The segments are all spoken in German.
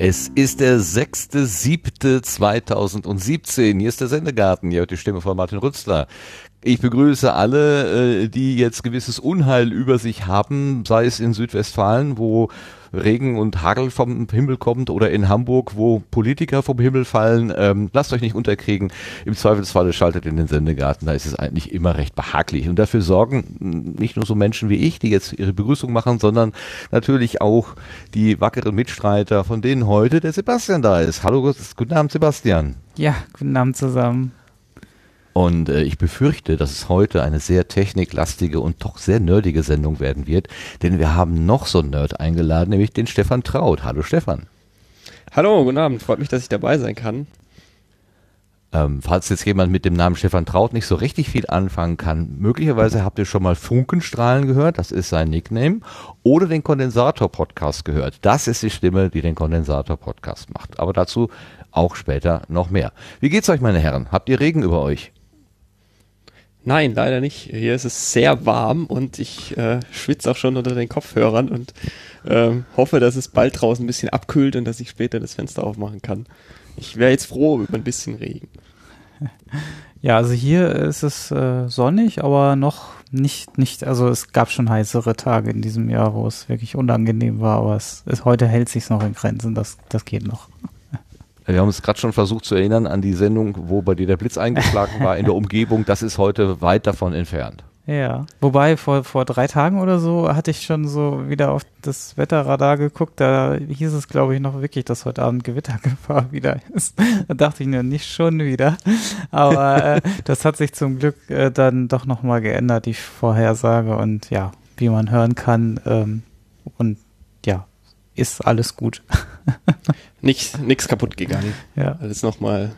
Es ist der 6.7.2017. Hier ist der Sendegarten. Hier hört die Stimme von Martin Rützler. Ich begrüße alle, äh, die jetzt gewisses Unheil über sich haben, sei es in Südwestfalen, wo Regen und Hagel vom Himmel kommt oder in Hamburg, wo Politiker vom Himmel fallen. Ähm, lasst euch nicht unterkriegen. Im Zweifelsfalle schaltet in den Sendegarten. Da ist es eigentlich immer recht behaglich. Und dafür sorgen nicht nur so Menschen wie ich, die jetzt ihre Begrüßung machen, sondern natürlich auch die wackeren Mitstreiter, von denen heute der Sebastian da ist. Hallo, guten Abend, Sebastian. Ja, guten Abend zusammen. Und äh, ich befürchte, dass es heute eine sehr techniklastige und doch sehr nerdige Sendung werden wird, denn wir haben noch so einen Nerd eingeladen, nämlich den Stefan Traut. Hallo Stefan. Hallo, guten Abend. Freut mich, dass ich dabei sein kann. Ähm, falls jetzt jemand mit dem Namen Stefan Traut nicht so richtig viel anfangen kann, möglicherweise habt ihr schon mal Funkenstrahlen gehört, das ist sein Nickname, oder den Kondensator-Podcast gehört. Das ist die Stimme, die den Kondensator-Podcast macht. Aber dazu auch später noch mehr. Wie geht's euch, meine Herren? Habt ihr Regen über euch? Nein, leider nicht. Hier ist es sehr warm und ich äh, schwitze auch schon unter den Kopfhörern und ähm, hoffe, dass es bald draußen ein bisschen abkühlt und dass ich später das Fenster aufmachen kann. Ich wäre jetzt froh über ein bisschen Regen. Ja, also hier ist es äh, sonnig, aber noch nicht, nicht, also es gab schon heißere Tage in diesem Jahr, wo es wirklich unangenehm war, aber es ist, heute hält sich noch in Grenzen, das, das geht noch. Wir haben uns gerade schon versucht zu erinnern an die Sendung, wo bei dir der Blitz eingeschlagen war in der Umgebung. Das ist heute weit davon entfernt. Ja, wobei vor, vor drei Tagen oder so hatte ich schon so wieder auf das Wetterradar geguckt. Da hieß es, glaube ich, noch wirklich, dass heute Abend Gewittergefahr wieder ist. Da dachte ich nur, nicht schon wieder. Aber äh, das hat sich zum Glück äh, dann doch nochmal geändert, die Vorhersage. Und ja, wie man hören kann. Ähm, und ja, ist alles gut. Nichts nix kaputt gegangen. Ja. Alles nochmal.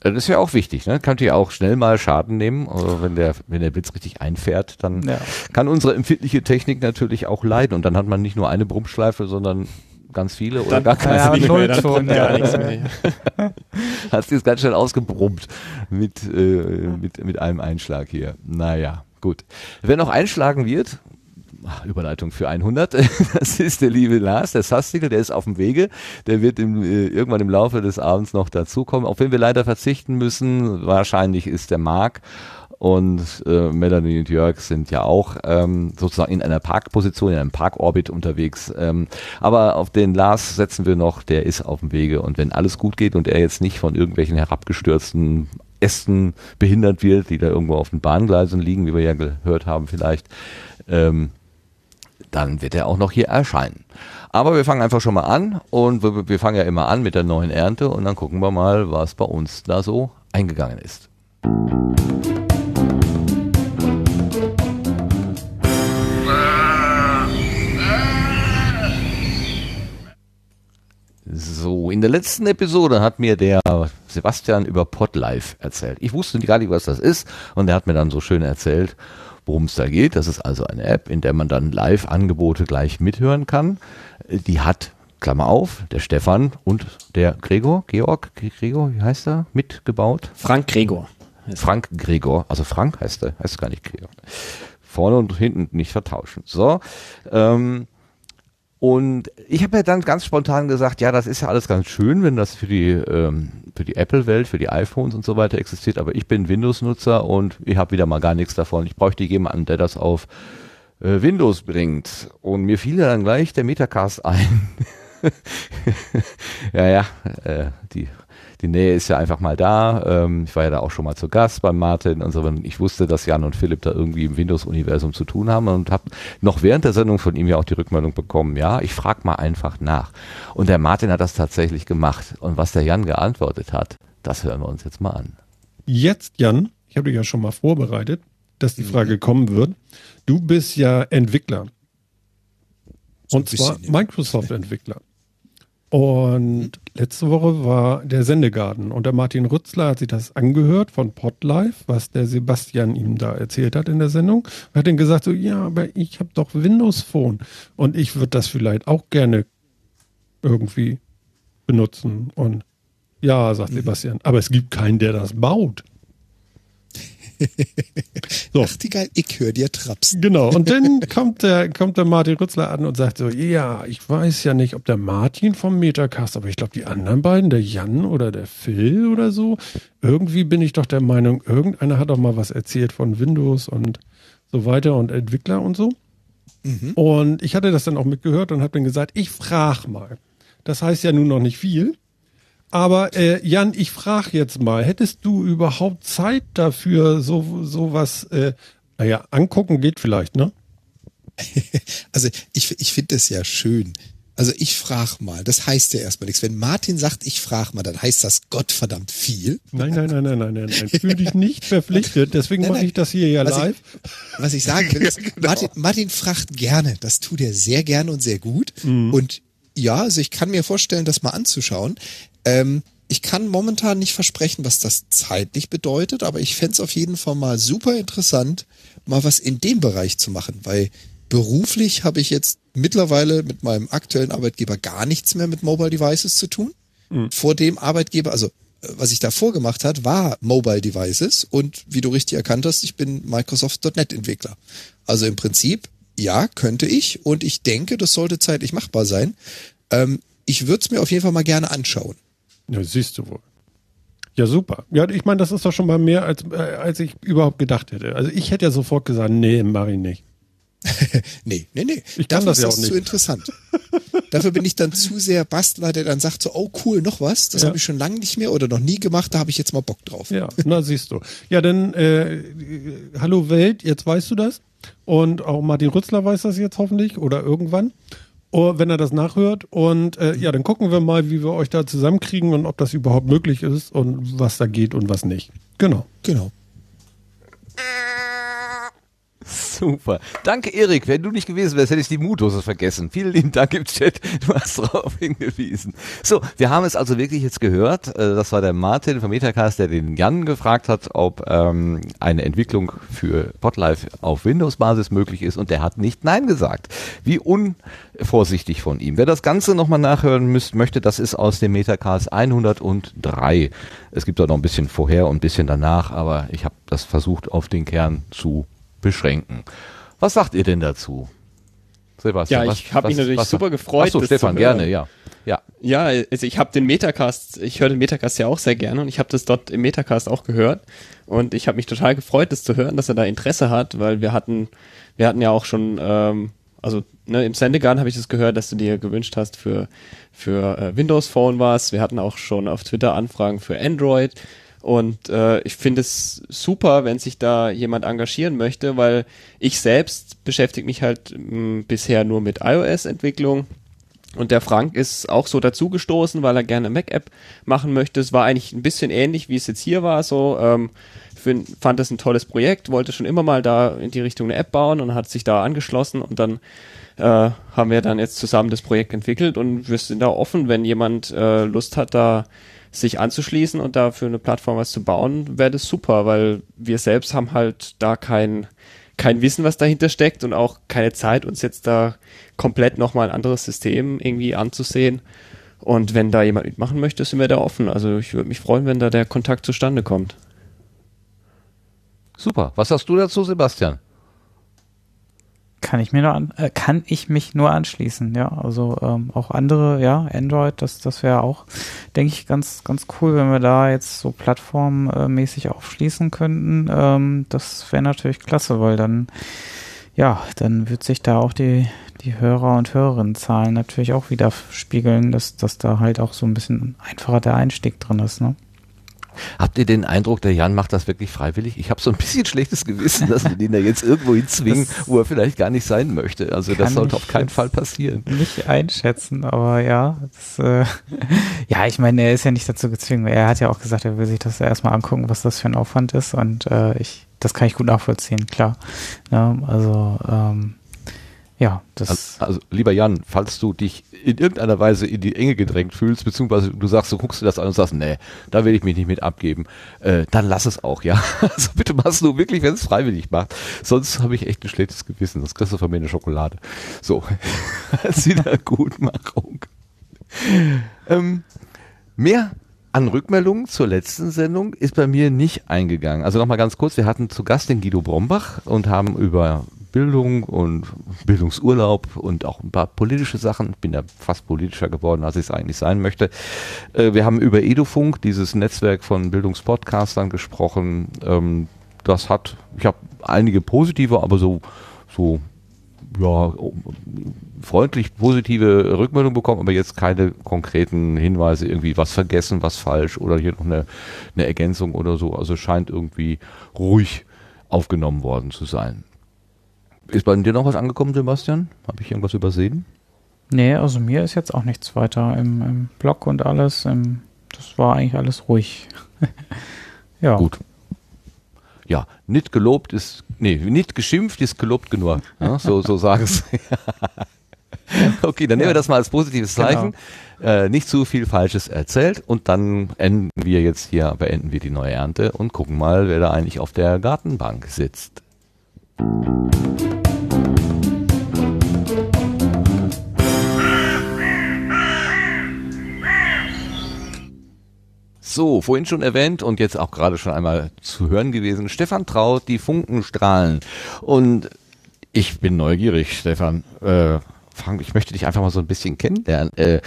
Das ist ja auch wichtig, ne? Kann ja auch schnell mal Schaden nehmen. Also wenn der, wenn der Blitz richtig einfährt, dann ja. kann unsere empfindliche Technik natürlich auch leiden. Und dann hat man nicht nur eine Brummschleife, sondern ganz viele oder dann, gar keine. Ja, nicht mehr, schon, ja. Hast du jetzt ganz schnell ausgebrummt mit, äh, mit, mit einem Einschlag hier. Naja, gut. Wer noch einschlagen wird, Überleitung für 100. Das ist der liebe Lars, der Sastikel, der ist auf dem Wege. Der wird im, äh, irgendwann im Laufe des Abends noch dazukommen, auf den wir leider verzichten müssen. Wahrscheinlich ist der Marc und äh, Melanie und Jörg sind ja auch ähm, sozusagen in einer Parkposition, in einem Parkorbit unterwegs. Ähm, aber auf den Lars setzen wir noch, der ist auf dem Wege und wenn alles gut geht und er jetzt nicht von irgendwelchen herabgestürzten Ästen behindert wird, die da irgendwo auf den Bahngleisen liegen, wie wir ja gehört haben vielleicht, ähm, dann wird er auch noch hier erscheinen. Aber wir fangen einfach schon mal an und wir, wir fangen ja immer an mit der neuen Ernte und dann gucken wir mal, was bei uns da so eingegangen ist. So, in der letzten Episode hat mir der Sebastian über Podlife erzählt. Ich wusste gar nicht, was das ist und er hat mir dann so schön erzählt, worum es da geht. Das ist also eine App, in der man dann Live-Angebote gleich mithören kann. Die hat, Klammer auf, der Stefan und der Gregor, Georg, Gregor, wie heißt er, mitgebaut? Frank Gregor. Frank Gregor, also Frank heißt er, heißt gar nicht Gregor. Vorne und hinten nicht vertauschen. So, ähm, und ich habe ja dann ganz spontan gesagt, ja, das ist ja alles ganz schön, wenn das für die ähm, für die Apple-Welt, für die iPhones und so weiter existiert, aber ich bin Windows-Nutzer und ich habe wieder mal gar nichts davon. Ich bräuchte jemanden, der das auf äh, Windows bringt. Und mir fiel dann gleich der Metacast ein. ja, ja, äh, die die Nähe ist ja einfach mal da. Ähm, ich war ja da auch schon mal zu Gast beim Martin und so. Ich wusste, dass Jan und Philipp da irgendwie im Windows-Universum zu tun haben und habe noch während der Sendung von ihm ja auch die Rückmeldung bekommen, ja, ich frage mal einfach nach. Und der Martin hat das tatsächlich gemacht. Und was der Jan geantwortet hat, das hören wir uns jetzt mal an. Jetzt, Jan, ich habe dich ja schon mal vorbereitet, dass die Frage kommen wird. Du bist ja Entwickler. Und zwar Microsoft-Entwickler. Und letzte Woche war der Sendegarten und der Martin Rützler hat sich das angehört von Podlife, was der Sebastian ihm da erzählt hat in der Sendung. Er hat dann gesagt so, ja, aber ich habe doch Windows Phone und ich würde das vielleicht auch gerne irgendwie benutzen. Und ja, sagt Sebastian, aber es gibt keinen, der das baut. So. Ach, die geil, ich höre dir Traps. Genau, und dann kommt der, kommt der Martin Rützler an und sagt so, ja, ich weiß ja nicht, ob der Martin vom Metacast, aber ich glaube, die anderen beiden, der Jan oder der Phil oder so, irgendwie bin ich doch der Meinung, irgendeiner hat doch mal was erzählt von Windows und so weiter und Entwickler und so. Und ich hatte das dann auch mitgehört und habe dann gesagt, ich frage mal. Das heißt ja nun noch nicht viel. Aber äh, Jan, ich frage jetzt mal, hättest du überhaupt Zeit dafür, so sowas, äh, naja, angucken geht vielleicht, ne? Also ich, ich finde das ja schön. Also ich frage mal, das heißt ja erstmal nichts. Wenn Martin sagt, ich frage mal, dann heißt das Gottverdammt viel. Nein, nein, nein, nein, nein, nein, nein. Fühl dich nicht verpflichtet, deswegen mache ich das hier ja Was live. Ich, was ich sagen will, ist, Martin, Martin fragt gerne. Das tut er sehr gerne und sehr gut. Und ja, also ich kann mir vorstellen, das mal anzuschauen. Ähm, ich kann momentan nicht versprechen, was das zeitlich bedeutet, aber ich fänd's auf jeden Fall mal super interessant, mal was in dem Bereich zu machen, weil beruflich habe ich jetzt mittlerweile mit meinem aktuellen Arbeitgeber gar nichts mehr mit Mobile Devices zu tun. Vor dem Arbeitgeber, also äh, was ich davor gemacht hat, war Mobile Devices und wie du richtig erkannt hast, ich bin Microsoft.NET Entwickler. Also im Prinzip, ja, könnte ich und ich denke, das sollte zeitlich machbar sein. Ähm, ich würde es mir auf jeden Fall mal gerne anschauen. Ja, siehst du wohl. Ja, super. Ja, ich meine, das ist doch schon mal mehr, als, äh, als ich überhaupt gedacht hätte. Also ich hätte ja sofort gesagt, nee, mach ich nicht. Nee, nee, nee. Ich Dafür das ist ja das nicht. zu interessant. Dafür bin ich dann zu sehr Bastler, der dann sagt so, oh cool, noch was, das Ja. habe ich schon lange nicht mehr oder noch nie gemacht, da habe ich jetzt mal Bock drauf. Ja, na siehst du. Ja, dann, äh, hallo Welt, jetzt weißt du das. Und auch Martin Rützler weiß das jetzt hoffentlich oder irgendwann. Wenn er das nachhört. Und äh, ja, dann gucken wir mal, wie wir euch da zusammenkriegen und ob das überhaupt möglich ist und was da geht und was nicht. Genau. Genau. Super. Danke, Erik. Wenn du nicht gewesen wärst, hätte ich die Mutdose vergessen. Vielen lieben Dank im Chat. Du hast darauf hingewiesen. So, wir haben es also wirklich jetzt gehört. Äh, Das war der Martin vom Metacast, der den Jan gefragt hat, ob ähm, eine Entwicklung für Podlife auf Windows-Basis möglich ist und der hat nicht Nein gesagt. Wie unvorsichtig von ihm. Wer das Ganze nochmal nachhören müsst, möchte, das ist aus dem Metacast 103. Es gibt da noch ein bisschen vorher und ein bisschen danach, aber ich habe das versucht auf den Kern zu beschränken. Was sagt ihr denn dazu? Sebastian, Ja, was, ich hab mich natürlich was- super gefreut, Achso, Stefan, zu gerne, ja. Ja, Ja, also ich habe den Metacast, ich höre den Metacast ja auch sehr gerne und ich habe das dort im Metacast auch gehört und ich habe mich total gefreut, das zu hören, dass er da Interesse hat, weil wir hatten, wir hatten ja auch schon, ähm, also ne, im Sendegarten habe ich das gehört, dass du dir gewünscht hast für für äh, Windows Phone was. Wir hatten auch schon auf Twitter Anfragen für Android und äh, ich finde es super, wenn sich da jemand engagieren möchte, weil ich selbst beschäftige mich halt mh, bisher nur mit iOS-Entwicklung. Und der Frank ist auch so dazugestoßen, weil er gerne Mac-App machen möchte. Es war eigentlich ein bisschen ähnlich, wie es jetzt hier war. So, ähm, find, fand es ein tolles Projekt, wollte schon immer mal da in die Richtung eine App bauen und hat sich da angeschlossen und dann äh, haben wir dann jetzt zusammen das Projekt entwickelt und wir sind da offen, wenn jemand äh, Lust hat, da sich anzuschließen und da für eine Plattform was zu bauen, wäre das super, weil wir selbst haben halt da kein kein Wissen, was dahinter steckt und auch keine Zeit, uns jetzt da komplett nochmal ein anderes System irgendwie anzusehen. Und wenn da jemand mitmachen möchte, sind wir da offen. Also ich würde mich freuen, wenn da der Kontakt zustande kommt. super. Was sagst du dazu, Sebastian? Kann ich mir nur an, äh, kann ich mich nur anschließen, ja. Also ähm, auch andere, ja, Android, das, das wäre auch, denke ich, ganz, ganz cool, wenn wir da jetzt so plattformmäßig aufschließen könnten. Ähm, das wäre natürlich klasse, weil dann, ja, dann wird sich da auch die, die Hörer und Hörerinnenzahlen natürlich auch wieder spiegeln, dass, dass da halt auch so ein bisschen einfacher der Einstieg drin ist, ne? Habt ihr den Eindruck, der Jan macht das wirklich freiwillig? Ich habe so ein bisschen schlechtes Gewissen, dass wir den da jetzt irgendwo hinzwingen, Das wo er vielleicht gar nicht sein möchte. Also das sollte auf keinen Fall passieren. nicht einschätzen, aber ja, das, äh, ja, ich meine, er ist ja nicht dazu gezwungen. Er hat ja auch gesagt, er will sich das erstmal angucken, was das für ein Aufwand ist und äh, ich, das kann ich gut nachvollziehen, klar. Ja, also ähm, Ja, das. Also, also, lieber Jan, falls du dich in irgendeiner Weise in die Enge gedrängt fühlst, beziehungsweise du sagst, du guckst dir das an und sagst, nee, da will ich mich nicht mit abgeben, äh, dann lass es auch, ja. Also bitte machst du wirklich, wenn es freiwillig macht. Sonst habe ich echt ein schlechtes Gewissen. Das kriegst du von mir eine Schokolade. So, als Wiedergutmachung. ähm, mehr an Rückmeldungen zur letzten Sendung ist bei mir nicht eingegangen. Also nochmal ganz kurz, wir hatten zu Gast den Guido Brombach und haben über Bildung und Bildungsurlaub und auch ein paar politische Sachen. Ich bin ja fast politischer geworden, als ich es eigentlich sein möchte. Äh, wir haben über Edufunk, dieses Netzwerk von Bildungspodcastern gesprochen. Ähm, das hat, ich habe einige positive, aber so, so ja, freundlich positive Rückmeldung bekommen, aber jetzt keine konkreten Hinweise, irgendwie was vergessen, was falsch oder hier noch eine, eine Ergänzung oder so. Also scheint irgendwie ruhig aufgenommen worden zu sein. Ist bei dir noch was angekommen, Sebastian? Habe ich irgendwas übersehen? Nee, also mir ist jetzt auch nichts weiter im, im Blog und alles. Im, das war eigentlich alles ruhig. ja. Gut. Ja, nicht gelobt ist, nee, nicht geschimpft ist gelobt genug. Ja, so, so sagen es. okay, dann nehmen wir das mal als positives genau. Zeichen. Genau. Äh, nicht zu viel Falsches erzählt und dann enden wir jetzt hier, beenden wir die neue Ernte und gucken mal, wer da eigentlich auf der Gartenbank sitzt. So, vorhin schon erwähnt und jetzt auch gerade schon einmal zu hören gewesen. Stefan Traut, die Funkenstrahlen. Und ich bin neugierig, Stefan. Äh, ich möchte dich einfach mal so ein bisschen kennenlernen. Äh,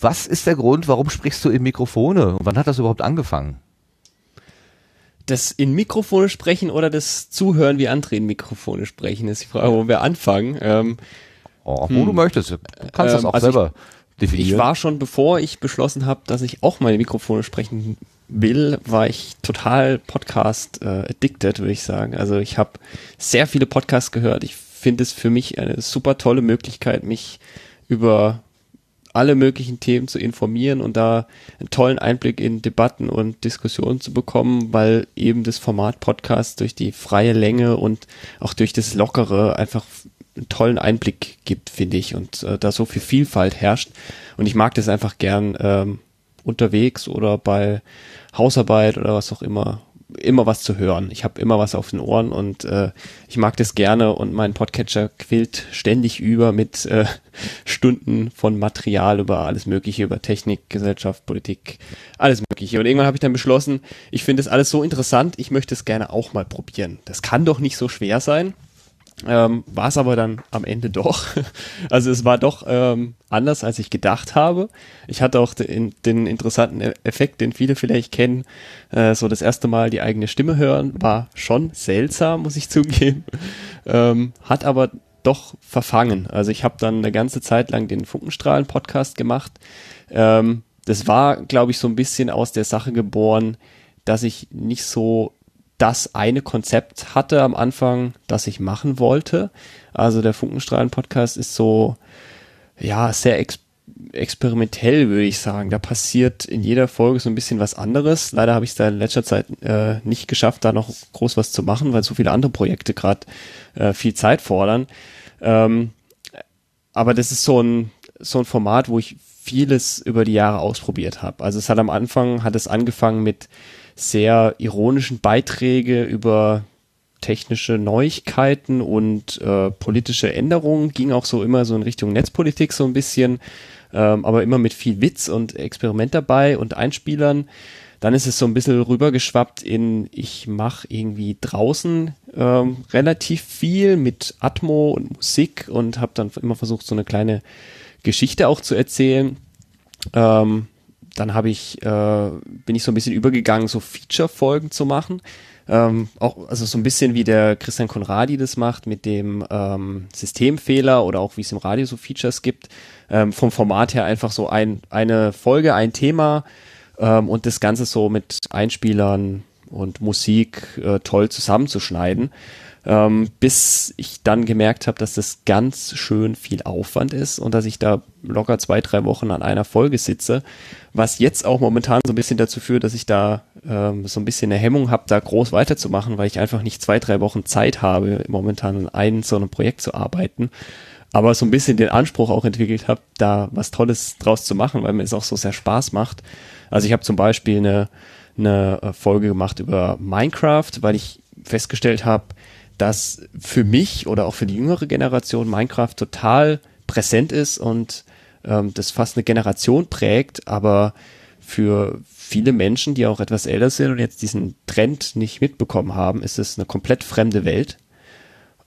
was ist der Grund, warum sprichst du in Mikrofone? Und wann hat das überhaupt angefangen? das in Mikrofone sprechen oder das Zuhören, wie andere in Mikrofone sprechen, ist die Frage, wo wir anfangen. Ähm, oh, wo hm. du möchtest. Du kannst ähm, das auch also selber ich, definieren. Ich war schon, bevor ich beschlossen habe, dass ich auch meine Mikrofone sprechen will, war ich total Podcast äh, addicted, würde ich sagen. Also ich habe sehr viele Podcasts gehört. Ich finde es für mich eine super tolle Möglichkeit, mich über alle möglichen Themen zu informieren und da einen tollen Einblick in Debatten und Diskussionen zu bekommen, weil eben das Format Podcast durch die freie Länge und auch durch das Lockere einfach einen tollen Einblick gibt, finde ich, und äh, da so viel Vielfalt herrscht. Und ich mag das einfach gern ähm, unterwegs oder bei Hausarbeit oder was auch immer immer was zu hören. Ich habe immer was auf den Ohren und äh, ich mag das gerne und mein Podcatcher quillt ständig über mit äh, Stunden von Material über alles Mögliche, über Technik, Gesellschaft, Politik, alles Mögliche. Und irgendwann habe ich dann beschlossen, ich finde das alles so interessant, ich möchte es gerne auch mal probieren. Das kann doch nicht so schwer sein. Ähm, war es aber dann am Ende doch. Also es war doch ähm, anders, als ich gedacht habe. Ich hatte auch den, den interessanten e-, Effekt, den viele vielleicht kennen, äh, so das erste Mal die eigene Stimme hören, war schon seltsam, muss ich zugeben. Ähm, hat aber doch verfangen. Also ich habe dann eine ganze Zeit lang den Funkenstrahlen-Podcast gemacht. Ähm, das war, glaube ich, so ein bisschen aus der Sache geboren, dass ich nicht so das eine Konzept hatte am Anfang, das ich machen wollte. Also der Funkenstrahlen-Podcast ist so, ja, sehr ex experimentell, würde ich sagen. Da passiert in jeder Folge so ein bisschen was anderes. Leider habe ich es da in letzter Zeit äh, nicht geschafft, da noch groß was zu machen, weil so viele andere Projekte gerade äh, viel Zeit fordern. Ähm, aber das ist so ein, so ein Format, wo ich vieles über die Jahre ausprobiert habe. Also es hat am Anfang, hat es angefangen mit sehr ironischen Beiträge über technische Neuigkeiten und äh, politische Änderungen, ging auch so immer so in Richtung Netzpolitik so ein bisschen, ähm, aber immer mit viel Witz und Experiment dabei und Einspielern. Dann ist es so ein bisschen rübergeschwappt in, ich mache irgendwie draußen ähm, relativ viel mit Atmo und Musik und habe dann immer versucht, so eine kleine Geschichte auch zu erzählen. Ähm, dann habe ich, äh, bin ich so ein bisschen übergegangen, so Feature-Folgen zu machen. Ähm, auch, also so ein bisschen wie der Christian Konradi das macht mit dem ähm, Systemfehler oder auch wie es im Radio so Features gibt. Ähm, vom Format her einfach so ein, eine Folge, ein Thema ähm, und das Ganze so mit Einspielern und Musik äh, toll zusammenzuschneiden. Ähm, bis ich dann gemerkt habe, dass das ganz schön viel Aufwand ist und dass ich da locker zwei, drei Wochen an einer Folge sitze, was jetzt auch momentan so ein bisschen dazu führt, dass ich da ähm, so ein bisschen eine Hemmung habe, da groß weiterzumachen, weil ich einfach nicht zwei, drei Wochen Zeit habe, momentan an einem so einem Projekt zu arbeiten. Aber so ein bisschen den Anspruch auch entwickelt habe, da was Tolles draus zu machen, weil mir es auch so sehr Spaß macht. Also ich habe zum Beispiel eine, eine Folge gemacht über Minecraft, weil ich festgestellt habe, dass für mich oder auch für die jüngere Generation Minecraft total präsent ist und ähm, das fast eine Generation prägt, aber für viele Menschen, die auch etwas älter sind und jetzt diesen Trend nicht mitbekommen haben, ist es eine komplett fremde Welt.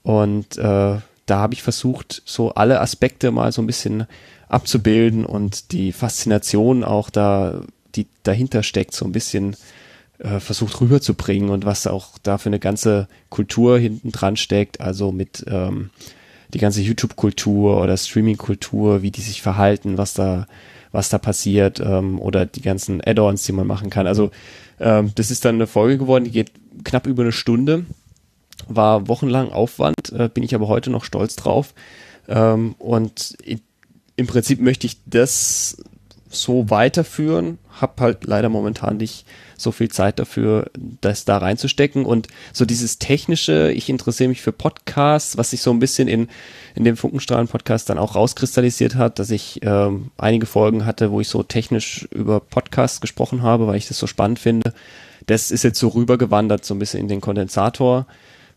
Und äh, da habe ich versucht, so alle Aspekte mal so ein bisschen abzubilden und die Faszination auch da, die dahinter steckt, so ein bisschen äh, versucht rüberzubringen und was auch da für eine ganze Kultur hinten dran steckt, also mit ähm, die ganze YouTube-Kultur oder Streaming-Kultur, wie die sich verhalten, was da was da passiert ähm, oder die ganzen Add-ons, die man machen kann. Also ähm, das ist dann eine Folge geworden, die geht knapp über eine Stunde, war wochenlang Aufwand, äh, bin ich aber heute noch stolz drauf. Ähm, und im Prinzip möchte ich das so weiterführen, hab halt leider momentan nicht so viel Zeit dafür, das da reinzustecken. Und so dieses technische, ich interessiere mich für Podcasts, was sich so ein bisschen in, in dem Funkenstrahlen-Podcast dann auch rauskristallisiert hat, dass ich ähm, einige Folgen hatte, wo ich so technisch über Podcasts gesprochen habe, weil ich das so spannend finde. Das ist jetzt so rübergewandert, so ein bisschen in den Kondensator.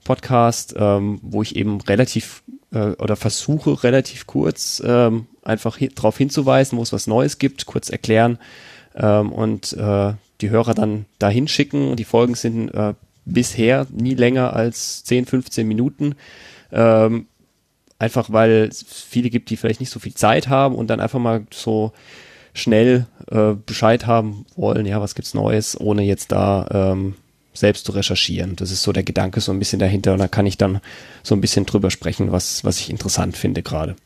Podcast, ähm, wo ich eben relativ äh, oder versuche relativ kurz ähm, einfach hi darauf hinzuweisen, wo es was Neues gibt, kurz erklären ähm, und äh, die Hörer dann dahin schicken. Die Folgen sind äh, bisher nie länger als 10, 15 Minuten. Ähm, einfach weil es viele gibt, die vielleicht nicht so viel Zeit haben und dann einfach mal so schnell äh, Bescheid haben wollen, ja, was gibt's Neues, ohne jetzt da ähm, selbst zu recherchieren. Das ist so der Gedanke so ein bisschen dahinter und da kann ich dann so ein bisschen drüber sprechen, was, was ich interessant finde gerade.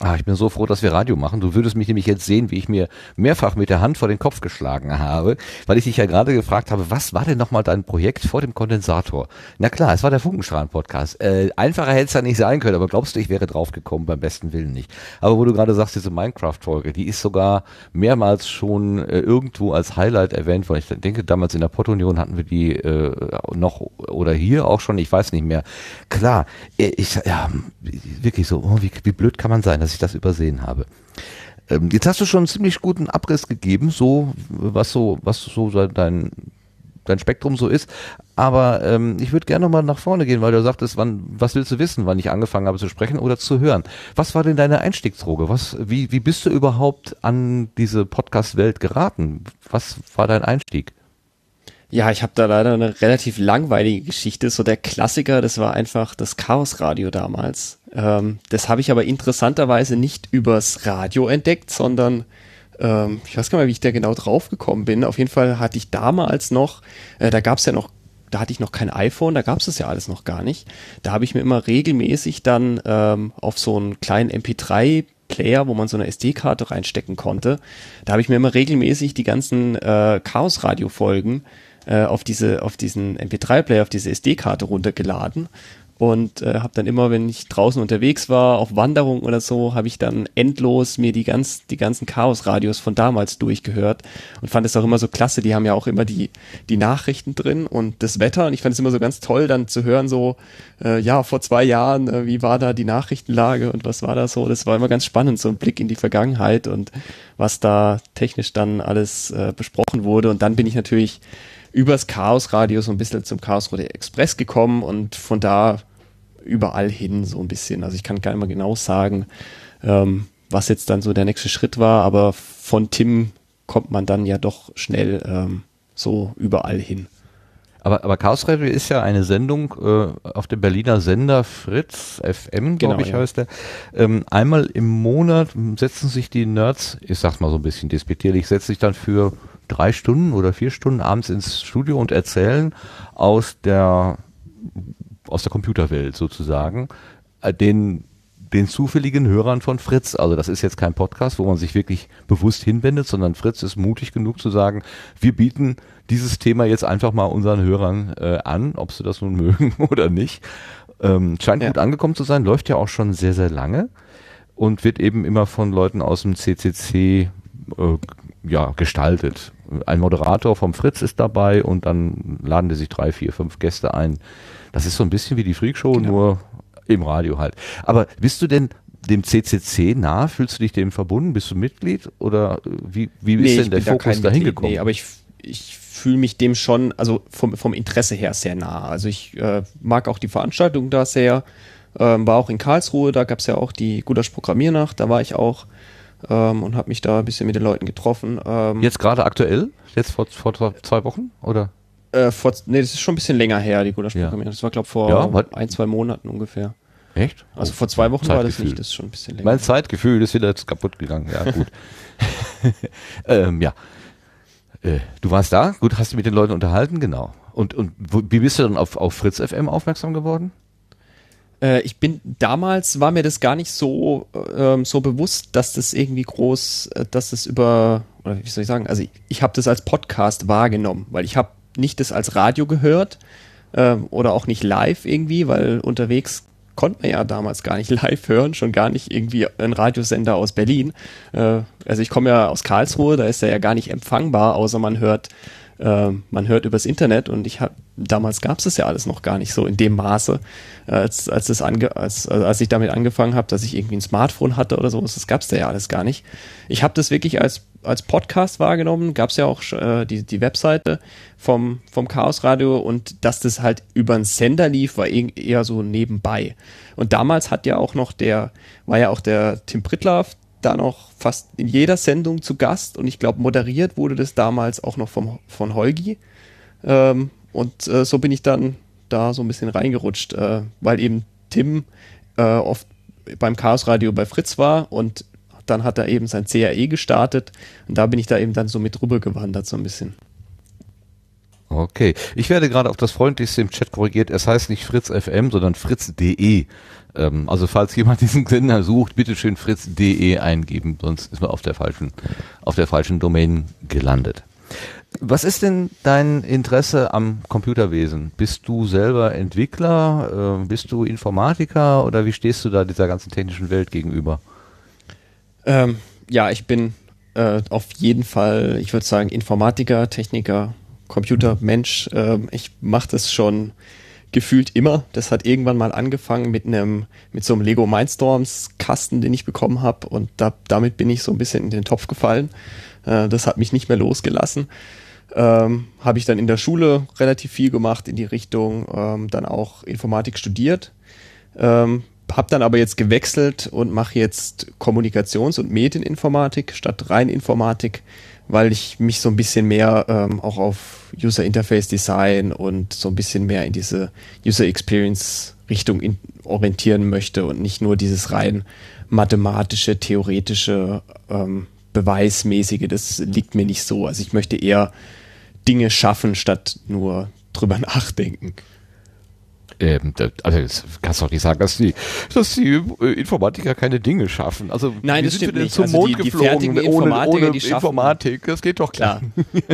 Ah, ich bin so froh, dass wir Radio machen. Du würdest mich nämlich jetzt sehen, wie ich mir mehrfach mit der Hand vor den Kopf geschlagen habe, weil ich dich ja gerade gefragt habe, was war denn nochmal dein Projekt vor dem Kondensator? Na klar, es war der Funkenstrahlen-Podcast. Äh, einfacher hätte es ja nicht sein können, aber glaubst du, ich wäre draufgekommen, beim besten Willen nicht. Aber wo du gerade sagst, diese Minecraft-Folge, die ist sogar mehrmals schon äh, irgendwo als Highlight erwähnt worden. Ich denke, damals in der Pottunion hatten wir die äh, noch oder hier auch schon, ich weiß nicht mehr. Klar, äh, ich, ja, wirklich so, oh, wie, wie blöd kann man sein? Dass ich das übersehen habe. Ähm, jetzt hast du schon einen ziemlich guten Abriss gegeben, so was so was so dein dein Spektrum so ist. Aber ähm, ich würde gerne nochmal nach vorne gehen, weil du sagtest, wann, was willst du wissen, wann ich angefangen habe zu sprechen oder zu hören? Was war denn deine Einstiegsdroge? Was, wie, wie bist du überhaupt an diese Podcast-Welt geraten? Was war dein Einstieg? Ja, ich habe da leider eine relativ langweilige Geschichte. So der Klassiker, das war einfach das Chaosradio damals. Ähm, das habe ich aber interessanterweise nicht übers Radio entdeckt, sondern ähm, ich weiß gar nicht wie ich da genau draufgekommen bin. Auf jeden Fall hatte ich damals noch, äh, da gab es ja noch da hatte ich noch kein iPhone, da gab es das ja alles noch gar nicht. Da habe ich mir immer regelmäßig dann ähm, auf so einen kleinen MP3 Player, wo man so eine SD-Karte reinstecken konnte. Da habe ich mir immer regelmäßig die ganzen äh, Chaos-Radio-Folgen äh, auf diese auf diesen MP3-Player, auf diese SD-Karte runtergeladen und äh, habe dann immer, wenn ich draußen unterwegs war, auf Wanderung oder so, habe ich dann endlos mir die ganz die ganzen Chaos-Radios von damals durchgehört und fand es auch immer so klasse. Die haben ja auch immer die die Nachrichten drin und das Wetter und ich fand es immer so ganz toll, dann zu hören so äh, ja vor zwei Jahren äh, wie war da die Nachrichtenlage und was war da so. Das war immer ganz spannend, so ein Blick in die Vergangenheit und was da technisch dann alles äh, besprochen wurde und dann bin ich natürlich übers Chaos-Radio so ein bisschen zum Chaos Radio Express gekommen und von da überall hin so ein bisschen. Also ich kann gar nicht mal genau sagen, ähm, was jetzt dann so der nächste Schritt war, aber von Tim kommt man dann ja doch schnell ähm, so überall hin. Aber, aber Chaos Radio ist ja eine Sendung äh, auf dem Berliner Sender Fritz FM, glaube genau, ich, ja. heißt der. Ähm, einmal im Monat setzen sich die Nerds, ich sag's mal so ein bisschen despektierlich, setzen sich dann für drei Stunden oder vier Stunden abends ins Studio und erzählen aus der aus der Computerwelt sozusagen äh, den den zufälligen Hörern von Fritz. Also das ist jetzt kein Podcast, wo man sich wirklich bewusst hinwendet, sondern Fritz ist mutig genug zu sagen, wir bieten dieses Thema jetzt einfach mal unseren Hörern äh, an, ob sie das nun mögen oder nicht. Ähm, scheint Ja. gut angekommen zu sein, läuft ja auch schon sehr, sehr lange und wird eben immer von Leuten aus dem CCC äh, ja, gestaltet. Ein Moderator vom Fritz ist dabei und dann laden die sich drei, vier, fünf Gäste ein. Das ist so ein bisschen wie die Freakshow, Genau. nur im Radio halt. Aber bist du denn dem CCC nah? Fühlst du dich dem verbunden? Bist du Mitglied? Oder äh, wie, wie ist denn der da Fokus kein dahin Mitglied, gekommen? Nee, aber ich, ich fühle mich dem schon, also vom, vom Interesse her sehr nah. Also ich äh, mag auch die Veranstaltung da sehr. Ähm, war auch in Karlsruhe, da gab es ja auch die Gudasch Programmiernacht, da war ich auch ähm, und habe mich da ein bisschen mit den Leuten getroffen. Ähm, Jetzt gerade aktuell? Jetzt vor, vor zwei Wochen? Oder? äh, vor, nee, das ist schon ein bisschen länger her, die Gudasch Ja. Das war, glaube vor Ja, ein, zwei Monaten ungefähr. Echt? Also vor zwei Wochen war das Zeitgefühl. nicht, das ist schon ein bisschen länger. Mein Zeitgefühl ist wieder jetzt kaputt gegangen. Ja, gut. ähm, ja. Äh, du warst da, gut, hast du mit den Leuten unterhalten, genau. Und, und wo, wie bist du dann auf, auf Fritz FM aufmerksam geworden? Äh, ich bin damals war mir das gar nicht so ähm, so bewusst, dass das irgendwie groß, äh, dass das über oder wie soll ich sagen, also ich, ich habe das als Podcast wahrgenommen, weil ich habe nicht das als Radio gehört ähm, oder auch nicht live irgendwie, weil unterwegs konnte man ja damals gar nicht live hören, schon gar nicht irgendwie ein Radiosender aus Berlin. Äh, also ich komme ja aus Karlsruhe, da ist er ja gar nicht empfangbar, außer man hört äh, man hört übers Internet und ich habe damals gab es das ja alles noch gar nicht so in dem Maße, äh, als als das ange, als, also als ich damit angefangen habe, dass ich irgendwie ein Smartphone hatte oder sowas, das gab es da ja alles gar nicht. Ich habe das wirklich als als Podcast wahrgenommen, gab es ja auch äh, die die Webseite vom vom Chaos Radio und dass das halt über einen Sender lief, war eh- eher so nebenbei. Und damals hat ja auch noch der war ja auch der Tim Prittlaff da noch fast in jeder Sendung zu Gast und ich glaube, moderiert wurde das damals auch noch vom, von Holgi. Ähm, und äh, so bin ich dann da so ein bisschen reingerutscht, äh, weil eben Tim äh, oft beim Chaos Radio bei Fritz war und dann hat er eben sein CAE gestartet und da bin ich da eben dann so mit rüber gewandert so ein bisschen. Okay. Ich werde gerade auf das freundlichste im Chat korrigiert. Es heißt nicht Fritz FM, sondern fritz.de. Ähm, also falls jemand diesen Sender sucht, bitte schön fritz.de eingeben, sonst ist man auf der falschen, auf der falschen Domain gelandet. Was ist denn dein Interesse am Computerwesen? Bist du selber Entwickler? Äh, bist du Informatiker oder wie stehst du da dieser ganzen technischen Welt gegenüber? Ähm, ja, ich bin äh, auf jeden Fall, ich würde sagen, Informatiker, Techniker, Computermensch. Ähm, ich mache das schon gefühlt immer. Das hat irgendwann mal angefangen mit einem, mit so einem Lego Mindstorms Kasten, den ich bekommen habe und da, damit bin ich so ein bisschen in den Topf gefallen. Äh, das hat mich nicht mehr losgelassen. Ähm, habe ich dann in der Schule relativ viel gemacht in die Richtung, ähm, dann auch Informatik studiert. Ähm, hab dann aber jetzt gewechselt und mache jetzt Kommunikations- und Medieninformatik statt rein Informatik, weil ich mich so ein bisschen mehr ähm, auch auf User Interface Design und so ein bisschen mehr in diese User Experience Richtung in, orientieren möchte und nicht nur dieses rein mathematische, theoretische, ähm, beweismäßige, das liegt mir nicht so. Also ich möchte eher Dinge schaffen, statt nur drüber nachdenken. Ähm, also das kannst du doch nicht sagen, dass die, dass die äh, Informatiker keine Dinge schaffen. Also Nein, das sind stimmt nicht. zum Also Mond die- die geflogen fertigen ohne, Informatiker, ohne die schaffen- Informatik? Das geht doch Klar.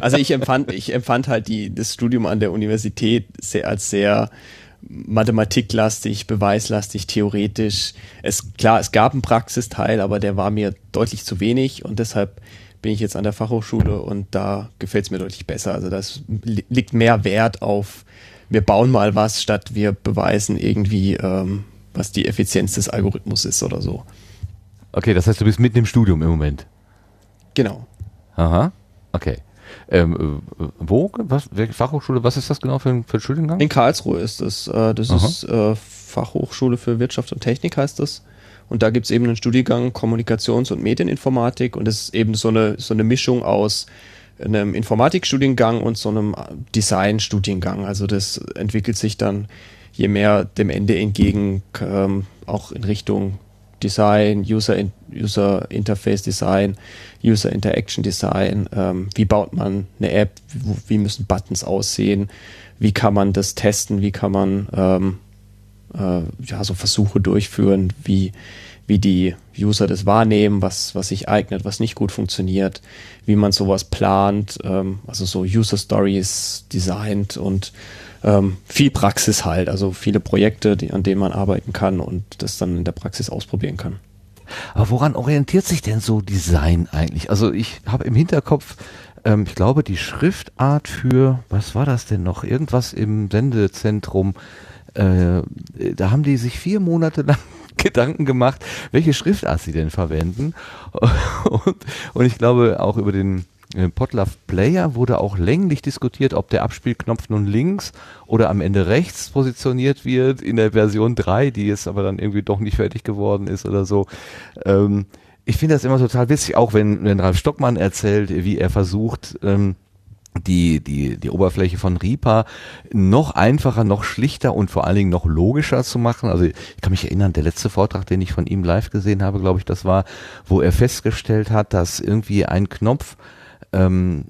Also ich empfand, ich empfand halt die, das Studium an der Universität sehr, als sehr mathematiklastig, beweislastig, theoretisch. Es, klar, es gab einen Praxisteil, aber der war mir deutlich zu wenig und deshalb bin ich jetzt an der Fachhochschule und da gefällt es mir deutlich besser. Also das li- liegt mehr Wert auf, wir bauen mal was, statt wir beweisen irgendwie, ähm, was die Effizienz des Algorithmus ist oder so. Okay, das heißt, du bist mitten im Studium im Moment. Genau. Aha. Okay. Ähm, äh, wo? Was? Welche Fachhochschule? Was ist das genau für ein, für ein Studiengang? In Karlsruhe ist das. Äh, das ist äh, Fachhochschule für Wirtschaft und Technik heißt das. Und da gibt's eben einen Studiengang Kommunikations- und Medieninformatik und es ist eben so eine, so eine Mischung aus einem Informatikstudiengang und so einem Designstudiengang. Also das entwickelt sich dann je mehr dem Ende entgegen, ähm, auch in Richtung Design, User, in, User Interface Design, User Interaction Design. Ähm, wie baut man eine App? Wie, müssen Buttons aussehen? Wie kann man das testen? Wie kann man ähm, äh, ja, so Versuche durchführen, wie, wie die User das wahrnehmen, was, was sich eignet, was nicht gut funktioniert, wie man sowas plant, ähm, also so User Stories designt und ähm, viel Praxis halt, also viele Projekte, die, an denen man arbeiten kann und das dann in der Praxis ausprobieren kann. Aber woran orientiert sich denn so Design eigentlich? Also ich habe im Hinterkopf, ähm, ich glaube, die Schriftart für, was war das denn noch? Irgendwas im Sendezentrum. Äh, da haben die sich vier Monate lang Gedanken gemacht, welche Schriftart sie denn verwenden. Und, und ich glaube, auch über den äh, Potlove Player wurde auch länglich diskutiert, ob der Abspielknopf nun links oder am Ende rechts positioniert wird in der Version 3, die jetzt aber dann irgendwie doch nicht fertig geworden ist oder so. Ähm, ich finde das immer total witzig, auch wenn, wenn Ralf Stockmann erzählt, wie er versucht, ähm, die, die, die Oberfläche von Reaper noch einfacher, noch schlichter und vor allen Dingen noch logischer zu machen. Also ich kann mich erinnern, der letzte Vortrag, den ich von ihm live gesehen habe, glaube ich, das war, wo er festgestellt hat, dass irgendwie ein Knopf ähm,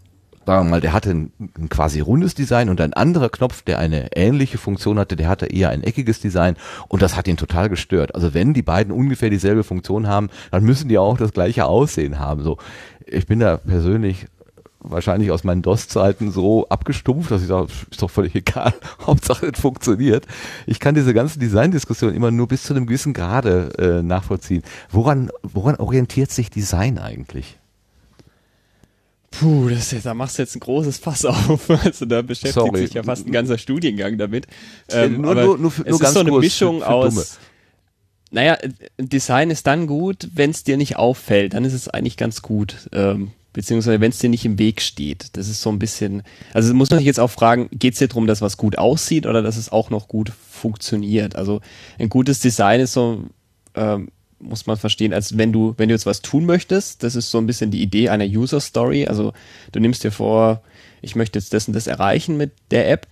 sagen wir mal, der hatte ein, ein, quasi rundes Design und ein anderer Knopf, der eine ähnliche Funktion hatte, der hatte eher ein eckiges Design und das hat ihn total gestört. Also wenn die beiden ungefähr dieselbe Funktion haben, dann müssen die auch das gleiche Aussehen haben. So, ich bin da persönlich wahrscheinlich aus meinen DOS-Zeiten so abgestumpft, dass ich sage, ist doch völlig egal, Hauptsache es funktioniert. Ich kann diese ganze Design-Diskussion immer nur bis zu einem gewissen Grade äh, nachvollziehen. Woran, woran orientiert sich Design eigentlich? Puh, das ist, da machst du jetzt ein großes Fass auf. Also da beschäftigt Sorry. sich ja fast ein ganzer Studiengang damit. Ähm, nur, nur, nur, für, es ist so eine Mischung für, für aus. Dumme. Naja, Design ist dann gut, wenn es dir nicht auffällt. Dann ist es eigentlich ganz gut. Ähm, beziehungsweise wenn es dir nicht im Weg steht. Das ist so ein bisschen. Also muss man sich jetzt auch fragen, geht es dir darum, dass was gut aussieht oder dass es auch noch gut funktioniert? Also ein gutes Design ist so. Ähm, muss man verstehen, als wenn du, wenn du jetzt was tun möchtest, das ist so ein bisschen die Idee einer User Story. Also du nimmst dir vor, ich möchte jetzt das und das erreichen mit der App.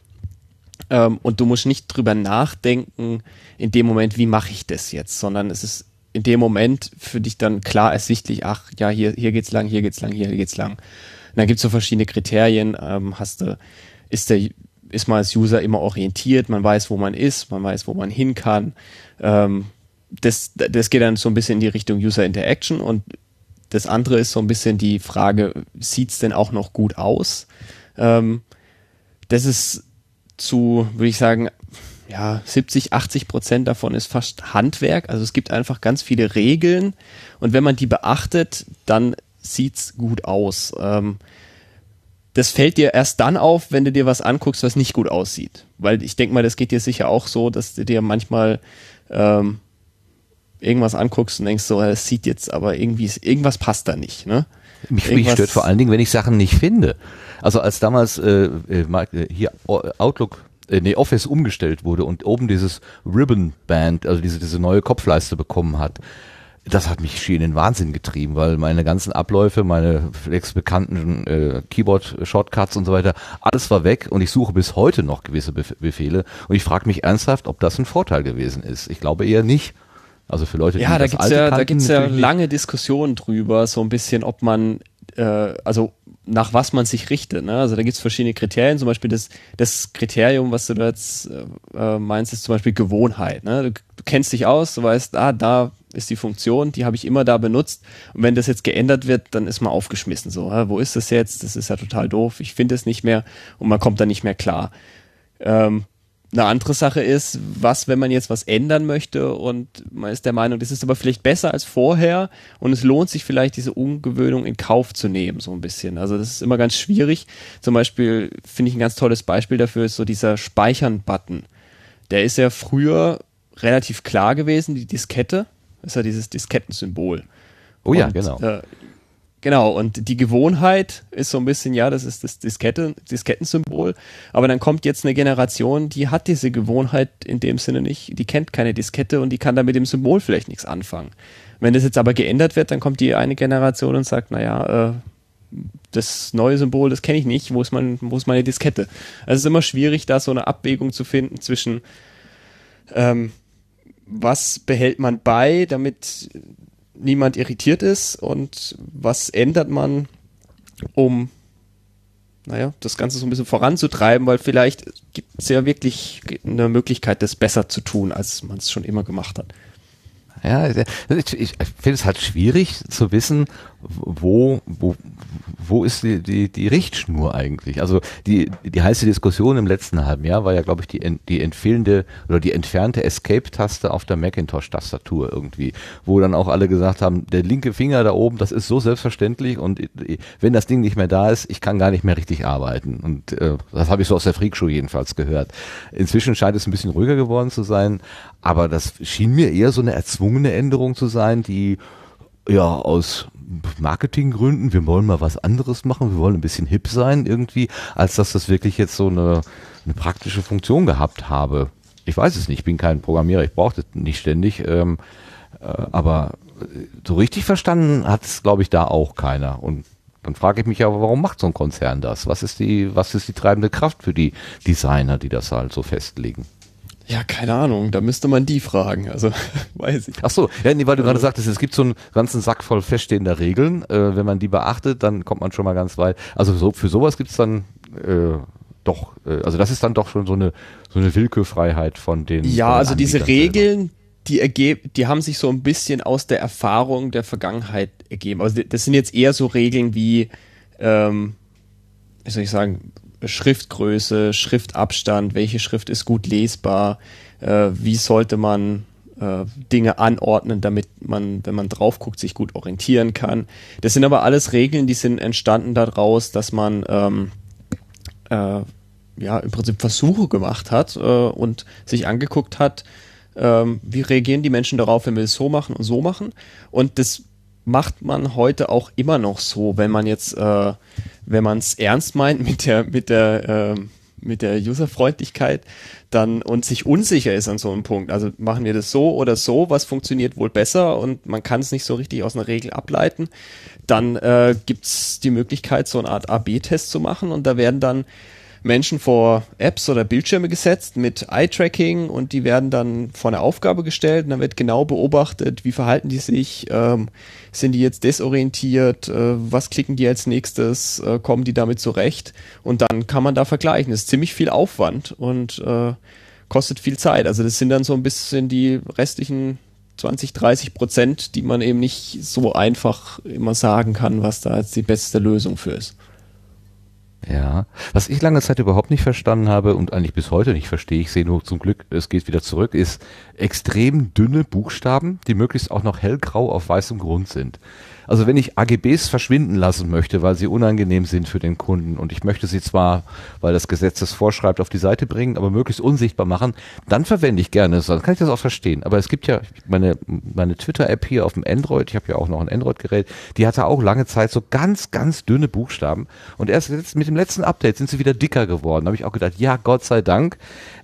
Ähm, und du musst nicht drüber nachdenken, in dem Moment, wie mache ich das jetzt, sondern es ist in dem Moment für dich dann klar ersichtlich, ach ja, hier, hier geht's lang, hier geht's lang, hier geht's lang. Und dann gibt's so verschiedene Kriterien. Ähm, hast du, ist der, ist man als User immer orientiert, man weiß, wo man ist, man weiß, wo man hin kann. Ähm, das, das geht dann so ein bisschen in die Richtung User Interaction und das andere ist so ein bisschen die Frage, sieht's denn auch noch gut aus? Ähm, das ist zu, würde ich sagen, ja, 70, 80 Prozent davon ist fast Handwerk. Also es gibt einfach ganz viele Regeln und wenn man die beachtet, dann sieht's gut aus. Ähm, das fällt dir erst dann auf, wenn du dir was anguckst, was nicht gut aussieht. Weil ich denke mal, das geht dir sicher auch so, dass du dir manchmal ähm, irgendwas anguckst und denkst so, es sieht jetzt aber irgendwie, irgendwas passt da nicht, ne? Mich, mich stört vor allen Dingen, wenn ich Sachen nicht finde. Also als damals äh, äh, äh hier Outlook, äh, nee, Office umgestellt wurde und oben dieses Ribbon Band, also diese, diese neue Kopfleiste bekommen hat, das hat mich schier in den Wahnsinn getrieben, weil meine ganzen Abläufe, meine bekannten äh, Keyboard-Shortcuts und so weiter, alles war weg und ich suche bis heute noch gewisse Bef Befehle und ich frage mich ernsthaft, ob das ein Vorteil gewesen ist. Ich glaube eher nicht. Also für Leute, die ja, da das gibt's ja, kannten, da gibt's ja lange Diskussionen drüber, so ein bisschen, ob man, äh, also nach was man sich richtet. Ne? Also da gibt's verschiedene Kriterien. Zum Beispiel das, das Kriterium, was du da jetzt äh, meinst, ist zum Beispiel Gewohnheit. Ne? Du, du kennst dich aus, du weißt, ah, da ist die Funktion, die habe ich immer da benutzt. Und wenn das jetzt geändert wird, dann ist man aufgeschmissen. So, äh, wo ist das jetzt? Das ist ja total doof. Ich finde es nicht mehr und man kommt da nicht mehr klar. Ähm, eine andere Sache ist, was, wenn man jetzt was ändern möchte und man ist der Meinung, das ist aber vielleicht besser als vorher und es lohnt sich vielleicht, diese Ungewöhnung in Kauf zu nehmen, so ein bisschen. Also das ist immer ganz schwierig. Zum Beispiel finde ich ein ganz tolles Beispiel dafür ist so dieser Speichern-Button. Der ist ja früher relativ klar gewesen, die Diskette. ist ja dieses Diskettensymbol. Oh ja, und, genau. Äh, Genau, und die Gewohnheit ist so ein bisschen, ja, das ist das Diskette, Diskettensymbol. Aber dann kommt jetzt eine Generation, die hat diese Gewohnheit in dem Sinne nicht, die kennt keine Diskette und die kann da mit dem Symbol vielleicht nichts anfangen. Wenn das jetzt aber geändert wird, dann kommt die eine Generation und sagt, naja, äh, das neue Symbol, das kenne ich nicht, wo ist, mein, wo ist meine Diskette? Also es ist immer schwierig, da so eine Abwägung zu finden zwischen ähm, was behält man bei, damit niemand irritiert ist und was ändert man, um naja, das Ganze so ein bisschen voranzutreiben, weil vielleicht gibt es ja wirklich eine Möglichkeit, das besser zu tun, als man es schon immer gemacht hat. Ja, ich, ich finde es halt schwierig zu wissen, wo, wo, wo ist die, die, die Richtschnur eigentlich? Also die, die heiße Diskussion im letzten halben Jahr war ja, glaube ich, die, die entfehlende oder die entfernte Escape-Taste auf der Macintosh-Tastatur irgendwie, wo dann auch alle gesagt haben, der linke Finger da oben, das ist so selbstverständlich und wenn das Ding nicht mehr da ist, ich kann gar nicht mehr richtig arbeiten. Und äh, das habe ich so aus der Freakshow jedenfalls gehört. Inzwischen scheint es ein bisschen ruhiger geworden zu sein, aber das schien mir eher so eine erzwungene Änderung zu sein, die ja aus Marketinggründen, wir wollen mal was anderes machen, wir wollen ein bisschen hip sein irgendwie, als dass das wirklich jetzt so eine, eine praktische Funktion gehabt habe. Ich weiß es nicht, ich bin kein Programmierer, ich brauche das nicht ständig, ähm, äh, aber so richtig verstanden hat es, glaube ich, da auch keiner. Und dann frage ich mich aber, warum macht so ein Konzern das? Was ist die, was ist die treibende Kraft für die Designer, die das halt so festlegen? Ja, keine Ahnung, da müsste man die fragen, also weiß ich. Ach so, ja, nee, weil du gerade sagtest, es gibt so einen ganzen Sack voll feststehender Regeln, äh, wenn man die beachtet, dann kommt man schon mal ganz weit. Also so, für sowas gibt's dann äh, doch, äh, also das ist dann doch schon so eine so eine Willkürfreiheit von den Ja, von den also diese Regeln, selber. die ergeben, die haben sich so ein bisschen aus der Erfahrung der Vergangenheit ergeben. Also das sind jetzt eher so Regeln wie, ähm, wie soll ich sagen, Schriftgröße, Schriftabstand, welche Schrift ist gut lesbar, äh, wie sollte man äh, Dinge anordnen, damit man, wenn man drauf guckt, sich gut orientieren kann. Das sind aber alles Regeln, die sind entstanden daraus, dass man ähm, äh, ja im Prinzip Versuche gemacht hat äh, und sich angeguckt hat, ähm, wie reagieren die Menschen darauf, wenn wir es so machen und so machen. Und das macht man heute auch immer noch so, wenn man jetzt, äh, wenn man es ernst meint mit der, mit der, äh, mit der Userfreundlichkeit, dann und sich unsicher ist an so einem Punkt. Also machen wir das so oder so, was funktioniert wohl besser und man kann es nicht so richtig aus einer Regel ableiten, dann äh, gibt es die Möglichkeit, so eine Art AB-Test zu machen und da werden dann Menschen vor Apps oder Bildschirme gesetzt mit Eye-Tracking und die werden dann vor eine Aufgabe gestellt und dann wird genau beobachtet, wie verhalten die sich, ähm, sind die jetzt desorientiert, äh, was klicken die als nächstes, äh, kommen die damit zurecht und dann kann man da vergleichen. Das ist ziemlich viel Aufwand und äh, kostet viel Zeit. Also das sind dann so ein bisschen die restlichen 20, 30 Prozent, die man eben nicht so einfach immer sagen kann, was da jetzt die beste Lösung für ist. Ja, was ich lange Zeit überhaupt nicht verstanden habe und eigentlich bis heute nicht verstehe, ich sehe nur zum Glück, es geht wieder zurück, ist extrem dünne Buchstaben, die möglichst auch noch hellgrau auf weißem Grund sind. Also wenn ich AGBs verschwinden lassen möchte, weil sie unangenehm sind für den Kunden und ich möchte sie zwar, weil das Gesetz das vorschreibt, auf die Seite bringen, aber möglichst unsichtbar machen, dann verwende ich gerne. Dann kann ich das auch verstehen. Aber es gibt ja meine, meine Twitter-App hier auf dem Android, ich habe ja auch noch ein Android-Gerät, die hatte auch lange Zeit so ganz, ganz dünne Buchstaben und erst jetzt mit dem letzten Update sind sie wieder dicker geworden. Da habe ich auch gedacht, ja, Gott sei Dank.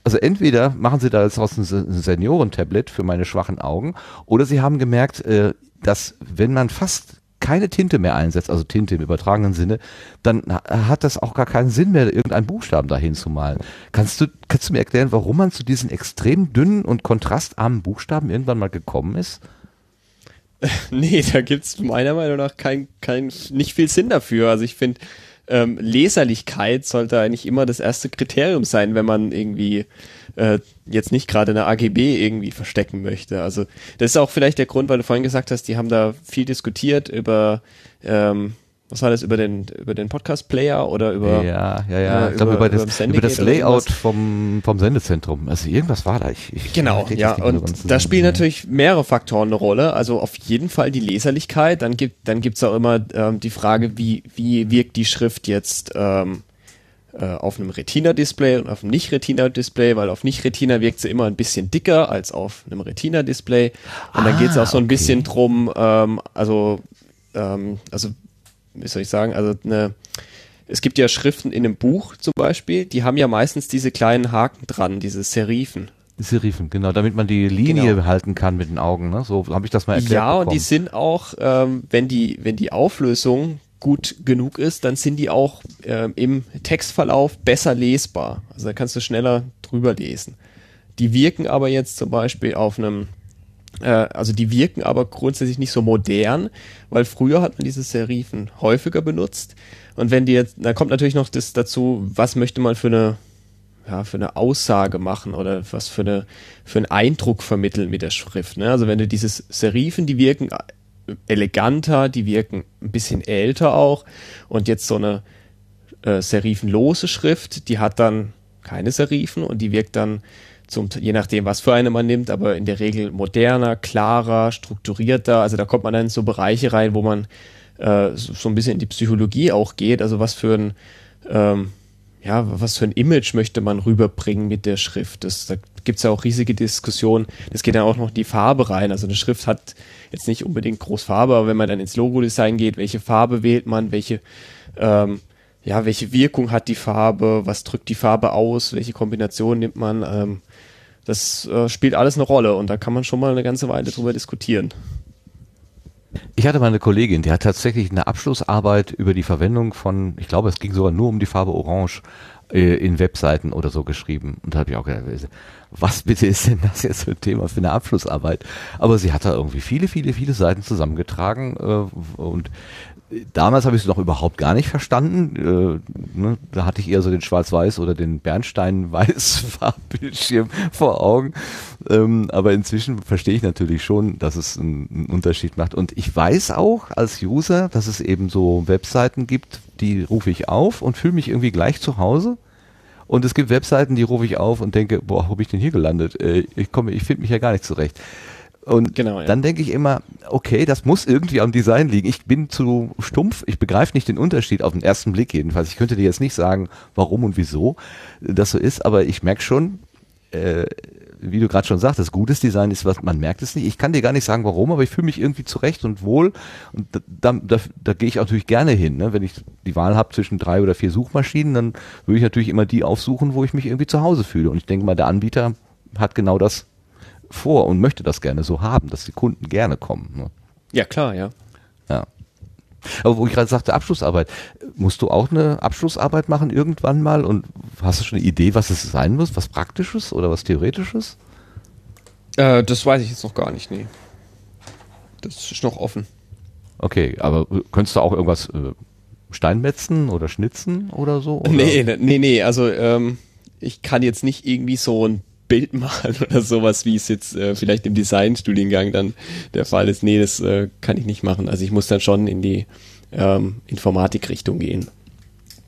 Also entweder machen sie da jetzt aus ein Senioren-Tablet für meine schwachen Augen oder sie haben gemerkt, äh, dass wenn man fast keine Tinte mehr einsetzt, also Tinte im übertragenen Sinne, dann hat das auch gar keinen Sinn mehr, irgendeinen Buchstaben dahin zu malen. Kannst du, kannst du mir erklären, warum man zu diesen extrem dünnen und kontrastarmen Buchstaben irgendwann mal gekommen ist? Nee, da gibt's meiner Meinung nach kein, kein, nicht viel Sinn dafür. Also ich finde, ähm, Leserlichkeit sollte eigentlich immer das erste Kriterium sein, wenn man irgendwie äh, jetzt nicht gerade eine AGB irgendwie verstecken möchte. Also das ist auch vielleicht der Grund, weil du vorhin gesagt hast, die haben da viel diskutiert über ähm, was war das, über den, über den Podcast-Player oder über. Ja, ja, ja. Äh, ich glaube, über, über, das, über das Layout vom, vom Sendezentrum. Also irgendwas war da. Ich, ich genau, ja. Und da spielen natürlich mehrere Faktoren eine Rolle. Also auf jeden Fall die Leserlichkeit. Dann gibt dann gibt's auch immer ähm, die Frage, wie, wie wirkt die Schrift jetzt ähm, äh, auf einem Retina-Display und auf einem Nicht-Retina-Display, weil auf Nicht-Retina wirkt sie immer ein bisschen dicker als auf einem Retina-Display. Und dann ah, geht's auch so ein okay. bisschen drum, ähm, also, ähm, also wie soll ich sagen, also eine, es gibt ja Schriften in einem Buch zum Beispiel, die haben ja meistens diese kleinen Haken dran, diese Serifen. Serifen, genau, damit man die Linie genau. halten kann mit den Augen, ne? So habe ich das mal erklärt. Ja, bekommen. und die sind auch, ähm, wenn die, wenn die Auflösung gut genug ist, dann sind die auch äh, im Textverlauf besser lesbar. Also da kannst du schneller drüber lesen. Die wirken aber jetzt zum Beispiel auf einem Äh, also die wirken aber grundsätzlich nicht so modern, weil früher hat man diese Serifen häufiger benutzt. Und wenn die jetzt, da kommt natürlich noch das dazu, was möchte man für eine, ja, für eine Aussage machen oder was für eine, für einen Eindruck vermitteln mit der Schrift. Ne? Also wenn du dieses Serifen, die wirken eleganter, die wirken ein bisschen älter auch. Und jetzt so eine äh, serifenlose Schrift, die hat dann keine Serifen und die wirkt dann zum, je nachdem, was für eine man nimmt, aber in der Regel moderner, klarer, strukturierter. Also da kommt man dann in so Bereiche rein, wo man äh, so, so, ein bisschen in die Psychologie auch geht. Also was für ein, ähm, ja, was für ein Image möchte man rüberbringen mit der Schrift? Das, da gibt es ja auch riesige Diskussionen. Das geht dann auch noch die Farbe rein. Also eine Schrift hat jetzt nicht unbedingt groß Farbe, aber wenn man dann ins Logo-Design geht, welche Farbe wählt man, welche ähm, ja, welche Wirkung hat die Farbe, was drückt die Farbe aus, welche Kombination nimmt man. Ähm, das äh, spielt alles eine Rolle und da kann man schon mal eine ganze Weile drüber diskutieren. Ich hatte mal eine Kollegin, die hat tatsächlich eine Abschlussarbeit über die Verwendung von, ich glaube, es ging sogar nur um die Farbe Orange äh, in Webseiten oder so geschrieben. Und da habe ich auch gedacht, was bitte ist denn das jetzt für ein Thema für eine Abschlussarbeit? Aber sie hat da irgendwie viele, viele, viele Seiten zusammengetragen äh, und damals habe ich es noch überhaupt gar nicht verstanden. Äh, ne, da hatte ich eher so den Schwarz-Weiß oder den Bernstein-Weiß-Farbbildschirm vor Augen. Ähm, aber inzwischen verstehe ich natürlich schon, dass es einen, einen, Unterschied macht. Und ich weiß auch als User, dass es eben so Webseiten gibt, die rufe ich auf und fühle mich irgendwie gleich zu Hause. Und es gibt Webseiten, die rufe ich auf und denke, boah, wo bin ich denn hier gelandet? Äh, ich komme, ich finde mich ja gar nicht zurecht. Und genau, ja. dann denke ich immer, okay, das muss irgendwie am Design liegen. Ich bin zu stumpf, ich begreife nicht den Unterschied auf den ersten Blick jedenfalls. Ich könnte dir jetzt nicht sagen, warum und wieso das so ist, aber ich merke schon, äh, wie du gerade schon sagtest, gutes Design ist was, man merkt es nicht. Ich kann dir gar nicht sagen, warum, aber ich fühle mich irgendwie zurecht und wohl. Und da, da, da, da gehe ich natürlich gerne hin. Ne? Wenn ich die Wahl habe zwischen drei oder vier Suchmaschinen, dann würde ich natürlich immer die aufsuchen, wo ich mich irgendwie zu Hause fühle. Und ich denke mal, der Anbieter hat genau das vor und möchte das gerne so haben, dass die Kunden gerne kommen. Ne? Ja, klar. Ja. Aber wo ich gerade sagte, Abschlussarbeit, musst du auch eine Abschlussarbeit machen irgendwann mal und hast du schon eine Idee, was es sein muss? Was Praktisches oder was Theoretisches? Äh, das weiß ich jetzt noch gar nicht, nee. Das ist noch offen. Okay, aber könntest du auch irgendwas äh, steinmetzen oder schnitzen oder so? Oder? Nee, nee, nee, also ähm, ich kann jetzt nicht irgendwie so ein Bild malen oder sowas, wie es jetzt äh, vielleicht im Designstudiengang dann der Fall ist. Nee, das äh, kann ich nicht machen. Also ich muss dann schon in die ähm, Informatikrichtung gehen.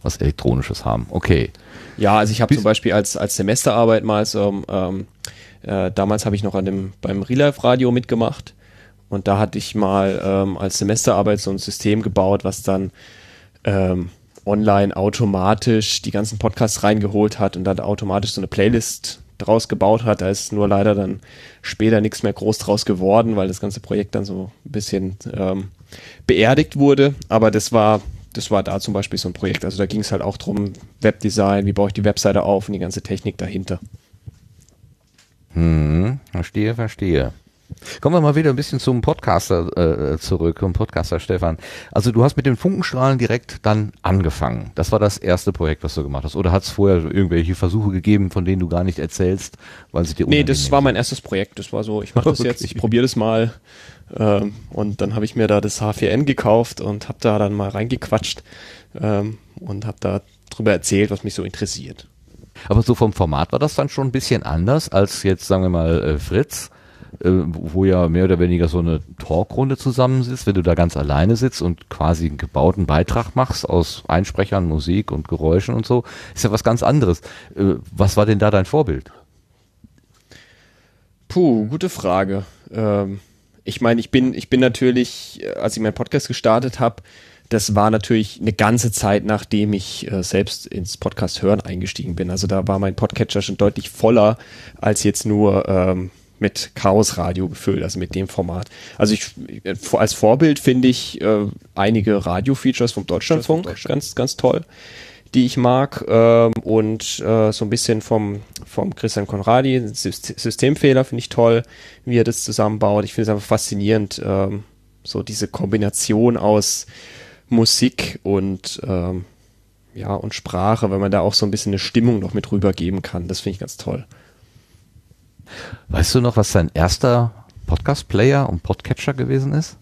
Was Elektronisches haben, okay. Ja, also ich habe zum Beispiel als, als Semesterarbeit mal so, ähm, äh, damals habe ich noch an dem beim Relive Radio mitgemacht und da hatte ich mal ähm, als Semesterarbeit so ein System gebaut, was dann ähm, online automatisch die ganzen Podcasts reingeholt hat und dann automatisch so eine Playlist draus gebaut hat. Da ist nur leider dann später nichts mehr groß draus geworden, weil das ganze Projekt dann so ein bisschen ähm, beerdigt wurde. Aber das war, das war da zum Beispiel so ein Projekt. Also da ging es halt auch drum, Webdesign, wie baue ich die Webseite auf und die ganze Technik dahinter. Hm, verstehe, verstehe. Kommen wir mal wieder ein bisschen zum Podcaster äh, zurück, zum Podcaster Stefan. Also du hast mit den Funkenstrahlen direkt dann angefangen. Das war das erste Projekt, was du gemacht hast. Oder hat es vorher irgendwelche Versuche gegeben, von denen du gar nicht erzählst, weil sie dir Nee, das war mein erstes Projekt. Das war so, ich mache das okay. jetzt, ich probiere das mal. Ähm, und dann habe ich mir da das H4N gekauft und habe da dann mal reingequatscht ähm, und habe da drüber erzählt, was mich so interessiert. Aber so vom Format war das dann schon ein bisschen anders als jetzt, sagen wir mal, äh, Fritz äh, wo ja mehr oder weniger so eine Talkrunde zusammensitzt, wenn du da ganz alleine sitzt und quasi einen gebauten Beitrag machst aus Einsprechern, Musik und Geräuschen und so, ist ja was ganz anderes. Äh, was war denn da dein Vorbild? Puh, gute Frage. Ähm, ich meine, ich bin, ich bin natürlich, äh, als ich meinen Podcast gestartet habe, das war natürlich eine ganze Zeit, nachdem ich äh, selbst ins Podcast hören eingestiegen bin. Also da war mein Podcatcher schon deutlich voller als jetzt nur ähm, mit Chaos Radio gefüllt, also mit dem Format. Also ich als Vorbild finde ich äh, einige Radio-Features vom Deutschlandfunk Deutschland. ganz ganz toll, die ich mag ähm, und äh, so ein bisschen vom vom Christian Konradi Systemfehler finde ich toll, wie er das zusammenbaut. Ich finde es einfach faszinierend, ähm, so diese Kombination aus Musik und ähm, ja und Sprache, wenn man da auch so ein bisschen eine Stimmung noch mit rübergeben kann. Das finde ich ganz toll. Weißt du noch, was dein erster Podcast-Player und Podcatcher gewesen ist?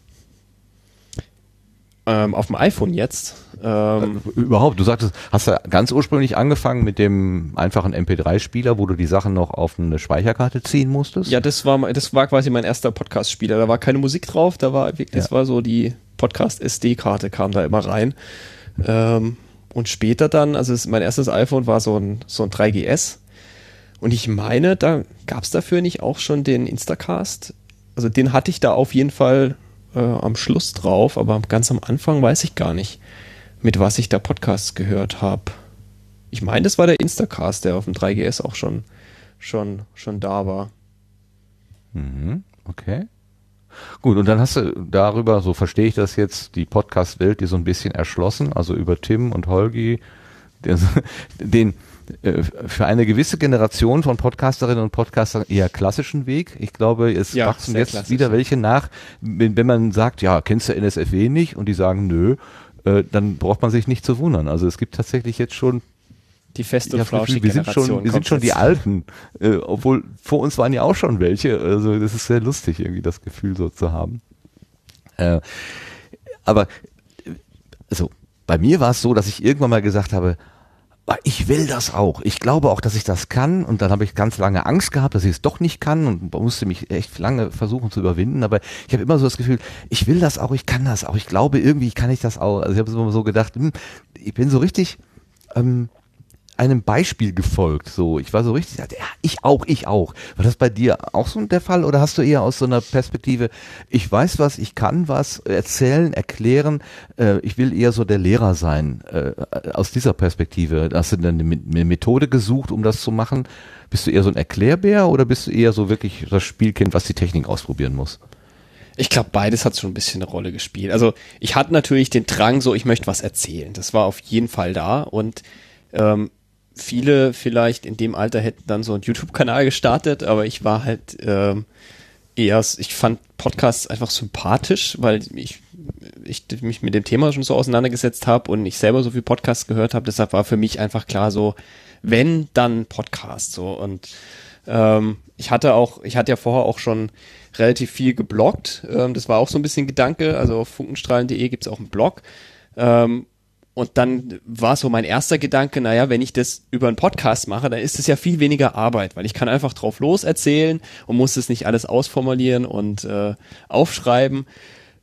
Ähm, auf dem iPhone jetzt. Ähm, Äh, Überhaupt, du sagtest, hast ja ganz ursprünglich angefangen mit dem einfachen MP3-Spieler, wo du die Sachen noch auf eine Speicherkarte ziehen musstest. ja, das war das war quasi mein erster Podcast-Spieler. Da war keine Musik drauf, da war wirklich, das Ja. war so die Podcast-SD-Karte kam da immer rein. Ähm, und später dann, also es, mein erstes iPhone war so ein so ein 3GS. Und ich meine, da gab es dafür nicht auch schon den Instacast. Also den hatte ich da auf jeden Fall äh, am Schluss drauf, aber ganz am Anfang weiß ich gar nicht, mit was ich da Podcasts gehört habe. Ich meine, das war der Instacast, der auf dem 3GS auch schon, schon, schon da war. Mhm, okay. Gut, und dann hast du darüber, so verstehe ich das jetzt, die Podcast-Welt dir so ein bisschen erschlossen, also über Tim und Holgi, den, den für eine gewisse Generation von Podcasterinnen und Podcastern eher klassischen Weg. Ich glaube, es Ja, wachsen jetzt klassisch, wieder welche nach, wenn, wenn man sagt, ja, kennst du NSFW nicht? Und die sagen, nö, äh, dann braucht man sich nicht zu wundern. Also es gibt tatsächlich jetzt schon Die fest ich und flauschige wir sind Generation. schon, wir sind schon die. Alten, äh, obwohl vor uns waren ja auch schon welche. Also das ist sehr lustig, irgendwie das Gefühl so zu haben. Äh, aber äh, also bei mir war es so, dass ich irgendwann mal gesagt habe, "Ah, ich will das auch. Ich glaube auch, dass ich das kann. Und dann habe ich ganz lange Angst gehabt, dass ich es doch nicht kann und musste mich echt lange versuchen zu überwinden. Aber ich habe immer so das Gefühl, ich will das auch, ich kann das auch. Ich glaube, irgendwie kann ich das auch. Also ich habe immer so gedacht, hm, ich bin so richtig ähm, einem Beispiel gefolgt. So, ich war so richtig, ja, ich auch, ich auch. War das bei dir auch so der Fall oder hast du eher aus so einer Perspektive, ich weiß was, ich kann was erzählen, erklären, äh, ich will eher so der Lehrer sein, äh, aus dieser Perspektive. Hast du dann eine Me- eine Methode gesucht, um das zu machen? Bist du eher so ein Erklärbär oder bist du eher so wirklich das Spielkind, was die Technik ausprobieren muss? Ich glaube, beides hat schon ein bisschen eine Rolle gespielt. Also ich hatte natürlich den Drang, so ich möchte was erzählen. Das war auf jeden Fall da und ähm, viele vielleicht in dem Alter hätten dann so einen YouTube-Kanal gestartet, aber ich war halt ähm, eher, ich fand Podcasts einfach sympathisch, weil ich, ich mich mit dem Thema schon so auseinandergesetzt habe und ich selber so viel Podcasts gehört habe. Deshalb war für mich einfach klar so, wenn, dann Podcast so und ähm, ich hatte auch, ich hatte ja vorher auch schon relativ viel gebloggt. Ähm, das war auch so ein bisschen Gedanke. Also auf funkenstrahlen.de gibt's auch einen Blog. Ähm, und dann war so mein erster Gedanke, naja, wenn ich das über einen Podcast mache, dann ist es ja viel weniger Arbeit, weil ich kann einfach drauf los erzählen und muss es nicht alles ausformulieren und äh, aufschreiben.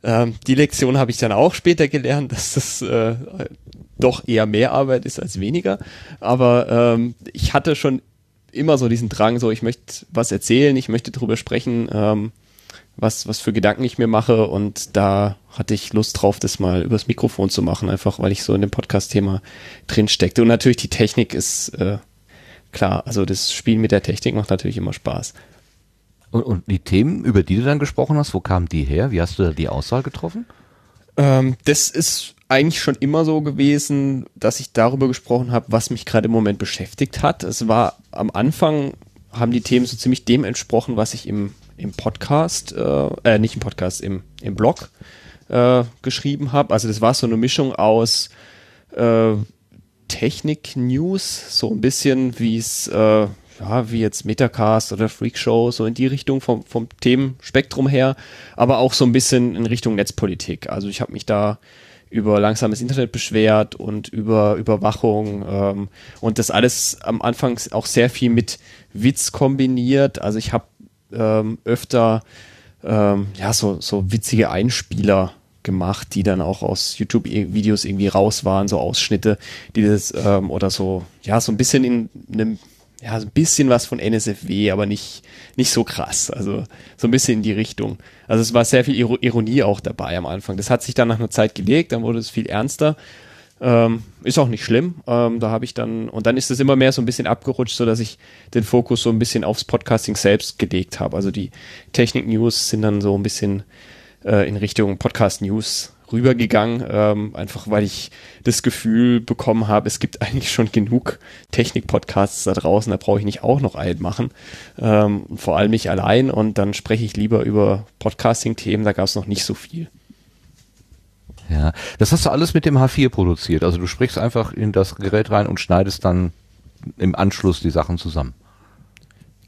Ähm, die Lektion habe ich dann auch später gelernt, dass das äh, doch eher mehr Arbeit ist als weniger. Aber ähm, ich hatte schon immer so diesen Drang, so ich möchte was erzählen, ich möchte drüber sprechen, ähm, was, was für Gedanken ich mir mache und da hatte ich Lust drauf, das mal übers Mikrofon zu machen, einfach weil ich so in dem Podcast-Thema drin steckte. Und natürlich die Technik ist äh, klar, also das Spiel mit der Technik macht natürlich immer Spaß. Und, und die Themen, über die du dann gesprochen hast, wo kamen die her? Wie hast du da die Auswahl getroffen? Ähm, das ist eigentlich schon immer so gewesen, dass ich darüber gesprochen habe, was mich gerade im Moment beschäftigt hat. Es war am Anfang, haben die Themen so ziemlich dem entsprochen, was ich im, im Podcast, äh, äh, nicht im Podcast, im, im Blog äh, geschrieben habe. Also das war so eine Mischung aus äh, Technik-News, so ein bisschen wie es, äh, ja, wie jetzt Metacast oder Freakshow, so in die Richtung vom, vom Themenspektrum her, aber auch so ein bisschen in Richtung Netzpolitik. Also ich habe mich da über langsames Internet beschwert und über Überwachung ähm, und das alles am Anfang auch sehr viel mit Witz kombiniert. Also ich habe ähm, öfter ähm, ja so so witzige Einspieler gemacht, die dann auch aus YouTube-Videos irgendwie raus waren, so Ausschnitte, die das ähm, oder so ja so ein bisschen in einem ja, so ein bisschen was von NSFW, aber nicht, nicht so krass. Also so ein bisschen in die Richtung. Also es war sehr viel Iro- Ironie auch dabei am Anfang. Das hat sich dann nach einer Zeit gelegt, dann wurde es viel ernster. Ähm, ist auch nicht schlimm. Ähm, da habe ich dann, und dann ist es immer mehr so ein bisschen abgerutscht, so dass ich den Fokus so ein bisschen aufs Podcasting selbst gelegt habe. Also die Technik-News sind dann so ein bisschen äh, in Richtung Podcast-News rübergegangen, ähm, einfach weil ich das Gefühl bekommen habe, es gibt eigentlich schon genug Technik-Podcasts da draußen, da brauche ich nicht auch noch einen machen. Ähm, vor allem nicht allein und dann spreche ich lieber über Podcasting-Themen, da gab es noch nicht so viel. Ja, das hast du alles mit dem H4 produziert. Also du sprichst einfach in das Gerät rein und schneidest dann im Anschluss die Sachen zusammen.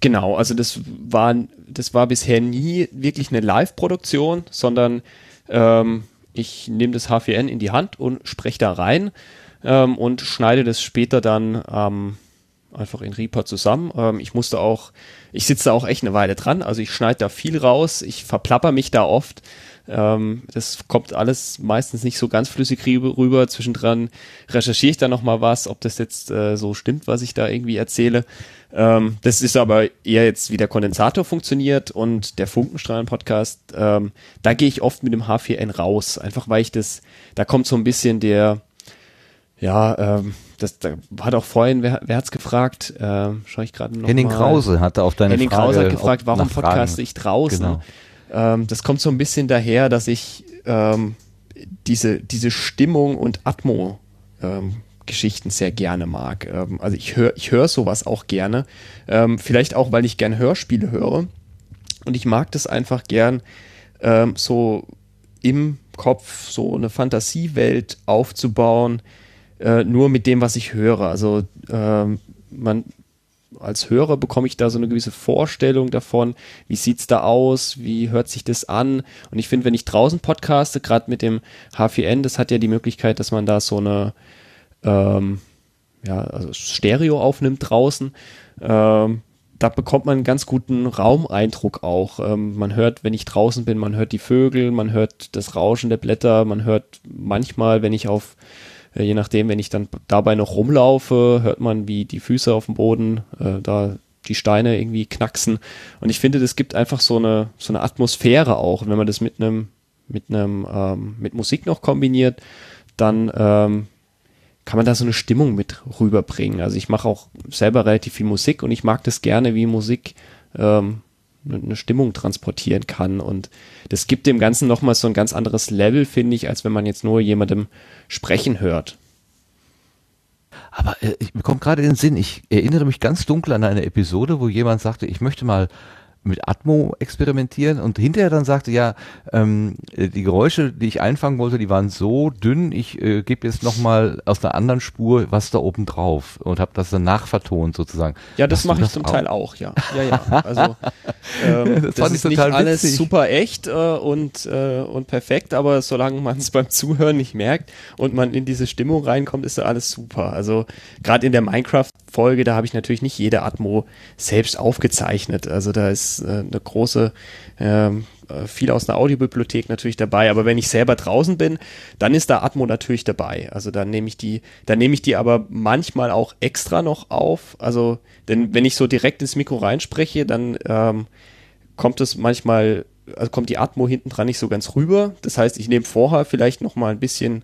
Genau, also das war, das war bisher nie wirklich eine Live-Produktion, sondern ähm, ich nehme das H4N in die Hand und spreche da rein ähm, und schneide das später dann ähm, einfach in Reaper zusammen. Ähm, ich musste auch, ich sitze da auch echt eine Weile dran, also ich schneide da viel raus, ich verplapper mich da oft. Ähm, das kommt alles meistens nicht so ganz flüssig rüber. Zwischendran recherchiere ich da nochmal was, ob das jetzt äh, so stimmt, was ich da irgendwie erzähle. Ähm, das ist aber eher jetzt, wie der Kondensator funktioniert und der Funkenstrahlen-Podcast, ähm, da gehe ich oft mit dem H4N raus, einfach weil ich das, da kommt so ein bisschen der, ja, ähm, das da hat auch vorhin, wer, wer hat's gefragt? Äh, schau ich gerade noch Henning mal. Krause hatte auf deine Henning Frage Krause hat gefragt, warum podcaste ich draußen? Genau. Ähm, das kommt so ein bisschen daher, dass ich ähm, diese, diese Stimmung und Atmo ähm, Geschichten sehr gerne mag. Ähm, also ich höre ich höre sowas auch gerne. Ähm, vielleicht auch, weil ich gern Hörspiele höre. Und ich mag das einfach gern, ähm, so im Kopf so eine Fantasiewelt aufzubauen, äh, nur mit dem, was ich höre. Also man als Hörer bekomme ich da so eine gewisse Vorstellung davon, wie sieht's da aus, wie hört sich das an. Und ich finde, wenn ich draußen podcaste, gerade mit dem H4N, das hat ja die Möglichkeit, dass man da so eine ähm, ja, also Stereo aufnimmt draußen. Ähm, da bekommt man einen ganz guten Raumeindruck auch. Ähm, man hört, wenn ich draußen bin, man hört die Vögel, man hört das Rauschen der Blätter, man hört manchmal, wenn ich auf, je nachdem, wenn ich dann dabei noch rumlaufe, hört man, wie die Füße auf dem Boden, äh, da die Steine irgendwie knacksen. Und ich finde, das gibt einfach so eine, so eine Atmosphäre auch. Und wenn man das mit einem, mit einem, ähm, mit Musik noch kombiniert, dann ähm, kann man da so eine Stimmung mit rüberbringen. Also ich mache auch selber relativ viel Musik und ich mag das gerne, wie Musik ähm, eine Stimmung transportieren kann. Und das gibt dem Ganzen nochmal so ein ganz anderes Level, finde ich, als wenn man jetzt nur jemandem sprechen hört. Aber äh, ich bekomme gerade den Sinn, ich erinnere mich ganz dunkel an eine Episode, wo jemand sagte, ich möchte mal mit Atmo experimentieren und hinterher dann sagte, ja, ähm, äh, die Geräusche, die ich einfangen wollte, die waren so dünn, ich äh, gebe jetzt nochmal aus einer anderen Spur was da oben drauf und habe das dann nachvertont sozusagen. Ja, das mache ich zum auch? Teil auch, ja. Ja, ja. Also ähm, Das das, ist nicht alles witzig. super echt äh, und, äh, und perfekt, aber solange man es beim Zuhören nicht merkt und man in diese Stimmung reinkommt, ist da alles super. Also gerade in der Minecraft-Folge, da habe ich natürlich nicht jede Atmo selbst aufgezeichnet. Also da ist äh, eine große ähm, äh, viel aus einer Audiobibliothek natürlich dabei, aber wenn ich selber draußen bin, dann ist da Atmo natürlich dabei. Also dann nehme ich die, dann nehme ich die aber manchmal auch extra noch auf. Also, denn wenn ich so direkt ins Mikro reinspreche, dann ähm, kommt es manchmal, also kommt die Atmo hinten dran nicht so ganz rüber. Das heißt, ich nehme vorher vielleicht noch mal ein bisschen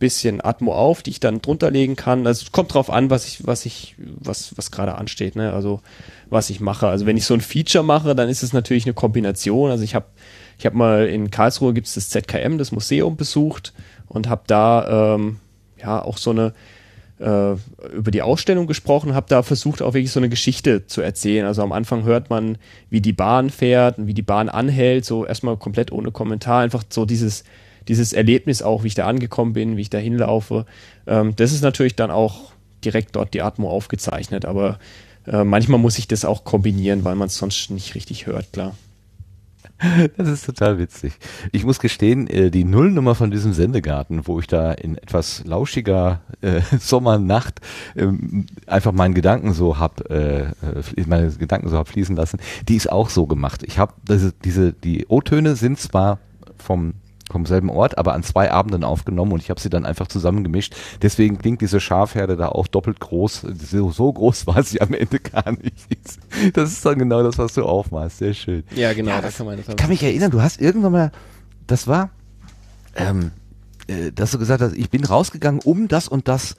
bisschen Atmo auf, die ich dann drunter legen kann. Also es kommt drauf an, was ich, was ich, was, was gerade ansteht, ne? Also was ich mache. Also wenn ich so ein Feature mache, dann ist es natürlich eine Kombination. Also ich habe, ich habe mal in Karlsruhe gibt's das ZKM, das Museum besucht und habe da ähm, ja auch so eine äh, über die Ausstellung gesprochen, habe da versucht, auch wirklich so eine Geschichte zu erzählen. Also am Anfang hört man, wie die Bahn fährt und wie die Bahn anhält, so erstmal komplett ohne Kommentar, einfach so dieses, dieses Erlebnis auch, wie ich da angekommen bin, wie ich da hinlaufe. Ähm, das ist natürlich dann auch direkt dort die Atmo aufgezeichnet, aber äh, manchmal muss ich das auch kombinieren, weil man es sonst nicht richtig hört, klar. Das ist total witzig. Ich muss gestehen, äh, die Nullnummer von diesem Sendegarten, wo ich da in etwas lauschiger äh, Sommernacht ähm, einfach meinen Gedanken so hab, äh, äh, meine Gedanken so hab fließen lassen, die ist auch so gemacht. Ich habe diese, diese, die O-Töne sind zwar vom vom selben Ort, aber an zwei Abenden aufgenommen und ich habe sie dann einfach zusammengemischt. Deswegen klingt diese Schafherde da auch doppelt groß. So, so groß war sie am Ende gar nicht. Das ist dann genau das, was du aufmachst. Sehr schön. Ja, genau, Ja, da das- kann man das Ich kann mich erinnern, du hast irgendwann mal, das war, ähm, äh, dass du gesagt hast, ich bin rausgegangen, um das und das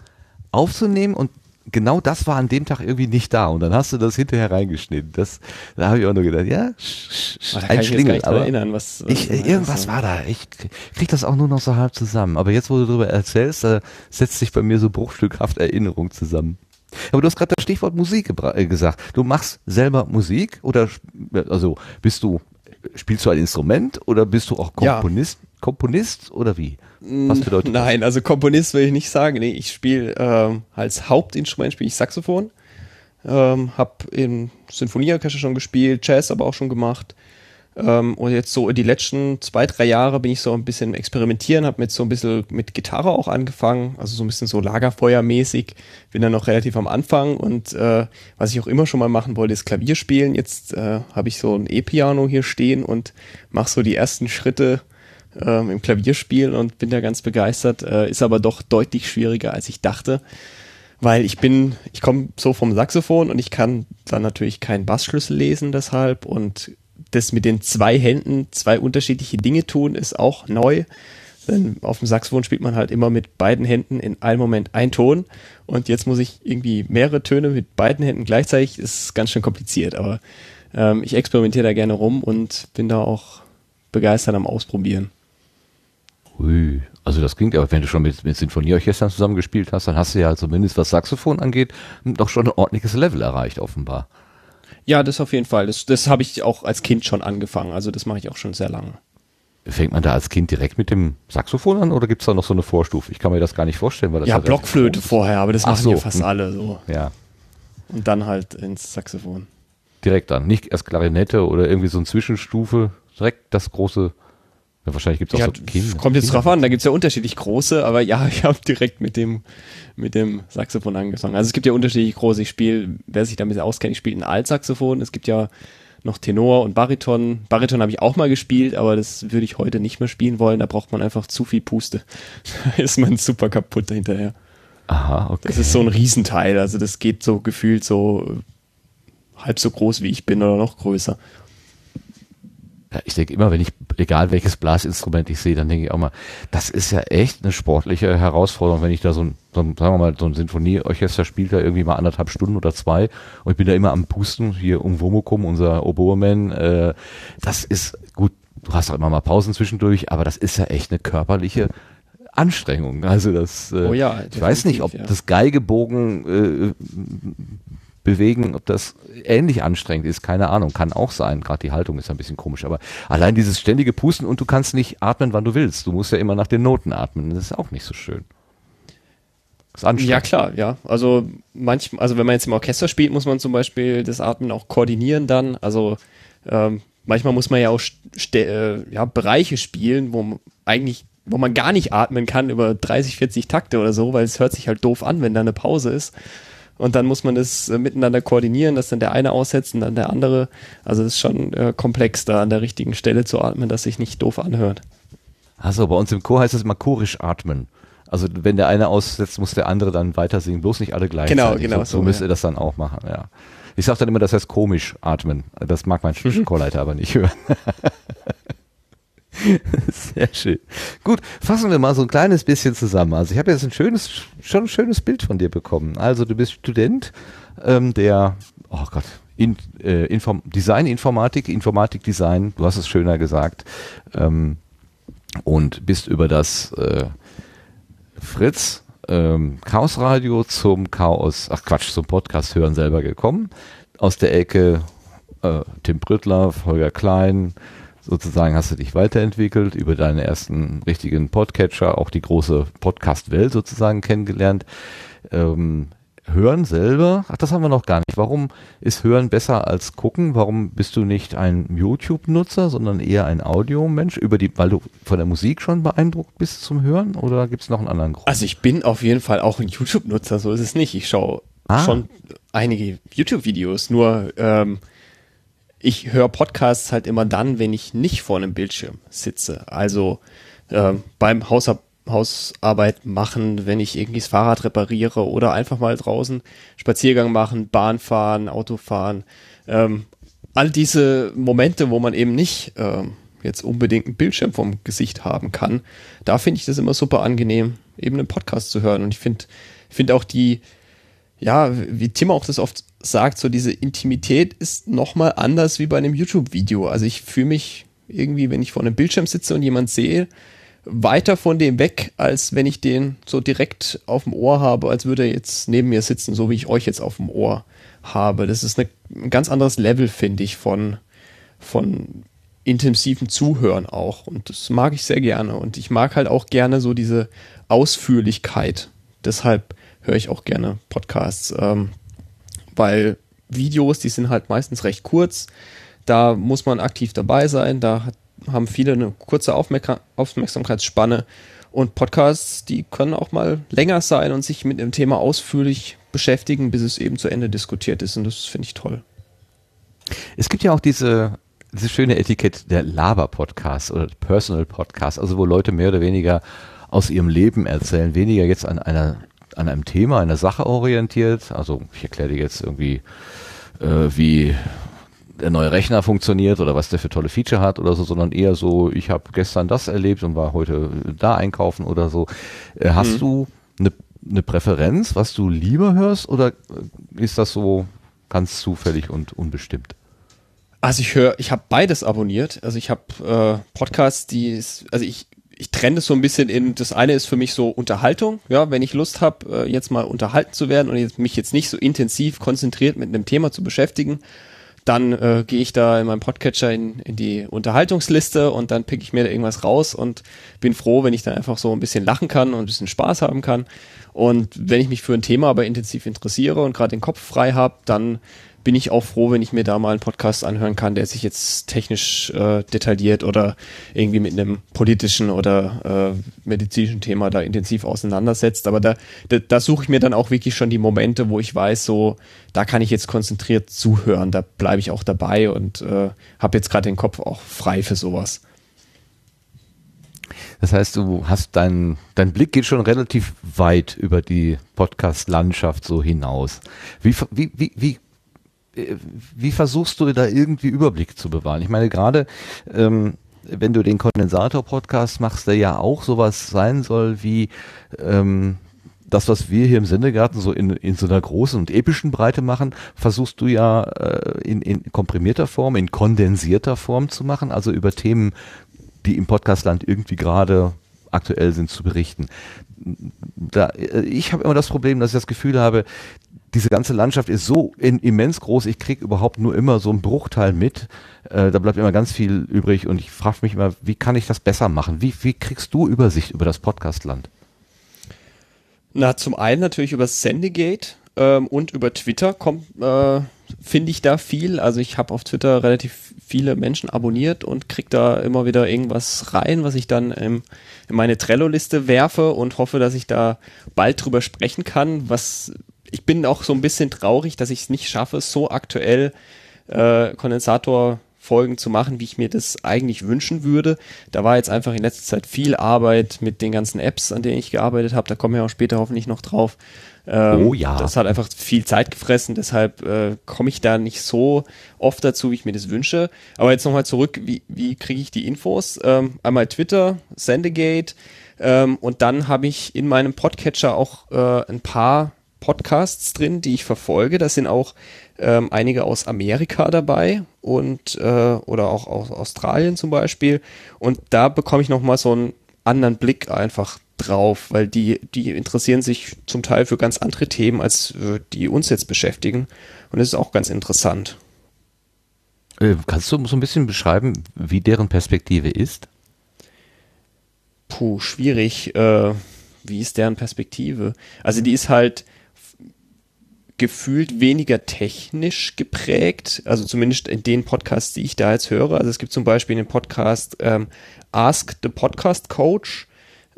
aufzunehmen und genau das war an dem Tag irgendwie nicht da und dann hast du das hinterher reingeschnitten. Das, da habe ich auch nur gedacht, ja, sch, sch, Oh, ein Schlingel, aber erinnern, was, was ich, äh, irgendwas war da. Ich krieg das auch nur noch so halb zusammen. Aber jetzt, wo du darüber erzählst, da setzt sich bei mir so bruchstückhaft Erinnerung zusammen. Aber du hast gerade das Stichwort Musik äh, gesagt. Du machst selber Musik oder also bist du spielst du ein Instrument oder bist du auch Ja. Komponist? Oder wie? Was bedeutet das? Nein, also Komponist will ich nicht sagen. Nee, ich spiele ähm, als Hauptinstrument spiele ich Saxophon. Ähm, hab in Sinfonieorchester schon gespielt, Jazz aber auch schon gemacht. Ähm, und jetzt so die letzten zwei, drei Jahre bin ich so ein bisschen experimentieren, habe mit so ein bisschen mit Gitarre auch angefangen, also so ein bisschen so Lagerfeuermäßig. Bin dann noch relativ am Anfang und äh, was ich auch immer schon mal machen wollte, ist Klavier spielen. Jetzt äh, habe ich so ein E-Piano hier stehen und mache so die ersten Schritte ähm, im Klavierspiel und bin da ganz begeistert. Äh, ist aber doch deutlich schwieriger, als ich dachte weil ich bin, ich komme so vom Saxophon und ich kann dann natürlich keinen Bassschlüssel lesen deshalb und das mit den zwei Händen zwei unterschiedliche Dinge tun, ist auch neu. Denn auf dem Saxophon spielt man halt immer mit beiden Händen in einem Moment ein Ton. Und jetzt muss ich irgendwie mehrere Töne mit beiden Händen gleichzeitig. Ist ganz schön kompliziert, aber ähm, ich experimentiere da gerne rum und bin da auch begeistert am Ausprobieren. Ui, also das klingt aber, wenn du schon mit, mit Sinfonieorchestern zusammengespielt hast, dann hast du ja zumindest was Saxophon angeht, doch schon ein ordentliches Level erreicht, offenbar. Ja, das auf jeden Fall. Das, das habe ich auch als Kind schon angefangen. Also das mache ich auch schon sehr lange. Fängt man da als Kind direkt mit dem Saxophon an oder gibt es da noch so eine Vorstufe? Ich kann mir das gar nicht vorstellen. Weil das ja, Blockflöte vorher, aber das Ach machen so. ja fast alle so. Ja, Und dann halt ins Saxophon. direkt an. Nicht erst Klarinette oder irgendwie so eine Zwischenstufe. Direkt das große. Ja, wahrscheinlich gibt es auch Ja, so Kinder. kommt jetzt drauf an, da gibt's ja unterschiedlich große, aber ja, ich habe direkt mit dem, mit dem Saxophon angefangen. Also es gibt ja unterschiedlich große. Ich spiele, wer sich damit auskennt, ich spiele ein Altsaxophon. Es gibt ja noch Tenor und Bariton. Bariton habe ich auch mal gespielt, aber das würde ich heute nicht mehr spielen wollen. Da braucht man einfach zu viel Puste. Da ist man super kaputt hinterher. Aha, okay. Das ist so ein Riesenteil. Also das geht so gefühlt so halb so groß wie ich bin oder noch größer. Ja, ich denke immer, wenn ich, egal welches Blasinstrument ich sehe, dann denke ich auch mal, das ist ja echt eine sportliche Herausforderung, wenn ich da so ein, so ein sagen wir mal, so ein Sinfonieorchester spielt da irgendwie mal anderthalb Stunden oder zwei und ich bin da immer am Pusten, hier um Womokum, unser Oboeman, äh, das ist gut, du hast auch immer mal Pausen zwischendurch, aber das ist ja echt eine körperliche Anstrengung. Also das, äh, Oh ja, ich weiß nicht, ob ja. das Geigebogen äh, bewegen, ob das ähnlich anstrengend ist, keine Ahnung, kann auch sein. Gerade die Haltung ist ein bisschen komisch, aber allein dieses ständige Pusten und du kannst nicht atmen, wann du willst. Du musst ja immer nach den Noten atmen. Das ist auch nicht so schön. Das ist anstrengend. Ja, klar, ja. Also manchmal, also wenn man jetzt im Orchester spielt, muss man zum Beispiel das Atmen auch koordinieren dann. Also ähm, manchmal muss man ja auch äh, ja, Bereiche spielen, wo man eigentlich, wo man gar nicht atmen kann über 30, 40 Takte oder so, weil es hört sich halt doof an, wenn da eine Pause ist. Und dann muss man das äh, miteinander koordinieren, dass dann der eine aussetzt und dann der andere. Also das ist schon äh, komplex, da an der richtigen Stelle zu atmen, dass sich nicht doof anhört. Also bei uns im Chor heißt es immer chorisch atmen. Also wenn der eine aussetzt, muss der andere dann weiter singen, bloß nicht alle gleichzeitig. Genau, genau So, so so, müsst ja. ihr das dann auch machen, ja. Ich sage dann immer, das heißt komisch atmen. Das mag mein Chorleiter aber nicht hören. Sehr schön. Gut, fassen wir mal so ein kleines bisschen zusammen. Also ich habe jetzt ein schönes, schon ein schönes Bild von dir bekommen. Also du bist Student, ähm, der, oh Gott, in, äh, Inform Design, Informatik, Informatik, Design, du hast es schöner gesagt, ähm, und bist über das äh, Fritz ähm, Chaos Radio zum Chaos, ach Quatsch, zum Podcast hören selber gekommen. Aus der Ecke äh, Tim Prittlaff, Holger Klein, sozusagen hast du dich weiterentwickelt, über deine ersten richtigen Podcatcher, auch die große Podcast-Welt sozusagen kennengelernt. Ähm, Hören selber, ach, das haben wir noch gar nicht. Warum ist Hören besser als gucken? Warum bist du nicht ein YouTube-Nutzer, sondern eher ein Audiomensch, über die, weil du von der Musik schon beeindruckt bist zum Hören? Oder gibt es noch einen anderen Grund? Also ich bin auf jeden Fall auch ein YouTube-Nutzer, so ist es nicht. Ich schaue Ah. schon einige YouTube-Videos, nur ähm, ich höre Podcasts halt immer dann, wenn ich nicht vor einem Bildschirm sitze. Also ähm, beim Hausab Hausarbeit machen, wenn ich irgendwie das Fahrrad repariere oder einfach mal draußen Spaziergang machen, Bahn fahren, Auto fahren. Ähm, all diese Momente, wo man eben nicht ähm, jetzt unbedingt einen Bildschirm vom Gesicht haben kann, da finde ich das immer super angenehm, eben einen Podcast zu hören. Und ich finde finde auch die, ja, wie Tim auch das oft sagt, so diese Intimität ist nochmal anders wie bei einem YouTube-Video. Also ich fühle mich irgendwie, wenn ich vor einem Bildschirm sitze und jemand sehe, weiter von dem weg, als wenn ich den so direkt auf dem Ohr habe, als würde er jetzt neben mir sitzen, so wie ich euch jetzt auf dem Ohr habe. Das ist eine, ein ganz anderes Level, finde ich, von, von intensiven Zuhören auch. Und das mag ich sehr gerne. Und ich mag halt auch gerne so diese Ausführlichkeit. Deshalb höre ich auch gerne Podcasts. Ähm, weil Videos, die sind halt meistens recht kurz. Da muss man aktiv dabei sein. Da hat, haben viele eine kurze Aufmerk Aufmerksamkeitsspanne. Und Podcasts, die können auch mal länger sein und sich mit dem Thema ausführlich beschäftigen, bis es eben zu Ende diskutiert ist. Und das finde ich toll. Es gibt ja auch diese, diese schöne Etikett der Laber-Podcast oder Personal Podcast, also wo Leute mehr oder weniger aus ihrem Leben erzählen, weniger jetzt an einer an einem Thema, einer Sache orientiert. Also ich erkläre dir jetzt irgendwie, äh, wie der neue Rechner funktioniert oder was der für tolle Feature hat oder so, sondern eher so, ich habe gestern das erlebt und war heute da einkaufen oder so. Äh, hast mhm. du eine ne Präferenz, was du lieber hörst oder ist das so ganz zufällig und unbestimmt? Also ich höre, ich habe beides abonniert. Also ich habe äh, Podcasts, die, also ich ich trenne das so ein bisschen in, das eine ist für mich so Unterhaltung, ja, wenn ich Lust habe, äh, jetzt mal unterhalten zu werden und jetzt, mich jetzt nicht so intensiv konzentriert mit einem Thema zu beschäftigen, dann äh, gehe ich da in meinem Podcatcher in, in die Unterhaltungsliste und dann pick ich mir da irgendwas raus und bin froh, wenn ich dann einfach so ein bisschen lachen kann und ein bisschen Spaß haben kann. Und wenn ich mich für ein Thema aber intensiv interessiere und gerade den Kopf frei habe, dann bin ich auch froh, wenn ich mir da mal einen Podcast anhören kann, der sich jetzt technisch äh, detailliert oder irgendwie mit einem politischen oder äh, medizinischen Thema da intensiv auseinandersetzt. Aber da, da, da suche ich mir dann auch wirklich schon die Momente, wo ich weiß, so, da kann ich jetzt konzentriert zuhören, da bleibe ich auch dabei und äh, habe jetzt gerade den Kopf auch frei für sowas. Das heißt, du hast dein, dein Blick geht schon relativ weit über die Podcast-Landschaft so hinaus. Wie, wie, wie, wie wie versuchst du da irgendwie Überblick zu bewahren? Ich meine, gerade ähm, wenn du den Kondensator-Podcast machst, der ja auch sowas sein soll wie ähm, das, was wir hier im Sendegarten so in, in so einer großen und epischen Breite machen, versuchst du ja äh, in, in komprimierter Form, in kondensierter Form zu machen, also über Themen, die im Podcastland irgendwie gerade aktuell sind, zu berichten. Da, äh, ich habe immer das Problem, dass ich das Gefühl habe, diese ganze Landschaft ist so in, immens groß, ich krieg überhaupt nur immer so einen Bruchteil mit. Äh, da bleibt immer ganz viel übrig und ich frage mich immer, wie kann ich das besser machen? Wie, wie kriegst du Übersicht über das Podcastland? Na, zum einen natürlich über Sendegate ähm, und über Twitter kommt, äh, finde ich da viel. Also ich habe auf Twitter relativ viele Menschen abonniert und krieg da immer wieder irgendwas rein, was ich dann ähm, in meine Trello-Liste werfe und hoffe, dass ich da bald drüber sprechen kann, was ich bin auch so ein bisschen traurig, dass ich es nicht schaffe, so aktuell äh, Kondensator Folgen zu machen, wie ich mir das eigentlich wünschen würde. Da war jetzt einfach in letzter Zeit viel Arbeit mit den ganzen Apps, an denen ich gearbeitet habe. Da kommen wir auch später hoffentlich noch drauf. Ähm, oh ja. Das hat einfach viel Zeit gefressen, deshalb äh, komme ich da nicht so oft dazu, wie ich mir das wünsche. Aber jetzt nochmal zurück, wie, wie kriege ich die Infos? Ähm, einmal Twitter, Sendegate ähm, und dann habe ich in meinem Podcatcher auch äh, ein paar Podcasts drin, die ich verfolge. Da sind auch ähm, einige aus Amerika dabei und äh, oder auch aus Australien zum Beispiel. Und da bekomme ich nochmal so einen anderen Blick einfach drauf, weil die, die interessieren sich zum Teil für ganz andere Themen, als äh, die uns jetzt beschäftigen. Und das ist auch ganz interessant. Äh, kannst du so ein bisschen beschreiben, wie deren Perspektive ist? Puh, schwierig. Äh, wie ist deren Perspektive? Also die ist halt gefühlt weniger technisch geprägt, also zumindest in den Podcasts, die ich da jetzt höre. Also es gibt zum Beispiel den Podcast ähm, Ask the Podcast Coach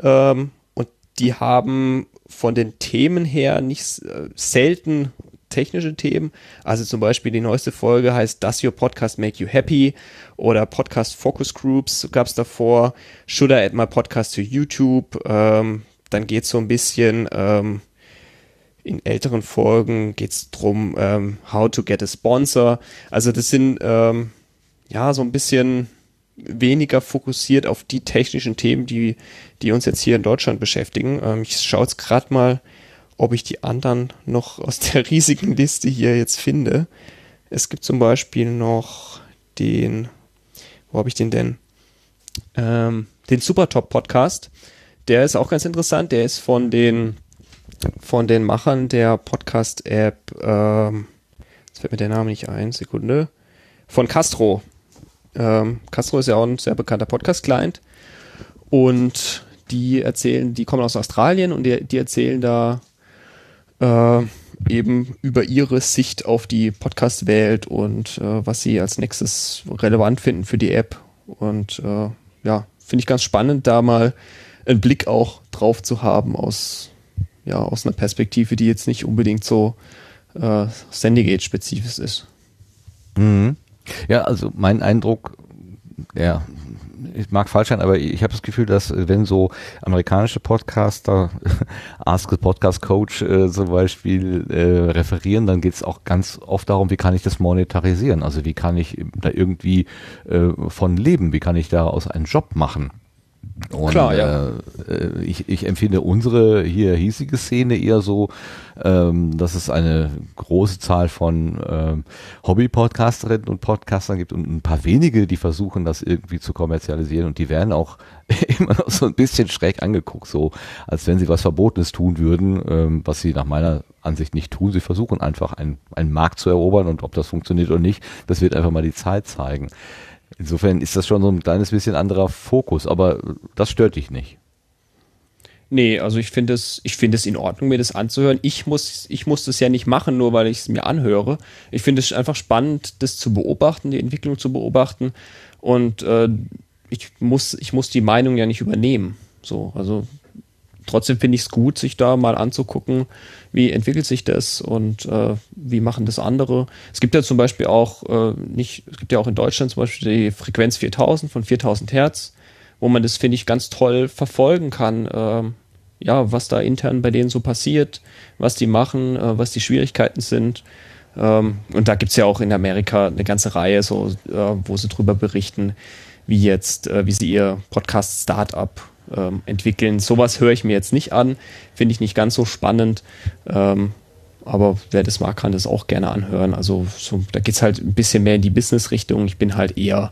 ähm, und die haben von den Themen her nicht äh, selten technische Themen. Also zum Beispiel die neueste Folge heißt Does Your Podcast Make You Happy? Oder Podcast Focus Groups gab es davor. Should I add my podcast to YouTube? Ähm, dann geht es so ein bisschen ähm, in älteren Folgen geht es darum, ähm, how to get a sponsor. Also das sind ähm, ja so ein bisschen weniger fokussiert auf die technischen Themen, die, die uns jetzt hier in Deutschland beschäftigen. Ähm, ich schaue jetzt gerade mal, ob ich die anderen noch aus der riesigen Liste hier jetzt finde. Es gibt zum Beispiel noch den, wo habe ich den denn? Ähm, den Supertop Podcast. Der ist auch ganz interessant. Der ist von den von den Machern der Podcast-App, ähm, jetzt fällt mir der Name nicht ein, Sekunde, von Castro. Ähm, Castro ist ja auch ein sehr bekannter Podcast-Client und die erzählen, die kommen aus Australien und die, die erzählen da äh, eben über ihre Sicht auf die Podcast-Welt und äh, was sie als nächstes relevant finden für die App. Und äh, ja, finde ich ganz spannend, da mal einen Blick auch drauf zu haben aus, ja, aus einer Perspektive, die jetzt nicht unbedingt so äh, Sendegate-spezifisch ist. Mhm. Ja, also mein Eindruck, ja, ich mag falsch sein, aber ich habe das Gefühl, dass äh, wenn so amerikanische Podcaster, Ask the Podcast Coach äh, zum Beispiel äh, referieren, dann geht es auch ganz oft darum, wie kann ich das monetarisieren? Also wie kann ich da irgendwie äh, von leben? Wie kann ich daraus einen Job machen? Und, Klar, ja. Äh, ich, ich empfinde unsere hier hiesige Szene eher so, ähm, dass es eine große Zahl von ähm, Hobby-Podcasterinnen und Podcastern gibt und ein paar wenige, die versuchen, das irgendwie zu kommerzialisieren und die werden auch immer noch so ein bisschen schräg angeguckt, so als wenn sie was Verbotenes tun würden, ähm, was sie nach meiner Ansicht nicht tun. Sie versuchen einfach einen, einen Markt zu erobern und ob das funktioniert oder nicht, das wird einfach mal die Zeit zeigen. Insofern ist das schon so ein kleines bisschen anderer Fokus, aber das stört dich nicht. Nee, also ich finde es, ich es in Ordnung, mir das anzuhören. Ich muss, ich muss das ja nicht machen, nur weil ich es mir anhöre. Ich finde es einfach spannend, das zu beobachten, die Entwicklung zu beobachten. Und äh, ich muss, ich muss die Meinung ja nicht übernehmen. So, also trotzdem finde ich es gut, sich da mal anzugucken, wie entwickelt sich das und äh, wie machen das andere. Es gibt ja zum Beispiel auch äh, nicht, es gibt ja auch in Deutschland zum Beispiel die Frequenz 4000 von 4000 Hertz, wo man das finde ich ganz toll verfolgen kann. Äh, ja, was da intern bei denen so passiert, was die machen, äh, was die Schwierigkeiten sind. Ähm, und da gibt's ja auch in Amerika eine ganze Reihe, so, äh, wo sie drüber berichten, wie jetzt, äh, wie sie ihr Podcast-Startup ähm, entwickeln. Sowas höre ich mir jetzt nicht an, finde ich nicht ganz so spannend. Ähm, aber wer das mag, kann das auch gerne anhören. Also so, da geht's halt ein bisschen mehr in die Business-Richtung. Ich bin halt eher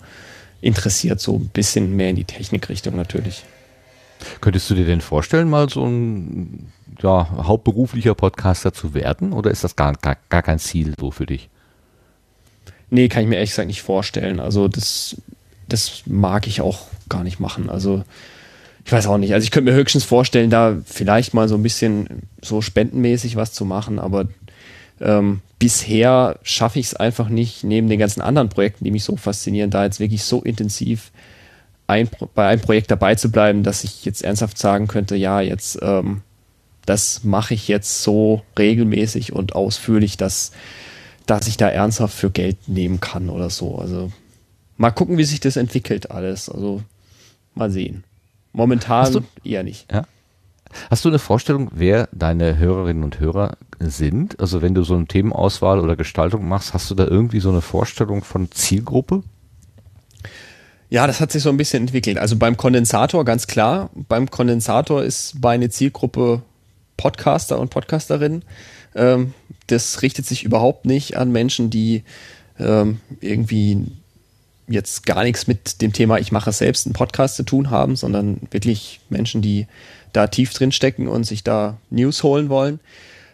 interessiert, so ein bisschen mehr in die Technik-Richtung natürlich. Könntest du dir denn vorstellen, mal so ein ja, hauptberuflicher Podcaster zu werden? Oder ist das gar, gar, gar kein Ziel so für dich? Nee, kann ich mir ehrlich gesagt nicht vorstellen. Also das, das mag ich auch gar nicht machen. Also ich weiß auch nicht. Also ich könnte mir höchstens vorstellen, da vielleicht mal so ein bisschen so spendenmäßig was zu machen, aber ähm, bisher schaffe ich es einfach nicht, neben den ganzen anderen Projekten, die mich so faszinieren, da jetzt wirklich so intensiv ein, bei einem Projekt dabei zu bleiben, dass ich jetzt ernsthaft sagen könnte, ja, jetzt ähm, das mache ich jetzt so regelmäßig und ausführlich, dass, dass ich da ernsthaft für Geld nehmen kann oder so. Also mal gucken, wie sich das entwickelt alles. Also mal sehen. Momentan du, eher nicht. Ja. Hast du eine Vorstellung, wer deine Hörerinnen und Hörer sind? Also wenn du so eine Themenauswahl oder Gestaltung machst, hast du da irgendwie so eine Vorstellung von Zielgruppe? Ja, das hat sich so ein bisschen entwickelt. Also beim Kondensator ganz klar. Beim Kondensator ist meine Zielgruppe Podcaster und Podcasterinnen. Ähm, das richtet sich überhaupt nicht an Menschen, die ähm, irgendwie jetzt gar nichts mit dem Thema Ich mache selbst einen Podcast zu tun haben, sondern wirklich Menschen, die da tief drin stecken und sich da News holen wollen.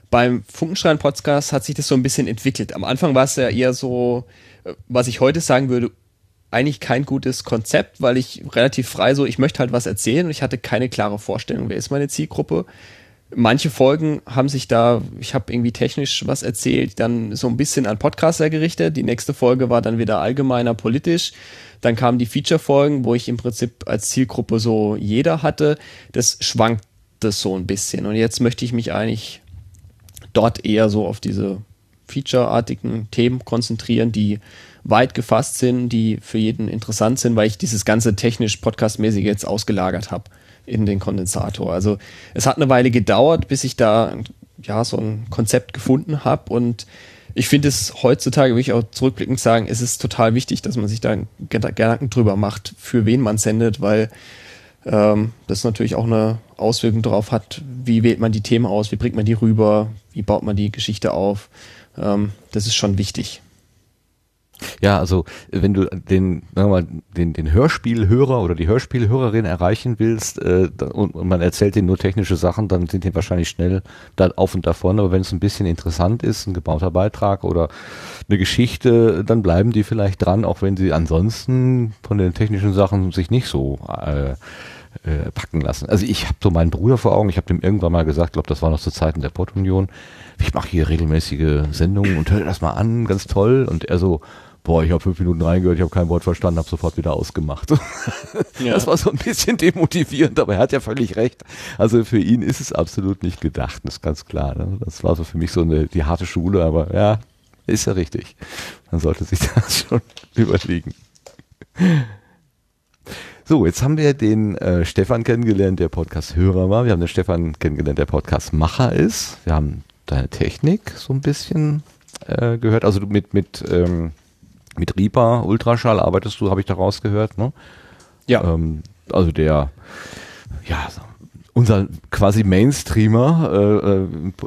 Beim Funkenschrein Podcast hat sich das so ein bisschen entwickelt. Am Anfang war es ja eher so, äh, was ich heute sagen würde, eigentlich kein gutes Konzept, weil ich relativ frei so, ich möchte halt was erzählen und ich hatte keine klare Vorstellung, wer ist meine Zielgruppe. Manche Folgen haben sich da, ich habe irgendwie technisch was erzählt, dann so ein bisschen an Podcaster gerichtet. Die nächste Folge war dann wieder allgemeiner politisch. Dann kamen die Feature-Folgen, wo ich im Prinzip als Zielgruppe so jeder hatte. Das schwankt das so ein bisschen. Und jetzt möchte ich mich eigentlich dort eher so auf diese Feature-artigen Themen konzentrieren, die weit gefasst sind, die für jeden interessant sind, weil ich dieses ganze technisch podcastmäßige jetzt ausgelagert habe in den Kondensator. Also es hat eine Weile gedauert, bis ich da ja so ein Konzept gefunden habe und ich finde es heutzutage, will ich auch zurückblickend sagen, es ist total wichtig, dass man sich da Gedanken drüber macht, für wen man sendet, weil ähm, das natürlich auch eine Auswirkung darauf hat, wie wählt man die Themen aus, wie bringt man die rüber, wie baut man die Geschichte auf. Ähm, das ist schon wichtig. Ja, also wenn du den, sagen wir mal, den, den Hörspielhörer oder die Hörspielhörerin erreichen willst äh, und, und man erzählt denen nur technische Sachen, dann sind die wahrscheinlich schnell da auf und davon. Aber wenn es ein bisschen interessant ist, ein gebauter Beitrag oder eine Geschichte, dann bleiben die vielleicht dran, auch wenn sie ansonsten von den technischen Sachen sich nicht so äh, äh, packen lassen. Also ich habe so meinen Bruder vor Augen, ich habe dem irgendwann mal gesagt, glaube das war noch zu Zeiten der Portunion, ich mache hier regelmäßige Sendungen und hör das mal an, ganz toll. Und er so, boah, ich habe fünf Minuten reingehört, ich habe kein Wort verstanden, habe sofort wieder ausgemacht. Ja. Das war so ein bisschen demotivierend, aber er hat ja völlig recht. Also für ihn ist es absolut nicht gedacht, das ist ganz klar. Ne? Das war so für mich so eine die harte Schule, aber ja, ist ja richtig. Man sollte sich das schon überlegen. So, jetzt haben wir den äh, Stefan kennengelernt, der Podcast-Hörer war. Wir haben den Stefan kennengelernt, der Podcast-Macher ist. Wir haben deine Technik so ein bisschen äh, gehört. Also mit, mit, ähm, mit Reaper Ultraschall arbeitest du, habe ich da rausgehört, ne? Ja. Ähm, also der, ja, unser quasi Mainstreamer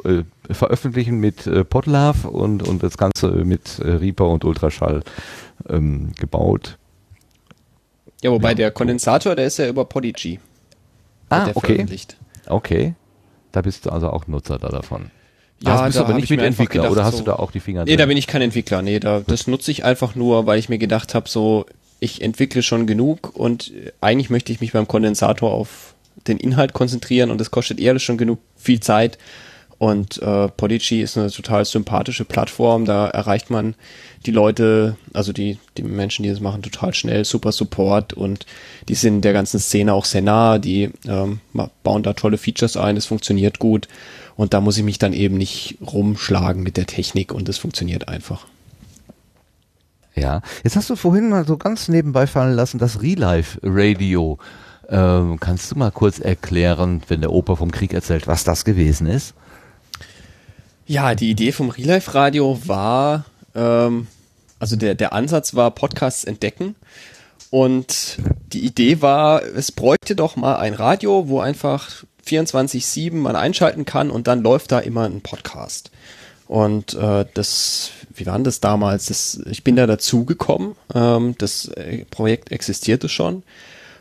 äh, äh, veröffentlichen mit äh, Podlove und, und das Ganze mit äh, Reaper und Ultraschall ähm, gebaut. Ja, wobei ja. der Kondensator, der ist ja über Podigy. Ah, okay. Okay. Da bist du also auch Nutzer da davon. Ja, also bist da aber nicht mit Entwickler gedacht, oder hast so, du da auch die Finger drin? Nee, da bin ich kein Entwickler. Nee, da, das nutze ich einfach nur, weil ich mir gedacht habe, so, ich entwickle schon genug und eigentlich möchte ich mich beim Kondensator auf den Inhalt konzentrieren und das kostet eher schon genug viel Zeit. Und äh, Podigy ist eine total sympathische Plattform. Da erreicht man die Leute, also die, die Menschen, die das machen, total schnell, super Support und die sind der ganzen Szene auch sehr nah. Die ähm, bauen da tolle Features ein, es funktioniert gut. Und da muss ich mich dann eben nicht rumschlagen mit der Technik und es funktioniert einfach. Ja, jetzt hast du vorhin mal so ganz nebenbei fallen lassen, das Relife Radio. Ähm, kannst du mal kurz erklären, wenn der Opa vom Krieg erzählt, was das gewesen ist? Ja, die Idee vom Relife Radio war, ähm, also der, der Ansatz war Podcasts entdecken. Und die Idee war, es bräuchte doch mal ein Radio, wo einfach 24-7 man einschalten kann und dann läuft da immer ein Podcast. Und äh, das, wie war denn das damals? Das, ich bin da dazugekommen. Ähm, das äh, Projekt existierte schon.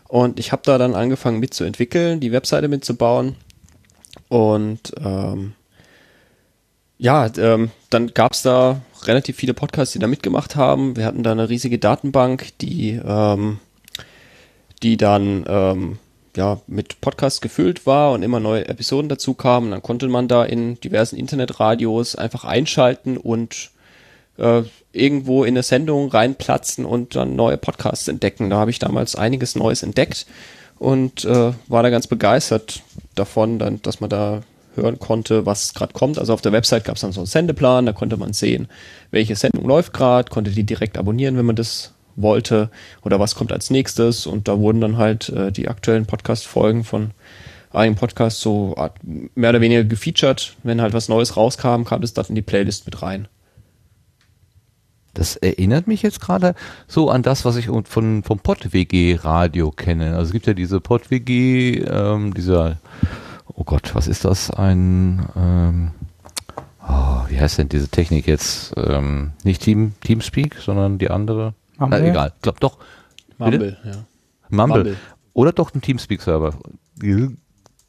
Und ich habe da dann angefangen mitzuentwickeln, die Webseite mitzubauen. Und ähm, ja, ähm, dann gab es da relativ viele Podcasts, die da mitgemacht haben. Wir hatten da eine riesige Datenbank, die, ähm, die dann ähm, ja, mit Podcasts gefüllt war und immer neue Episoden dazu kamen. Dann konnte man da in diversen Internetradios einfach einschalten und äh, irgendwo in eine Sendung reinplatzen und dann neue Podcasts entdecken. Da habe ich damals einiges Neues entdeckt und äh, war da ganz begeistert davon, dann, dass man da hören konnte, was gerade kommt. Also auf der Website gab es dann so einen Sendeplan, da konnte man sehen, welche Sendung läuft gerade, konnte die direkt abonnieren, wenn man das wollte oder was kommt als nächstes. Und da wurden dann halt äh, die aktuellen Podcast-Folgen von einigen Podcasts so mehr oder weniger gefeatured. Wenn halt was Neues rauskam, kam das dann in die Playlist mit rein. Das erinnert mich jetzt gerade so an das, was ich von vom PodWG Radio kenne. Also es gibt ja diese PodWG, ähm, dieser, oh Gott, was ist das? Ein, ähm, oh, wie heißt denn diese Technik jetzt? Ähm, nicht Team Teamspeak, sondern die andere. Mumble? Na, egal, ich glaube doch. Mumble, ja. Mumble. Mumble. Oder doch ein Teamspeak-Server.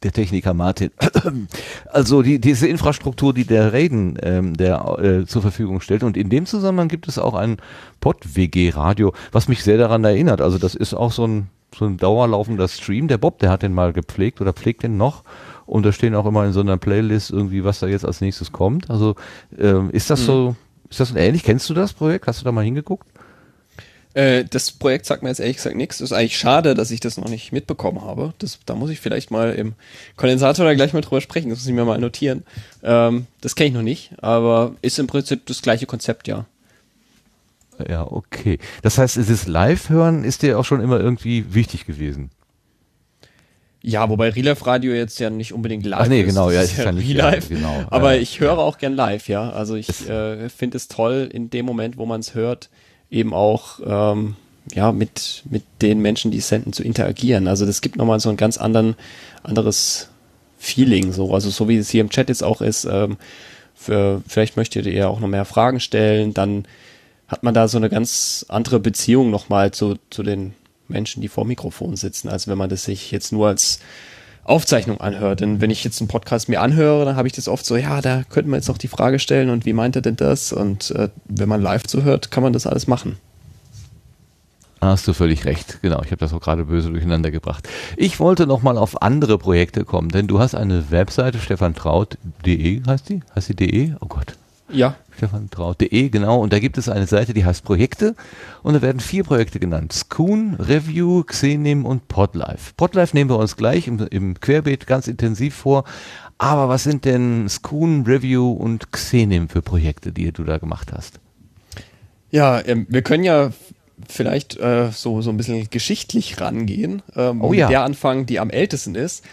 Der Techniker Martin. Also die, diese Infrastruktur, die der Raiden ähm, der, äh, zur Verfügung stellt. Und in dem Zusammenhang gibt es auch ein Pod-WG-Radio, was mich sehr daran erinnert. Also das ist auch so ein, so ein dauerlaufender Stream. Der Bob, der hat den mal gepflegt oder pflegt den noch. Und da stehen auch immer in so einer Playlist irgendwie, was da jetzt als nächstes kommt. Also ähm, ist das mhm. so, ist das ähnlich? Kennst du das Projekt? Hast du da mal hingeguckt? Äh, das Projekt sagt mir jetzt ehrlich gesagt nichts. Ist eigentlich schade, dass ich das noch nicht mitbekommen habe. Das, da muss ich vielleicht mal im Kondensator da gleich mal drüber sprechen. Das muss ich mir mal notieren. Ähm, das kenne ich noch nicht, aber ist im Prinzip das gleiche Konzept, ja. Ja, okay. Das heißt, dieses Live-Hören ist dir auch schon immer irgendwie wichtig gewesen. Ja, wobei Relive Radio jetzt ja nicht unbedingt live Ach nee, genau, ja, ist ja Relive. Ja, genau. Aber ja, ich höre auch gern live, ja. Also ich äh, finde es toll in dem Moment, wo man es hört, eben auch ähm, ja mit mit den Menschen, die senden, zu interagieren. Also das gibt nochmal so ein ganz anderen anderes Feeling, so also so wie es hier im Chat jetzt auch ist. Ähm, für, vielleicht möchtet ihr auch noch mehr Fragen stellen, dann hat man da so eine ganz andere Beziehung nochmal zu, zu den Menschen, die vor Mikrofon sitzen, als wenn man das sich jetzt nur als Aufzeichnung anhört. Denn wenn ich jetzt einen Podcast mir anhöre, dann habe ich das oft so, ja, da könnten wir jetzt noch die Frage stellen und wie meint er denn das? Und äh, wenn man live zuhört, kann man das alles machen. Hast du völlig recht. Genau, ich habe das auch gerade böse durcheinander gebracht. Ich wollte noch mal auf andere Projekte kommen, denn du hast eine Webseite, stefantraut.de heißt die? Heißt die de? Oh Gott. Ja. stefantraut.de, genau. Und da gibt es eine Seite, die heißt Projekte. Und da werden vier Projekte genannt. Scoon, Review, Xenim und Podlife. Podlife nehmen wir uns gleich im, im Querbeet ganz intensiv vor. Aber was sind denn Scoon, Review und Xenim für Projekte, die du da gemacht hast? Ja, ähm, wir können ja vielleicht äh, so, so ein bisschen geschichtlich rangehen. Ähm, Oh ja. Der Anfang, die am ältesten ist.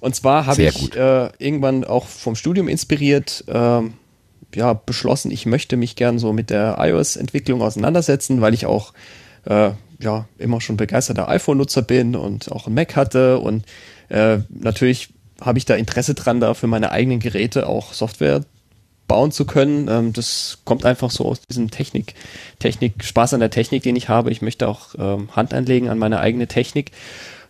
Und zwar habe ich gut. äh, irgendwann auch vom Studium inspiriert, ähm, ja, beschlossen, ich möchte mich gern so mit der iOS-Entwicklung auseinandersetzen, weil ich auch äh, ja immer schon begeisterter iPhone-Nutzer bin und auch ein Mac hatte und äh, natürlich habe ich da Interesse dran, da für meine eigenen Geräte auch Software bauen zu können. Ähm, das kommt einfach so aus diesem Technik, Technik, Spaß an der Technik, den ich habe. Ich möchte auch ähm, Hand anlegen an meine eigene Technik.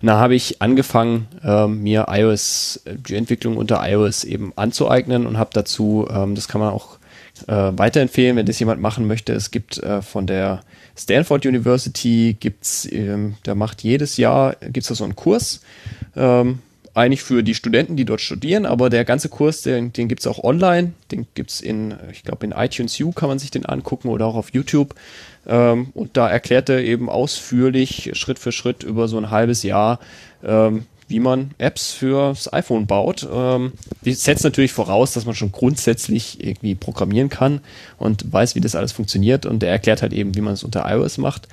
Und da habe ich angefangen, ähm, mir iOS, äh, die Entwicklung unter iOS eben anzueignen und habe dazu, ähm, das kann man auch äh, weiterempfehlen, wenn das jemand machen möchte. Es gibt äh, von der Stanford University gibt's, ähm, da macht jedes Jahr gibt's da so einen Kurs. Ähm, eigentlich für die Studenten, die dort studieren, aber der ganze Kurs, den, den gibt's auch online, den gibt's in, ich glaube in iTunes U kann man sich den angucken oder auch auf YouTube. Ähm, und da erklärt er eben ausführlich, Schritt für Schritt über so ein halbes Jahr, ähm, wie man Apps fürs iPhone baut. Ähm, die setzt natürlich voraus, dass man schon grundsätzlich irgendwie programmieren kann und weiß, wie das alles funktioniert. Und er erklärt halt eben, wie man es unter iOS macht.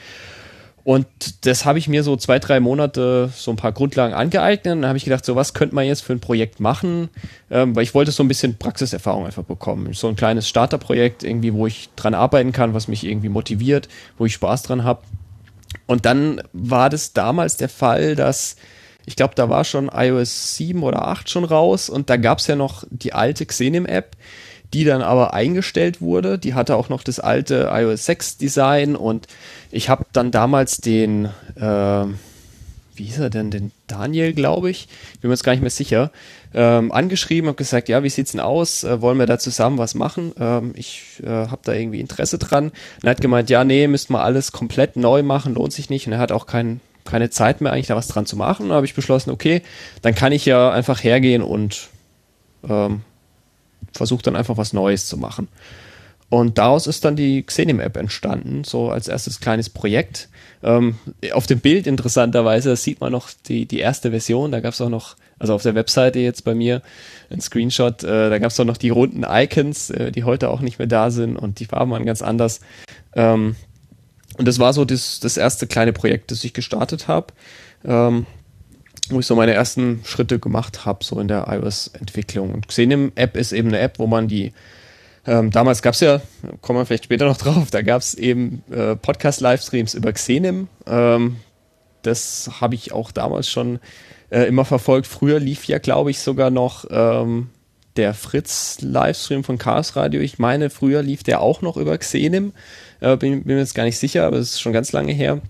Und das habe ich mir so zwei, drei Monate so ein paar Grundlagen angeeignet. Dann habe ich gedacht, so was könnte man jetzt für ein Projekt machen? Ähm, weil ich wollte so ein bisschen Praxiserfahrung einfach bekommen. So ein kleines Starterprojekt irgendwie, wo ich dran arbeiten kann, was mich irgendwie motiviert, wo ich Spaß dran habe. Und dann war das damals der Fall, dass ich glaube, da war schon iOS 7 oder 8 schon raus und da gab es ja noch die alte Xenim-App, die dann aber eingestellt wurde. Die hatte auch noch das alte iOS 6 Design und ich habe dann damals den, äh, wie hieß er denn, den Daniel, glaube ich, bin mir jetzt gar nicht mehr sicher, ähm, angeschrieben und gesagt, ja, wie sieht's denn aus? Äh, wollen wir da zusammen was machen? Ähm, ich äh, habe da irgendwie Interesse dran. Und er hat gemeint, ja, nee, müssten wir alles komplett neu machen, lohnt sich nicht. Und er hat auch kein, keine Zeit mehr, eigentlich da was dran zu machen. Habe ich beschlossen, okay, dann kann ich ja einfach hergehen und ähm, versuche dann einfach was Neues zu machen. Und daraus ist dann die Xenim-App entstanden, so als erstes kleines Projekt. Ähm, auf dem Bild interessanterweise sieht man noch die, die erste Version, da gab es auch noch, also auf der Webseite jetzt bei mir, ein Screenshot, äh, da gab es auch noch die runden Icons, äh, die heute auch nicht mehr da sind und die Farben waren ganz anders. Ähm, und das war so das, das erste kleine Projekt, das ich gestartet habe, ähm, wo ich so meine ersten Schritte gemacht habe, so in der iOS-Entwicklung. Und Xenim-App ist eben eine App, wo man die ähm, damals gab es ja, kommen wir vielleicht später noch drauf, da gab es eben äh, Podcast-Livestreams über Xenim. Ähm, das habe ich auch damals schon äh, immer verfolgt. Früher lief ja, glaube ich, sogar noch ähm, der Fritz-Livestream von Chaos Radio. Ich meine, früher lief der auch noch über Xenim. Äh, bin, bin mir jetzt gar nicht sicher, aber es ist schon ganz lange her.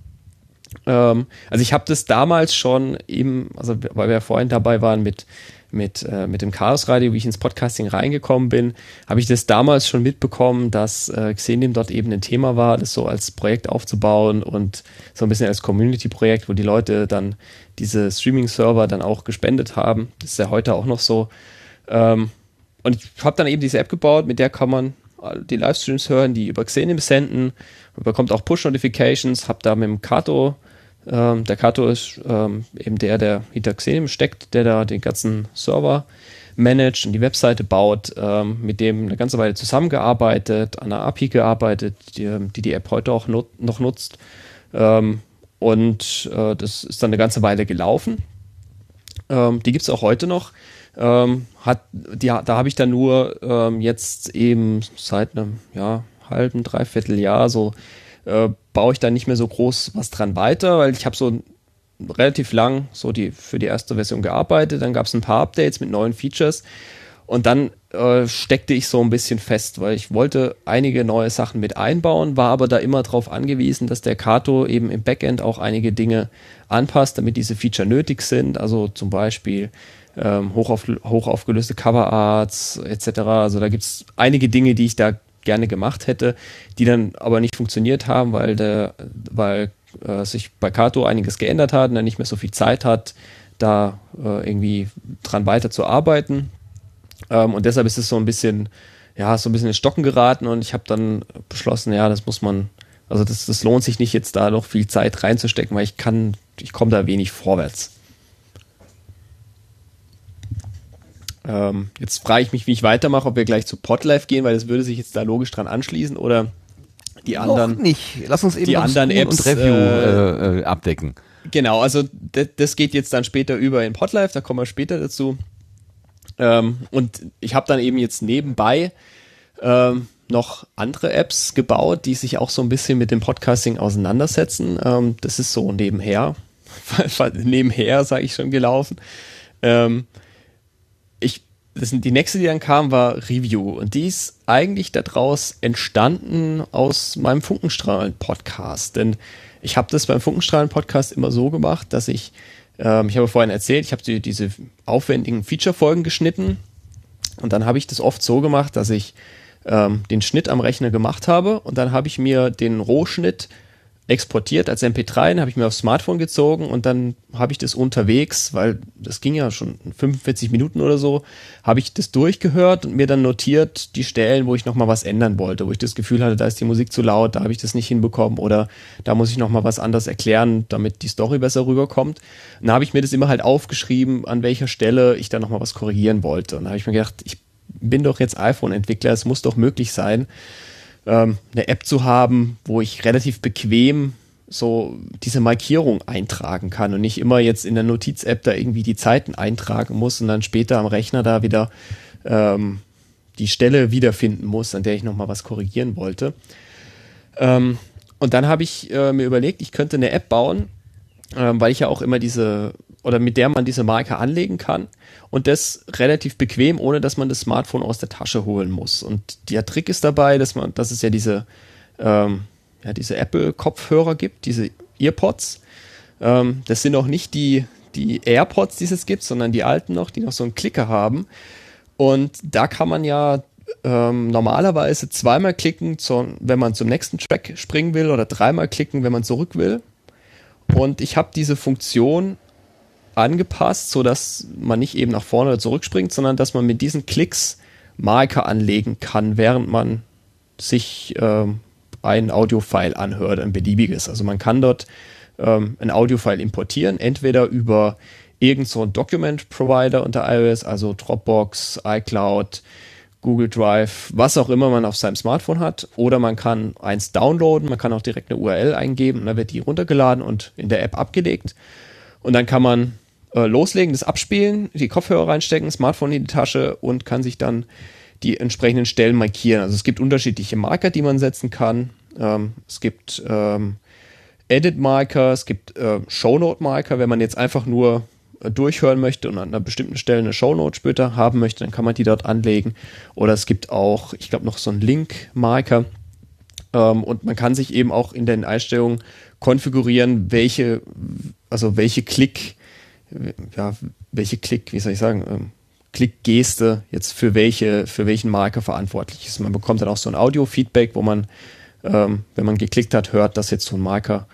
Ähm, also ich habe das damals schon eben, also weil wir ja vorhin dabei waren mit mit, äh, mit dem Chaos Radio, wie ich ins Podcasting reingekommen bin, habe ich das damals schon mitbekommen, dass äh, Xenim dort eben ein Thema war, das so als Projekt aufzubauen und so ein bisschen als Community-Projekt, wo die Leute dann diese Streaming-Server dann auch gespendet haben. Das ist ja heute auch noch so. Ähm, und ich habe dann eben diese App gebaut, mit der kann man die Livestreams hören, die über Xenim senden. Man bekommt auch Push-Notifications, habe da mit dem Kato ähm, der Kato ist ähm, eben der, der hinter Xenim steckt, der da den ganzen Server managt und die Webseite baut, ähm, mit dem eine ganze Weile zusammengearbeitet, an einer API gearbeitet, die die, die App heute auch nut noch nutzt. Ähm, und äh, das ist dann eine ganze Weile gelaufen. Ähm, die gibt es auch heute noch. Ähm, hat, die, da habe ich dann nur ähm, jetzt eben seit einem ja, halben, dreiviertel Jahr so äh, baue ich da nicht mehr so groß was dran weiter, weil ich habe so relativ lang so die für die erste Version gearbeitet, dann gab es ein paar Updates mit neuen Features. Und dann äh, steckte ich so ein bisschen fest, weil ich wollte einige neue Sachen mit einbauen, war aber da immer darauf angewiesen, dass der Kato eben im Backend auch einige Dinge anpasst, damit diese Feature nötig sind, also zum Beispiel ähm, hochauf, hochaufgelöste Coverarts etc. Also da gibt es einige Dinge, die ich da gerne gemacht hätte, die dann aber nicht funktioniert haben, weil der, weil äh, sich bei Kato einiges geändert hat und er nicht mehr so viel Zeit hat, da äh, irgendwie dran weiterzuarbeiten. Ähm, und deshalb ist es so ein bisschen, ja, so ein bisschen in Stocken geraten und ich habe dann beschlossen, ja, das muss man, also das, das lohnt sich nicht jetzt da noch viel Zeit reinzustecken, weil ich kann, ich komme da wenig vorwärts. Ähm, jetzt frage ich mich, wie ich weitermache, ob wir gleich zu Podlife gehen, weil das würde sich jetzt da logisch dran anschließen oder die anderen. Noch nicht. Lass uns eben die anderen Apps, und Review äh, äh, abdecken. Genau, also das, geht jetzt dann später über in Podlife, da kommen wir später dazu. Ähm, und ich habe dann eben jetzt nebenbei ähm, noch andere Apps gebaut, die sich auch so ein bisschen mit dem Podcasting auseinandersetzen. Ähm, das ist so nebenher, nebenher, sage ich schon, gelaufen. Ähm, die nächste, die dann kam, war Review. Und die ist eigentlich daraus entstanden aus meinem Funkenstrahlen-Podcast. Denn ich habe das beim Funkenstrahlen-Podcast immer so gemacht, dass ich, ähm, ich habe vorhin erzählt, ich habe die, diese aufwendigen Feature-Folgen geschnitten. Und dann habe ich das oft so gemacht, dass ich ähm, den Schnitt am Rechner gemacht habe und dann habe ich mir den Rohschnitt exportiert als MP3, den habe ich mir aufs Smartphone gezogen und dann habe ich das unterwegs, weil das ging ja schon 45 Minuten oder so, habe ich das durchgehört und mir dann notiert die Stellen, wo ich nochmal was ändern wollte, wo ich das Gefühl hatte, da ist die Musik zu laut, da habe ich das nicht hinbekommen oder da muss ich nochmal was anderes erklären, damit die Story besser rüberkommt. Und dann habe ich mir das immer halt aufgeschrieben, an welcher Stelle ich da nochmal was korrigieren wollte. Und da habe ich mir gedacht, ich bin doch jetzt iPhone-Entwickler, es muss doch möglich sein, ähm, eine App zu haben, wo ich relativ bequem so diese Markierung eintragen kann und nicht immer jetzt in der Notiz-App da irgendwie die Zeiten eintragen muss und dann später am Rechner da wieder ähm, die Stelle wiederfinden muss, an der ich nochmal was korrigieren wollte. Ähm, und dann habe ich äh, mir überlegt, ich könnte eine App bauen, ähm, weil ich ja auch immer diese, oder mit der man diese Marke anlegen kann und das relativ bequem, ohne dass man das Smartphone aus der Tasche holen muss. Und der Trick ist dabei, dass man, dass es ja diese, ähm, ja, diese Apple-Kopfhörer gibt, diese Earpods. Ähm, das sind auch nicht die, die AirPods, die es gibt, sondern die alten noch, die noch so einen Klicker haben. Und da kann man ja ähm, normalerweise zweimal klicken, zum, wenn man zum nächsten Track springen will, oder dreimal klicken, wenn man zurück will. Und ich habe diese Funktion angepasst, so dass man nicht eben nach vorne oder zurückspringt, sondern dass man mit diesen Klicks Marker anlegen kann, während man sich ähm, ein Audiofile anhört, ein beliebiges. Also man kann dort ähm, ein Audiofile importieren, entweder über irgend so Document Provider unter iOS, also Dropbox, iCloud, Google Drive, was auch immer man auf seinem Smartphone hat, oder man kann eins downloaden, man kann auch direkt eine URL eingeben, und dann wird die runtergeladen und in der App abgelegt. Und dann kann man äh, loslegen, das abspielen, die Kopfhörer reinstecken, Smartphone in die Tasche und kann sich dann die entsprechenden Stellen markieren. Also es gibt unterschiedliche Marker, die man setzen kann. Ähm, es gibt ähm, Edit-Marker, es gibt äh, Shownote-Marker. Wenn man jetzt einfach nur äh, durchhören möchte und an einer bestimmten Stelle eine Shownote später haben möchte, dann kann man die dort anlegen. Oder es gibt auch, ich glaube, noch so einen Link-Marker. Ähm, und man kann sich eben auch in den Einstellungen konfigurieren, welche, also welche Klick ja, welche Klick, wie soll ich sagen, ähm, Klickgeste jetzt für welche, für welchen Marker verantwortlich ist. Man bekommt dann auch so ein Audio-Feedback, wo man, ähm, wenn man geklickt hat, hört, dass jetzt so ein Marker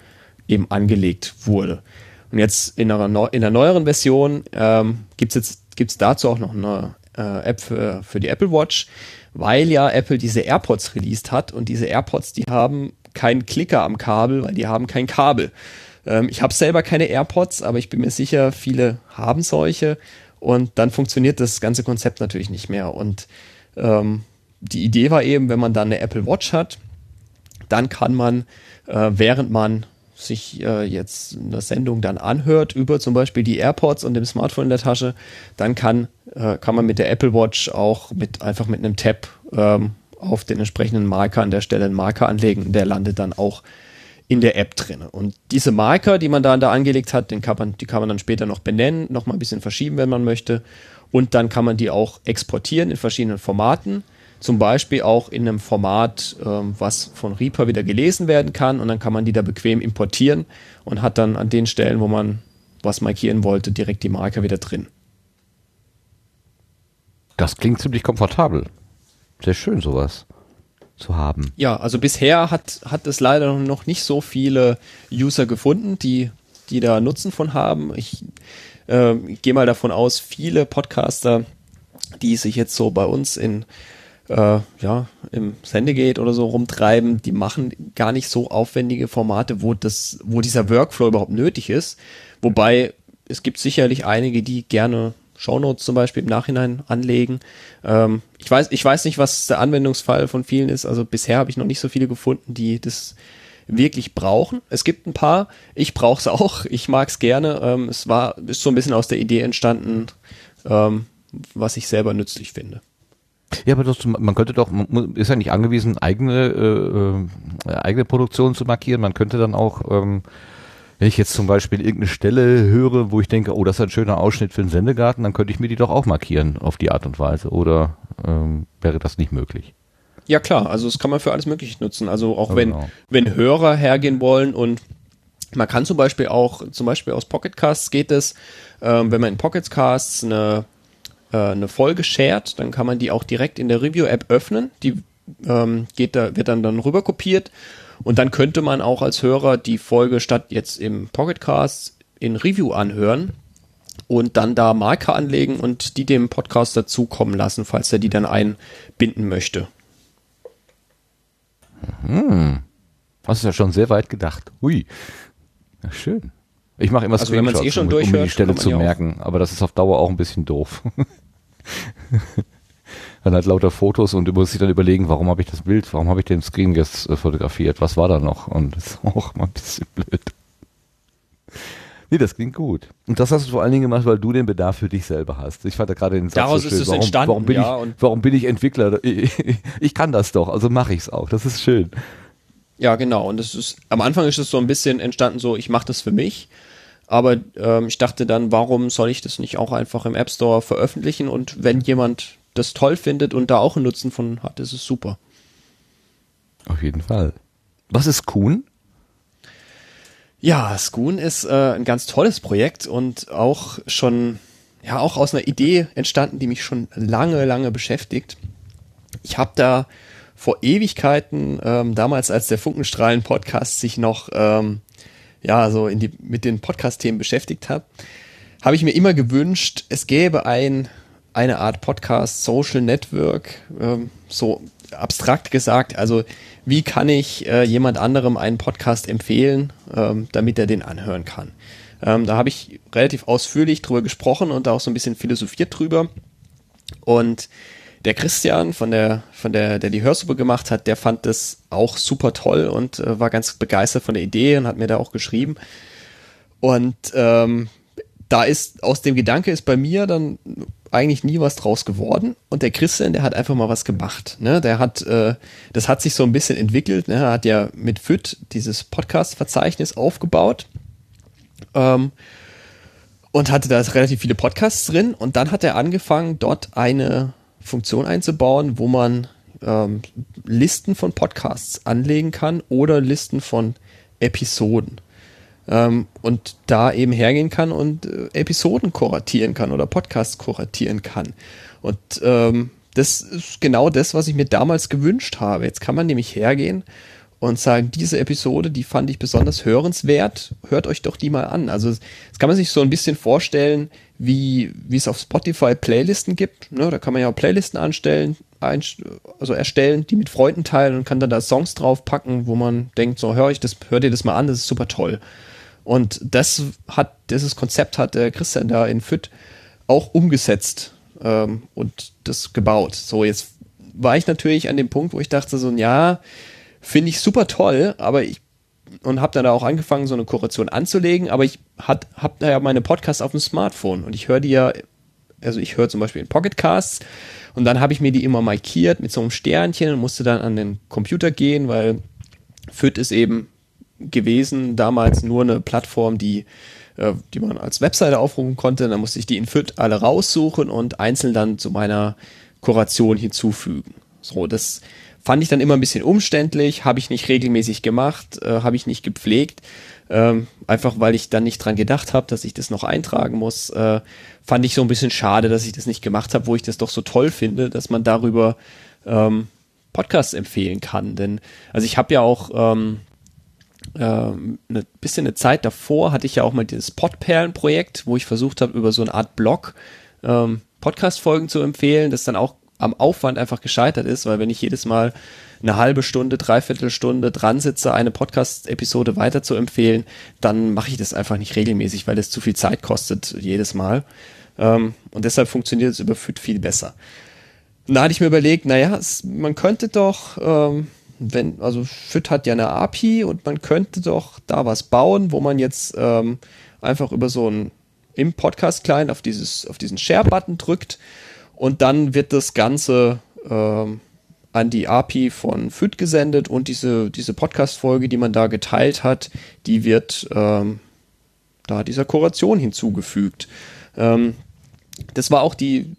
eben angelegt wurde. Und jetzt in einer, in der neueren Version ähm, gibt es gibt's dazu auch noch eine äh, App für, für die Apple Watch, weil ja Apple diese AirPods released hat und diese AirPods, die haben keinen Klicker am Kabel, weil die haben kein Kabel. Ähm, ich habe selber keine AirPods, aber ich bin mir sicher, viele haben solche und dann funktioniert das ganze Konzept natürlich nicht mehr. Und ähm, die Idee war eben, wenn man dann eine Apple Watch hat, dann kann man, äh, während man sich äh, jetzt eine Sendung dann anhört über zum Beispiel die AirPods und dem Smartphone in der Tasche, dann kann, äh, kann man mit der Apple Watch auch mit einfach mit einem Tab ähm, auf den entsprechenden Marker an der Stelle einen Marker anlegen. Der landet dann auch in der App drin. Und diese Marker, die man da, da angelegt hat, den kann man, die kann man dann später noch benennen, noch mal ein bisschen verschieben, wenn man möchte. Und dann kann man die auch exportieren in verschiedenen Formaten. Zum Beispiel auch in einem Format, ähm, was von Reaper wieder gelesen werden kann. Und dann kann man die da bequem importieren und hat dann an den Stellen, wo man was markieren wollte, direkt die Marker wieder drin. Das klingt ziemlich komfortabel. Sehr schön sowas. Zu haben. Ja, also bisher hat, hat es leider noch nicht so viele User gefunden, die, die da Nutzen von haben. Ich äh, gehe mal davon aus, viele Podcaster, die sich jetzt so bei uns in äh, ja, im Sendegate oder so rumtreiben, die machen gar nicht so aufwendige Formate, wo das, wo dieser Workflow überhaupt nötig ist. Wobei es gibt sicherlich einige, die gerne Shownotes zum Beispiel im Nachhinein anlegen. Ähm, ich weiß, ich weiß nicht, was der Anwendungsfall von vielen ist. Also bisher habe ich noch nicht so viele gefunden, die das wirklich brauchen. Es gibt ein paar. Ich brauche es auch. Ich mag es gerne. Ähm, es war ist so ein bisschen aus der Idee entstanden, ähm, was ich selber nützlich finde. Ja, aber das, man könnte doch, man ist ja nicht angewiesen, eigene, äh, äh, eigene Produktion zu markieren. Man könnte dann auch, ähm, wenn ich jetzt zum Beispiel irgendeine Stelle höre, wo ich denke, oh, das ist ein schöner Ausschnitt für einen Sendegarten, dann könnte ich mir die doch auch markieren auf die Art und Weise. Oder ähm, wäre das nicht möglich? Ja klar, also das kann man für alles Mögliche nutzen. Also auch Oh, wenn, genau. wenn Hörer hergehen wollen und man kann zum Beispiel auch, zum Beispiel aus Pocketcasts geht es, ähm, wenn man in Pocketcasts eine, äh, eine Folge shared, dann kann man die auch direkt in der Review-App öffnen. Die ähm, geht da, wird dann, dann rüber kopiert und dann könnte man auch als Hörer die Folge statt jetzt im Pocketcast in Review anhören und dann da Marker anlegen und die dem Podcast dazukommen lassen, falls er die dann einbinden möchte. Das ist ja schon sehr weit gedacht. Hui. Ja, schön. Ich mache immer Also wenn man's eh Screenshots, schon um, um die Stelle zu ja auch- merken, aber das ist auf Dauer auch ein bisschen doof. dann halt lauter Fotos und du musst dich dann überlegen, warum habe ich das Bild, warum habe ich den Screen jetzt äh, fotografiert, was war da noch? Und das ist auch mal ein bisschen blöd. Nee, das klingt gut. Und das hast du vor allen Dingen gemacht, weil du den Bedarf für dich selber hast. Ich fand da gerade den Satz Daraus so ist schön. es warum, entstanden, warum bin ja, ich, warum bin ich Entwickler? Ich, ich kann das doch, also mache ich es auch. Das ist schön. Ja, genau. Und es ist am Anfang ist es so ein bisschen entstanden, so ich mache das für mich. Aber ähm, ich dachte dann, warum soll ich das nicht auch einfach im App Store veröffentlichen? Und wenn jemand das toll findet und da auch einen Nutzen von hat, ist es super. Auf jeden Fall. Was ist Kuhn? Ja, Skoon ist äh, ein ganz tolles Projekt und auch schon, ja, auch aus einer Idee entstanden, die mich schon lange, lange beschäftigt. Ich habe da vor Ewigkeiten, ähm, damals als der Funkenstrahlen-Podcast sich noch, ähm, ja, so in die, mit den Podcast-Themen beschäftigt hat, habe ich mir immer gewünscht, es gäbe ein, eine Art Podcast, Social Network, ähm, so abstrakt gesagt. Also wie kann ich äh, jemand anderem einen Podcast empfehlen, ähm, damit er den anhören kann? Ähm, da habe ich relativ ausführlich drüber gesprochen und auch so ein bisschen philosophiert drüber. Und der Christian von der, von der, der die Hörsuppe gemacht hat, der fand das auch super toll und äh, war ganz begeistert von der Idee und hat mir da auch geschrieben. Und ähm, da ist aus dem Gedanke ist bei mir dann eigentlich nie was draus geworden. Und der Christian, der hat einfach mal was gemacht. Ne? Der hat, äh, das hat sich so ein bisschen entwickelt. Ne? Er hat ja mit FIT dieses Podcast-Verzeichnis aufgebaut. Ähm, und hatte da relativ viele Podcasts drin. Und dann hat er angefangen, dort eine Funktion einzubauen, wo man ähm, Listen von Podcasts anlegen kann oder Listen von Episoden. Ähm, und da eben hergehen kann und äh, Episoden kuratieren kann oder Podcasts kuratieren kann. Und ähm, das ist genau das, was ich mir damals gewünscht habe. Jetzt kann man nämlich hergehen und sagen, diese Episode, die fand ich besonders hörenswert, hört euch doch die mal an. Also das kann man sich so ein bisschen vorstellen, wie, wie es auf Spotify Playlisten gibt. Ne? Da kann man ja auch Playlisten anstellen, also erstellen, die mit Freunden teilen und kann dann da Songs draufpacken, wo man denkt, so hör ich das, hör dir das mal an, das ist super toll. Und das hat, dieses Konzept hat der Christian da in FIT auch umgesetzt ähm, und das gebaut. So, jetzt war ich natürlich an dem Punkt, wo ich dachte so, ja, finde ich super toll, aber ich und habe dann da auch angefangen, so eine Kuration anzulegen, aber ich habe da ja meine Podcasts auf dem Smartphone und ich höre die ja, also ich höre zum Beispiel in Pocketcasts und dann habe ich mir die immer markiert mit so einem Sternchen und musste dann an den Computer gehen, weil FIT ist eben gewesen, damals nur eine Plattform, die, äh, die man als Webseite aufrufen konnte. Dann musste ich die in FIT alle raussuchen und einzeln dann zu meiner Kuration hinzufügen. So, das fand ich dann immer ein bisschen umständlich, habe ich nicht regelmäßig gemacht, äh, habe ich nicht gepflegt. Ähm, einfach weil ich dann nicht dran gedacht habe, dass ich das noch eintragen muss, äh, fand ich so ein bisschen schade, dass ich das nicht gemacht habe, wo ich das doch so toll finde, dass man darüber ähm, Podcasts empfehlen kann. Denn, also ich habe ja auch ähm, äh, eine bisschen eine Zeit davor hatte ich ja auch mal dieses Podperlen-Projekt, wo ich versucht habe, über so eine Art Blog ähm, Podcast-Folgen zu empfehlen, das dann auch am Aufwand einfach gescheitert ist, weil wenn ich jedes Mal eine halbe Stunde, dreiviertel Stunde dran sitze, eine Podcast-Episode weiter zu empfehlen, dann mache ich das einfach nicht regelmäßig, weil es zu viel Zeit kostet jedes Mal. Ähm, und deshalb funktioniert es über Fit viel besser. Da hatte ich mir überlegt, naja, es, man könnte doch, ähm, wenn, also Fit hat ja eine API und man könnte doch da was bauen, wo man jetzt ähm, einfach über so ein im Podcast-Client auf dieses, auf diesen Share-Button drückt und dann wird das Ganze ähm, an die API von FIT gesendet und diese, diese Podcast-Folge, die man da geteilt hat, die wird ähm, da dieser Kuration hinzugefügt. Ähm, das war auch die,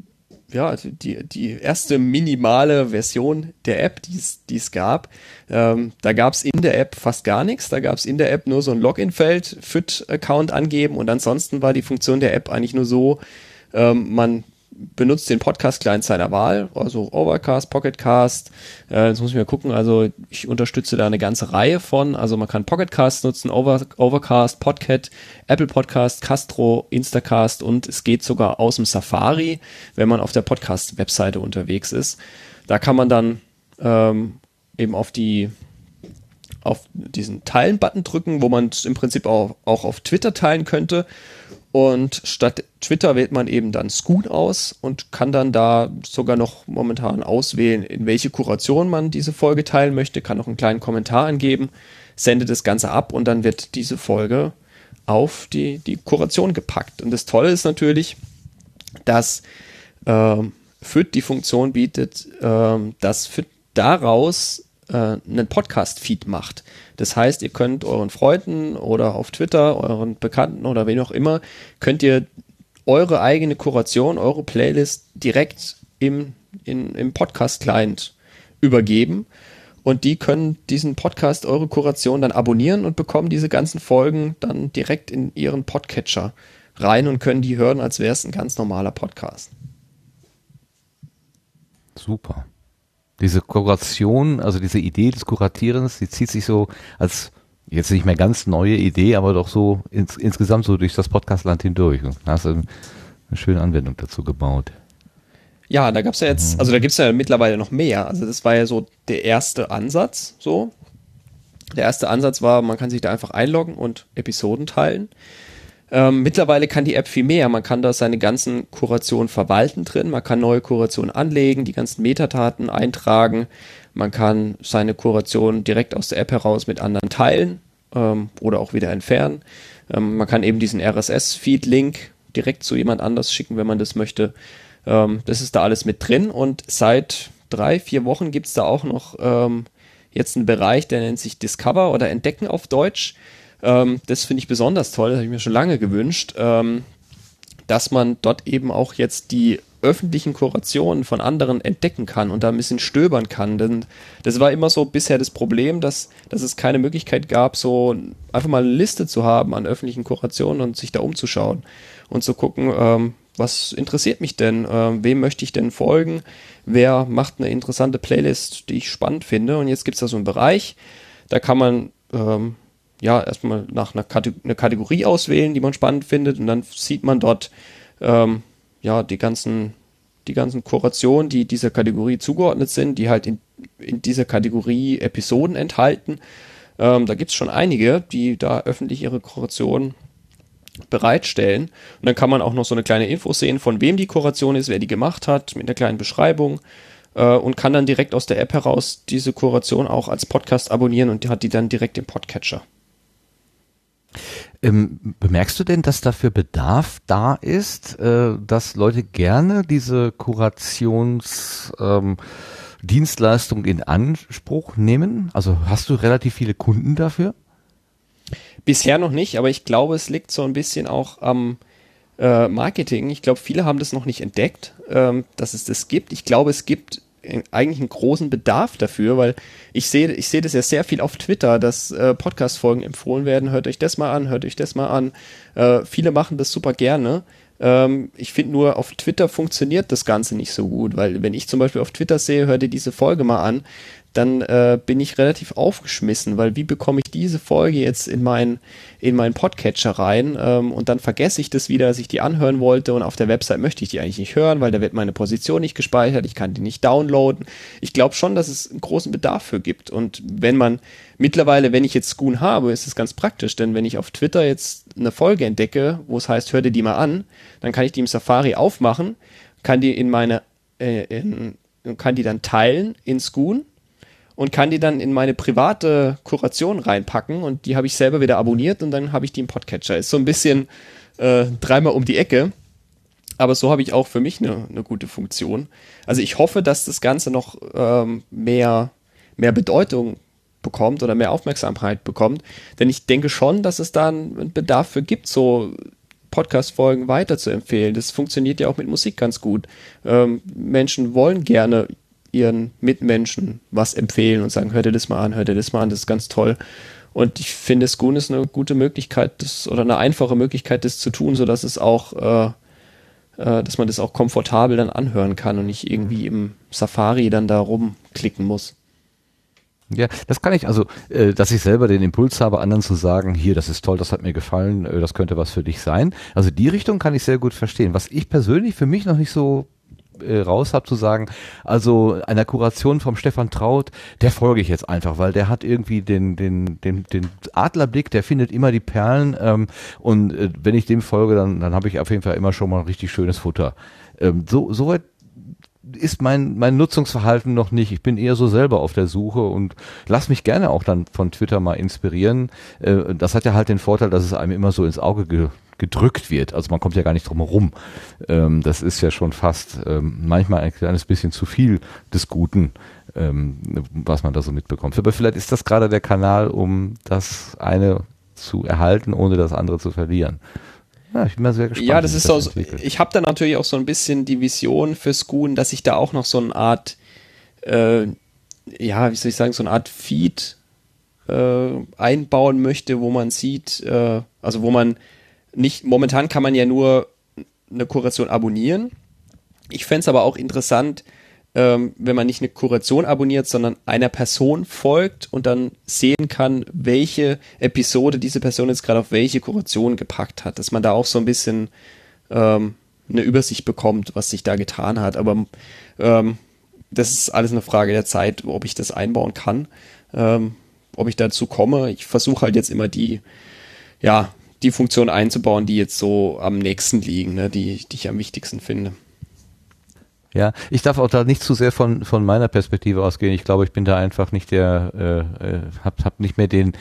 ja, also die, die erste minimale Version der App, die es gab. Ähm, da gab es in der App fast gar nichts. Da gab es in der App nur so ein Login-Feld, FIT-Account angeben und ansonsten war die Funktion der App eigentlich nur so, ähm, man benutzt den Podcast-Client seiner Wahl, also Overcast, Pocketcast. Äh, jetzt muss ich mal gucken, also ich unterstütze da eine ganze Reihe von. Also man kann Pocketcast nutzen, Over, Overcast, Podcat, Apple Podcast, Castro, Instacast und es geht sogar aus dem Safari, wenn man auf der Podcast-Webseite unterwegs ist. Da kann man dann ähm, eben auf die auf diesen Teilen-Button drücken, wo man es im Prinzip auch, auch auf Twitter teilen könnte. Und statt Twitter wählt man eben dann Scoot aus und kann dann da sogar noch momentan auswählen, in welche Kuration man diese Folge teilen möchte, kann noch einen kleinen Kommentar angeben, sendet das Ganze ab und dann wird diese Folge auf die, die Kuration gepackt. Und das Tolle ist natürlich, dass äh, FIT die Funktion bietet, äh, dass FIT daraus äh, einen Podcast-Feed macht. Das heißt, ihr könnt euren Freunden oder auf Twitter, euren Bekannten oder wen auch immer, könnt ihr eure eigene Kuration, eure Playlist direkt im, in, im Podcast-Client übergeben. Und die können diesen Podcast, eure Kuration dann abonnieren und bekommen diese ganzen Folgen dann direkt in ihren Podcatcher rein und können die hören, als wäre es ein ganz normaler Podcast. Super diese Kuration, also diese Idee des Kuratierens, die zieht sich so als jetzt nicht mehr ganz neue Idee, aber doch so ins, insgesamt so durch das Podcastland hindurch. Da hast du eine schöne Anwendung dazu gebaut. Ja, da gab es ja jetzt, also da gibt es ja mittlerweile noch mehr. Also das war ja so der erste Ansatz, so. Der erste Ansatz war, man kann sich da einfach einloggen und Episoden teilen. Ähm, mittlerweile kann die App viel mehr. Man kann da seine ganzen Kurationen verwalten drin. Man kann neue Kurationen anlegen, die ganzen Metadaten eintragen. Man kann seine Kuration direkt aus der App heraus mit anderen teilen ähm, oder auch wieder entfernen. Ähm, man kann eben diesen RSS-Feed-Link direkt zu jemand anders schicken, wenn man das möchte. Ähm, das ist da alles mit drin und seit drei, vier Wochen gibt es da auch noch ähm, jetzt einen Bereich, der nennt sich Discover oder Entdecken auf Deutsch. Ähm, das finde ich besonders toll, das habe ich mir schon lange gewünscht, ähm, dass man dort eben auch jetzt die öffentlichen Kurationen von anderen entdecken kann und da ein bisschen stöbern kann. Denn das war immer so bisher das Problem, dass, dass es keine Möglichkeit gab, so einfach mal eine Liste zu haben an öffentlichen Kurationen und sich da umzuschauen und zu gucken, ähm, was interessiert mich denn, ähm, wem möchte ich denn folgen, wer macht eine interessante Playlist, die ich spannend finde. Und jetzt gibt es da so einen Bereich, da kann man ähm, ja, erstmal nach einer Kategor eine Kategorie auswählen, die man spannend findet und dann sieht man dort ähm, ja die ganzen die ganzen Kurationen, die dieser Kategorie zugeordnet sind, die halt in, in dieser Kategorie Episoden enthalten. Ähm, da gibt es schon einige, die da öffentlich ihre Kuration bereitstellen. Und dann kann man auch noch so eine kleine Info sehen, von wem die Kuration ist, wer die gemacht hat, mit einer kleinen Beschreibung äh, und kann dann direkt aus der App heraus diese Kuration auch als Podcast abonnieren und hat die dann direkt im Podcatcher. Ähm, bemerkst du denn, dass dafür Bedarf da ist, äh, dass Leute gerne diese Kurationsdienstleistung ähm, in Anspruch nehmen? Also hast du relativ viele Kunden dafür? Bisher noch nicht, aber ich glaube, es liegt so ein bisschen auch am äh, Marketing. Ich glaube, viele haben das noch nicht entdeckt, ähm, dass es das gibt. Ich glaube, es gibt eigentlich einen großen Bedarf dafür, weil ich sehe, ich sehe das ja sehr viel auf Twitter, dass äh, Podcast-Folgen empfohlen werden. Hört euch das mal an, hört euch das mal an. Äh, viele machen das super gerne. Ähm, ich finde nur, auf Twitter funktioniert das Ganze nicht so gut, weil wenn ich zum Beispiel auf Twitter sehe, hör dir diese Folge mal an, dann äh, bin ich relativ aufgeschmissen, weil wie bekomme ich diese Folge jetzt in meinen in meinen Podcatcher rein? Ähm, und dann vergesse ich das wieder, dass ich die anhören wollte. Und auf der Website möchte ich die eigentlich nicht hören, weil da wird meine Position nicht gespeichert, ich kann die nicht downloaden. Ich glaube schon, dass es einen großen Bedarf für gibt. Und wenn man mittlerweile, wenn ich jetzt Schoon habe, ist es ganz praktisch, denn wenn ich auf Twitter jetzt eine Folge entdecke, wo es heißt, hör dir die mal an, dann kann ich die im Safari aufmachen, kann die in meine äh, in, kann die dann teilen in Schoon und kann die dann in meine private Kuration reinpacken und die habe ich selber wieder abonniert und dann habe ich die im Podcatcher. Ist so ein bisschen äh, dreimal um die Ecke, aber so habe ich auch für mich eine, eine gute Funktion. Also ich hoffe, dass das Ganze noch ähm, mehr, mehr Bedeutung bekommt oder mehr Aufmerksamkeit bekommt, denn ich denke schon, dass es da einen Bedarf für gibt, so Podcast-Folgen weiterzuempfehlen. Das funktioniert ja auch mit Musik ganz gut. Ähm, Menschen wollen gerne ihren Mitmenschen was empfehlen und sagen, hört ihr das mal an, hört ihr das mal an, das ist ganz toll. Und ich finde, Schoon ist eine gute Möglichkeit, das, oder eine einfache Möglichkeit, das zu tun, sodass es auch, äh, äh, dass man das auch komfortabel dann anhören kann und nicht irgendwie im Safari dann da rumklicken muss. Ja, das kann ich, also, äh, dass ich selber den Impuls habe, anderen zu sagen, hier, das ist toll, das hat mir gefallen, äh, das könnte was für dich sein. Also die Richtung kann ich sehr gut verstehen. Was ich persönlich für mich noch nicht so äh, raus habe zu sagen, also einer Kuration vom Stefan Traut, der folge ich jetzt einfach, weil der hat irgendwie den, den, den, den Adlerblick, der findet immer die Perlen ähm, und äh, wenn ich dem folge, dann, dann habe ich auf jeden Fall immer schon mal richtig schönes Futter. Ähm, so, so weit ist mein, mein Nutzungsverhalten noch nicht. Ich bin eher so selber auf der Suche und lass mich gerne auch dann von Twitter mal inspirieren. Äh, das hat ja halt den Vorteil, dass es einem immer so ins Auge ge gedrückt wird. Also man kommt ja gar nicht drum herum. Ähm, das ist ja schon fast ähm, manchmal ein kleines bisschen zu viel des Guten, ähm, was man da so mitbekommt. Aber vielleicht ist das gerade der Kanal, um das eine zu erhalten, ohne das andere zu verlieren. Ja, ich bin mal sehr gespannt. Ja, das ist das so, ich habe da natürlich auch so ein bisschen die Vision für Schoon, dass ich da auch noch so eine Art, äh, ja, wie soll ich sagen, so eine Art Feed äh, einbauen möchte, wo man sieht, äh, also wo man nicht, momentan kann man ja nur eine Kuration abonnieren. Ich fände es aber auch interessant, ähm, wenn man nicht eine Kuration abonniert, sondern einer Person folgt und dann sehen kann, welche Episode diese Person jetzt gerade auf welche Kuration gepackt hat, dass man da auch so ein bisschen ähm, eine Übersicht bekommt, was sich da getan hat. Aber ähm, das ist alles eine Frage der Zeit, ob ich das einbauen kann, ähm, ob ich dazu komme. Ich versuche halt jetzt immer die, ja, die Funktion einzubauen, die jetzt so am nächsten liegen, ne, die, die ich am wichtigsten finde. Ja, ich darf auch da nicht zu sehr von von meiner Perspektive ausgehen. Ich glaube, ich bin da einfach nicht der, äh, äh hab, hab nicht mehr den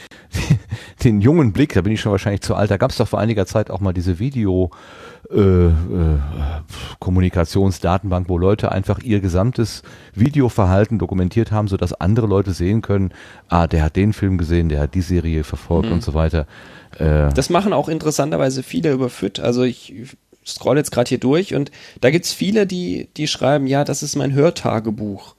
den jungen Blick. Da bin ich schon wahrscheinlich zu alt. Da gab es doch vor einiger Zeit auch mal diese Video äh, äh, Kommunikationsdatenbank, wo Leute einfach ihr gesamtes Videoverhalten dokumentiert haben, sodass andere Leute sehen können, ah, der hat den Film gesehen, der hat die Serie verfolgt mhm. und so weiter. Äh, das machen auch interessanterweise viele über FIT. Also ich scroll jetzt gerade hier durch und da gibt's viele, die, die schreiben, ja, das ist mein Hörtagebuch.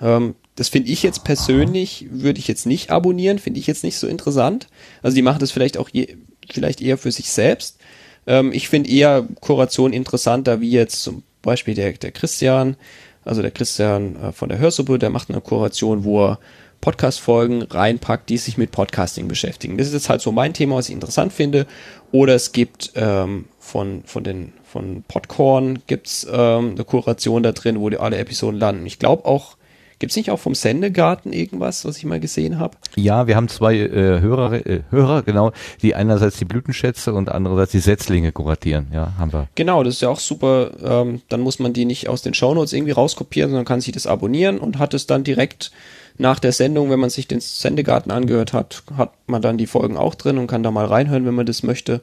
Ähm, das finde ich jetzt persönlich, würde ich jetzt nicht abonnieren, finde ich jetzt nicht so interessant. Also die machen das vielleicht auch je, vielleicht eher für sich selbst. Ähm, ich finde eher Kuration interessanter, wie jetzt zum Beispiel der, der Christian, also der Christian äh, von der Hörsuppe, der macht eine Kuration, wo er Podcast-Folgen reinpackt, die sich mit Podcasting beschäftigen. Das ist jetzt halt so mein Thema, was ich interessant finde. Oder es gibt ähm, von, von den von Podcorn gibt's ähm, eine Kuration da drin, wo die alle Episoden landen. Ich glaube auch, gibt's nicht auch vom Sendegarten irgendwas, was ich mal gesehen habe? Ja, wir haben zwei äh, Hörer, äh, Hörer, genau, die einerseits die Blütenschätze und andererseits die Setzlinge kuratieren. Ja, haben wir. Genau, das ist ja auch super. Ähm, dann muss man die nicht aus den Shownotes irgendwie rauskopieren, sondern kann sich das abonnieren und hat es dann direkt nach der Sendung, wenn man sich den Sendegarten angehört hat, hat man dann die Folgen auch drin und kann da mal reinhören, wenn man das möchte.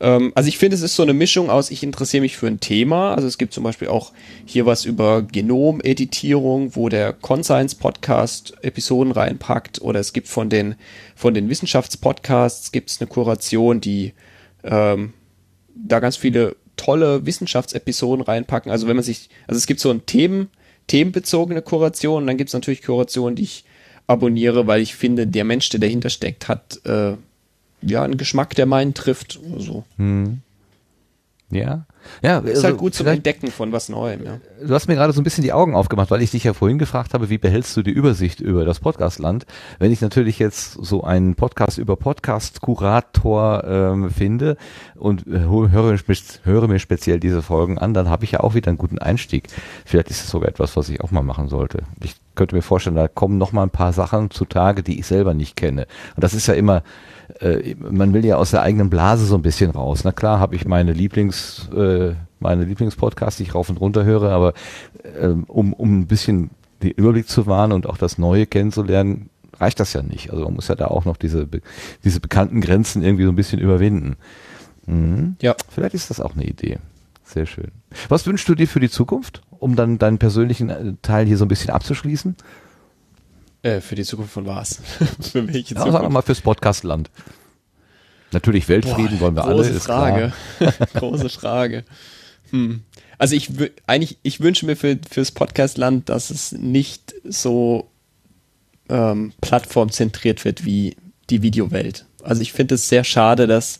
Ähm, also ich finde, es ist so eine Mischung aus, ich interessiere mich für ein Thema. Also es gibt zum Beispiel auch hier was über Genomeditierung, wo der Conscience Podcast Episoden reinpackt. Oder es gibt von den, von den Wissenschaftspodcasts gibt es eine Kuration, die ähm, da ganz viele tolle Wissenschaftsepisoden reinpacken. Also wenn man sich, also es gibt so ein Themen, themenbezogene Kuration. Und dann gibt es natürlich Kurationen, die ich abonniere, weil ich finde, der Mensch, der dahinter steckt, hat äh, ja einen Geschmack, der meinen trifft. So. Hm. Ja. Ja, Ist also halt gut zum Entdecken von was Neuem, ja. Du hast mir gerade so ein bisschen die Augen aufgemacht, weil ich dich ja vorhin gefragt habe, wie behältst du die Übersicht über das Podcastland? Wenn ich natürlich jetzt so einen Podcast über Podcast-Kurator ähm, finde und äh, höre, höre mir speziell diese Folgen an, dann habe ich ja auch wieder einen guten Einstieg. Vielleicht ist es sogar etwas, was ich auch mal machen sollte. Ich könnte mir vorstellen, da kommen noch mal ein paar Sachen zutage, die ich selber nicht kenne. Und das ist ja immer, äh, man will ja aus der eigenen Blase so ein bisschen raus. Na klar, habe ich meine Lieblings, äh, meine Lieblingspodcasts, die ich rauf und runter höre, aber ähm, um, um ein bisschen den Überblick zu wahren und auch das Neue kennenzulernen, reicht das ja nicht. Also man muss ja da auch noch diese, diese bekannten Grenzen irgendwie so ein bisschen überwinden. Mhm. Ja. Vielleicht ist das auch eine Idee. Sehr schön. Was wünschst du dir für die Zukunft, um dann deinen persönlichen äh, Teil hier so ein bisschen abzuschließen? Äh, für die Zukunft von was? für welche Ja, sagen wir Zukunft? mal fürs Podcastland. Natürlich Weltfrieden wollen wir alle, große ist Frage. große Frage. Hm. Also ich eigentlich, ich wünsche mir für, fürs Podcastland, dass es nicht so ähm, plattformzentriert wird wie die Videowelt. Also ich finde es sehr schade, dass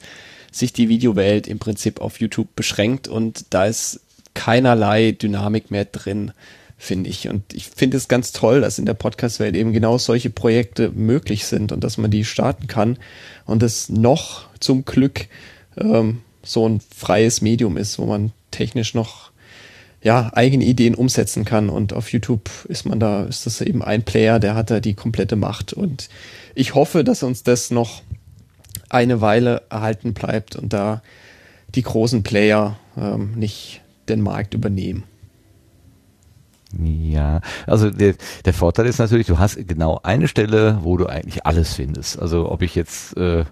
sich die Videowelt im Prinzip auf YouTube beschränkt und da ist keinerlei Dynamik mehr drin, finde ich. Und ich finde es ganz toll, dass in der Podcast-Welt eben genau solche Projekte möglich sind und dass man die starten kann und es noch zum Glück ähm, so ein freies Medium ist, wo man technisch noch ja, eigene Ideen umsetzen kann. Und auf YouTube ist man da, ist das eben ein Player, der hat da die komplette Macht. Und ich hoffe, dass uns das noch eine Weile erhalten bleibt und da die großen Player ähm, nicht den Markt übernehmen. Ja, also der, der Vorteil ist natürlich, du hast genau eine Stelle, wo du eigentlich alles findest. Also ob ich jetzt äh,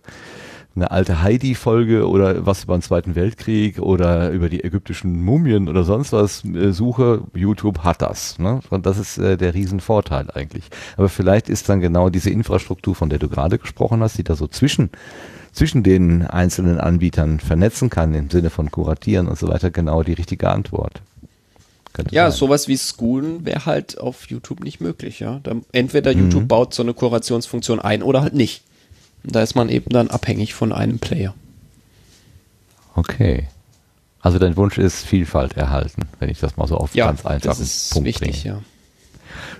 eine alte Heidi-Folge oder was über den Zweiten Weltkrieg oder über die ägyptischen Mumien oder sonst was äh, suche, YouTube hat das. Ne? Und das ist äh, der Riesenvorteil eigentlich. Aber vielleicht ist dann genau diese Infrastruktur, von der du gerade gesprochen hast, die da so zwischen zwischen den einzelnen Anbietern vernetzen kann, im Sinne von kuratieren und so weiter, genau die richtige Antwort. Könnte Ja, sein. sowas wie Schoolen wäre halt auf YouTube nicht möglich, ja. Da, entweder YouTube baut so eine Kurationsfunktion ein oder halt nicht. Da ist man eben dann abhängig von einem Player. Okay. Also dein Wunsch ist Vielfalt erhalten, wenn ich das mal so auf Ja, ganz einfachen das ist Punkt wichtig, bringe. ja.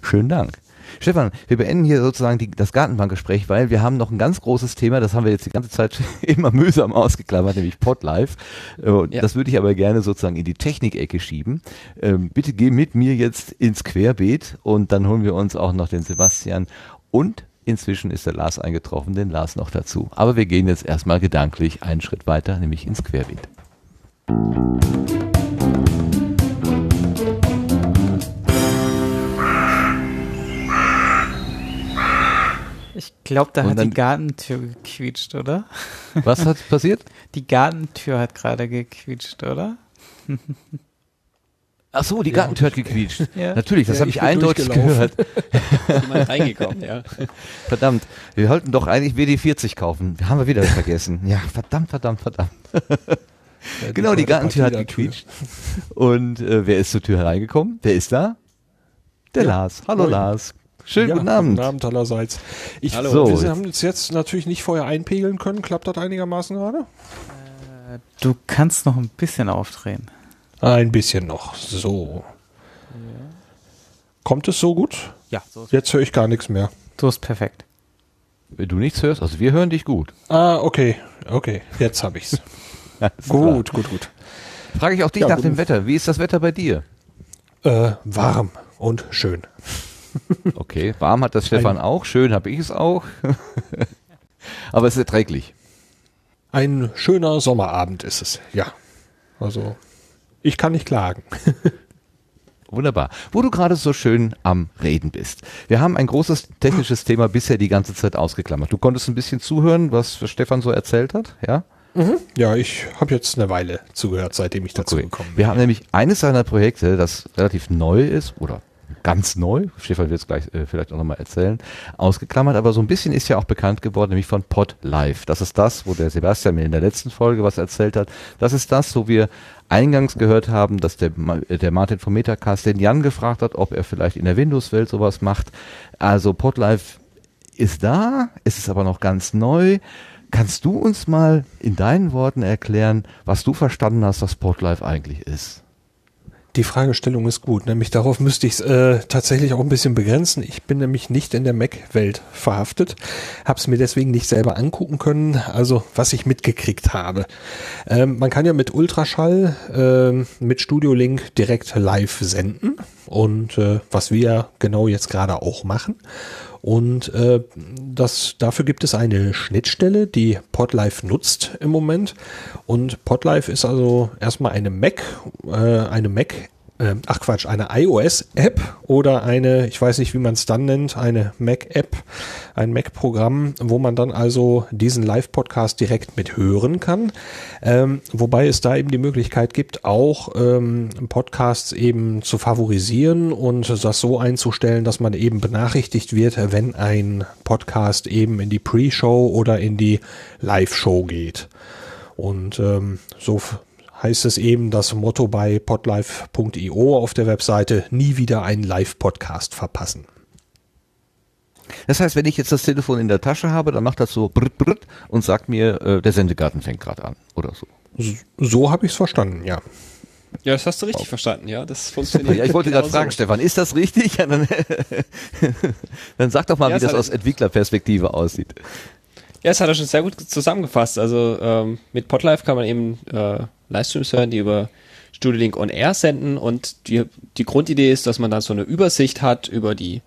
Schönen Dank. Stefan, wir beenden hier sozusagen die, das Gartenbankgespräch, weil wir haben noch ein ganz großes Thema, das haben wir jetzt die ganze Zeit immer mühsam ausgeklammert, nämlich Podlife. Äh, Ja. Das würde ich aber gerne sozusagen in die Technikecke schieben. Ähm, bitte geh mit mir jetzt ins Querbeet und dann holen wir uns auch noch den Sebastian und inzwischen ist der Lars eingetroffen, den Lars noch dazu. Aber wir gehen jetzt erstmal gedanklich einen Schritt weiter, nämlich ins Querbeet. Ich glaube, da Und hat dann- die Gartentür gequietscht, oder? Was hat passiert? Die Gartentür hat gerade gequietscht, oder? Ach so, die Gartentür hat gequietscht. Ja. Natürlich, das Ja, habe ich ich bin eindeutig gehört. Jemand reingekommen, ja. Verdammt, wir wollten doch eigentlich WD40 kaufen. Haben wir wieder vergessen. Ja, verdammt, verdammt, verdammt. genau, die Gartentür hat gequietscht. Und äh, wer ist zur Tür hereingekommen? Wer ist da? Der Ja. Lars. Hallo Moin. Lars. Schönen ja, guten Abend. Guten Abend allerseits. Ich, Hallo. So, wir haben uns jetzt natürlich nicht vorher einpegeln können. Klappt das einigermaßen gerade? Du kannst noch ein bisschen aufdrehen. Ein bisschen noch. So. Kommt es so gut? Ja, so ist, Jetzt höre ich gar nichts mehr. so ist perfekt. Wenn du nichts hörst, also wir hören dich gut. Ah, okay. Okay, jetzt habe ich's. gut, gut, gut. Frage ich auch dich Ja, nach dem Wetter. Wie ist das Wetter bei dir? Äh, warm und schön. Okay, warm hat das Stefan auch, schön habe ich es auch. Aber es ist erträglich. Ein schöner Sommerabend ist es, ja. Also, ich kann nicht klagen. Wunderbar. Wo du gerade so schön am Reden bist. Wir haben ein großes technisches Thema bisher die ganze Zeit ausgeklammert. Du konntest ein bisschen zuhören, was Stefan so erzählt hat, ja? Ja, ich habe jetzt eine Weile zugehört, seitdem ich dazu Okay. gekommen bin. Wir haben nämlich eines seiner Projekte, das relativ neu ist oder ganz neu, Stefan wird es gleich äh, vielleicht auch nochmal erzählen, ausgeklammert, aber so ein bisschen ist ja auch bekannt geworden, nämlich von Pod Live. Das ist das, wo der Sebastian mir in der letzten Folge was erzählt hat. Das ist das, wo wir eingangs gehört haben, dass der, äh, der Martin vom Metacast den Jan gefragt hat, ob er vielleicht in der Windows-Welt sowas macht. Also Pod Live ist da, es ist aber noch ganz neu. Kannst du uns mal in deinen Worten erklären, was du verstanden hast, was Podlife eigentlich ist? Die Fragestellung ist gut, nämlich darauf müsste ich es äh, tatsächlich auch ein bisschen begrenzen. Ich bin nämlich nicht in der Mac-Welt verhaftet, habe es mir deswegen nicht selber angucken können, also was ich mitgekriegt habe. Ähm, man kann ja mit Ultraschall, äh, mit Studio Link direkt live senden und äh, was wir genau jetzt gerade auch machen. Und äh, das, dafür gibt es eine Schnittstelle, die Podlife nutzt im Moment. Und Podlife ist also erstmal eine Mac, äh, eine Mac äh, ach Quatsch, eine iOS-App oder eine, ich weiß nicht, wie man es dann nennt, eine Mac-App, ein Mac-Programm, wo man dann also diesen Live-Podcast direkt mit hören kann. Ähm, wobei es da eben die Möglichkeit gibt, auch ähm, Podcasts eben zu favorisieren und das so einzustellen, dass man eben benachrichtigt wird, wenn ein Podcast eben in die Pre-Show oder in die Live-Show geht. Und ähm, so heißt es eben das Motto bei podlife.io auf der Webseite, nie wieder einen Live-Podcast verpassen. Das heißt, wenn ich jetzt das Telefon in der Tasche habe, dann macht das so brrt, brrt und sagt mir, äh, der Sendegarten fängt gerade an oder so. So, so habe ich es verstanden, ja. Ja, das hast du richtig oh. verstanden, ja. Das funktioniert. ja, ich wollte gerade fragen, so. Stefan, ist das richtig? Ja, dann, dann sag doch mal, ja, wie das aus Entwicklerperspektive aussieht. Ja, es hat er schon sehr gut zusammengefasst. Also ähm, mit Podlife kann man eben äh, Livestreams hören, die über Studio Link on Air senden und die, die Grundidee ist, dass man da so eine Übersicht hat über die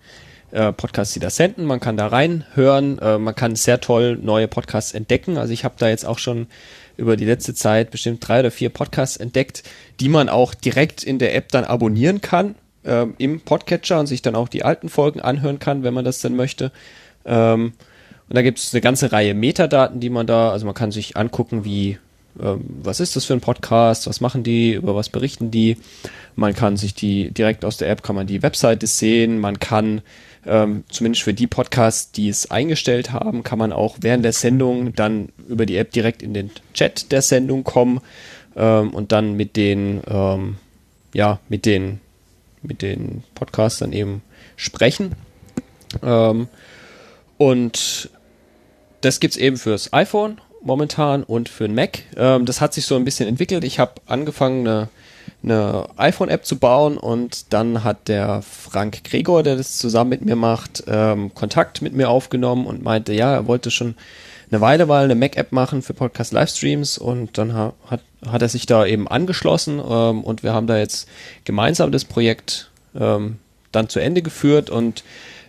äh, Podcasts, die da senden. Man kann da reinhören, äh, man kann sehr toll neue Podcasts entdecken. Also ich habe da jetzt auch schon über die letzte Zeit bestimmt drei oder vier Podcasts entdeckt, die man auch direkt in der App dann abonnieren kann äh, im Podcatcher und sich dann auch die alten Folgen anhören kann, wenn man das denn möchte. Ähm, und da gibt es eine ganze Reihe Metadaten, die man da, also man kann sich angucken, wie ähm, was ist das für ein Podcast, was machen die, über was berichten die. Man kann sich die direkt aus der App kann man die Webseite sehen, man kann ähm, zumindest für die Podcasts, die es eingestellt haben, kann man auch während der Sendung dann über die App direkt in den Chat der Sendung kommen ähm, und dann mit den ähm, ja mit den mit den Podcasts dann eben sprechen. Ähm, und das gibt's eben fürs iPhone momentan und für den Mac. Ähm, das hat sich so ein bisschen entwickelt. Ich habe angefangen, eine, eine iPhone-App zu bauen und dann hat der Frank Gregor, der das zusammen mit mir macht, ähm, Kontakt mit mir aufgenommen und meinte, ja, er wollte schon eine Weile mal eine Mac-App machen für Podcast-Livestreams und dann ha hat, hat er sich da eben angeschlossen ähm, und wir haben da jetzt gemeinsam das Projekt ähm, dann zu Ende geführt und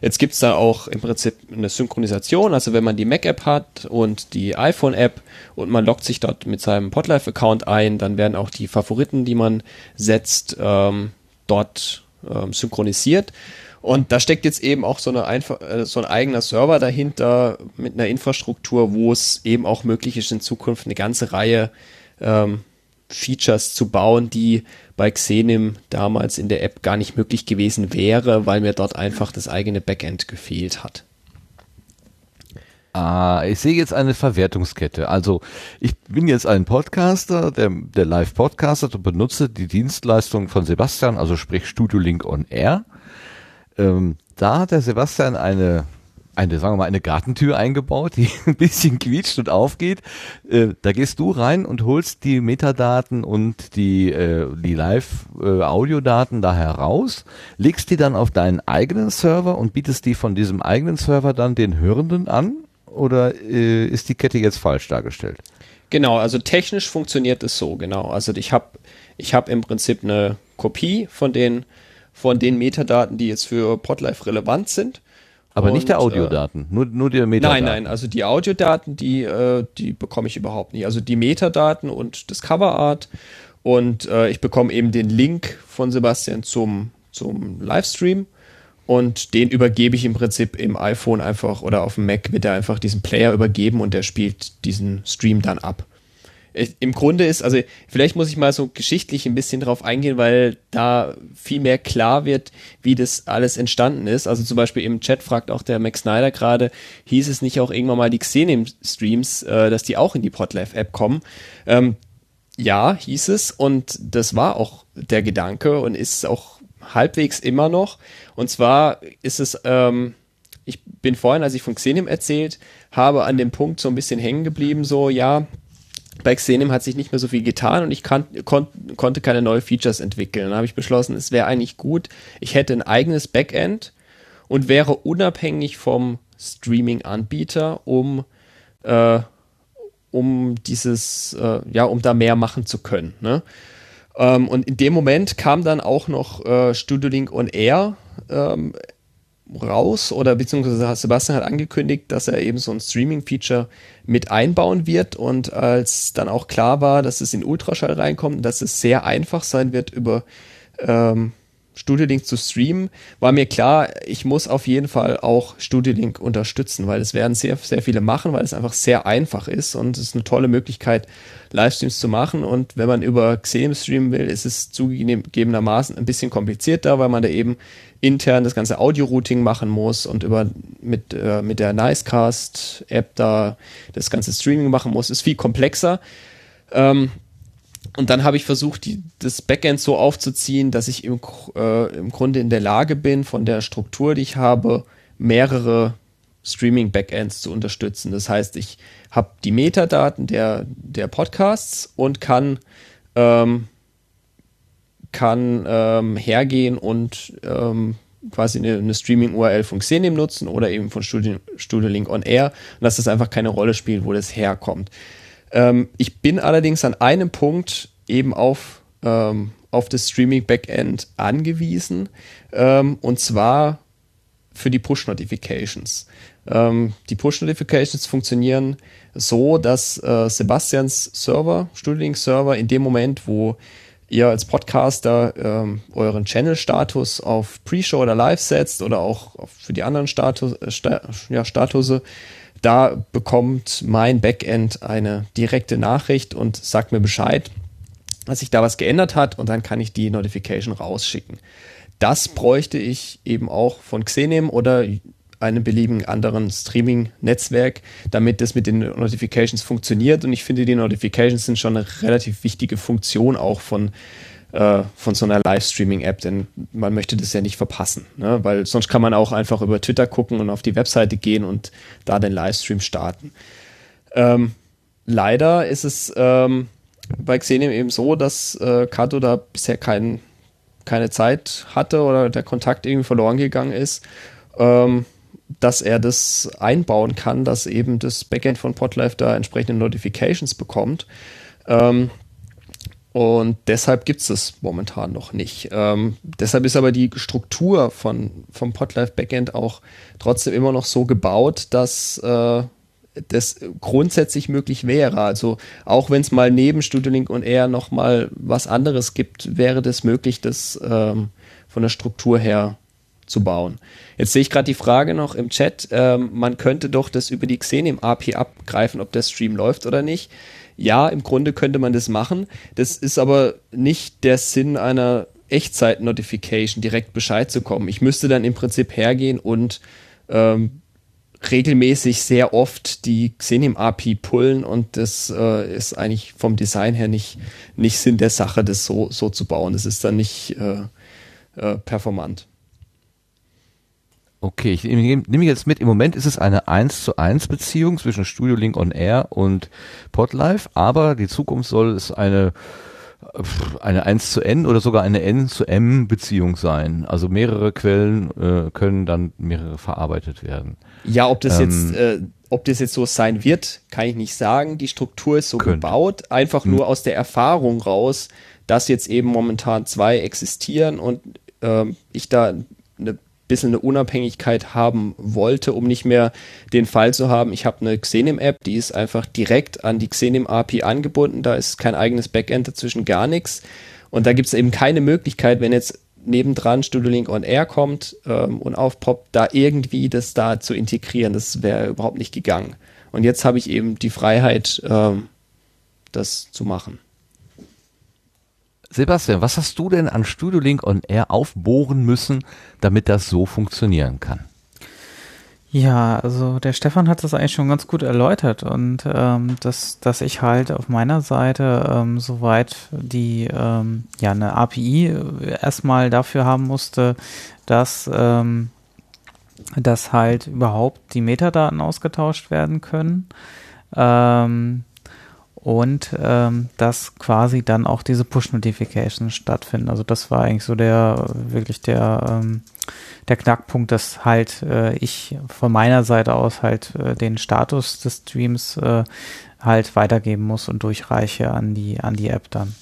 Jetzt gibt's da auch im Prinzip eine Synchronisation, also wenn man die Mac-App hat und die iPhone-App und man loggt sich dort mit seinem Podlife-Account ein, dann werden auch die Favoriten, die man setzt, ähm, dort ähm, synchronisiert. Und da steckt jetzt eben auch so, eine einfach, äh, so ein eigener Server dahinter mit einer Infrastruktur, wo es eben auch möglich ist, in Zukunft eine ganze Reihe ähm, Features zu bauen, die bei Xenim damals in der App gar nicht möglich gewesen wäre, weil mir dort einfach das eigene Backend gefehlt hat. Ah, ich sehe jetzt eine Verwertungskette. Also ich bin jetzt ein Podcaster, der, der Live-Podcaster und benutze die Dienstleistung von Sebastian, also sprich Studio Link on Air. Ähm, da hat der Sebastian eine eine, sagen wir mal, eine Gartentür eingebaut, die ein bisschen quietscht und aufgeht. Äh, da gehst du rein und holst die Metadaten und die, äh, die Live-Audiodaten da heraus, legst die dann auf deinen eigenen Server und bietest die von diesem eigenen Server dann den Hörenden an? Oder äh, ist die Kette jetzt falsch dargestellt? Genau, also technisch funktioniert es so, genau. Also ich habe ich hab im Prinzip eine Kopie von den, von den Metadaten, die jetzt für Podlife relevant sind aber und, nicht der äh, Audiodaten, nur, nur die Metadaten. Nein, nein, also die Audiodaten, die, äh, die bekomme ich überhaupt nicht. Also die Metadaten und das Coverart und äh, ich bekomme eben den Link von Sebastian zum, zum Livestream und den übergebe ich im Prinzip im iPhone einfach oder auf dem Mac wird er einfach diesen Player übergeben und der spielt diesen Stream dann ab im Grunde ist, also vielleicht muss ich mal so geschichtlich ein bisschen drauf eingehen, weil da viel mehr klar wird, wie das alles entstanden ist. Also zum Beispiel im Chat fragt auch der Max Snyder gerade, hieß es nicht auch irgendwann mal die Xenim-Streams, äh, dass die auch in die Podlife-App kommen? Ähm, ja, hieß es und das war auch der Gedanke und ist auch halbwegs immer noch. Und zwar ist es, ähm, ich bin vorhin, als ich von Xenim erzählt habe, an dem Punkt so ein bisschen hängen geblieben, so, ja, bei Xenim hat sich nicht mehr so viel getan und ich kann, kon, konnte keine neuen Features entwickeln. Dann habe ich beschlossen, es wäre eigentlich gut, ich hätte ein eigenes Backend und wäre unabhängig vom Streaming-Anbieter, um, äh, um dieses, äh, ja, um da mehr machen zu können. Ne? Ähm, und in dem Moment kam dann auch noch äh, Studio Link on Air ähm, raus oder beziehungsweise Sebastian hat angekündigt, dass er eben so ein Streaming-Feature mit einbauen wird. Und als dann auch klar war, dass es in Ultraschall reinkommt, dass es sehr einfach sein wird über ähm, Studio Link zu streamen, war mir klar, ich muss auf jeden Fall auch Studio Link unterstützen, weil es werden sehr, sehr viele machen, weil es einfach sehr einfach ist und es ist eine tolle Möglichkeit, Livestreams zu machen. Und wenn man über Xenem streamen will, ist es zugegebenermaßen ein bisschen komplizierter, weil man da eben intern das ganze Audio-Routing machen muss und über mit, äh, mit der Nicecast-App da das ganze Streaming machen muss, ist viel komplexer. Ähm, und dann habe ich versucht, die, das Backend so aufzuziehen, dass ich im, äh, im Grunde in der Lage bin, von der Struktur, die ich habe, mehrere Streaming-Backends zu unterstützen. Das heißt, ich habe die Metadaten der, der Podcasts und kann, ähm, kann ähm, hergehen und ähm, quasi eine, eine Streaming-URL von Xenim nutzen oder eben von Studio, Studio Link on Air und dass das einfach keine Rolle spielt, wo das herkommt. Ähm, ich bin allerdings an einem Punkt eben auf, ähm, auf das Streaming-Backend angewiesen ähm, und zwar für die Push-Notifications. Ähm, die Push-Notifications funktionieren so, dass äh, Sebastians Server, Studiolink-Server, in dem Moment, wo ihr als Podcaster ähm, euren Channel-Status auf Pre-Show oder Live setzt oder auch für die anderen Status, äh, Sta ja, Statuse, da bekommt mein Backend eine direkte Nachricht und sagt mir Bescheid, dass sich da was geändert hat und dann kann ich die Notification rausschicken. Das bräuchte ich eben auch von Xenem oder einem beliebigen anderen Streaming-Netzwerk, damit das mit den Notifications funktioniert. Und ich finde, die Notifications sind schon eine relativ wichtige Funktion auch von, äh, von so einer Livestreaming-App, denn man möchte das ja nicht verpassen, ne? weil sonst kann man auch einfach über Twitter gucken und auf die Webseite gehen und da den Livestream starten. Ähm, leider ist es ähm, bei Xenium eben so, dass äh, Kato da bisher kein, keine Zeit hatte oder der Kontakt irgendwie verloren gegangen ist. Ähm, dass er das einbauen kann, dass eben das Backend von Podlife da entsprechende Notifications bekommt. Ähm, und deshalb gibt es das momentan noch nicht. Ähm, deshalb ist aber die Struktur von, vom Podlife Backend auch trotzdem immer noch so gebaut, dass äh, das grundsätzlich möglich wäre. Also auch wenn es mal neben Studio Link und R noch mal was anderes gibt, wäre das möglich, das ähm, von der Struktur her zu bauen. Jetzt sehe ich gerade die Frage noch im Chat, ähm, man könnte doch das über die Xenim API abgreifen, ob der Stream läuft oder nicht. Ja, im Grunde könnte man das machen. Das ist aber nicht der Sinn einer Echtzeit-Notification, direkt Bescheid zu kommen. Ich müsste dann im Prinzip hergehen und ähm, regelmäßig sehr oft die Xenim API pullen und das äh, ist eigentlich vom Design her nicht, nicht Sinn der Sache, das so, so zu bauen. Das ist dann nicht äh, äh, performant. Okay, ich nehme nehm jetzt mit, im Moment ist es eine 1 zu 1 Beziehung zwischen Studio Link on Air und Podlife, aber die Zukunft soll es eine eine 1 zu N oder sogar eine N zu M Beziehung sein. Also mehrere Quellen äh, können dann mehrere verarbeitet werden. Ja, ob das ähm, jetzt äh, ob das jetzt so sein wird, kann ich nicht sagen. Die Struktur ist so könnte. gebaut, einfach nur hm. aus der Erfahrung raus, dass jetzt eben momentan zwei existieren und ähm, ich da eine bisschen eine Unabhängigkeit haben wollte, um nicht mehr den Fall zu haben, ich habe eine Xenim-App, die ist einfach direkt an die Xenim-API angebunden, da ist kein eigenes Backend dazwischen, gar nichts. Und da gibt es eben keine Möglichkeit, wenn jetzt nebendran Studio Link on Air kommt ähm, und aufpoppt, da irgendwie das da zu integrieren. Das wäre überhaupt nicht gegangen. Und jetzt habe ich eben die Freiheit, ähm, das zu machen. Sebastian, was hast du denn an Studio Link on Air aufbohren müssen, damit das so funktionieren kann? Ja, also der Stefan hat das eigentlich schon ganz gut erläutert und ähm, dass, dass ich halt auf meiner Seite ähm, soweit die ähm, ja eine API erstmal dafür haben musste, dass ähm, dass halt überhaupt die Metadaten ausgetauscht werden können. Ähm, und ähm, dass quasi dann auch diese Push-Notifications stattfinden. Also das war eigentlich so der wirklich der ähm, der Knackpunkt, dass halt äh, ich von meiner Seite aus halt äh, den Status des Streams äh, halt weitergeben muss und durchreiche an die an die App dann.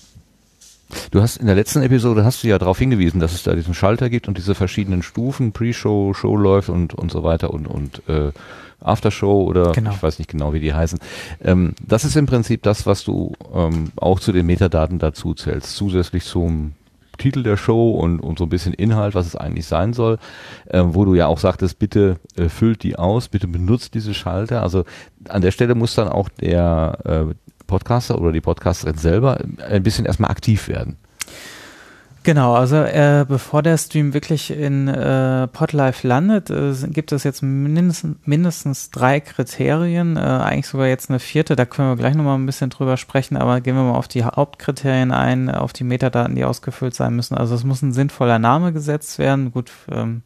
Du hast in der letzten Episode hast du ja darauf hingewiesen, dass es da diesen Schalter gibt und diese verschiedenen Stufen, Pre-Show, Show läuft und und so weiter und und äh, Aftershow oder genau. ich weiß nicht genau, wie die heißen. Ähm, das ist im Prinzip das, was du ähm, auch zu den Metadaten dazu zählst, zusätzlich zum Titel der Show und, und so ein bisschen Inhalt, was es eigentlich sein soll, äh, wo du ja auch sagtest, bitte äh, füllt die aus, bitte benutzt diese Schalter. Also an der Stelle muss dann auch der äh, Podcaster oder die Podcasterin selber ein bisschen erstmal aktiv werden. Genau, also äh, bevor der Stream wirklich in äh, Podlife landet, äh, gibt es jetzt mindestens, mindestens drei Kriterien, äh, eigentlich sogar jetzt eine vierte, da können wir gleich nochmal ein bisschen drüber sprechen, aber gehen wir mal auf die Hauptkriterien ein, auf die Metadaten, die ausgefüllt sein müssen. Also es muss ein sinnvoller Name gesetzt werden. Gut, ähm,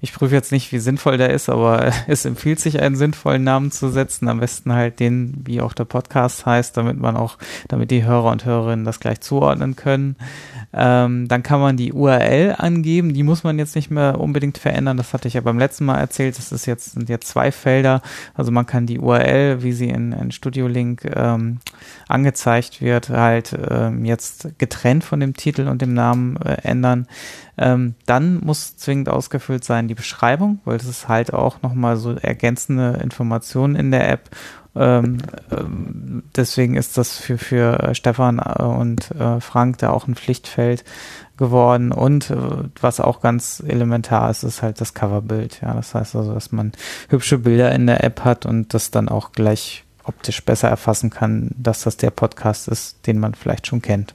ich prüfe jetzt nicht, wie sinnvoll der ist, aber es empfiehlt sich, einen sinnvollen Namen zu setzen, am besten halt den, wie auch der Podcast heißt, damit man auch, damit die Hörer und Hörerinnen das gleich zuordnen können. Ähm, dann kann man die URL angeben, die muss man jetzt nicht mehr unbedingt verändern. Das hatte ich ja beim letzten Mal erzählt. Das ist jetzt, sind jetzt zwei Felder. Also man kann die URL, wie sie in, in Studio Link ähm, angezeigt wird, halt ähm, jetzt getrennt von dem Titel und dem Namen äh, ändern. Ähm, dann muss zwingend ausgefüllt sein die Beschreibung, weil das ist halt auch nochmal so ergänzende Informationen in der App ähm, ähm, deswegen ist das für, für äh, Stefan äh, und äh, Frank da auch ein Pflichtfeld geworden. Und äh, was auch ganz elementar ist, ist halt das Coverbild. Ja, das heißt also, dass man hübsche Bilder in der App hat und das dann auch gleich optisch besser erfassen kann, dass das der Podcast ist, den man vielleicht schon kennt.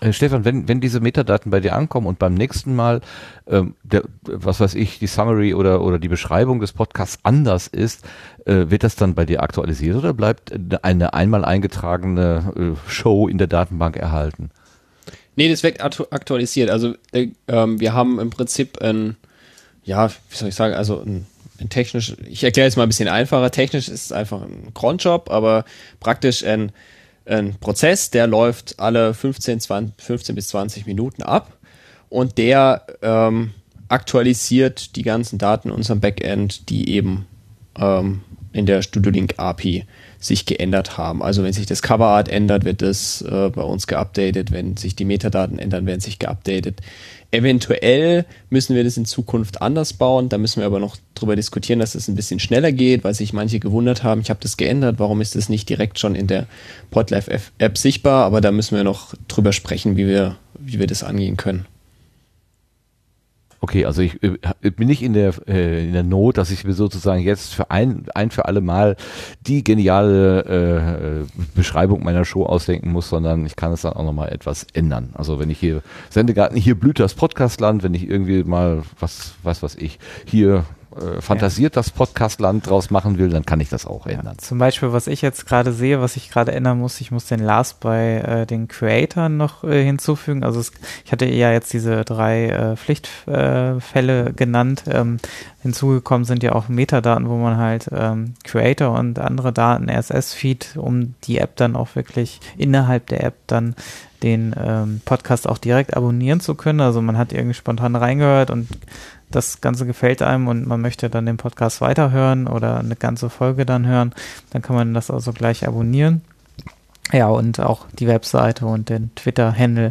Äh, Stefan, wenn, wenn diese Metadaten bei dir ankommen und beim nächsten Mal, ähm, der, was weiß ich, die Summary oder, oder die Beschreibung des Podcasts anders ist, äh, wird das dann bei dir aktualisiert oder bleibt eine einmal eingetragene äh, Show in der Datenbank erhalten? Nee, das wird aktualisiert. Also äh, ähm, wir haben im Prinzip ein, ja, wie soll ich sagen, also ein, ein technisch, ich erkläre jetzt mal ein bisschen einfacher. Technisch ist es einfach ein Cronjob, aber praktisch ein ein Prozess, der läuft alle 15, 20, 15 bis 20 Minuten ab und der ähm, aktualisiert die ganzen Daten in unserem Backend, die eben ähm, in der StudioLink API sich geändert haben. Also wenn sich das Coverart ändert, wird das äh, bei uns geupdatet. Wenn sich die Metadaten ändern, werden sich geupdatet. Eventuell müssen wir das in Zukunft anders bauen. Da müssen wir aber noch drüber diskutieren, dass es das ein bisschen schneller geht, weil sich manche gewundert haben, ich habe das geändert, warum ist das nicht direkt schon in der Podlife App sichtbar? Aber da müssen wir noch drüber sprechen, wie wir, wie wir das angehen können. Okay, also ich äh, bin nicht in der äh, in der Not, dass ich mir sozusagen jetzt für ein ein für alle Mal die geniale äh, Beschreibung meiner Show ausdenken muss, sondern ich kann es dann auch noch mal etwas ändern. Also wenn ich hier Sendegarten hier blüht das Podcastland, wenn ich irgendwie mal was was was ich hier äh, fantasiert ja. das Podcastland draus machen will, dann kann ich das auch ändern. zum Beispiel, was ich jetzt gerade sehe, was ich gerade ändern muss, ich muss den Last bei äh, den Creatoren noch äh, hinzufügen. Also es, ich hatte ja jetzt diese drei äh, Pflichtfälle äh, genannt. Ähm, hinzugekommen sind ja auch Metadaten, wo man halt ähm, Creator und andere Daten, RSS-Feed, um die App dann auch wirklich innerhalb der App dann den ähm, Podcast auch direkt abonnieren zu können. Also man hat irgendwie spontan reingehört und das Ganze gefällt einem und man möchte dann den Podcast weiterhören oder eine ganze Folge dann hören, dann kann man das also gleich abonnieren. Ja, und auch die Webseite und den Twitter-Handle,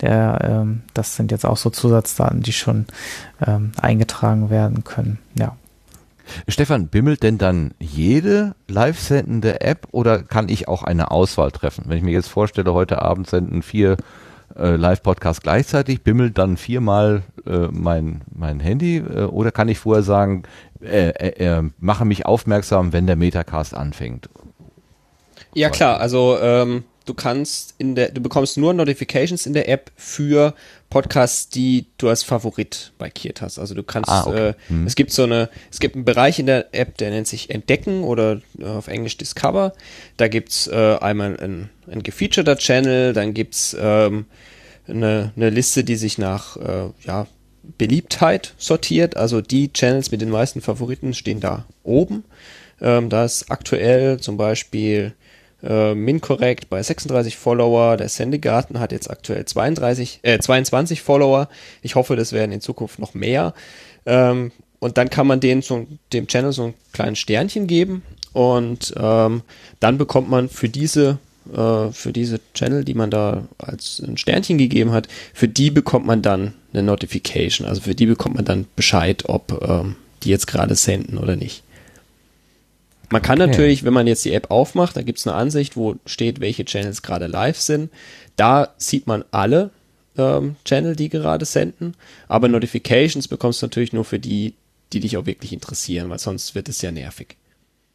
der, ähm, das sind jetzt auch so Zusatzdaten, die schon ähm, eingetragen werden können. Ja. Stefan, bimmelt denn dann jede live sendende App oder kann ich auch eine Auswahl treffen? Wenn ich mir jetzt vorstelle, heute Abend senden vier äh, Live-Podcast gleichzeitig, bimmelt dann viermal äh, mein, mein Handy äh, oder kann ich vorher sagen, äh, äh, äh, mache mich aufmerksam, wenn der Metacast anfängt? Ja klar, also ähm, du kannst in der, du bekommst nur Notifications in der App für Podcasts, die du als Favorit markiert hast. Also du kannst, ah, okay. äh, hm. es gibt so eine, es gibt einen Bereich in der App, der nennt sich Entdecken oder auf Englisch Discover. Da gibt's äh, einmal ein, ein gefeaturter Channel, dann gibt's ähm, eine, eine Liste, die sich nach äh, ja, Beliebtheit sortiert. Also die Channels mit den meisten Favoriten stehen da oben. Ähm, da ist aktuell zum Beispiel äh, Mincorrect bei 36 Follower. Der Sendegarten hat jetzt aktuell 32, äh, 22 Follower. Ich hoffe, das werden in Zukunft noch mehr. Ähm, und dann kann man den so, dem Channel so ein kleines Sternchen geben und ähm, dann bekommt man für diese äh, für diese Channel, die man da als ein Sternchen gegeben hat, für die bekommt man dann eine Notification. Also für die bekommt man dann Bescheid, ob ähm, die jetzt gerade senden oder nicht. Man kann okay. natürlich, wenn man jetzt die App aufmacht, da gibt es eine Ansicht, wo steht, welche Channels gerade live sind. Da sieht man alle ähm, Channel, die gerade senden. Aber Notifications bekommst du natürlich nur für die, die dich auch wirklich interessieren, weil sonst wird es ja nervig.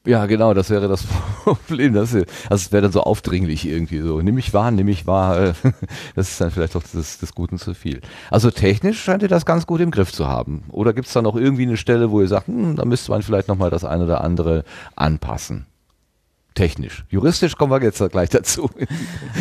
Ja, genau, das wäre das Problem. Das, also es wäre dann so aufdringlich irgendwie so. Nimm mich wahr, nimm mich wahr. Das ist dann vielleicht doch des, des Guten zu viel. Also technisch scheint ihr das ganz gut im Griff zu haben. Oder gibt es da noch irgendwie eine Stelle, wo ihr sagt, hm, da müsste man vielleicht nochmal das eine oder andere anpassen? Technisch. Juristisch kommen wir jetzt gleich dazu.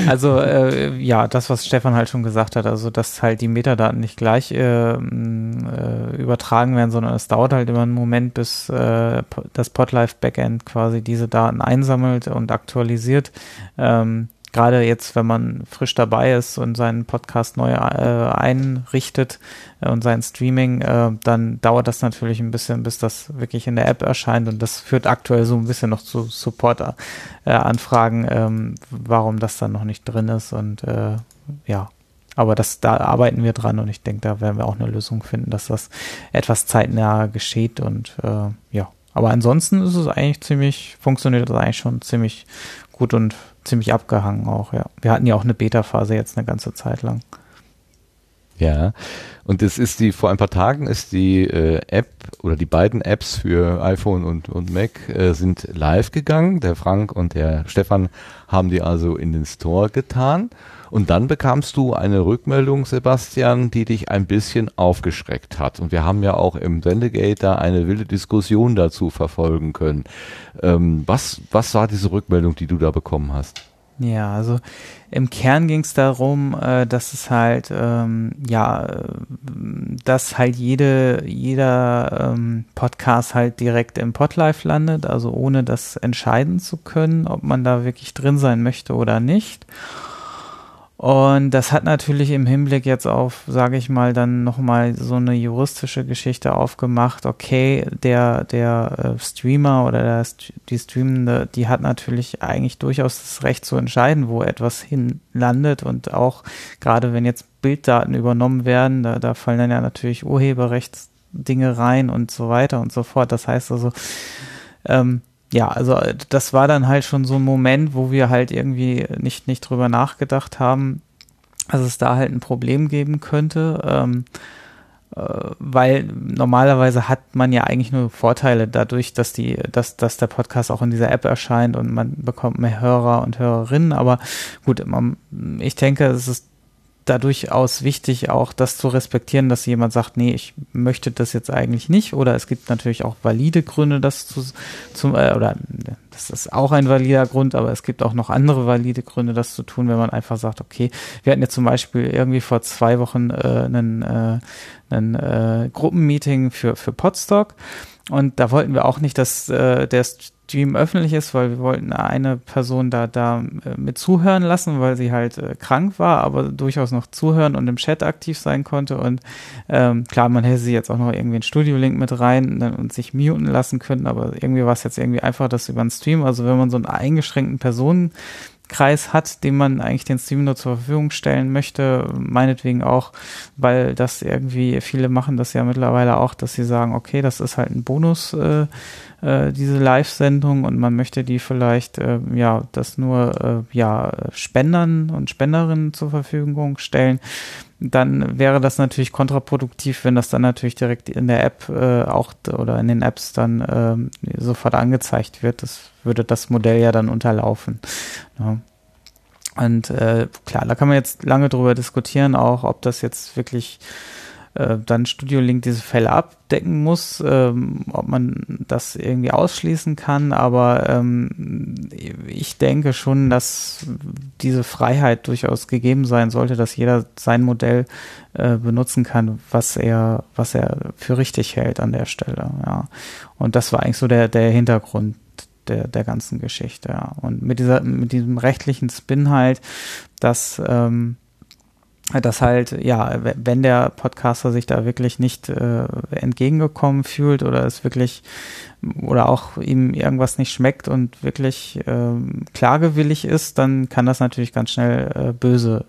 Also äh, ja, das, was Stefan halt schon gesagt hat, also dass halt die Metadaten nicht gleich äh, äh, übertragen werden, sondern es dauert halt immer einen Moment, bis äh, das Podlife Backend quasi diese Daten einsammelt und aktualisiert. Ähm, gerade jetzt, wenn man frisch dabei ist und seinen Podcast neu äh, einrichtet äh, und sein Streaming, äh, dann dauert das natürlich ein bisschen, bis das wirklich in der App erscheint und das führt aktuell so ein bisschen noch zu Support-Anfragen, äh, ähm, warum das dann noch nicht drin ist und äh, ja. Aber das, da arbeiten wir dran und ich denke, da werden wir auch eine Lösung finden, dass das etwas zeitnah geschieht und äh, ja. Aber ansonsten ist es eigentlich ziemlich, funktioniert das eigentlich schon ziemlich gut und ziemlich abgehangen auch, ja. Wir hatten ja auch eine Beta-Phase jetzt eine ganze Zeit lang. Ja, und es ist die, vor ein paar Tagen ist die äh, App oder die beiden Apps für iPhone und, und Mac äh, sind live gegangen. Der Frank und der Stefan haben die also in den Store getan. Und dann bekamst du eine Rückmeldung, Sebastian, die dich ein bisschen aufgeschreckt hat. Und wir haben ja auch im Sendegate da eine wilde Diskussion dazu verfolgen können. Ähm, was, was war diese Rückmeldung, die du da bekommen hast? Ja, also im Kern ging es darum, äh, dass es halt, ähm, ja, dass halt jede, jeder ähm, Podcast halt direkt im Podlife landet, also ohne das entscheiden zu können, ob man da wirklich drin sein möchte oder nicht. Und das hat natürlich im Hinblick jetzt auf, sage ich mal, dann nochmal so eine juristische Geschichte aufgemacht. Okay, der, der äh, Streamer oder der, die Streamende, die hat natürlich eigentlich durchaus das Recht zu entscheiden, wo etwas hinlandet. Und auch gerade wenn jetzt Bilddaten übernommen werden, da, da fallen dann ja natürlich Urheberrechtsdinge rein und so weiter und so fort. Das heißt also, ähm, ja, also äh, das war dann halt schon so ein Moment, wo wir halt irgendwie nicht, nicht drüber nachgedacht haben, dass es da halt ein Problem geben könnte. Ähm, äh, weil normalerweise hat man ja eigentlich nur Vorteile dadurch, dass die, dass, dass der Podcast auch in dieser App erscheint und man bekommt mehr Hörer und Hörerinnen. Aber gut, man, ich denke, es ist da durchaus wichtig, auch das zu respektieren, dass jemand sagt, nee, ich möchte das jetzt eigentlich nicht. Oder es gibt natürlich auch valide Gründe, das zu, zum, äh, oder das ist auch ein valider Grund, aber es gibt auch noch andere valide Gründe, das zu tun, wenn man einfach sagt, okay, wir hatten jetzt zum Beispiel irgendwie vor zwei Wochen äh, einen, äh, einen äh, Gruppenmeeting für, für Podstock und da wollten wir auch nicht, dass äh, der Stream öffentlich ist, weil wir wollten eine Person da, da äh, mit zuhören lassen, weil sie halt äh, krank war, aber durchaus noch zuhören und im Chat aktiv sein konnte. Und ähm, klar, man hätte sie jetzt auch noch irgendwie einen Studio-Link mit rein und sich muten lassen können, aber irgendwie war es jetzt irgendwie einfach das über den Stream. Also wenn man so einen eingeschränkten Personen Kreis hat, den man eigentlich den Stream nur zur Verfügung stellen möchte, meinetwegen auch, weil das irgendwie, viele machen das ja mittlerweile auch, dass sie sagen, okay, das ist halt ein Bonus, äh, äh, diese Live-Sendung und man möchte die vielleicht, äh, ja, das nur, äh, ja, Spendern und Spenderinnen zur Verfügung stellen dann wäre das natürlich kontraproduktiv, wenn das dann natürlich direkt in der App äh, auch oder in den Apps dann äh, sofort angezeigt wird. Das würde das Modell ja dann unterlaufen. Ja. Und äh, klar, da kann man jetzt lange drüber diskutieren, auch ob das jetzt wirklich äh, dann Studio Link diese Fälle abdecken muss, ähm, ob man das irgendwie ausschließen kann, aber ähm, ich denke schon, dass diese Freiheit durchaus gegeben sein sollte, dass jeder sein Modell äh, benutzen kann, was er, was er für richtig hält an der Stelle. Ja. Und das war eigentlich so der, der Hintergrund der, der ganzen Geschichte. Ja. Und mit dieser, mit diesem rechtlichen Spin halt, dass ähm, dass halt, ja, wenn der Podcaster sich da wirklich nicht äh, entgegengekommen fühlt oder es wirklich oder auch ihm irgendwas nicht schmeckt und wirklich ähm, klagewillig ist, dann kann das natürlich ganz schnell äh, böse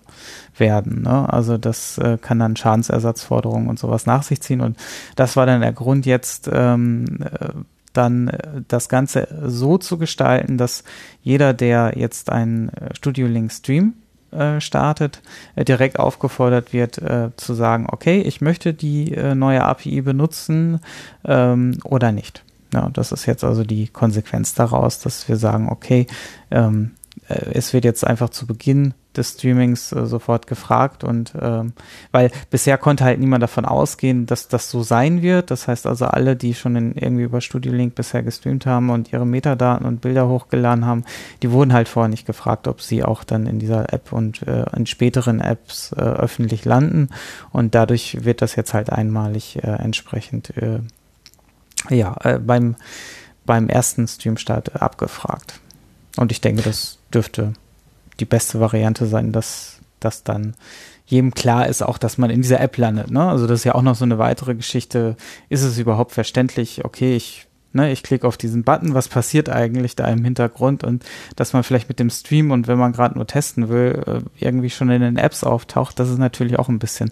werden. Ne? Also das äh, kann dann Schadensersatzforderungen und sowas nach sich ziehen. Und das war dann der Grund jetzt, ähm, äh, dann äh, das Ganze so zu gestalten, dass jeder, der jetzt einen äh, Studio Link Stream äh, startet, äh, direkt aufgefordert wird äh, zu sagen, okay, ich möchte die neue API benutzen ähm, oder nicht. Ja, das ist jetzt also die Konsequenz daraus, dass wir sagen, okay, ähm, äh, es wird jetzt einfach zu Beginn des Streamings äh, sofort gefragt und ähm, weil bisher konnte halt niemand davon ausgehen, dass das so sein wird. Das heißt also alle, die schon in, irgendwie über Studio Link bisher gestreamt haben und ihre Metadaten und Bilder hochgeladen haben, die wurden halt vorher nicht gefragt, ob sie auch dann in dieser App und äh, in späteren Apps äh, öffentlich landen und dadurch wird das jetzt halt einmalig äh, entsprechend äh, ja äh, beim beim ersten Streamstart abgefragt. Und ich denke, das dürfte die beste Variante sein, dass das dann jedem klar ist, auch dass man in dieser App landet. Ne? Also das ist ja auch noch so eine weitere Geschichte. Ist es überhaupt verständlich? Okay, ich ne, ich klicke auf diesen Button, was passiert eigentlich da im Hintergrund und dass man vielleicht mit dem Stream und wenn man gerade nur testen will, äh, irgendwie schon in den Apps auftaucht, das ist natürlich auch ein bisschen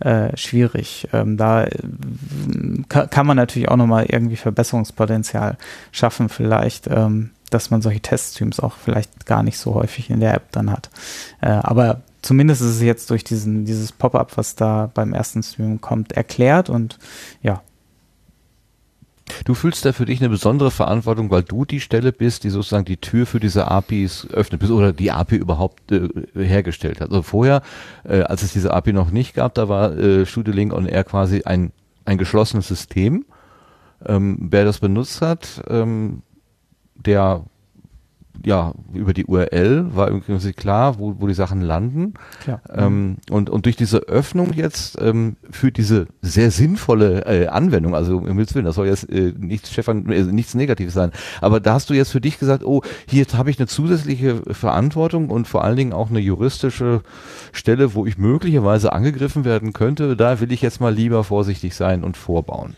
äh, schwierig. Ähm, da äh, kann man natürlich auch nochmal irgendwie Verbesserungspotenzial schaffen vielleicht. Ähm, dass man solche Teststreams auch vielleicht gar nicht so häufig in der App dann hat. Äh, aber zumindest ist es jetzt durch diesen, dieses Pop-up, was da beim ersten Stream kommt, erklärt und ja. Du fühlst da für dich eine besondere Verantwortung, weil du die Stelle bist, die sozusagen die Tür für diese APIs öffnet bist oder die API überhaupt äh, hergestellt hat. Also vorher, äh, als es diese API noch nicht gab, da war äh, Studio Link on Air quasi ein, ein geschlossenes System. Ähm, wer das benutzt hat, ähm, der ja, über die URL war irgendwie klar, wo, wo die Sachen landen. Klar. Ähm, und, und durch diese Öffnung jetzt ähm, für diese sehr sinnvolle äh, Anwendung, also im Willen, das soll jetzt äh, nichts, Stefan, äh, nichts Negatives sein, aber da hast du jetzt für dich gesagt, oh, hier habe ich eine zusätzliche Verantwortung und vor allen Dingen auch eine juristische Stelle, wo ich möglicherweise angegriffen werden könnte. Da will ich jetzt mal lieber vorsichtig sein und vorbauen.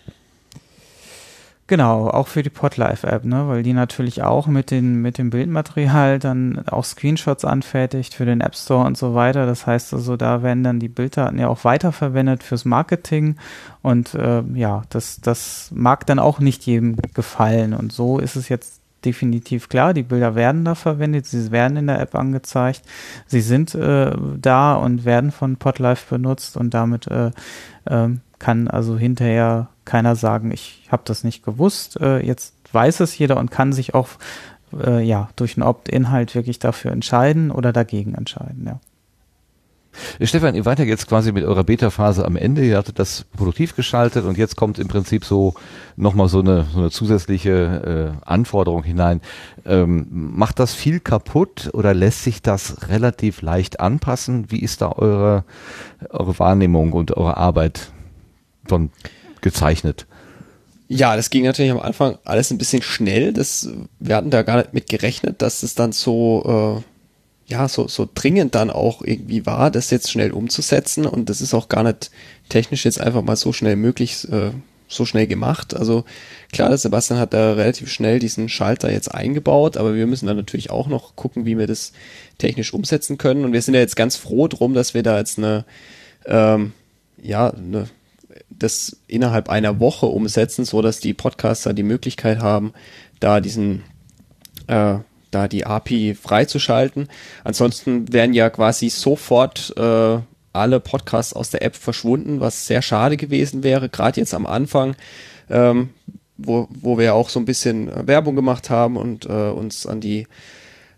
Genau, auch für die Podlife-App, ne, weil die natürlich auch mit, den, mit dem Bildmaterial dann auch Screenshots anfertigt für den App Store und so weiter. Das heißt also, da werden dann die Bilddaten ja auch weiterverwendet fürs Marketing. Und äh, ja, das, das mag dann auch nicht jedem gefallen. Und so ist es jetzt definitiv klar, die Bilder werden da verwendet, sie werden in der App angezeigt, sie sind äh, da und werden von Podlife benutzt und damit äh, äh, kann also hinterher keiner sagen, ich habe das nicht gewusst. Äh, jetzt weiß es jeder und kann sich auch äh, ja durch einen Opt-in halt wirklich dafür entscheiden oder dagegen entscheiden. Ja. Stefan, ihr weiter jetzt quasi mit eurer Beta-Phase am Ende. Ihr hattet das produktiv geschaltet und jetzt kommt im Prinzip so nochmal so eine, so eine zusätzliche äh, Anforderung hinein. Ähm, macht das viel kaputt oder lässt sich das relativ leicht anpassen? Wie ist da eure, eure Wahrnehmung und eure Arbeit von gezeichnet. Ja, das ging natürlich am Anfang alles ein bisschen schnell. Das, wir hatten da gar nicht mit gerechnet, dass es dann so, äh, ja, so, so dringend dann auch irgendwie war, das jetzt schnell umzusetzen. Und das ist auch gar nicht technisch jetzt einfach mal so schnell möglich, äh, so schnell gemacht. Also klar, der Sebastian hat da relativ schnell diesen Schalter jetzt eingebaut, aber wir müssen dann natürlich auch noch gucken, wie wir das technisch umsetzen können. Und wir sind ja jetzt ganz froh drum, dass wir da jetzt eine, ähm, ja, eine das innerhalb einer Woche umsetzen, so dass die Podcaster die Möglichkeit haben, da diesen äh, da die API freizuschalten. Ansonsten wären ja quasi sofort äh, alle Podcasts aus der App verschwunden, was sehr schade gewesen wäre, gerade jetzt am Anfang, ähm, wo, wo wir auch so ein bisschen Werbung gemacht haben und äh, uns an die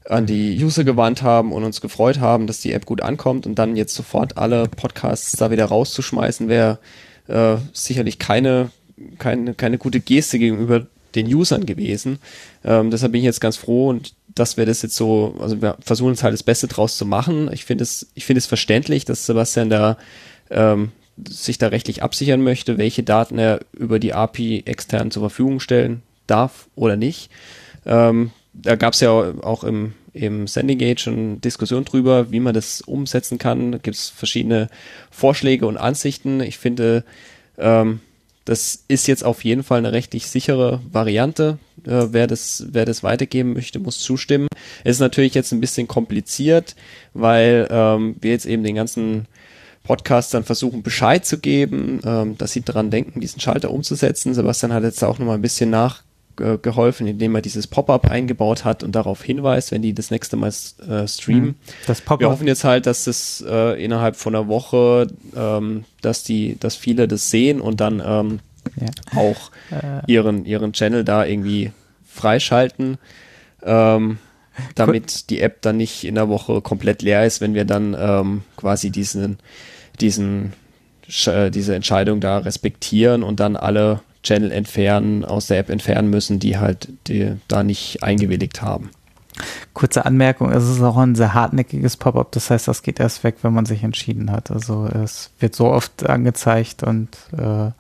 an die User gewandt haben und uns gefreut haben, dass die App gut ankommt und dann jetzt sofort alle Podcasts da wieder rauszuschmeißen, wäre äh, sicherlich keine, keine, keine gute Geste gegenüber den Usern gewesen. Ähm, deshalb bin ich jetzt ganz froh und dass wir das jetzt so, also wir versuchen uns halt das Beste draus zu machen. Ich finde es, ich finde es verständlich, dass Sebastian da ähm, sich da rechtlich absichern möchte, welche Daten er über die API extern zur Verfügung stellen darf oder nicht. Ähm, da gab es ja auch im, im Sending Age schon Diskussion drüber, wie man das umsetzen kann. Da gibt es verschiedene Vorschläge und Ansichten. Ich finde, ähm, das ist jetzt auf jeden Fall eine rechtlich sichere Variante. Äh, wer, das, wer das weitergeben möchte, muss zustimmen. Es ist natürlich jetzt ein bisschen kompliziert, weil ähm, wir jetzt eben den ganzen Podcastern versuchen Bescheid zu geben, ähm, dass sie daran denken, diesen Schalter umzusetzen. Sebastian hat jetzt auch noch mal ein bisschen nachgeholfen, indem er dieses Pop-up eingebaut hat und darauf hinweist, wenn die das nächste Mal äh, streamen. Hm. Das Pop-up. Wir hoffen jetzt halt, dass das äh, innerhalb von einer Woche, ähm, dass die, dass viele das sehen und dann ähm, Ja. auch Äh, ihren ihren Channel da irgendwie freischalten. Ähm, damit die App dann nicht in der Woche komplett leer ist, wenn wir dann ähm, quasi diesen, diesen, äh, diese Entscheidung da respektieren und dann alle Channel entfernen, aus der App entfernen müssen, die halt die, da nicht eingewilligt haben. Kurze Anmerkung, es ist auch ein sehr hartnäckiges Pop-up, das heißt, das geht erst weg, wenn man sich entschieden hat. Also es wird so oft angezeigt und äh,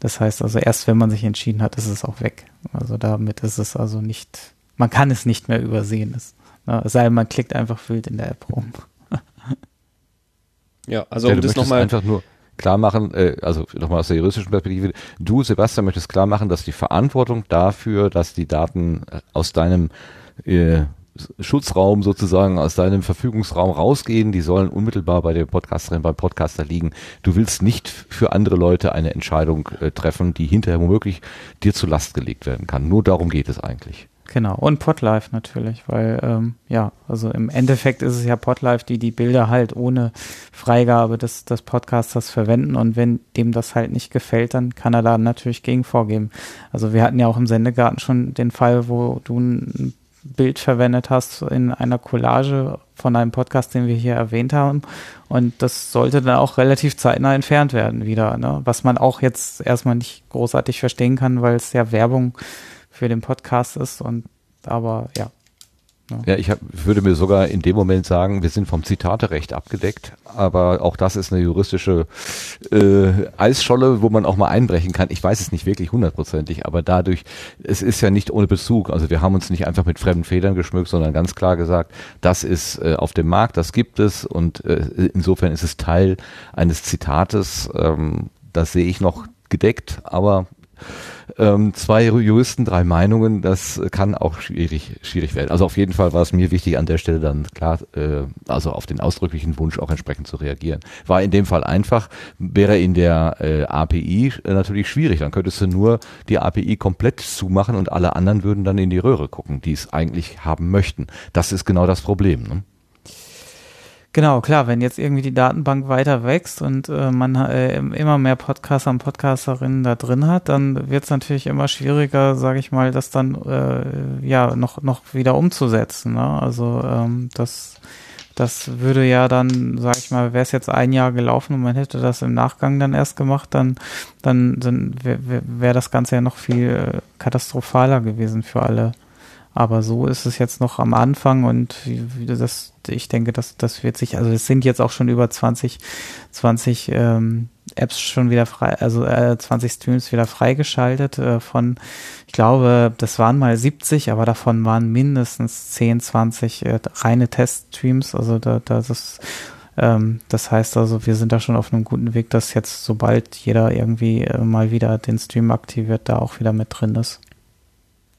das heißt also erst wenn man sich entschieden hat, ist es auch weg. Also damit ist es also nicht, man kann es nicht mehr übersehen. Es, ne, es sei denn, man klickt einfach wild in der App rum. Ja, also ja, um du das nochmal einfach nur klar machen, äh, also nochmal aus der juristischen Perspektive, du, Sebastian, möchtest klar machen, dass die Verantwortung dafür, dass die Daten äh, aus deinem äh, Schutzraum sozusagen, aus deinem Verfügungsraum rausgehen, die sollen unmittelbar bei der Podcasterin, beim Podcaster liegen. Du willst nicht für andere Leute eine Entscheidung äh, treffen, die hinterher womöglich dir zu Last gelegt werden kann. Nur darum geht es eigentlich. Genau, und Podlife natürlich, weil ähm, ja, also im Endeffekt ist es ja Podlife, die die Bilder halt ohne Freigabe des, des Podcasters verwenden und wenn dem das halt nicht gefällt, dann kann er da natürlich gegen vorgeben. Also wir hatten ja auch im Sendegarten schon den Fall, wo du ein Bild verwendet hast in einer Collage von einem Podcast, den wir hier erwähnt haben. Und das sollte dann auch relativ zeitnah entfernt werden wieder, ne? was man auch jetzt erstmal nicht großartig verstehen kann, weil es ja Werbung für den Podcast ist und aber ja. Ja, ich hab, würde mir sogar in dem Moment sagen, wir sind vom Zitaterecht abgedeckt, aber auch das ist eine juristische äh, Eisscholle, wo man auch mal einbrechen kann. Ich weiß es nicht wirklich hundertprozentig, aber dadurch, es ist ja nicht ohne Bezug. Also wir haben uns nicht einfach mit fremden Federn geschmückt, sondern ganz klar gesagt, das ist äh, auf dem Markt, das gibt es und äh, insofern ist es Teil eines Zitates. Ähm, das sehe ich noch gedeckt, aber ähm, zwei Juristen, drei Meinungen, das kann auch schwierig, schwierig werden. Also auf jeden Fall war es mir wichtig, an der Stelle dann klar, äh, also auf den ausdrücklichen Wunsch auch entsprechend zu reagieren. War in dem Fall einfach, wäre in der äh, API äh, natürlich schwierig. Dann könntest du nur die API komplett zumachen und alle anderen würden dann in die Röhre gucken, die es eigentlich haben möchten. Das ist genau das Problem. Ne? Genau, klar, wenn jetzt irgendwie die Datenbank weiter wächst und äh, man äh, immer mehr Podcaster und Podcasterinnen da drin hat, dann wird es natürlich immer schwieriger, sage ich mal, das dann äh, ja noch noch wieder umzusetzen. Ne? Also ähm, das das würde ja dann, sag ich mal, wäre es jetzt ein Jahr gelaufen und man hätte das im Nachgang dann erst gemacht, dann dann, dann wäre wär, wär das Ganze ja noch viel äh, katastrophaler gewesen für alle. Aber so ist es jetzt noch am Anfang und das, ich denke, das, das wird sich, also es sind jetzt auch schon über 20, 20 ähm, Apps schon wieder frei, also äh, 20 Streams wieder freigeschaltet äh, von, ich glaube, das waren mal 70, aber davon waren mindestens 10, 20 äh, reine Teststreams. Also da, das ist ähm, das heißt also, wir sind da schon auf einem guten Weg, dass jetzt, sobald jeder irgendwie äh, mal wieder den Stream aktiviert, da auch wieder mit drin ist.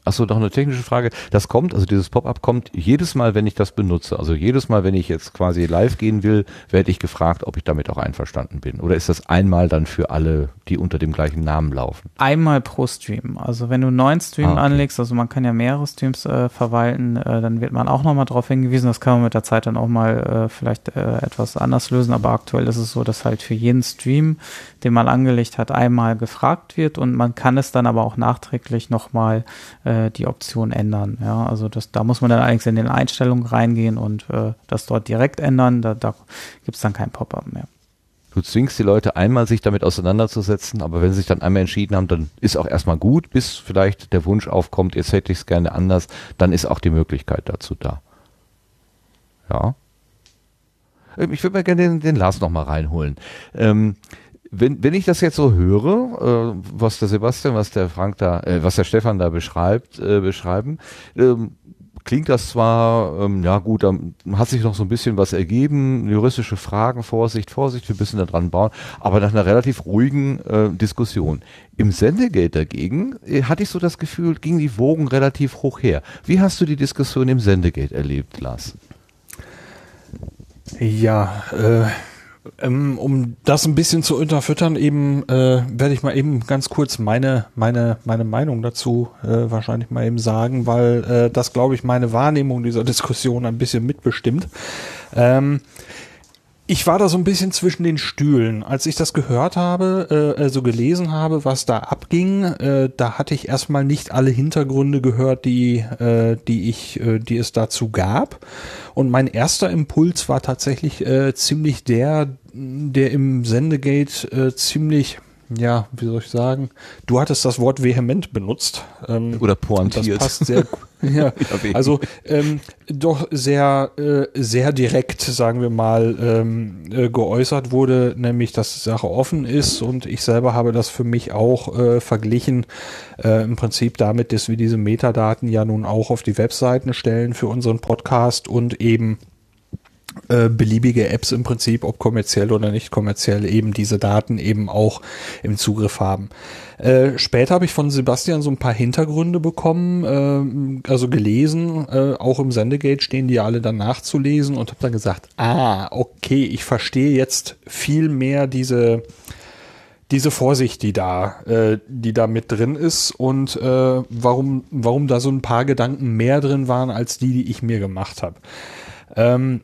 Achso, noch eine technische Frage. Das kommt, also dieses Pop-up kommt jedes Mal, wenn ich das benutze. Also jedes Mal, wenn ich jetzt quasi live gehen will, werde ich gefragt, ob ich damit auch einverstanden bin. Oder ist das einmal dann für alle, die unter dem gleichen Namen laufen? Einmal pro Stream. Also wenn du einen neuen Stream Ah, okay. anlegst, also man kann ja mehrere Streams äh, verwalten, äh, dann wird man auch nochmal darauf hingewiesen. Das kann man mit der Zeit dann auch mal äh, vielleicht äh, etwas anders lösen. Aber aktuell ist es so, dass halt für jeden Stream, den man angelegt hat, einmal gefragt wird und man kann es dann aber auch nachträglich nochmal äh, die Option ändern. Ja, also das, da muss man dann allerdings in den Einstellungen reingehen und äh, das dort direkt ändern. Da, da gibt es dann kein Pop-up mehr. Du zwingst die Leute einmal, sich damit auseinanderzusetzen, aber wenn sie sich dann einmal entschieden haben, dann ist auch erstmal gut, bis vielleicht der Wunsch aufkommt, jetzt hätte ich es gerne anders, dann ist auch die Möglichkeit dazu da. Ja. Ähm, Ich würde mal gerne den, den Lars nochmal reinholen. Ähm, wenn, wenn ich das jetzt so höre, äh, was der Sebastian, was der Frank da, äh, was der Stefan da beschreibt, äh, beschreiben, ähm, klingt das zwar, ähm, ja gut, da hat sich noch so ein bisschen was ergeben, juristische Fragen, Vorsicht, Vorsicht, wir müssen da dran bauen, aber nach einer relativ ruhigen äh, Diskussion. Im Sendegate dagegen äh, hatte ich so das Gefühl, gingen die Wogen relativ hoch her. Wie hast du die Diskussion im Sendegate erlebt, Lars? Ja, äh, ähm, um das ein bisschen zu unterfüttern, eben äh, werde ich mal eben ganz kurz meine meine meine Meinung dazu äh, wahrscheinlich mal eben sagen, weil äh, das glaube ich meine Wahrnehmung dieser Diskussion ein bisschen mitbestimmt. Ähm, ich war da so ein bisschen zwischen den Stühlen. Als ich das gehört habe, äh, also gelesen habe, was da abging, äh, da hatte ich erstmal nicht alle Hintergründe gehört, die, äh, die ich, äh, die es dazu gab. Und mein erster Impuls war tatsächlich äh, ziemlich der, der im Sendegate äh, ziemlich, ja, wie soll ich sagen, du hattest das Wort vehement benutzt. Ähm, Oder und das pointiert? passt sehr gut. Ja, also ähm, doch sehr äh, sehr direkt, sagen wir mal, ähm, äh, geäußert wurde, nämlich dass die Sache offen ist und ich selber habe das für mich auch äh, verglichen, äh, im Prinzip damit, dass wir diese Metadaten ja nun auch auf die Webseiten stellen für unseren Podcast und eben äh, beliebige Apps im Prinzip, ob kommerziell oder nicht kommerziell, eben diese Daten eben auch im Zugriff haben. Äh, später habe ich von Sebastian so ein paar Hintergründe bekommen, äh, also gelesen, äh, auch im Sendegate stehen die alle dann nachzulesen und habe dann gesagt, ah, okay, ich verstehe jetzt viel mehr diese diese Vorsicht, die da, äh, die da mit drin ist und äh, warum, warum da so ein paar Gedanken mehr drin waren als die, die ich mir gemacht habe. Ähm,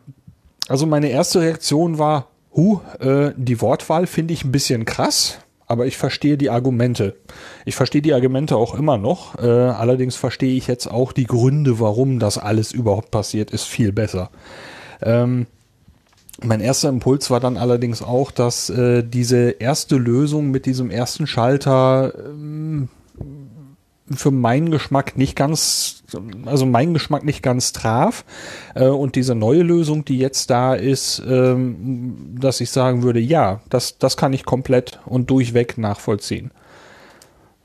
also meine erste Reaktion war, hu, äh, die Wortwahl finde ich ein bisschen krass, aber ich verstehe die Argumente. Ich verstehe die Argumente auch immer noch. Äh, allerdings verstehe ich jetzt auch die Gründe, warum das alles überhaupt passiert ist, viel besser. Ähm, mein erster Impuls war dann allerdings auch, dass äh, diese erste Lösung mit diesem ersten Schalter ähm, für meinen Geschmack nicht ganz, also meinen Geschmack nicht ganz traf. Äh, und diese neue Lösung, die jetzt da ist, ähm, dass ich sagen würde, ja, das, das kann ich komplett und durchweg nachvollziehen.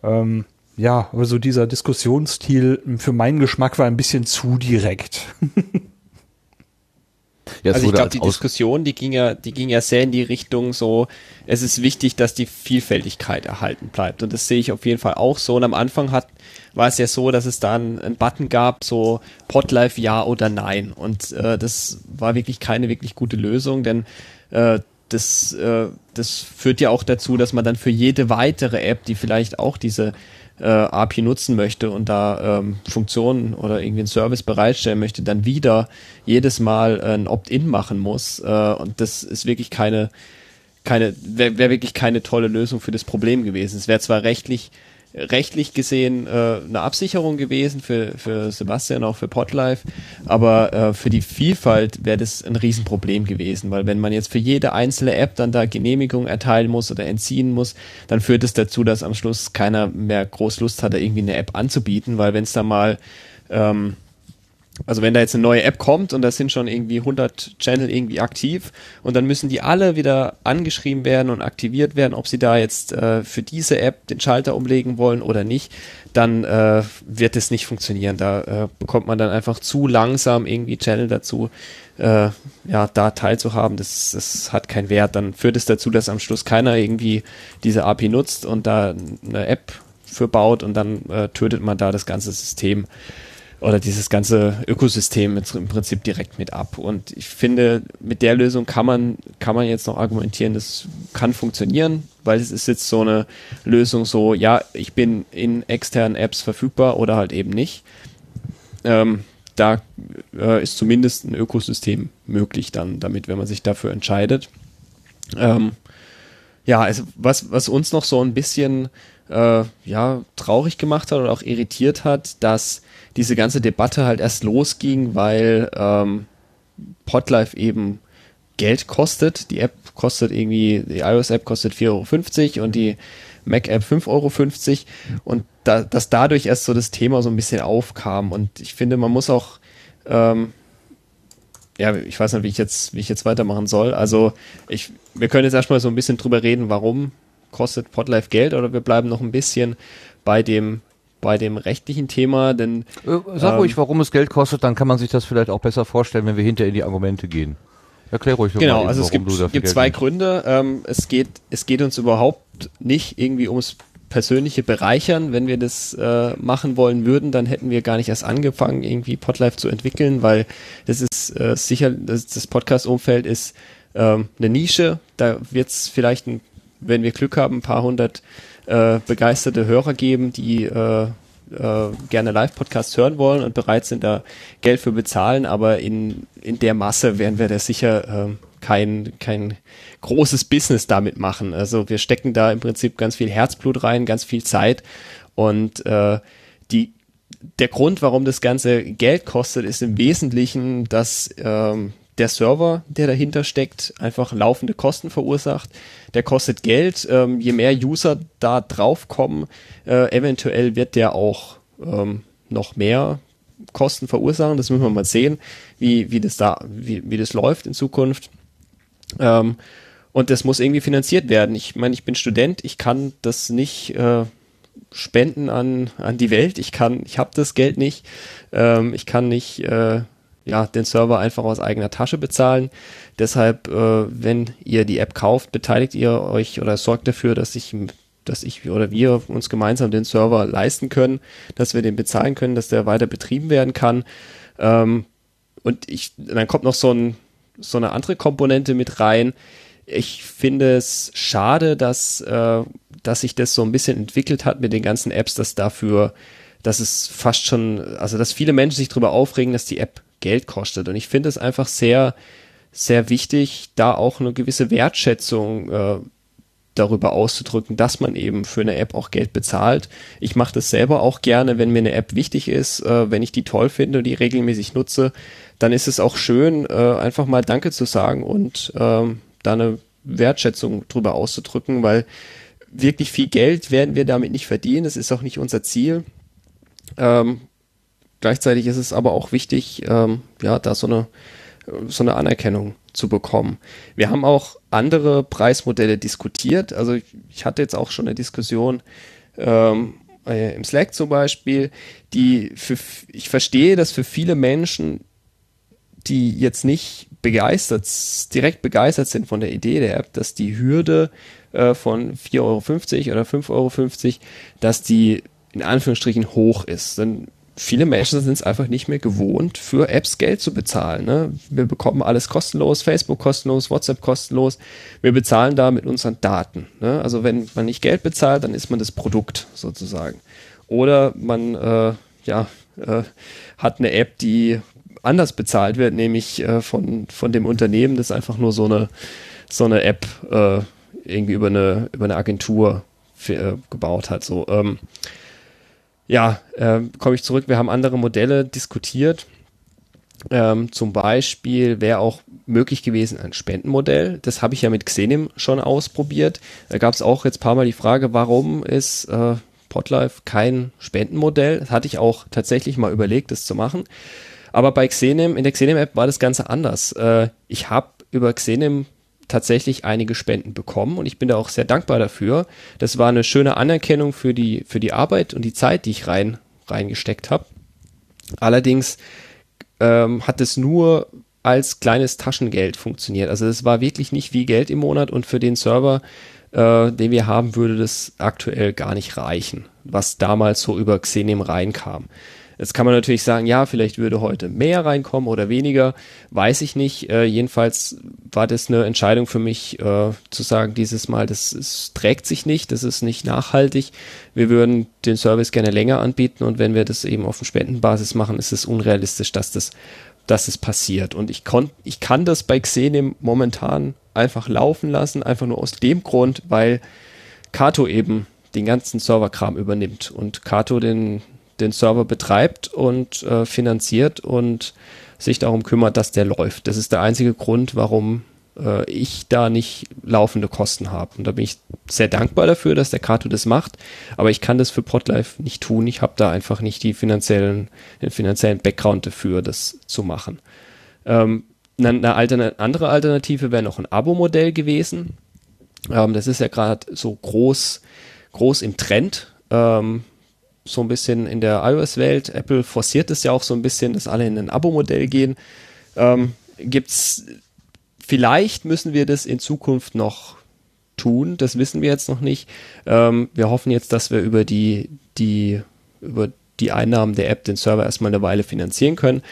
Ähm, ja, aber so dieser Diskussionsstil für meinen Geschmack war ein bisschen zu direkt. Ja, also ich glaube, als die Aus- Diskussion, die ging ja, die ging ja sehr in die Richtung so, es ist wichtig, dass die Vielfältigkeit erhalten bleibt. Und das sehe ich auf jeden Fall auch so. Und am Anfang hat, war es ja so, dass es da einen, einen Button gab, so Podlife ja oder nein. Und äh, das war wirklich keine wirklich gute Lösung, denn äh, das, äh, das führt ja auch dazu, dass man dann für jede weitere App, die vielleicht auch diese äh, API nutzen möchte und da ähm, Funktionen oder irgendwie einen Service bereitstellen möchte, dann wieder jedes Mal äh, ein Opt-in machen muss. Äh, und das ist wirklich keine, keine, wäre wär wirklich keine tolle Lösung für das Problem gewesen. Es wäre zwar rechtlich rechtlich gesehen äh, eine Absicherung gewesen für, für Sebastian, auch für Podlife, aber äh, für die Vielfalt wäre das ein Riesenproblem gewesen, weil wenn man jetzt für jede einzelne App dann da Genehmigung erteilen muss oder entziehen muss, dann führt es dazu, dass am Schluss keiner mehr groß Lust hat, da irgendwie eine App anzubieten, weil wenn es da mal ähm, also wenn da jetzt eine neue App kommt und da sind schon irgendwie 100 Channel irgendwie aktiv und dann müssen die alle wieder angeschrieben werden und aktiviert werden, ob sie da jetzt äh, für diese App den Schalter umlegen wollen oder nicht, dann äh, wird es nicht funktionieren. Da äh, bekommt man dann einfach zu langsam irgendwie Channel dazu, äh, ja, da teilzuhaben. Das, das hat keinen Wert. Dann führt es dazu, dass am Schluss keiner irgendwie diese API nutzt und da eine App für baut und dann äh, tötet man da das ganze System oder dieses ganze Ökosystem jetzt im Prinzip direkt mit ab. Und ich finde, mit der Lösung kann man, kann man jetzt noch argumentieren, das kann funktionieren, weil es ist jetzt so eine Lösung so, ja, ich bin in externen Apps verfügbar oder halt eben nicht. Ähm, da äh, ist zumindest ein Ökosystem möglich dann damit, wenn man sich dafür entscheidet. Ähm, ja, also was, was uns noch so ein bisschen äh, ja, traurig gemacht hat oder auch irritiert hat, dass diese ganze Debatte halt erst losging, weil ähm, Podlife eben Geld kostet. Die App kostet irgendwie, die iOS-App kostet 4,50 Euro und die Mac-App 5,50 Euro und da, dass dadurch erst so das Thema so ein bisschen aufkam und ich finde, man muss auch ähm, ja, ich weiß nicht, wie ich jetzt, wie ich jetzt weitermachen soll. Also ich, wir können jetzt erstmal so ein bisschen drüber reden, warum kostet Podlife Geld oder wir bleiben noch ein bisschen bei dem bei dem rechtlichen Thema, denn Äh, Sag Ähm, ruhig, warum es Geld kostet, dann kann man sich das vielleicht auch besser vorstellen, wenn wir hinter in die Argumente gehen. Erklär ruhig doch mal Genau, eben, also es gibt, gibt Geld zwei nimmst. Gründe. Ähm, es, geht, es geht uns überhaupt nicht irgendwie ums persönliche Bereichern. Wenn wir das äh, machen wollen würden, dann hätten wir gar nicht erst angefangen, irgendwie Podlife zu entwickeln, weil das ist äh, sicher, das, das Podcast-Umfeld ist ähm, eine Nische. Da wird es vielleicht, ein, wenn wir Glück haben, ein paar hundert äh, begeisterte Hörer geben, die äh, äh, gerne Live-Podcasts hören wollen und bereit sind, da Geld für bezahlen, aber in, in der Masse werden wir da sicher ähm, kein, kein großes Business damit machen. Also wir stecken da im Prinzip ganz viel Herzblut rein, ganz viel Zeit und äh, die, der Grund, warum das Ganze Geld kostet, ist im Wesentlichen, dass ähm, der Server, der dahinter steckt, einfach laufende Kosten verursacht. Der kostet Geld. Ähm, je mehr User da draufkommen, äh, eventuell wird der auch ähm, noch mehr Kosten verursachen. Das müssen wir mal sehen, wie, wie das da, wie, wie das läuft in Zukunft. Ähm, und das muss irgendwie finanziert werden. Ich meine, ich bin Student, ich kann das nicht äh, spenden an, an die Welt. Ich kann, ich habe das Geld nicht. Ähm, ich kann nicht äh, ja, den Server einfach aus eigener Tasche bezahlen. Deshalb, äh, wenn ihr die App kauft, beteiligt ihr euch oder sorgt dafür, dass ich dass ich oder wir uns gemeinsam den Server leisten können, dass wir den bezahlen können, dass der weiter betrieben werden kann. Ähm, und ich, dann kommt noch so, ein, so eine andere Komponente mit rein. Ich finde es schade, dass, äh, dass sich das so ein bisschen entwickelt hat mit den ganzen Apps, dass dafür, dass es fast schon, also dass viele Menschen sich darüber aufregen, dass die App Geld kostet. Und ich finde es einfach sehr, sehr wichtig, da auch eine gewisse Wertschätzung äh, darüber auszudrücken, dass man eben für eine App auch Geld bezahlt. Ich mache das selber auch gerne, wenn mir eine App wichtig ist, äh, wenn ich die toll finde und die regelmäßig nutze, dann ist es auch schön, äh, einfach mal Danke zu sagen und ähm, da eine Wertschätzung drüber auszudrücken, weil wirklich viel Geld werden wir damit nicht verdienen. Das ist auch nicht unser Ziel. Ähm, gleichzeitig ist es aber auch wichtig, ähm, ja, da so eine so eine Anerkennung zu bekommen. Wir haben auch andere Preismodelle diskutiert. Also ich, ich hatte jetzt auch schon eine Diskussion ähm, äh, im Slack zum Beispiel, die für ich verstehe, dass für viele Menschen, die jetzt nicht begeistert, direkt begeistert sind von der Idee der App, dass die Hürde äh, von 4,50 Euro oder 5,50 Euro, dass die in Anführungsstrichen hoch ist. Denn viele Menschen sind es einfach nicht mehr gewohnt, für Apps Geld zu bezahlen. Ne? Wir bekommen alles kostenlos, Facebook kostenlos, WhatsApp kostenlos. Wir bezahlen da mit unseren Daten. Ne? Also wenn man nicht Geld bezahlt, dann ist man das Produkt sozusagen. Oder man äh, ja, äh, hat eine App, die anders bezahlt wird, nämlich äh, von, von dem Unternehmen, das einfach nur so eine, so eine App äh, irgendwie über eine, über eine Agentur für, äh, gebaut hat. So, ähm, ja, äh, komme ich zurück. Wir haben andere Modelle diskutiert. Ähm, zum Beispiel wäre auch möglich gewesen ein Spendenmodell. Das habe ich ja mit Xenim schon ausprobiert. Da gab es auch jetzt ein paar Mal die Frage, warum ist äh, Podlife kein Spendenmodell? Das hatte ich auch tatsächlich mal überlegt, das zu machen. Aber bei Xenim, in der Xenim-App war das Ganze anders. Äh, ich habe über Xenim tatsächlich einige Spenden bekommen und ich bin da auch sehr dankbar dafür. Das war eine schöne Anerkennung für die, für die Arbeit und die Zeit, die ich rein, reingesteckt habe. Allerdings ähm, hat es nur als kleines Taschengeld funktioniert. Also es war wirklich nicht wie Geld im Monat und für den Server, äh, den wir haben, würde das aktuell gar nicht reichen, was damals so über Xenim reinkam. Jetzt kann man natürlich sagen, ja, vielleicht würde heute mehr reinkommen oder weniger, weiß ich nicht. Äh, jedenfalls war das eine Entscheidung für mich, äh, zu sagen, dieses Mal, das ist, trägt sich nicht, das ist nicht nachhaltig. Wir würden den Service gerne länger anbieten und wenn wir das eben auf Spendenbasis machen, ist es unrealistisch, dass das, dass es passiert. Und ich, kon, ich kann das bei Xenim momentan einfach laufen lassen, einfach nur aus dem Grund, weil Kato eben den ganzen Serverkram übernimmt und Kato den den Server betreibt und äh, finanziert und sich darum kümmert, dass der läuft. Das ist der einzige Grund, warum äh, ich da nicht laufende Kosten habe. Und da bin ich sehr dankbar dafür, dass der Kato das macht. Aber ich kann das für Podlife nicht tun. Ich habe da einfach nicht die finanziellen, den finanziellen Background dafür, das zu machen. Ähm, eine Altern andere Alternative wäre noch ein Abo-Modell gewesen. Ähm, das ist ja gerade so groß, groß im Trend. Ähm, so ein bisschen in der iOS-Welt. Apple forciert es ja auch so ein bisschen, dass alle in ein Abo-Modell gehen. Ähm, gibt's Vielleicht müssen wir das in Zukunft noch tun. Das wissen wir jetzt noch nicht. Ähm, wir hoffen jetzt, dass wir über die, die, über die Einnahmen der App den Server erstmal eine Weile finanzieren können.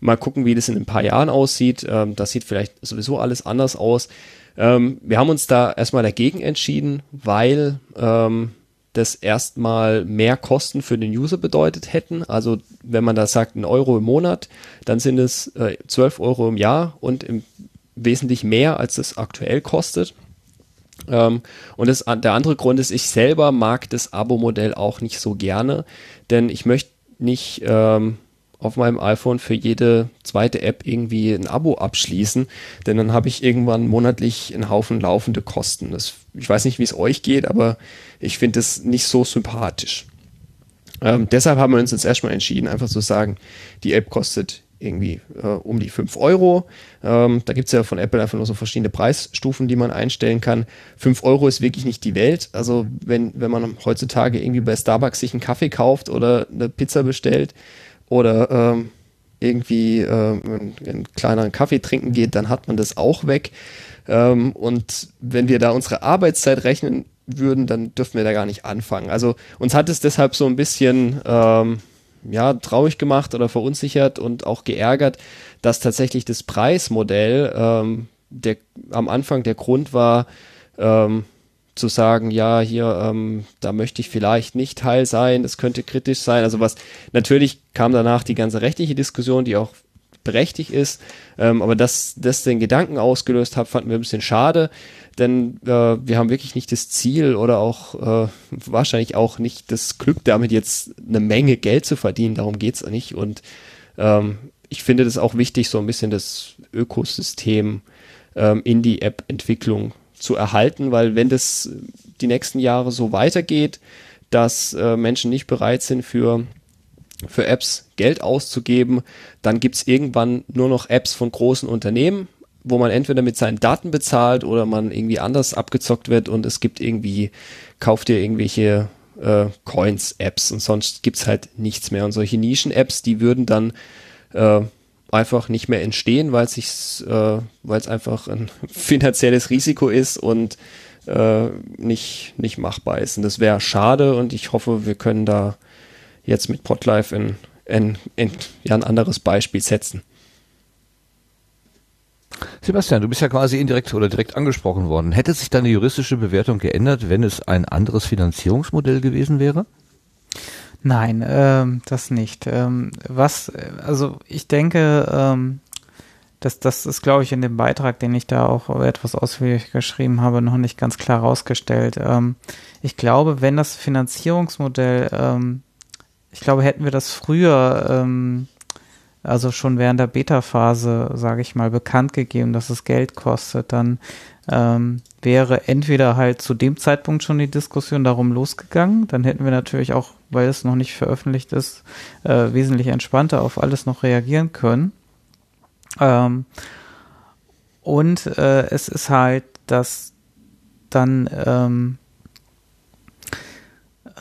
Mal gucken, wie das in ein paar Jahren aussieht. Ähm, das sieht vielleicht sowieso alles anders aus. Ähm, wir haben uns da erstmal dagegen entschieden, weil ähm, das erstmal mehr Kosten für den User bedeutet hätten. Also wenn man da sagt, ein Euro im Monat, dann sind es äh, 12 Euro im Jahr und im wesentlich mehr, als es aktuell kostet. Ähm, und das, der andere Grund ist, ich selber mag das Abo-Modell auch nicht so gerne, denn ich möchte nicht ähm, auf meinem iPhone für jede zweite App irgendwie ein Abo abschließen, denn dann habe ich irgendwann monatlich einen Haufen laufende Kosten. Das, ich weiß nicht, wie es euch geht, aber ich finde es nicht so sympathisch. Ähm, deshalb haben wir uns jetzt erstmal entschieden, einfach zu sagen, die App kostet irgendwie äh, um die 5 Euro. Ähm, da gibt es ja von Apple einfach nur so verschiedene Preisstufen, die man einstellen kann. 5 Euro ist wirklich nicht die Welt. Also wenn, wenn man heutzutage irgendwie bei Starbucks sich einen Kaffee kauft oder eine Pizza bestellt oder ähm, irgendwie äh, einen, einen kleineren Kaffee trinken geht, dann hat man das auch weg. Ähm, und wenn wir da unsere Arbeitszeit rechnen würden, dann dürfen wir da gar nicht anfangen. Also uns hat es deshalb so ein bisschen ähm, ja, traurig gemacht oder verunsichert und auch geärgert, dass tatsächlich das Preismodell ähm, der, am Anfang der Grund war, ähm, zu sagen, ja, hier, ähm, da möchte ich vielleicht nicht Teil sein, das könnte kritisch sein. Also was, natürlich kam danach die ganze rechtliche Diskussion, die auch berechtigt ist, ähm, aber dass das den Gedanken ausgelöst hat, fanden wir ein bisschen schade denn äh, wir haben wirklich nicht das Ziel oder auch äh, wahrscheinlich auch nicht das Glück, damit jetzt eine Menge Geld zu verdienen. Darum geht's nicht. Und ähm, ich finde das auch wichtig, so ein bisschen das Ökosystem ähm, in die App-Entwicklung zu erhalten, weil wenn das die nächsten Jahre so weitergeht, dass äh, Menschen nicht bereit sind für für Apps Geld auszugeben, dann gibt's irgendwann nur noch Apps von großen Unternehmen, wo man entweder mit seinen Daten bezahlt oder man irgendwie anders abgezockt wird und es gibt irgendwie, kauft ihr irgendwelche äh, Coins, Apps und sonst gibt's halt nichts mehr. Und solche Nischen-Apps, die würden dann äh, einfach nicht mehr entstehen, weil es äh, weil es einfach ein finanzielles Risiko ist und äh, nicht, nicht machbar ist. Und das wäre schade und ich hoffe, wir können da jetzt mit Podlife in, in, in, ja, ein anderes Beispiel setzen. Sebastian, du bist ja quasi indirekt oder direkt angesprochen worden. Hätte sich deine juristische Bewertung geändert, wenn es ein anderes Finanzierungsmodell gewesen wäre? Nein, ähm, das nicht. Ähm, was, also ich denke, ähm, das, das ist, glaube ich, in dem Beitrag, den ich da auch etwas ausführlich geschrieben habe, noch nicht ganz klar rausgestellt. Ähm, ich glaube, wenn das Finanzierungsmodell, ähm, ich glaube, hätten wir das früher ähm, also schon während der Beta-Phase, sage ich mal, bekannt gegeben, dass es Geld kostet, dann ähm, wäre entweder halt zu dem Zeitpunkt schon die Diskussion darum losgegangen, dann hätten wir natürlich auch, weil es noch nicht veröffentlicht ist, äh, wesentlich entspannter auf alles noch reagieren können. Ähm, und äh, es ist halt, dass dann ähm,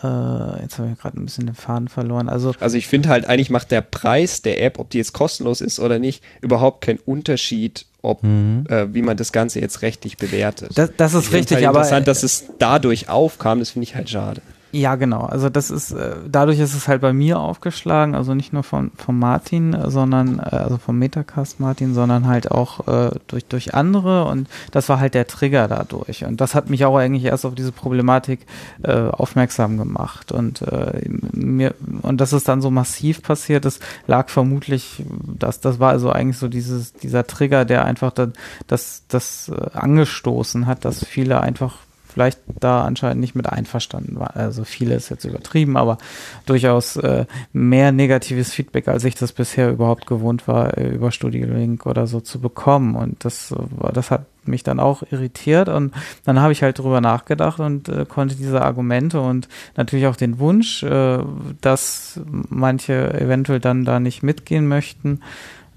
äh, jetzt habe ich gerade ein bisschen den Faden verloren. Also, also ich finde halt, eigentlich macht der Preis der App, ob die jetzt kostenlos ist oder nicht, überhaupt keinen Unterschied, ob mhm. äh, wie man das Ganze jetzt rechtlich bewertet. Das, das ist richtig, halt aber interessant, dass es dadurch aufkam, das finde ich halt schade. Ja, genau. Also das ist, äh, dadurch ist es halt bei mir aufgeschlagen, also nicht nur von, von Martin, sondern, äh, also vom Metacast Martin, sondern halt auch äh, durch, durch andere und das war halt der Trigger dadurch. Und das hat mich auch eigentlich erst auf diese Problematik äh, aufmerksam gemacht. Und äh, mir, und dass es dann so massiv passiert ist, lag vermutlich, dass das war also eigentlich so dieses, dieser Trigger, der einfach dann das, das äh, angestoßen hat, dass viele einfach vielleicht da anscheinend nicht mit einverstanden war. Also viele ist jetzt übertrieben, aber durchaus äh, mehr negatives Feedback, als ich das bisher überhaupt gewohnt war, äh, über Studiolink oder so zu bekommen. Und das, äh, das hat mich dann auch irritiert und dann habe ich halt drüber nachgedacht und äh, konnte diese Argumente und natürlich auch den Wunsch, äh, dass manche eventuell dann da nicht mitgehen möchten,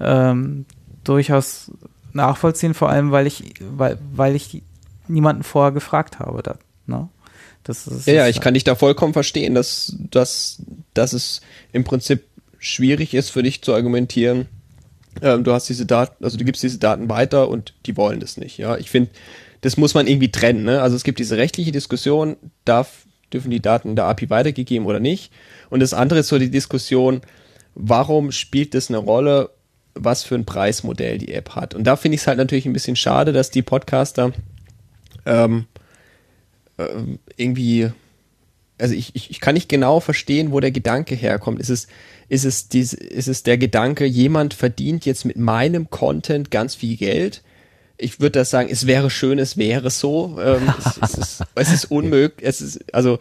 ähm, durchaus nachvollziehen, vor allem weil ich, weil, weil ich niemanden vorher gefragt habe. Da, ne? das ist, ja, ja, ich kann dich da vollkommen verstehen, dass, dass, dass es im Prinzip schwierig ist für dich zu argumentieren, ähm, du hast diese Daten, also du gibst diese Daten weiter und die wollen das nicht. Ja, ich finde, das muss man irgendwie trennen. Ne? Also es gibt diese rechtliche Diskussion, darf, dürfen die Daten in der API weitergegeben oder nicht? Und das andere ist so die Diskussion, warum spielt das eine Rolle, was für ein Preismodell die App hat? Und da finde ich es halt natürlich ein bisschen schade, dass die Podcaster ähm, äh, irgendwie also ich, ich, ich kann nicht genau verstehen, wo der Gedanke herkommt. Ist es, ist es, dies, ist es der Gedanke, jemand verdient jetzt mit meinem Content ganz viel Geld? Ich würde das sagen, es wäre schön, es wäre so. Ähm, es, es, ist, es ist unmöglich. Es ist, also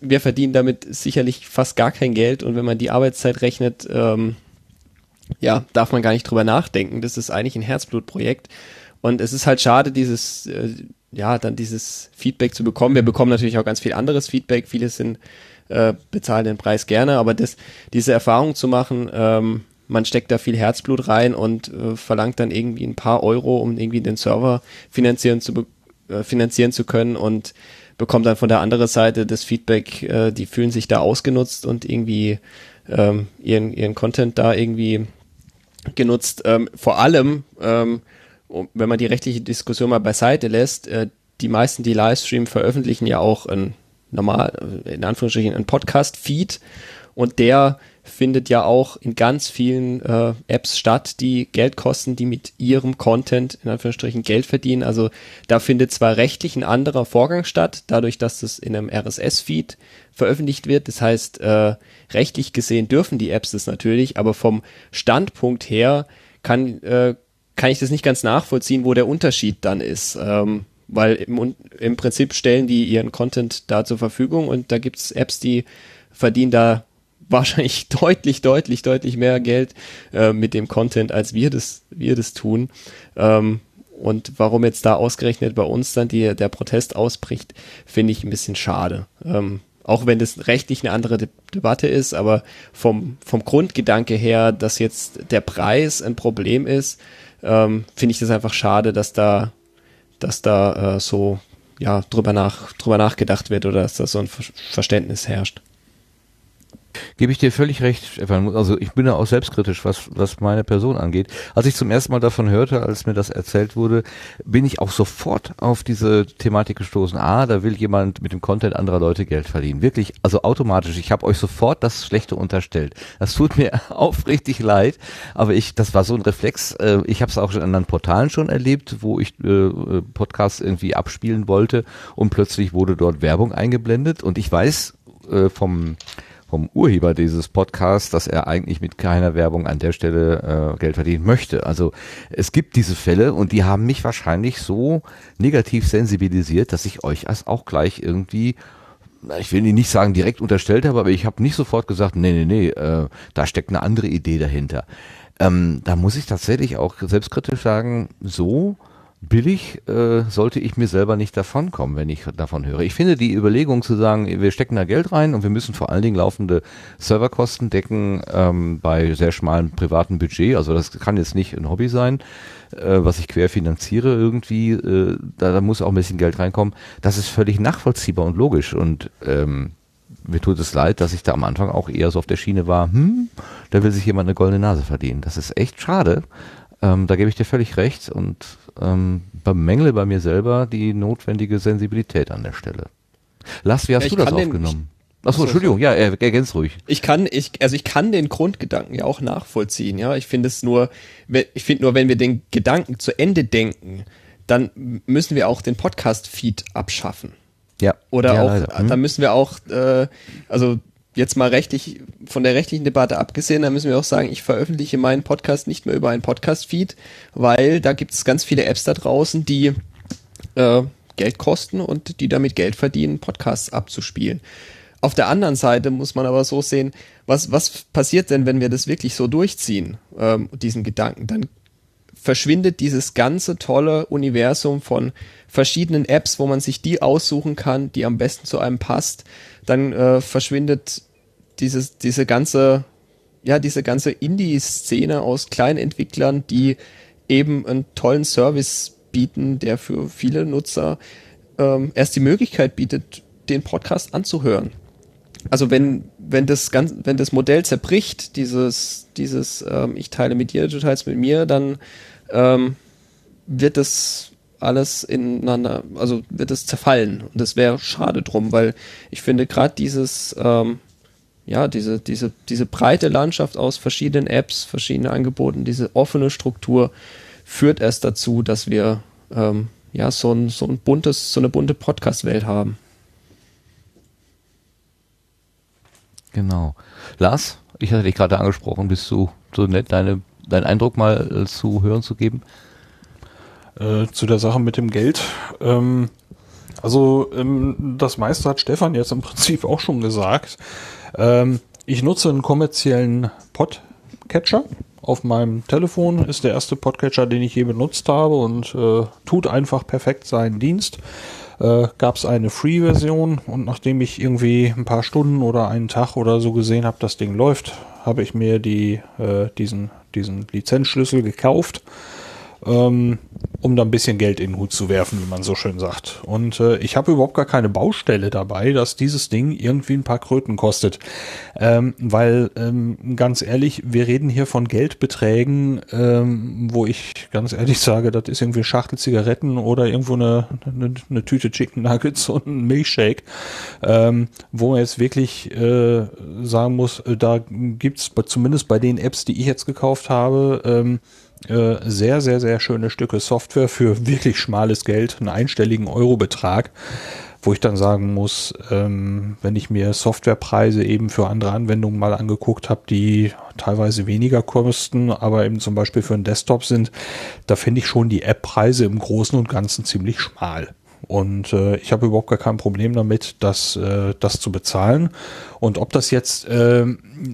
wir verdienen damit sicherlich fast gar kein Geld und wenn man die Arbeitszeit rechnet, ähm, ja, darf man gar nicht drüber nachdenken. Das ist eigentlich ein Herzblutprojekt. Und es ist halt schade, dieses, äh, ja, dann dieses Feedback zu bekommen. Wir bekommen natürlich auch ganz viel anderes Feedback. Viele sind äh, bezahlen den Preis gerne, aber das, diese Erfahrung zu machen, ähm, man steckt da viel Herzblut rein und äh, verlangt dann irgendwie ein paar Euro, um irgendwie den Server finanzieren zu äh, finanzieren zu können und bekommt dann von der anderen Seite das Feedback, äh, die fühlen sich da ausgenutzt und irgendwie ähm, ihren ihren Content da irgendwie genutzt. Ähm, vor allem ähm, wenn man die rechtliche Diskussion mal beiseite lässt, äh, die meisten, die Livestream veröffentlichen ja auch ein normal, äh, in Anführungsstrichen, ein Podcast-Feed und der findet ja auch in ganz vielen äh, Apps statt, die Geld kosten, die mit ihrem Content in Anführungsstrichen Geld verdienen. Also da findet zwar rechtlich ein anderer Vorgang statt, dadurch, dass das in einem RSS-Feed veröffentlicht wird. Das heißt, äh, rechtlich gesehen dürfen die Apps das natürlich, aber vom Standpunkt her kann äh, kann ich das nicht ganz nachvollziehen, wo der Unterschied dann ist. Ähm, weil im, im Prinzip stellen die ihren Content da zur Verfügung und da gibt's Apps, die verdienen da wahrscheinlich deutlich, deutlich, deutlich mehr Geld äh, mit dem Content, als wir das, wir das tun. Ähm, und warum jetzt da ausgerechnet bei uns dann die, der Protest ausbricht, finde ich ein bisschen schade. Ähm, auch wenn das rechtlich eine andere De Debatte ist, aber vom, vom Grundgedanke her, dass jetzt der Preis ein Problem ist, ähm, finde ich das einfach schade, dass da, dass da äh, so ja drüber nach drüber nachgedacht wird oder dass da so ein Verständnis herrscht. Gebe ich dir völlig recht, Stefan. Also ich bin ja auch selbstkritisch, was, was meine Person angeht. Als ich zum ersten Mal davon hörte, als mir das erzählt wurde, bin ich auch sofort auf diese Thematik gestoßen. Ah, da will jemand mit dem Content anderer Leute Geld verdienen. Wirklich, also automatisch. Ich habe euch sofort das Schlechte unterstellt. Das tut mir aufrichtig leid, aber ich, das war so ein Reflex. Äh, ich habe es auch in anderen Portalen schon erlebt, wo ich äh, Podcasts irgendwie abspielen wollte und plötzlich wurde dort Werbung eingeblendet und ich weiß äh, vom vom Urheber dieses Podcasts, dass er eigentlich mit keiner Werbung an der Stelle äh, Geld verdienen möchte. Also es gibt diese Fälle und die haben mich wahrscheinlich so negativ sensibilisiert, dass ich euch als auch gleich irgendwie ich will nicht sagen direkt unterstellt habe, aber ich habe nicht sofort gesagt, nee, nee, nee, äh, da steckt eine andere Idee dahinter. Ähm, da muss ich tatsächlich auch selbstkritisch sagen, so billig äh, sollte ich mir selber nicht davonkommen, wenn ich davon höre. Ich finde die Überlegung zu sagen, wir stecken da Geld rein und wir müssen vor allen Dingen laufende Serverkosten decken ähm, bei sehr schmalem privaten Budget. Also das kann jetzt nicht ein Hobby sein, äh, was ich querfinanziere irgendwie. Äh, da, da muss auch ein bisschen Geld reinkommen. Das ist völlig nachvollziehbar und logisch und ähm, mir tut es leid, dass ich da am Anfang auch eher so auf der Schiene war, hm, da will sich jemand eine goldene Nase verdienen. Das ist echt schade. Ähm, da gebe ich dir völlig recht und ähm, bemängle bei mir selber die notwendige Sensibilität an der Stelle. Lass, wie hast ja, du das aufgenommen? Achso, Entschuldigung, ja, ergänzt ruhig. Ich kann, ich, also ich kann den Grundgedanken ja auch nachvollziehen, ja. Ich finde es nur, ich finde nur, wenn wir den Gedanken zu Ende denken, dann müssen wir auch den Podcast-Feed abschaffen. Ja. Oder ja, auch, leider. Hm. dann müssen wir auch, äh, also jetzt mal rechtlich, von der rechtlichen Debatte abgesehen, da müssen wir auch sagen, ich veröffentliche meinen Podcast nicht mehr über einen Podcast-Feed, weil da gibt es ganz viele Apps da draußen, die äh, Geld kosten und die damit Geld verdienen, Podcasts abzuspielen. Auf der anderen Seite muss man aber so sehen, was, was passiert denn, wenn wir das wirklich so durchziehen, ähm, diesen Gedanken? Dann verschwindet dieses ganze tolle Universum von verschiedenen Apps, wo man sich die aussuchen kann, die am besten zu einem passt. Dann äh, verschwindet dieses, diese ganze, ja, diese ganze Indie-Szene aus Kleinentwicklern, die eben einen tollen Service bieten, der für viele Nutzer ähm, erst die Möglichkeit bietet, den Podcast anzuhören. Also wenn, wenn das ganz, wenn das Modell zerbricht, dieses, dieses, ähm, ich teile mit dir, du teilst mit mir, dann ähm, wird das alles ineinander, also wird es zerfallen. Und das wäre schade drum, weil ich finde gerade dieses, ähm, ja, diese, diese, diese breite Landschaft aus verschiedenen Apps, verschiedenen Angeboten, diese offene Struktur führt erst dazu, dass wir ähm, ja so ein, so ein buntes, so eine bunte Podcast-Welt haben. Genau. Lars, ich hatte dich gerade angesprochen, bist du so nett, deine, deinen Eindruck mal äh, zu hören zu geben? Äh, zu der Sache mit dem Geld. Ähm, also ähm, das meiste hat Stefan jetzt im Prinzip auch schon gesagt. Ähm, ich nutze einen kommerziellen Podcatcher. Auf meinem Telefon ist der erste Podcatcher, den ich je benutzt habe und äh, tut einfach perfekt seinen Dienst äh, gab es eine Free-Version und nachdem ich irgendwie ein paar Stunden oder einen Tag oder so gesehen habe, das Ding läuft, habe ich mir die, äh, diesen, diesen Lizenzschlüssel gekauft ähm, um da ein bisschen Geld in den Hut zu werfen, wie man so schön sagt. Und äh, ich habe überhaupt gar keine Baustelle dabei, dass dieses Ding irgendwie ein paar Kröten kostet. Ähm, weil, ähm, ganz ehrlich, wir reden hier von Geldbeträgen, ähm, wo ich ganz ehrlich sage, das ist irgendwie Schachtel Zigaretten oder irgendwo eine, eine, eine Tüte Chicken Nuggets und ein Milchshake, ähm, wo man jetzt wirklich äh, sagen muss, äh, da gibt's zumindest bei den Apps, die ich jetzt gekauft habe, ähm, äh, sehr, sehr, sehr schöne Stücke Software für wirklich schmales Geld, einen einstelligen Eurobetrag, wo ich dann sagen muss, ähm, wenn ich mir Softwarepreise eben für andere Anwendungen mal angeguckt habe, die teilweise weniger kosten, aber eben zum Beispiel für einen Desktop sind, da finde ich schon die App-Preise im Großen und Ganzen ziemlich schmal. Und äh, ich habe überhaupt gar kein Problem damit, das, äh, das zu bezahlen. Und ob das jetzt äh,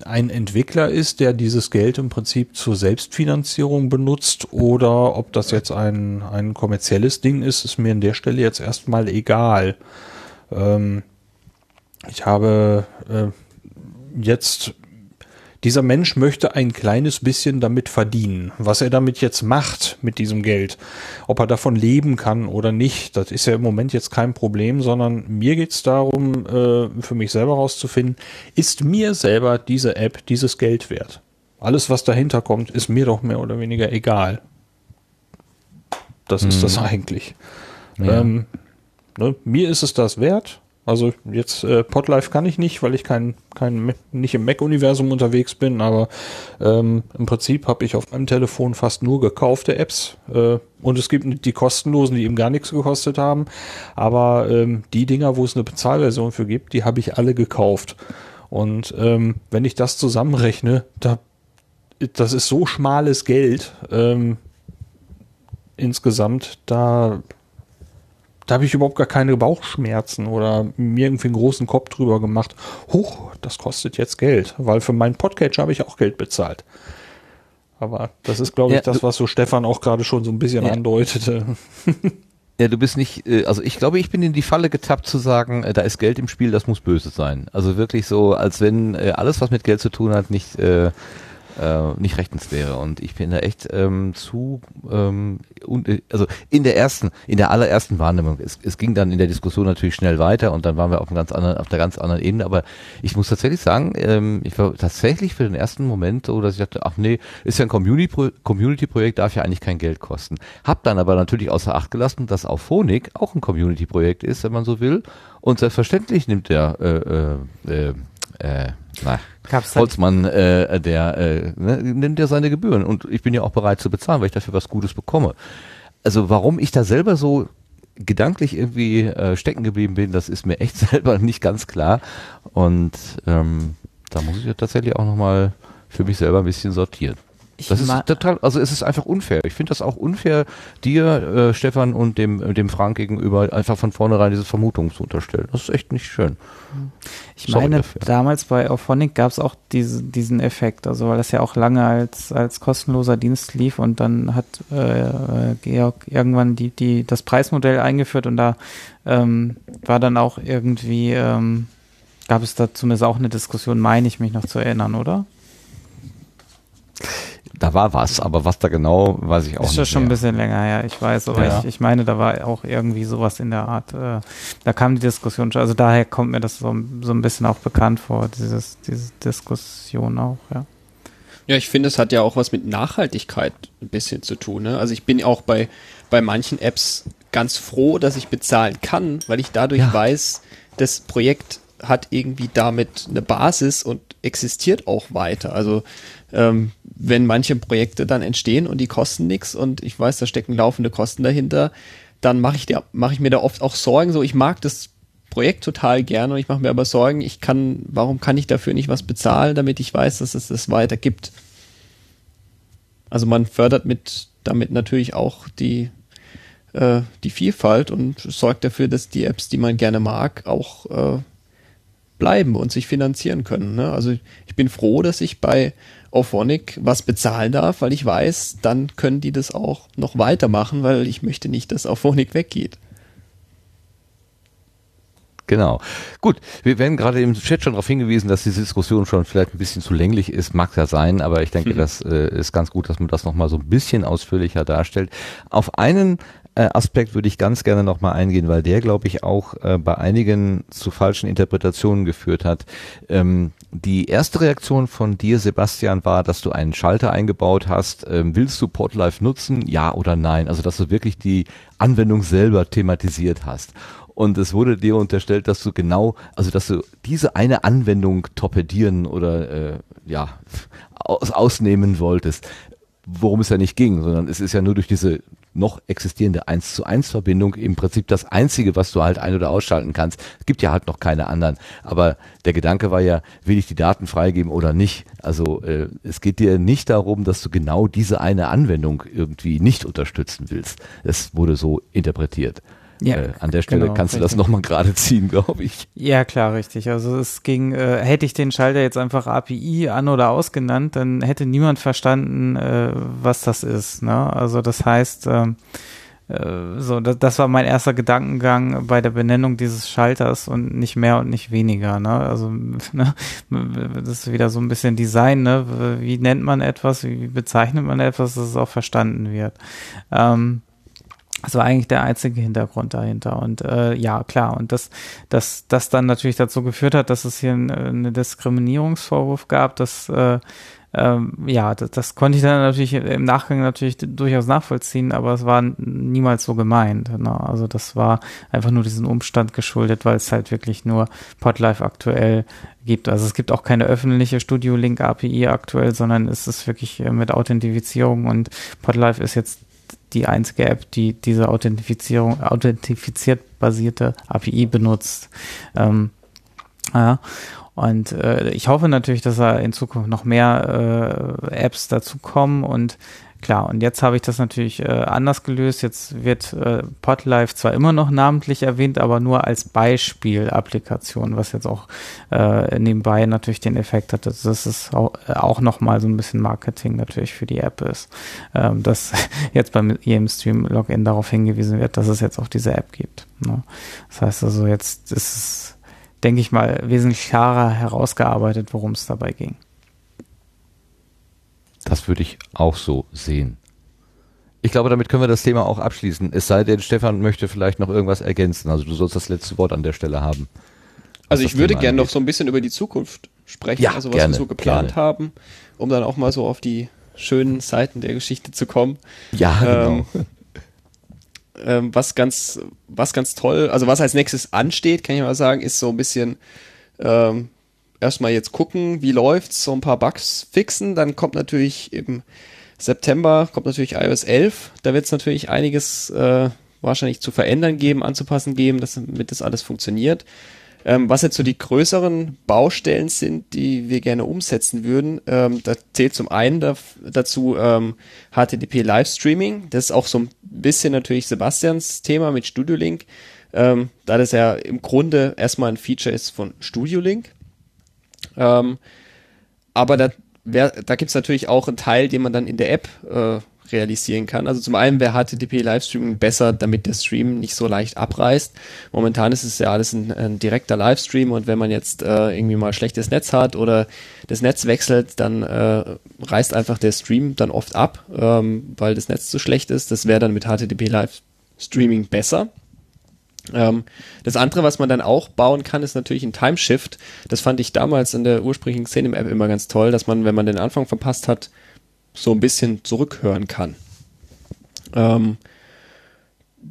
ein Entwickler ist, der dieses Geld im Prinzip zur Selbstfinanzierung benutzt oder ob das jetzt ein, ein kommerzielles Ding ist, ist mir an der Stelle jetzt erstmal egal. Ähm, ich habe äh, jetzt dieser Mensch möchte ein kleines bisschen damit verdienen. Was er damit jetzt macht mit diesem Geld, ob er davon leben kann oder nicht, das ist ja im Moment jetzt kein Problem, sondern mir geht es darum, äh, für mich selber herauszufinden, ist mir selber diese App dieses Geld wert? Alles, was dahinter kommt, ist mir doch mehr oder weniger egal. Das ist das mhm. eigentlich. Ja. Ähm, ne, mir ist es das wert. Also jetzt äh, Podlife kann ich nicht, weil ich kein, kein nicht im Mac-Universum unterwegs bin, aber ähm, im Prinzip habe ich auf meinem Telefon fast nur gekaufte Apps äh, und es gibt die kostenlosen, die eben gar nichts gekostet haben. Aber ähm, die Dinger, wo es eine Bezahlversion für gibt, die habe ich alle gekauft. Und ähm, wenn ich das zusammenrechne, da das ist so schmales Geld ähm, insgesamt, da da habe ich überhaupt gar keine Bauchschmerzen oder mir irgendwie einen großen Kopf drüber gemacht. Huch, das kostet jetzt Geld, weil für meinen Podcatcher habe ich auch Geld bezahlt. Aber das ist, glaube ich, ja, das, was so Stefan auch gerade schon so ein bisschen ja. andeutete. Ja, du bist nicht, äh, also ich glaube, ich bin in die Falle getappt zu sagen, äh, da ist Geld im Spiel, das muss böse sein. Also wirklich so, als wenn äh, alles, was mit Geld zu tun hat, nicht äh, äh, nicht rechtens wäre. Und ich bin da echt ähm, zu, ähm, und, also in der ersten, in der allerersten Wahrnehmung, es, es ging dann in der Diskussion natürlich schnell weiter und dann waren wir auf einem ganz anderen, auf der ganz anderen Ebene. Aber ich muss tatsächlich sagen, ähm, ich war tatsächlich für den ersten Moment so, dass ich dachte, ach nee, ist ja ein Community-Projekt, darf ja eigentlich kein Geld kosten. Hab dann aber natürlich außer Acht gelassen, dass auch auch ein Community-Projekt ist, wenn man so will. Und selbstverständlich nimmt der äh, äh, äh, äh, na, Holzmann, äh, der äh, ne, nimmt ja seine Gebühren und ich bin ja auch bereit zu bezahlen, weil ich dafür was Gutes bekomme. Also warum ich da selber so gedanklich irgendwie äh, stecken geblieben bin, das ist mir echt selber nicht ganz klar und ähm, da muss ich ja tatsächlich auch nochmal für mich selber ein bisschen sortieren. Ich Das ist total, also es ist einfach unfair. Ich finde das auch unfair, dir, äh, Stefan und dem, äh, dem Frank gegenüber einfach von vornherein diese Vermutung zu unterstellen. Das ist echt nicht schön. Ich Sorry meine, dafür. damals bei Auphonic gab es auch diese, diesen Effekt, also weil das ja auch lange als, als kostenloser Dienst lief und dann hat äh, Georg irgendwann die, die, das Preismodell eingeführt und da ähm, war dann auch irgendwie, ähm, gab es da zumindest auch eine Diskussion, meine ich mich noch zu erinnern, oder? Da war was, aber was da genau, weiß ich auch ist nicht. ja schon ein mehr. bisschen länger her, ich weiß, aber Ja. ich, ich meine, da war auch irgendwie sowas in der Art, äh, da kam die Diskussion schon, also daher kommt mir das so, so ein bisschen auch bekannt vor, dieses, diese Diskussion auch, ja. Ja, ich finde, es hat ja auch was mit Nachhaltigkeit ein bisschen zu tun. Ne? Also ich bin auch bei, bei manchen Apps ganz froh, dass ich bezahlen kann, weil ich dadurch Ja. weiß, das Projekt hat irgendwie damit eine Basis und existiert auch weiter. Also ähm, wenn manche Projekte dann entstehen und die kosten nichts und ich weiß, da stecken laufende Kosten dahinter, dann mache ich, mache ich mir da oft auch Sorgen. So, ich mag das Projekt total gerne und ich mache mir aber Sorgen, ich kann, warum kann ich dafür nicht was bezahlen, damit ich weiß, dass es das weiter gibt. Also man fördert mit damit natürlich auch die äh, die Vielfalt und sorgt dafür, dass die Apps, die man gerne mag, auch äh, bleiben und sich finanzieren können. Ne? Also ich bin froh, dass ich bei Auphonic was bezahlen darf, weil ich weiß, dann können die das auch noch weitermachen, weil ich möchte nicht, dass Auphonic weggeht. Genau. Gut, wir werden gerade im Chat schon darauf hingewiesen, dass diese Diskussion schon vielleicht ein bisschen zu länglich ist, mag ja sein, aber ich denke, das äh, ist ganz gut, dass man das nochmal so ein bisschen ausführlicher darstellt. Auf einen Aspekt würde ich ganz gerne nochmal eingehen, weil der, glaube ich, auch äh, bei einigen zu falschen Interpretationen geführt hat. Ähm, die erste Reaktion von dir, Sebastian, war, dass du einen Schalter eingebaut hast. Ähm, willst du Podlife nutzen? Ja oder nein? Also, dass du wirklich die Anwendung selber thematisiert hast. Und es wurde dir unterstellt, dass du genau, also dass du diese eine Anwendung torpedieren oder äh, ja aus, ausnehmen wolltest, worum es ja nicht ging, sondern es ist ja nur durch diese noch existierende 1 zu 1 Verbindung im Prinzip das einzige, was du halt ein- oder ausschalten kannst. Es gibt ja halt noch keine anderen. Aber der Gedanke war ja, will ich die Daten freigeben oder nicht? Also äh, es geht dir nicht darum, dass du genau diese eine Anwendung irgendwie nicht unterstützen willst. Es wurde so interpretiert. Ja, äh, an der Stelle genau, kannst du das richtig. nochmal gerade ziehen, glaube ich. Ja, klar, richtig. Also es ging, äh, hätte ich den Schalter jetzt einfach API an oder ausgenannt, dann hätte niemand verstanden, äh, was das ist. Ne? Also das heißt, ähm, äh, so, das, das war mein erster Gedankengang bei der Benennung dieses Schalters und nicht mehr und nicht weniger. Ne? Also ne? das ist wieder so ein bisschen Design. Ne? Wie nennt man etwas? Wie bezeichnet man etwas, dass es auch verstanden wird? Ähm, das war eigentlich der einzige Hintergrund dahinter. Und äh, ja, klar. Und das, das, das dann natürlich dazu geführt hat, dass es hier einen eine Diskriminierungsvorwurf gab, dass äh, ähm, ja, das, das konnte ich dann natürlich im Nachgang natürlich durchaus nachvollziehen, aber es war niemals so gemeint. Ne? Also das war einfach nur diesen Umstand geschuldet, weil es halt wirklich nur Podlife aktuell gibt. Also es gibt auch keine öffentliche Studio Link API aktuell, sondern es ist wirklich äh, mit Authentifizierung und Podlife ist jetzt die einzige App, die diese Authentifizierung, authentifiziert basierte API benutzt. Ähm, ja. Und äh, ich hoffe natürlich, dass da in Zukunft noch mehr äh, Apps dazukommen und klar, und jetzt habe ich das natürlich äh, anders gelöst. Jetzt wird äh, Podlife zwar immer noch namentlich erwähnt, aber nur als Beispiel-Applikation, was jetzt auch äh, nebenbei natürlich den Effekt hat, dass es auch, äh, auch nochmal so ein bisschen Marketing natürlich für die App ist. Ähm, dass jetzt beim jedem Stream-Login darauf hingewiesen wird, dass es jetzt auch diese App gibt. Ne? Das heißt also, jetzt ist es denke ich mal, wesentlich klarer herausgearbeitet, worum es dabei ging. Das würde ich auch so sehen. Ich glaube, damit können wir das Thema auch abschließen. Es sei denn, Stefan möchte vielleicht noch irgendwas ergänzen. Also du sollst das letzte Wort an der Stelle haben. Also ich würde gerne noch so ein bisschen über die Zukunft sprechen, Ja, also was gerne, wir so geplant gerne. haben, um dann auch mal so auf die schönen Seiten der Geschichte zu kommen. Ja, genau. Ähm, ähm, was ganz, was ganz toll, also was als nächstes ansteht, kann ich mal sagen, ist so ein bisschen ähm, erstmal jetzt gucken, wie läuft's, so ein paar Bugs fixen, dann kommt natürlich im September kommt natürlich iOS 11, da wird es natürlich einiges äh, wahrscheinlich zu verändern geben, anzupassen geben, dass, damit das alles funktioniert. Ähm, was jetzt so die größeren Baustellen sind, die wir gerne umsetzen würden, ähm, da zählt zum einen da, dazu ähm, HTTP Livestreaming. Das ist auch so ein bisschen natürlich Sebastians Thema mit Studio Link, ähm, da das ja im Grunde erstmal ein Feature ist von Studio Link. Ähm, aber da, da gibt es natürlich auch einen Teil, den man dann in der App äh, realisieren kann. Also zum einen wäre HTTP Livestreaming besser, damit der Stream nicht so leicht abreißt. Momentan ist es ja alles ein, ein direkter Livestream und wenn man jetzt äh, irgendwie mal schlechtes Netz hat oder das Netz wechselt, dann äh, reißt einfach der Stream dann oft ab, ähm, weil das Netz zu schlecht ist. Das wäre dann mit HTTP Livestreaming besser. Ähm, das andere, was man dann auch bauen kann, ist natürlich ein Timeshift. Das fand ich damals in der ursprünglichen Xenim-App immer ganz toll, dass man, wenn man den Anfang verpasst hat, so ein bisschen zurückhören kann. Ähm,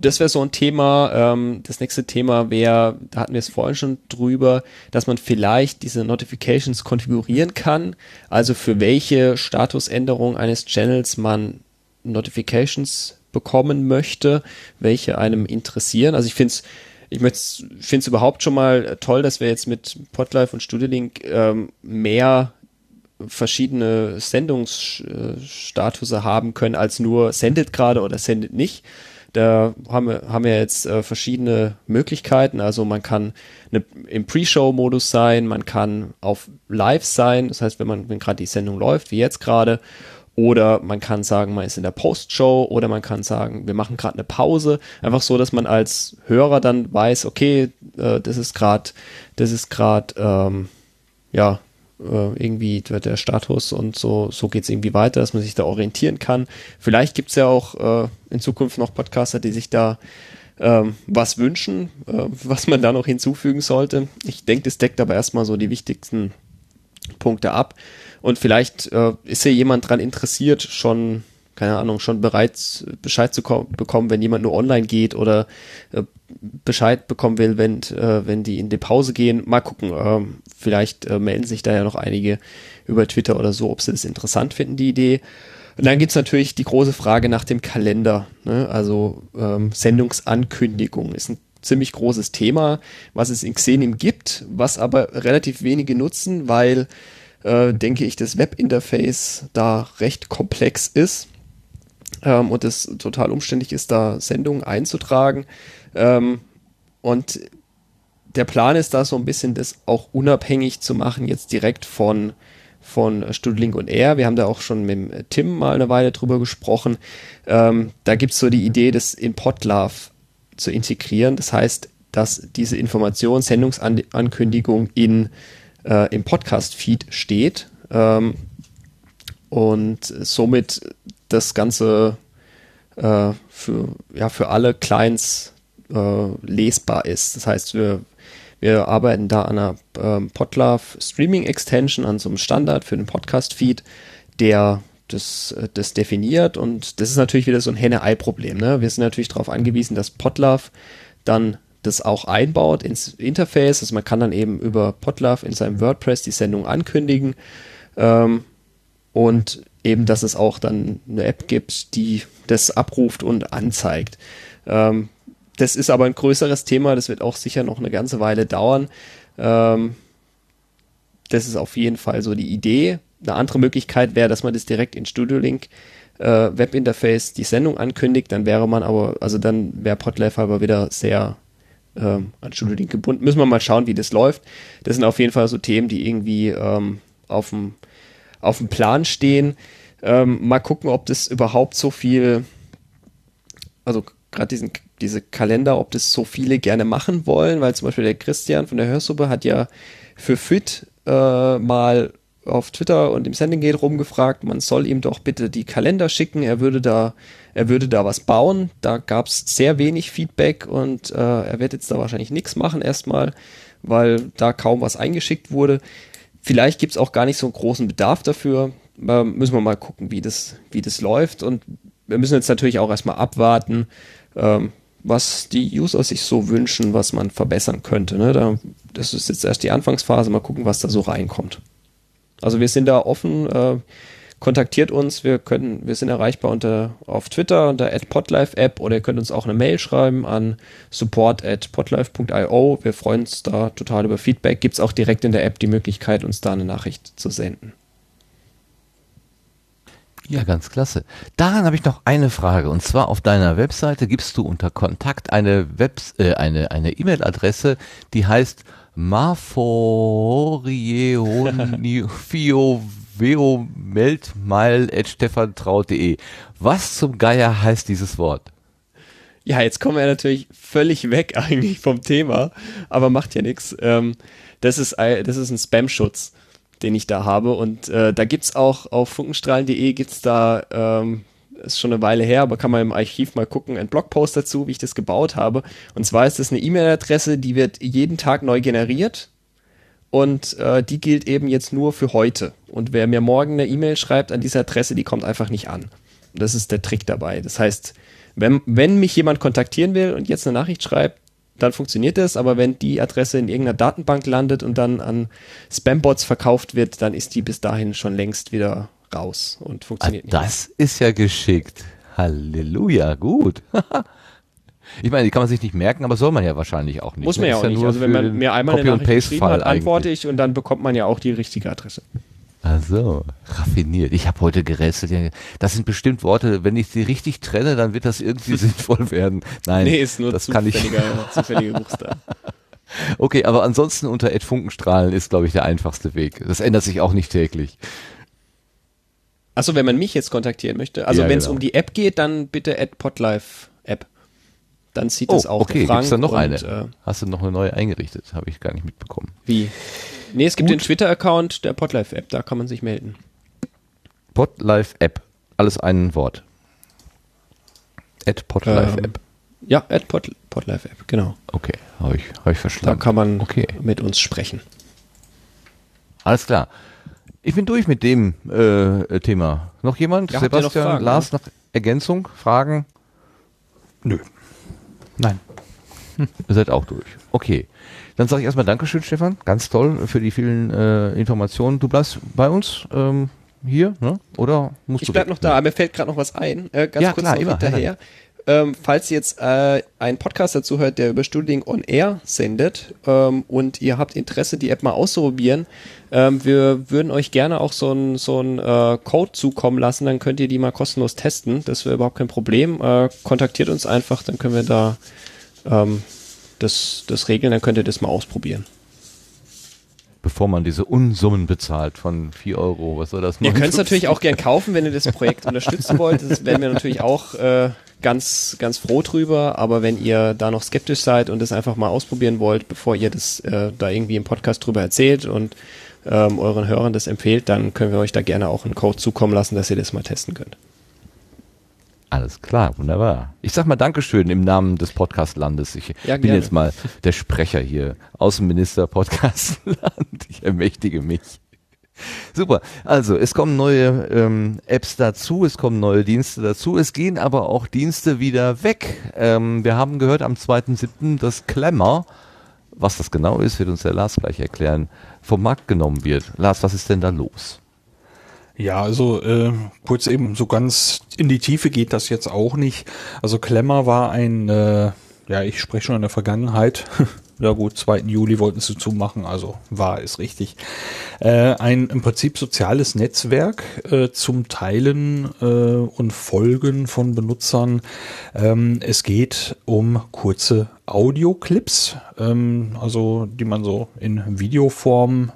das wäre so ein Thema. Ähm, das nächste Thema wäre, da hatten wir es vorhin schon drüber, dass man vielleicht diese Notifications konfigurieren kann. Also für welche Statusänderung eines Channels man Notifications bekommen möchte, welche einem interessieren. Also ich finde es ich finde es überhaupt schon mal toll, dass wir jetzt mit Podlife und StudioLink ähm, mehr verschiedene Sendungsstatus haben können, als nur sendet gerade oder sendet nicht. Da haben wir, haben wir jetzt äh, verschiedene Möglichkeiten. Also man kann eine, im Pre-Show-Modus sein, man kann auf Live sein, das heißt, wenn man, wenn gerade die Sendung läuft, wie jetzt gerade, oder man kann sagen, man ist in der Post-Show oder man kann sagen, wir machen gerade eine Pause. Einfach so, dass man als Hörer dann weiß, okay, äh, das ist gerade, das ist gerade, ähm, ja, äh, irgendwie der Status und so, so geht es irgendwie weiter, dass man sich da orientieren kann. Vielleicht gibt es ja auch äh, in Zukunft noch Podcaster, die sich da ähm, was wünschen, äh, was man da noch hinzufügen sollte. Ich denke, das deckt aber erstmal so die wichtigsten Punkte ab. Und vielleicht äh, ist ja jemand dran interessiert, schon, keine Ahnung, schon bereit, Bescheid zu bekommen, wenn jemand nur online geht oder äh, Bescheid bekommen will, wenn, äh, wenn die in die Pause gehen. Mal gucken, äh, vielleicht äh, melden sich da ja noch einige über Twitter oder so, ob sie das interessant finden, die Idee. Und dann gibt's natürlich die große Frage nach dem Kalender. Ne? Also ähm, Sendungsankündigung ist ein ziemlich großes Thema, was es in Xenim gibt, was aber relativ wenige nutzen, weil, äh, denke ich, das Webinterface da recht komplex ist ähm, und es total umständlich ist, da Sendungen einzutragen. Ähm, und der Plan ist da so ein bisschen, das auch unabhängig zu machen, jetzt direkt von von Studlink und Air. Wir haben da auch schon mit Tim mal eine Weile drüber gesprochen. Ähm, da gibt's so die Idee, das in Podlove zu integrieren. Das heißt, dass diese Information, Sendungsankündigung in, äh, im Podcast-Feed steht ähm, und somit das Ganze äh, für, ja, für alle Clients äh, lesbar ist. Das heißt, wir, wir arbeiten da an einer ähm, Podlove Streaming Extension, an so einem Standard für den Podcast-Feed, der das, äh, das definiert und das ist natürlich wieder so ein Henne-Ei-Problem. Ne? Wir sind natürlich darauf angewiesen, dass Podlove dann das auch einbaut ins Interface. Also man kann dann eben über Podlove in seinem WordPress die Sendung ankündigen ähm, und eben, dass es auch dann eine App gibt, die das abruft und anzeigt. Ähm, das ist aber ein größeres Thema, das wird auch sicher noch eine ganze Weile dauern. Ähm, das ist auf jeden Fall so die Idee. Eine andere Möglichkeit wäre, dass man das direkt in Studio Link äh, Webinterface die Sendung ankündigt, dann wäre man aber, also dann wäre Podlife aber wieder sehr ähm, an Studio Link gebunden. Müssen wir mal schauen, wie das läuft. Das sind auf jeden Fall so Themen, die irgendwie ähm, auf dem auf dem Plan stehen. Ähm, mal gucken, ob das überhaupt so viel, also gerade diesen diese Kalender, ob das so viele gerne machen wollen, weil zum Beispiel der Christian von der Hörsuppe hat ja für Fit äh, mal auf Twitter und im Sending Gate rumgefragt, man soll ihm doch bitte die Kalender schicken, er würde da, er würde da was bauen. Da gab es sehr wenig Feedback und äh, er wird jetzt da wahrscheinlich nichts machen erstmal, weil da kaum was eingeschickt wurde. Vielleicht gibt es auch gar nicht so einen großen Bedarf dafür. Da müssen wir mal gucken, wie das, wie das läuft. Und wir müssen jetzt natürlich auch erstmal abwarten, ähm, was die User sich so wünschen, was man verbessern könnte. Ne? Da, das ist jetzt erst die Anfangsphase, mal gucken, was da so reinkommt. Also wir sind da offen, äh, kontaktiert uns. Wir können, wir sind erreichbar unter auf Twitter unter @podlife_app oder ihr könnt uns auch eine Mail schreiben an support@podlife.io. Wir freuen uns da total über Feedback. Gibt es auch direkt in der App die Möglichkeit, uns da eine Nachricht zu senden. Ja, ganz klasse. Daran habe ich noch eine Frage. Und zwar auf deiner Webseite gibst du unter Kontakt eine Webs äh, eine eine E-Mail-Adresse, die heißt marforieonifioveomeldmail.steffantraut.de. Was zum Geier heißt dieses Wort? Ja, jetzt kommen wir natürlich völlig weg eigentlich vom Thema, aber macht ja nichts. Ähm, das, ist, ein- das ist ein Spam-Schutz, den ich da habe. Und äh, da gibt's auch auf funkenstrahlen.de gibt's da, ähm, ist schon eine Weile her, aber kann man im Archiv mal gucken, einen Blogpost dazu, wie ich das gebaut habe. Und zwar ist das eine E-Mail-Adresse, die wird jeden Tag neu generiert. Und äh, die gilt eben jetzt nur für heute. Und wer mir morgen eine E-Mail schreibt an diese Adresse, die kommt einfach nicht an. Das ist der Trick dabei. Das heißt, wenn, wenn mich jemand kontaktieren will und jetzt eine Nachricht schreibt, dann funktioniert das, aber wenn die Adresse in irgendeiner Datenbank landet und dann an Spambots verkauft wird, dann ist die bis dahin schon längst wieder raus und Ah, funktioniert nicht. mehr. das ist ja geschickt. Halleluja, gut. ich meine, die kann man sich nicht merken, aber soll man ja wahrscheinlich auch nicht. Muss man ne? ja auch nicht. nur Also wenn man mir einmal eine Nachricht geschrieben hat, antworte eigentlich. ich und dann bekommt man ja auch die richtige Adresse. Ach so, raffiniert. Ich habe heute gerätselt. ja, Das sind bestimmt Worte, wenn ich sie richtig trenne, dann wird das irgendwie sinnvoll werden. Nein, Nee, ist nur das kann ich. zufälliger, zufälliger Buchstaben. Okay, aber ansonsten unter Ed Funkenstrahlen ist, glaube ich, der einfachste Weg. Das ändert sich auch nicht täglich. Achso, wenn man mich jetzt kontaktieren möchte. Also Ja, wenn es genau. um die App geht, dann bitte at Podlife App. Dann sieht das auch Oh, okay, Frank gibt's dann noch und, eine? Äh, Hast du noch eine neue eingerichtet? Habe ich gar nicht mitbekommen. wie? Nee, es gibt den Twitter-Account der Podlife App, da kann man sich melden. Podlife App. Alles ein Wort. Ed Podlife Ähm, App. Ja, at Pod, Podlife App, genau. Okay, habe ich, hab ich Da verstanden. kann man Okay. mit uns sprechen. Alles klar. Ich bin durch mit dem äh, Thema. Noch jemand? Ja, ihr noch Sebastian, Fragen, Lars, noch Ergänzung, Fragen? Nö. Nein. Ihr seid auch durch. Okay. Dann sage ich erstmal Dankeschön, Stefan. Ganz toll für die vielen äh, Informationen. Du bleibst bei uns ähm, hier, ne? Oder musst Ich du bleib weg? noch da, aber mir fällt gerade noch was ein. Äh, ganz Ja, kurz klar, noch immer, hinterher. Ähm, falls ihr jetzt äh, einen Podcast dazu hört, der über Studieng on Air sendet ähm, und ihr habt Interesse, die App mal auszuprobieren, ähm, wir würden euch gerne auch so einen so einen, äh, Code zukommen lassen, dann könnt ihr die mal kostenlos testen. Das wäre überhaupt kein Problem. Äh, kontaktiert uns einfach, dann können wir da ähm, das, das regeln, dann könnt ihr das mal ausprobieren. Bevor man diese Unsummen bezahlt von 4 Euro, was soll das Ihr machen? könnt es natürlich auch gern kaufen, wenn ihr das Projekt unterstützen wollt. Das wären wir natürlich auch äh, ganz, ganz froh drüber. Aber wenn ihr da noch skeptisch seid und das einfach mal ausprobieren wollt, bevor ihr das äh, da irgendwie im Podcast drüber erzählt und ähm, euren Hörern das empfehlt, dann können wir euch da gerne auch einen Code zukommen lassen, dass ihr das mal testen könnt. Alles klar, wunderbar. Ich sag mal Dankeschön im Namen des Podcastlandes. Ich Ja, bin gerne. jetzt mal der Sprecher hier. Außenminister Podcastland. Ich ermächtige mich. Super. Also, es kommen neue ähm, Apps dazu, es kommen neue Dienste dazu, es gehen aber auch Dienste wieder weg. Ähm, wir haben gehört am 2.7., dass Klemmer, was das genau ist, wird uns der Lars gleich erklären, vom Markt genommen wird. Lars, was ist denn da los? Ja, also äh, kurz eben so ganz in die Tiefe geht das jetzt auch nicht. Also Klemmer war ein, äh, ja, ich spreche schon in der Vergangenheit. ja gut, 2. Juli wollten sie zumachen, also war es richtig. Äh, ein im Prinzip soziales Netzwerk äh, zum Teilen äh, und Folgen von Benutzern. Ähm, es geht um kurze Audioclips, ähm, also die man so in Videoform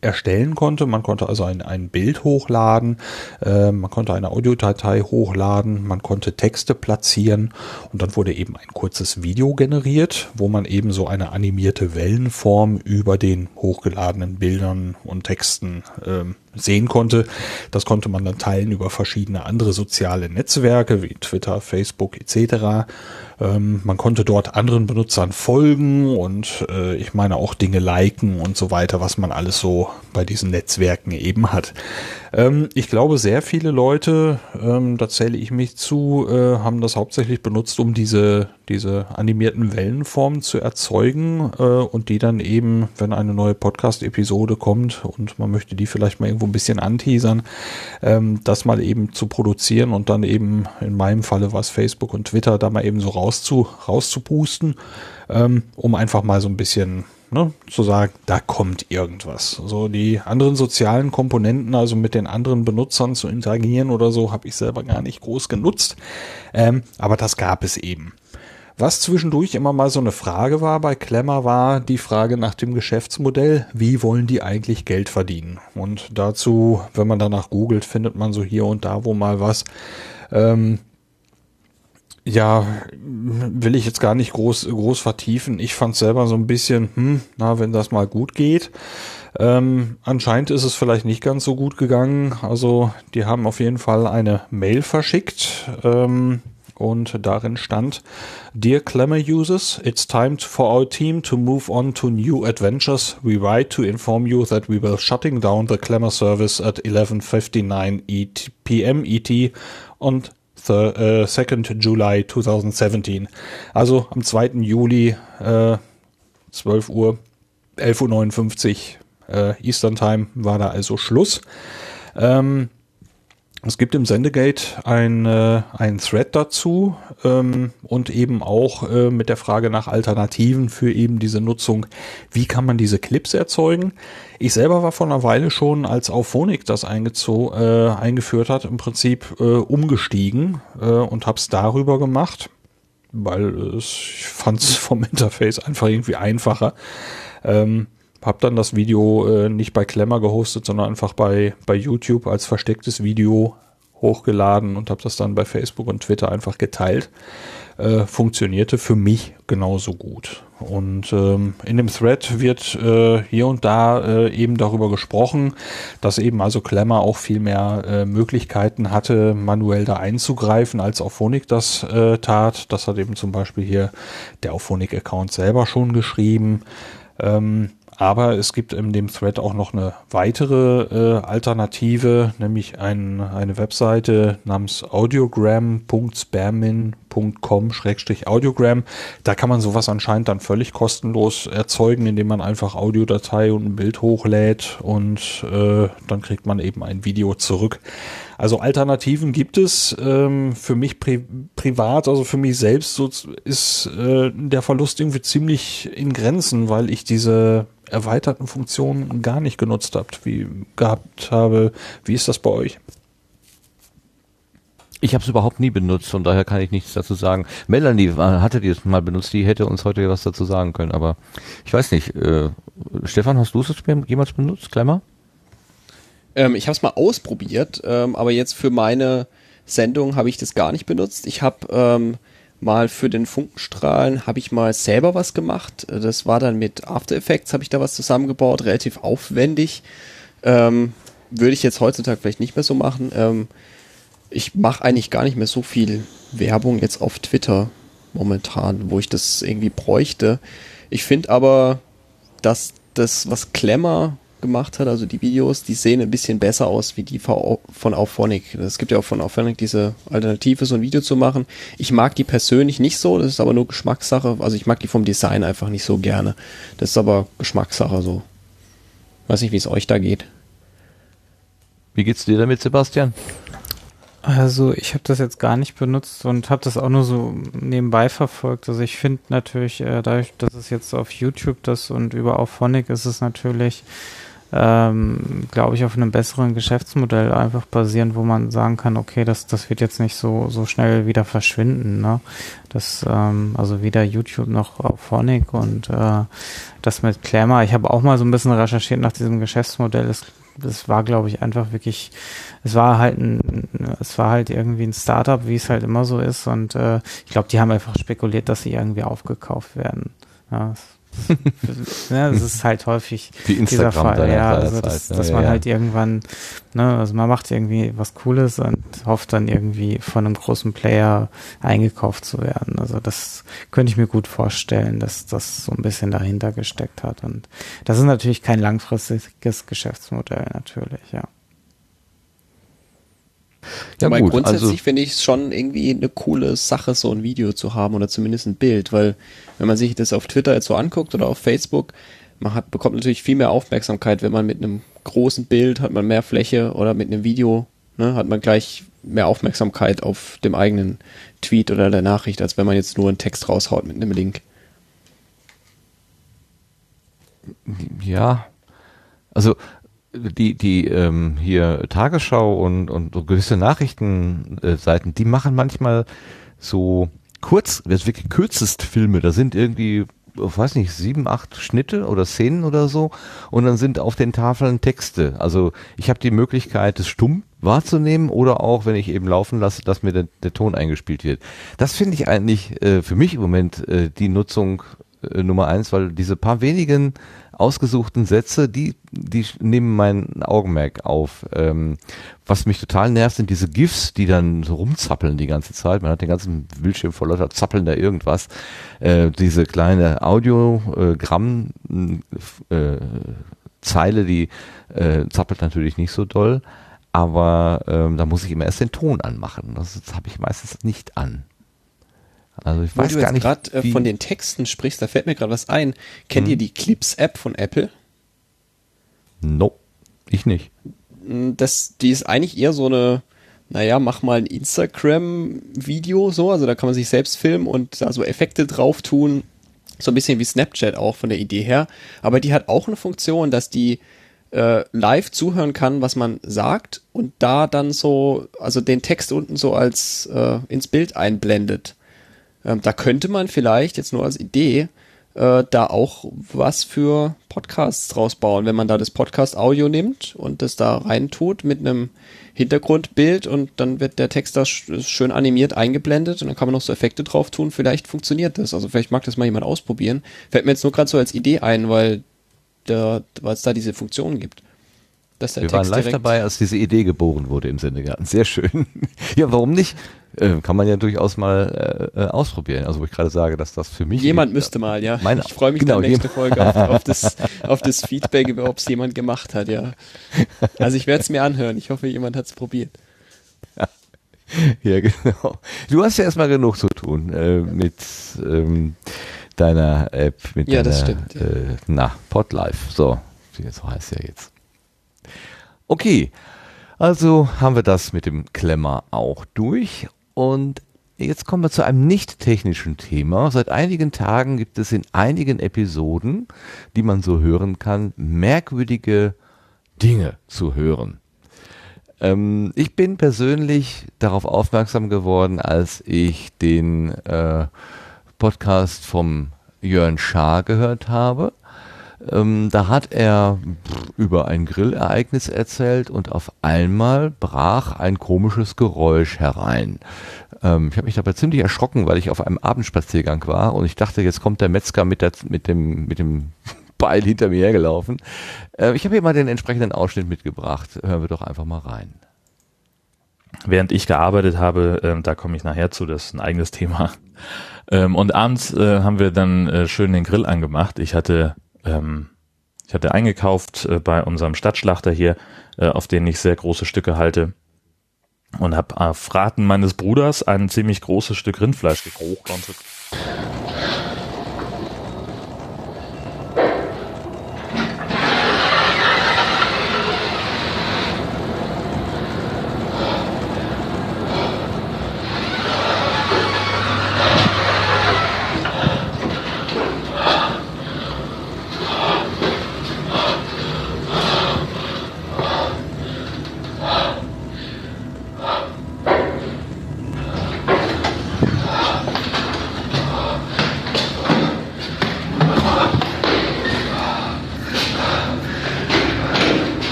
erstellen konnte. Man konnte also ein, ein Bild hochladen, äh, man konnte eine Audiodatei hochladen, man konnte Texte platzieren und dann wurde eben ein kurzes Video generiert, wo man eben so eine animierte Wellenform über den hochgeladenen Bildern und Texten ähm, sehen konnte. Das konnte man dann teilen über verschiedene andere soziale Netzwerke wie Twitter, Facebook etc. Ähm, man konnte dort anderen Benutzern folgen und äh, ich meine auch Dinge liken und so weiter, was man alles so bei diesen Netzwerken eben hat. Ähm, ich glaube, sehr viele Leute, ähm, da zähle ich mich zu, äh, haben das hauptsächlich benutzt, um diese, diese animierten Wellenformen zu erzeugen äh, und die dann eben, wenn eine neue Podcast-Episode kommt und man möchte die vielleicht mal irgendwo ein bisschen anteasern, ähm, das mal eben zu produzieren und dann eben in meinem Falle was Facebook und Twitter da mal eben so rauszu, rauszupusten, ähm, um einfach mal so ein bisschen ne, zu sagen, da kommt irgendwas. So die anderen sozialen Komponenten, also mit den anderen Benutzern zu interagieren oder so, habe ich selber gar nicht groß genutzt. Ähm, aber das gab es eben. Was zwischendurch immer mal so eine Frage war bei Klemmer, war die Frage nach dem Geschäftsmodell. Wie wollen die eigentlich Geld verdienen? Und dazu, wenn man danach googelt, findet man so hier und da wo mal was. Ähm, ja, will ich jetzt gar nicht groß, groß vertiefen. Ich fand selber so ein bisschen, hm, na, wenn das mal gut geht. Ähm, anscheinend ist es vielleicht nicht ganz so gut gegangen. Also, die haben auf jeden Fall eine Mail verschickt. Ähm, und darin stand, Dear Clemmer users, it's time for our team to move on to new adventures. We write to inform you that we will shutting down the Clemmer service at 11.59 ET, PM ET on the, uh, 2nd July 2017. Also am 2. Juli, äh, 12 Uhr, 11.59 Uhr äh, Eastern Time war da also Schluss. Ähm, es gibt im Sendegate ein, äh, ein Thread dazu ähm, und eben auch äh, mit der Frage nach Alternativen für eben diese Nutzung. Wie kann man diese Clips erzeugen? Ich selber war vor einer Weile schon, als Auphonic das eingezo äh, eingeführt hat, im Prinzip äh, umgestiegen äh, und habe es darüber gemacht, weil es, ich fand es vom Interface einfach irgendwie einfacher. Ähm, hab dann das Video äh, nicht bei Klemmer gehostet, sondern einfach bei, bei YouTube als verstecktes Video hochgeladen und habe das dann bei Facebook und Twitter einfach geteilt. Äh, funktionierte für mich genauso gut. Und ähm, in dem Thread wird äh, hier und da äh, eben darüber gesprochen, dass eben also Klemmer auch viel mehr äh, Möglichkeiten hatte, manuell da einzugreifen, als Auphonic das äh, tat. Das hat eben zum Beispiel hier der Auphonic-Account selber schon geschrieben. Ähm, aber es gibt in dem Thread auch noch eine weitere äh, Alternative, nämlich ein, eine Webseite namens audiogram.spermin.com-audiogram. Da kann man sowas anscheinend dann völlig kostenlos erzeugen, indem man einfach Audiodatei und ein Bild hochlädt und äh, dann kriegt man eben ein Video zurück. Also Alternativen gibt es. Ähm, für mich pri privat, also für mich selbst, so ist äh, der Verlust irgendwie ziemlich in Grenzen, weil ich diese erweiterten Funktionen gar nicht genutzt habt, wie gehabt habe. Wie ist das bei euch? Ich habe es überhaupt nie benutzt, von daher kann ich nichts dazu sagen. Melanie äh, hatte die es mal benutzt, die hätte uns heute was dazu sagen können, aber ich weiß nicht. Äh, Stefan, hast du es jemals benutzt, Klemmer? Ähm, ich habe es mal ausprobiert, ähm, aber jetzt für meine Sendung habe ich das gar nicht benutzt. Ich habe ähm, mal für den Funkenstrahlen habe ich mal selber was gemacht. Das war dann mit After Effects, habe ich da was zusammengebaut, relativ aufwendig. Ähm, würde ich jetzt heutzutage vielleicht nicht mehr so machen. Ich mache eigentlich gar nicht mehr so viel Werbung jetzt auf Twitter momentan, wo ich das irgendwie bräuchte. Ich finde aber, dass das, was Klemmer gemacht hat, also die Videos, die sehen ein bisschen besser aus wie die von Auphonic. Es gibt ja auch von Auphonic diese Alternative, so ein Video zu machen. Ich mag die persönlich nicht so, das ist aber nur Geschmackssache. Also ich mag die vom Design einfach nicht so gerne. Das ist aber Geschmackssache so. Weiß nicht, wie es euch da geht. Wie geht's dir damit, Sebastian? Also ich habe das jetzt gar nicht benutzt und habe das auch nur so nebenbei verfolgt. Also ich finde natürlich, äh, dadurch, dass es jetzt auf YouTube das und über Auphonic ist es natürlich ähm, glaube ich, auf einem besseren Geschäftsmodell einfach basieren, wo man sagen kann, okay, das, das wird jetzt nicht so, so schnell wieder verschwinden. Ne? Das, ähm, also weder YouTube noch auf Phonic und äh, das mit Klammer. Ich habe auch mal so ein bisschen recherchiert nach diesem Geschäftsmodell. Es, das war, glaube ich, einfach wirklich, es war halt ein, es war halt irgendwie ein Startup, wie es halt immer so ist. Und äh, ich glaube, die haben einfach spekuliert, dass sie irgendwie aufgekauft werden. Ja, ne, das ist halt häufig Die dieser Fall, ja, also dass, Zeit, ne? dass man ja. halt irgendwann, ne, also man macht irgendwie was Cooles und hofft dann irgendwie von einem großen Player eingekauft zu werden. Also das könnte ich mir gut vorstellen, dass das so ein bisschen dahinter gesteckt hat und das ist natürlich kein langfristiges Geschäftsmodell natürlich, ja. Ja, Weil gut, grundsätzlich also, finde ich es schon irgendwie eine coole Sache, so ein Video zu haben oder zumindest ein Bild, weil wenn man sich das auf Twitter jetzt so anguckt oder auf Facebook, man hat, bekommt natürlich viel mehr Aufmerksamkeit, wenn man mit einem großen Bild hat man mehr Fläche oder mit einem Video ne, hat man gleich mehr Aufmerksamkeit auf dem eigenen Tweet oder der Nachricht, als wenn man jetzt nur einen Text raushaut mit einem Link. ja, also die, die ähm, hier Tagesschau und, und so gewisse Nachrichtenseiten, die machen manchmal so kurz, das wirklich kürzest Filme, da sind irgendwie, weiß nicht, sieben, acht Schnitte oder Szenen oder so und dann sind auf den Tafeln Texte. Also ich habe die Möglichkeit, es stumm wahrzunehmen oder auch, wenn ich eben laufen lasse, dass mir der, der Ton eingespielt wird. Das finde ich eigentlich äh, für mich im Moment äh, die Nutzung äh, Nummer eins, weil diese paar wenigen ausgesuchten Sätze, die, die nehmen mein Augenmerk auf. Ähm, was mich total nervt, sind diese GIFs, die dann so rumzappeln die ganze Zeit. Man hat den ganzen Bildschirm voll lauter zappeln da irgendwas. Äh, diese kleine Audiogramm äh, Zeile, die äh, zappelt natürlich nicht so doll, aber ähm, da muss ich immer erst den Ton anmachen. Das, das habe ich meistens nicht an. Also ich Weil weiß du gar jetzt nicht, gerade äh, von den Texten sprichst, da fällt mir gerade was ein. Kennt ihr die Clips-App von Apple? No, ich nicht. Mm, Das, die ist eigentlich eher so eine, naja, mach mal ein Instagram-Video so, also da kann man sich selbst filmen und da so Effekte drauf tun. So ein bisschen wie Snapchat auch von der Idee her. Aber die hat auch eine Funktion, dass die äh, live zuhören kann, was man sagt und da dann so, also den Text unten so als äh, ins Bild einblendet. Ähm, da könnte man vielleicht jetzt nur als Idee äh, da auch was für Podcasts draus bauen, wenn man da das Podcast-Audio nimmt und das da rein tut mit einem Hintergrundbild und dann wird der Text da sch schön animiert eingeblendet und dann kann man noch so Effekte drauf tun. Vielleicht funktioniert das. Also vielleicht mag das mal jemand ausprobieren. Fällt mir jetzt nur gerade so als Idee ein, weil es da diese Funktion gibt. Dass der Wir Text waren live dabei, als diese Idee geboren wurde im Sendegarten. Sehr schön. ja, warum nicht? Äh, kann man ja durchaus mal äh, äh, ausprobieren. Also wo ich gerade sage, dass das für mich Jemand müsste mal, ja. Meine- ich freue mich genau, dann nächste Folge auf, auf, das, auf das Feedback, ob es jemand gemacht hat, ja. Also ich werde es mir anhören. Ich hoffe, jemand hat es probiert. Ja, genau. Du hast ja erstmal genug zu tun äh, mit ähm, deiner App, mit Ja, deiner, das stimmt, ja. Äh, na, Podlife. So, wie- so heißt ja jetzt. Okay, also haben wir das mit dem Klemmer auch durch und jetzt kommen wir zu einem nicht technischen Thema. Seit einigen Tagen gibt es in einigen Episoden, die man so hören kann, merkwürdige Dinge zu hören. Ähm, ich bin persönlich darauf aufmerksam geworden, als ich den äh, Podcast vom Jörn Schaar gehört habe. Ähm, da hat er über ein Grillereignis erzählt und auf einmal brach ein komisches Geräusch herein. Ähm, ich habe mich dabei ziemlich erschrocken, weil ich auf einem Abendspaziergang war und ich dachte, jetzt kommt der Metzger mit, der, mit, dem, mit dem Beil hinter mir hergelaufen. Äh, ich habe hier mal den entsprechenden Ausschnitt mitgebracht. Hören wir doch einfach mal rein. während ich gearbeitet habe, ähm, da komme ich nachher zu, das ist ein eigenes Thema. Ähm, und abends äh, haben wir dann äh, schön den Grill angemacht. Ich hatte, ähm, ich hatte eingekauft äh, bei unserem Stadtschlachter hier, äh, auf den ich sehr große Stücke halte. Und habe auf Raten meines Bruders ein ziemlich großes Stück Rindfleisch gekocht.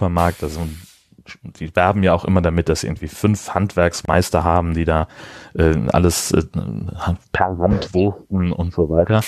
Supermarkt, da so ein die werben ja auch immer damit, dass sie irgendwie fünf Handwerksmeister haben, die da äh, alles äh, per Hand wursten und so weiter.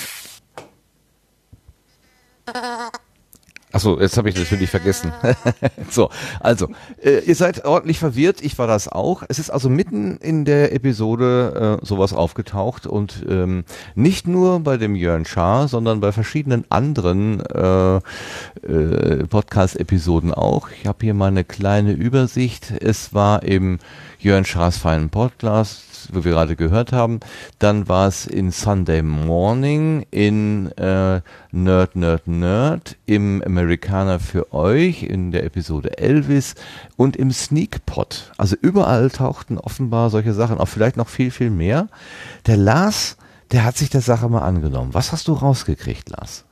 Achso, jetzt habe ich natürlich vergessen. so, also, äh, ihr seid ordentlich verwirrt, ich war das auch. Es ist also mitten in der Episode äh, sowas aufgetaucht und ähm, nicht nur bei dem Jörn Schaar, sondern bei verschiedenen anderen äh, äh, Podcast-Episoden auch. Ich habe hier mal eine kleine Übersicht. Es war im Jörn Schaas feinen Podcast, wo wir gerade gehört haben. Dann war es in Sunday Morning, in äh, Nerd, Nerd, Nerd, im Amerikaner für euch, in der Episode Elvis und im Sneak Pot. Also überall tauchten offenbar solche Sachen, auch vielleicht noch viel, viel mehr. Der Lars, der hat sich der Sache mal angenommen. Was hast du rausgekriegt, Lars?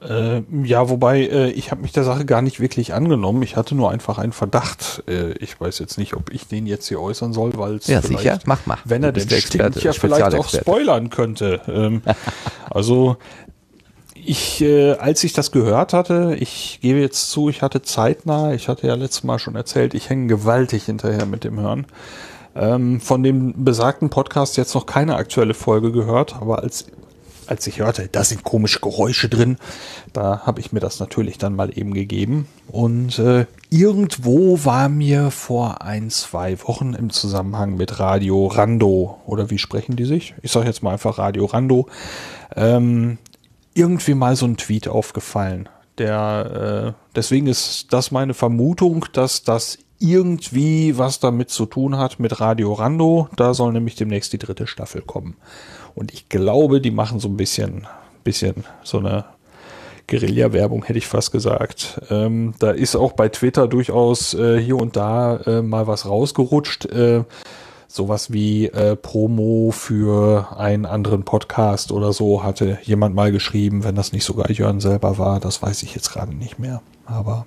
Äh, ja, wobei äh, ich habe mich der Sache gar nicht wirklich angenommen. Ich hatte nur einfach einen Verdacht. Äh, ich weiß jetzt nicht, ob ich den jetzt hier äußern soll, weil es Ja, sicher, mach mal. wenn er denn stimmt, ja vielleicht auch spoilern könnte. Ähm, also ich, äh, als ich das gehört hatte, ich gebe jetzt zu, ich hatte zeitnah, ich hatte ja letztes Mal schon erzählt, ich hänge gewaltig hinterher mit dem Hören. Ähm, von dem besagten Podcast jetzt noch keine aktuelle Folge gehört, aber als als ich hörte, da sind komische Geräusche drin, da habe ich mir das natürlich dann mal eben gegeben. Und äh, irgendwo war mir vor ein, zwei Wochen im Zusammenhang mit Radio Rando, oder wie sprechen die sich? Ich sage jetzt mal einfach Radio Rando, ähm, irgendwie mal so ein Tweet aufgefallen. Der, äh, deswegen ist das meine Vermutung, dass das irgendwie was damit zu tun hat mit Radio Rando. Da soll nämlich demnächst die dritte Staffel kommen. Und ich glaube, die machen so ein bisschen, bisschen so eine Guerilla-Werbung, hätte ich fast gesagt. Ähm, da ist auch bei Twitter durchaus äh, hier und da äh, mal was rausgerutscht. Äh, sowas wie äh, Promo für einen anderen Podcast oder so hatte jemand mal geschrieben, wenn das nicht sogar Jörn selber war, das weiß ich jetzt gerade nicht mehr. Aber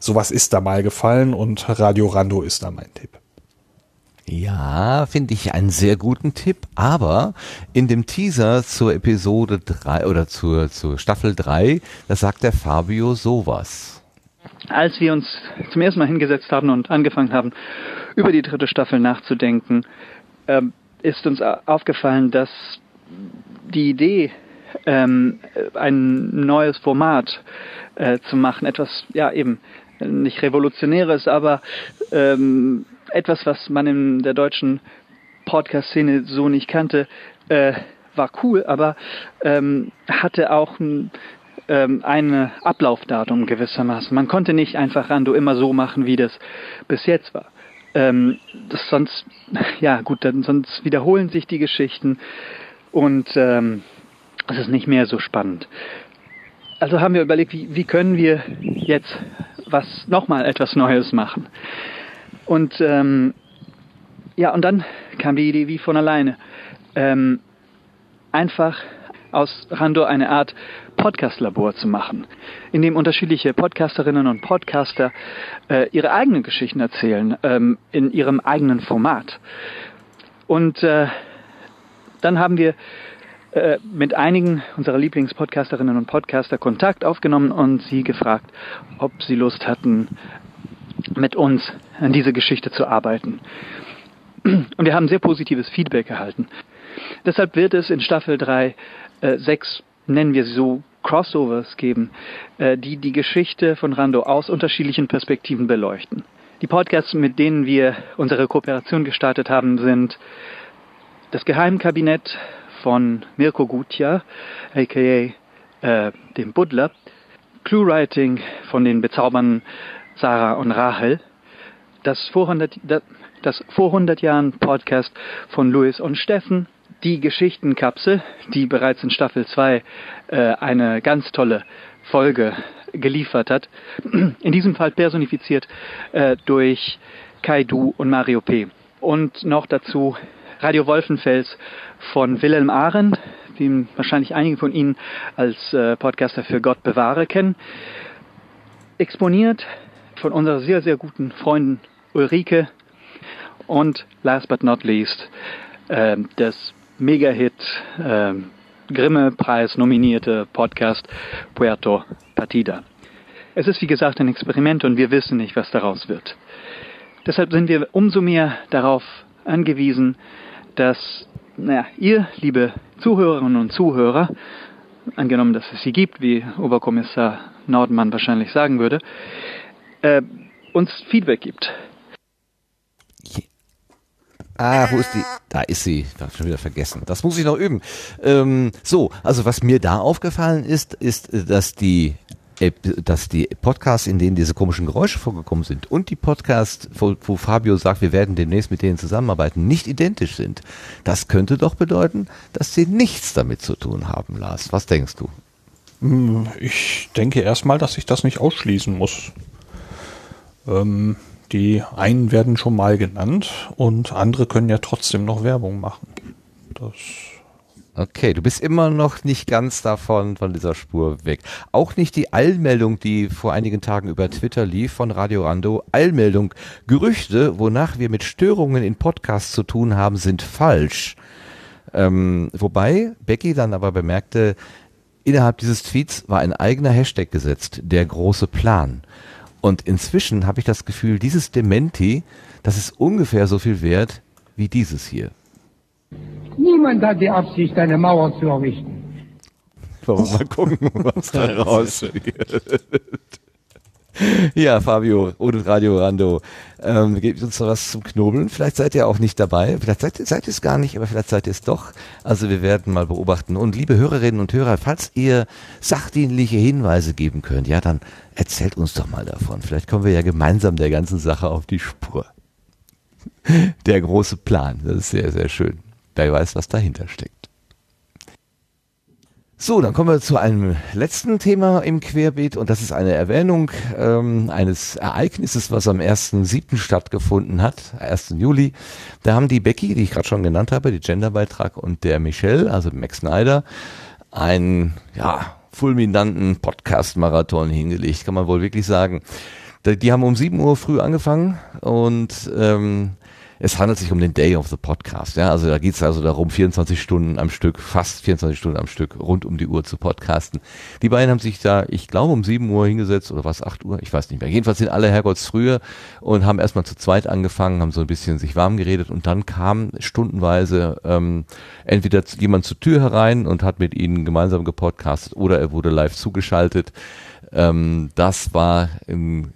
sowas ist da mal gefallen und Radio Rando ist da mein Tipp. Ja, finde ich einen sehr guten Tipp, aber in dem Teaser zur Episode 3 oder zur, zur Staffel 3, da sagt der Fabio sowas. als wir uns zum ersten Mal hingesetzt haben und angefangen haben, über die dritte Staffel nachzudenken, ähm, ist uns aufgefallen, dass die Idee, ähm, ein neues Format äh, zu machen, etwas, ja eben, nicht revolutionäres, aber ähm, etwas, was man in der deutschen Podcast-Szene so nicht kannte, äh, war cool, aber ähm, hatte auch ein, ähm, ein Ablaufdatum gewissermaßen. Man konnte nicht einfach Rando immer so machen, wie das bis jetzt war. Ähm, das sonst, ja gut, dann sonst wiederholen sich die Geschichten und ähm, es ist nicht mehr so spannend. Also haben wir überlegt, wie, wie können wir jetzt was nochmal etwas Neues machen. Und ähm, ja, und dann kam die Idee wie von alleine. Ähm, einfach aus Rando eine Art Podcast-Labor zu machen, in dem unterschiedliche Podcasterinnen und Podcaster äh, ihre eigenen Geschichten erzählen, ähm, in ihrem eigenen Format. Und äh, dann haben wir äh, mit einigen unserer Lieblingspodcasterinnen und Podcaster Kontakt aufgenommen und sie gefragt, ob sie Lust hatten, mit uns an diese Geschichte zu arbeiten. Und wir haben sehr positives Feedback erhalten. Deshalb wird es in Staffel 3 äh, sechs, nennen wir sie so, Crossovers geben, äh, die die Geschichte von Rando aus unterschiedlichen Perspektiven beleuchten. Die Podcasts, mit denen wir unsere Kooperation gestartet haben, sind das Geheimkabinett von Mirko Gutjahr, aka äh, dem Buddler, Clue-Writing von den bezaubernden Sarah und Rahel, das vor 100, das, vor 100 Jahren Podcast von Louis und Steffen, die Geschichtenkapsel, die bereits in Staffel 2 äh, eine ganz tolle Folge geliefert hat. In diesem Fall personifiziert äh, durch Kai und Mario P. Und noch dazu Radio Wolfenfels von Wilhelm Ahren, den wahrscheinlich einige von Ihnen als äh, Podcaster für Gott bewahre kennen. Exponiert von unserer sehr, sehr guten Freundin Ulrike und last but not least äh, das Mega-Hit äh, Grimme-Preis nominierte Podcast Puerto Partida. Es ist wie gesagt ein Experiment und wir wissen nicht, was daraus wird. Deshalb sind wir umso mehr darauf angewiesen, dass naja, ihr, liebe Zuhörerinnen und Zuhörer, angenommen, dass es sie gibt, wie Oberkommissar Nordmann wahrscheinlich sagen würde, äh, uns Feedback gibt. Ah, wo ist die? Da ist sie. Ich hab schon wieder vergessen. Das muss ich noch üben. Ähm, so, also was mir da aufgefallen ist, ist, dass die äh, dass die Podcasts, in denen diese komischen Geräusche vorgekommen sind und die Podcasts, wo, wo Fabio sagt, wir werden demnächst mit denen zusammenarbeiten, nicht identisch sind. Das könnte doch bedeuten, dass sie nichts damit zu tun haben, Lars. Was denkst du? Hm, Ich denke erstmal, dass ich das nicht ausschließen muss. Ähm, die einen werden schon mal genannt und andere können ja trotzdem noch Werbung machen. Das Okay, du bist immer noch nicht ganz davon, von dieser Spur weg. Auch nicht die Eilmeldung, die vor einigen Tagen über Twitter lief von Radio Rando. Eilmeldung. Gerüchte, wonach wir mit Störungen in Podcasts zu tun haben, sind falsch. Ähm, wobei Becky dann aber bemerkte, innerhalb dieses Tweets war ein eigener Hashtag gesetzt, der große Plan. Und inzwischen habe ich das Gefühl, dieses Dementi, das ist ungefähr so viel wert wie dieses hier. Niemand hat die Absicht, eine Mauer zu errichten. Wollen wir mal gucken, was da raus wird. Ja, Fabio und Radio Rando. Ähm, gebt uns noch was zum Knobeln. Vielleicht seid ihr auch nicht dabei. Vielleicht seid, seid ihr es gar nicht, aber vielleicht seid ihr es doch. Also wir werden mal beobachten. Und liebe Hörerinnen und Hörer, falls ihr sachdienliche Hinweise geben könnt, ja, dann erzählt uns doch mal davon. Vielleicht kommen wir ja gemeinsam der ganzen Sache auf die Spur. Der große Plan. Das ist sehr, sehr schön. Wer weiß, was dahinter steckt. So, dann kommen wir zu einem letzten Thema im Querbeet und das ist eine Erwähnung ähm, eines Ereignisses, was am 1.7. stattgefunden hat, 1. Juli. Da haben die Becky, die ich gerade schon genannt habe, die Genderbeitrag und der Michelle, also Max Snyder, einen ja, fulminanten Podcast-Marathon hingelegt, kann man wohl wirklich sagen. Die haben um 7 Uhr früh angefangen und ähm, es handelt sich um den Day of the Podcast. Ja, also da geht es also darum, 24 Stunden am Stück, fast 24 Stunden am Stück, rund um die Uhr zu podcasten. Die beiden haben sich da, ich glaube, um 7 Uhr hingesetzt oder was, 8 Uhr, ich weiß nicht mehr. Jedenfalls sind alle Herrgotts früher und haben erstmal zu zweit angefangen, haben so ein bisschen sich warm geredet und dann kam stundenweise ähm, entweder jemand zur Tür herein und hat mit ihnen gemeinsam gepodcastet oder er wurde live zugeschaltet. Ähm, das war ähm,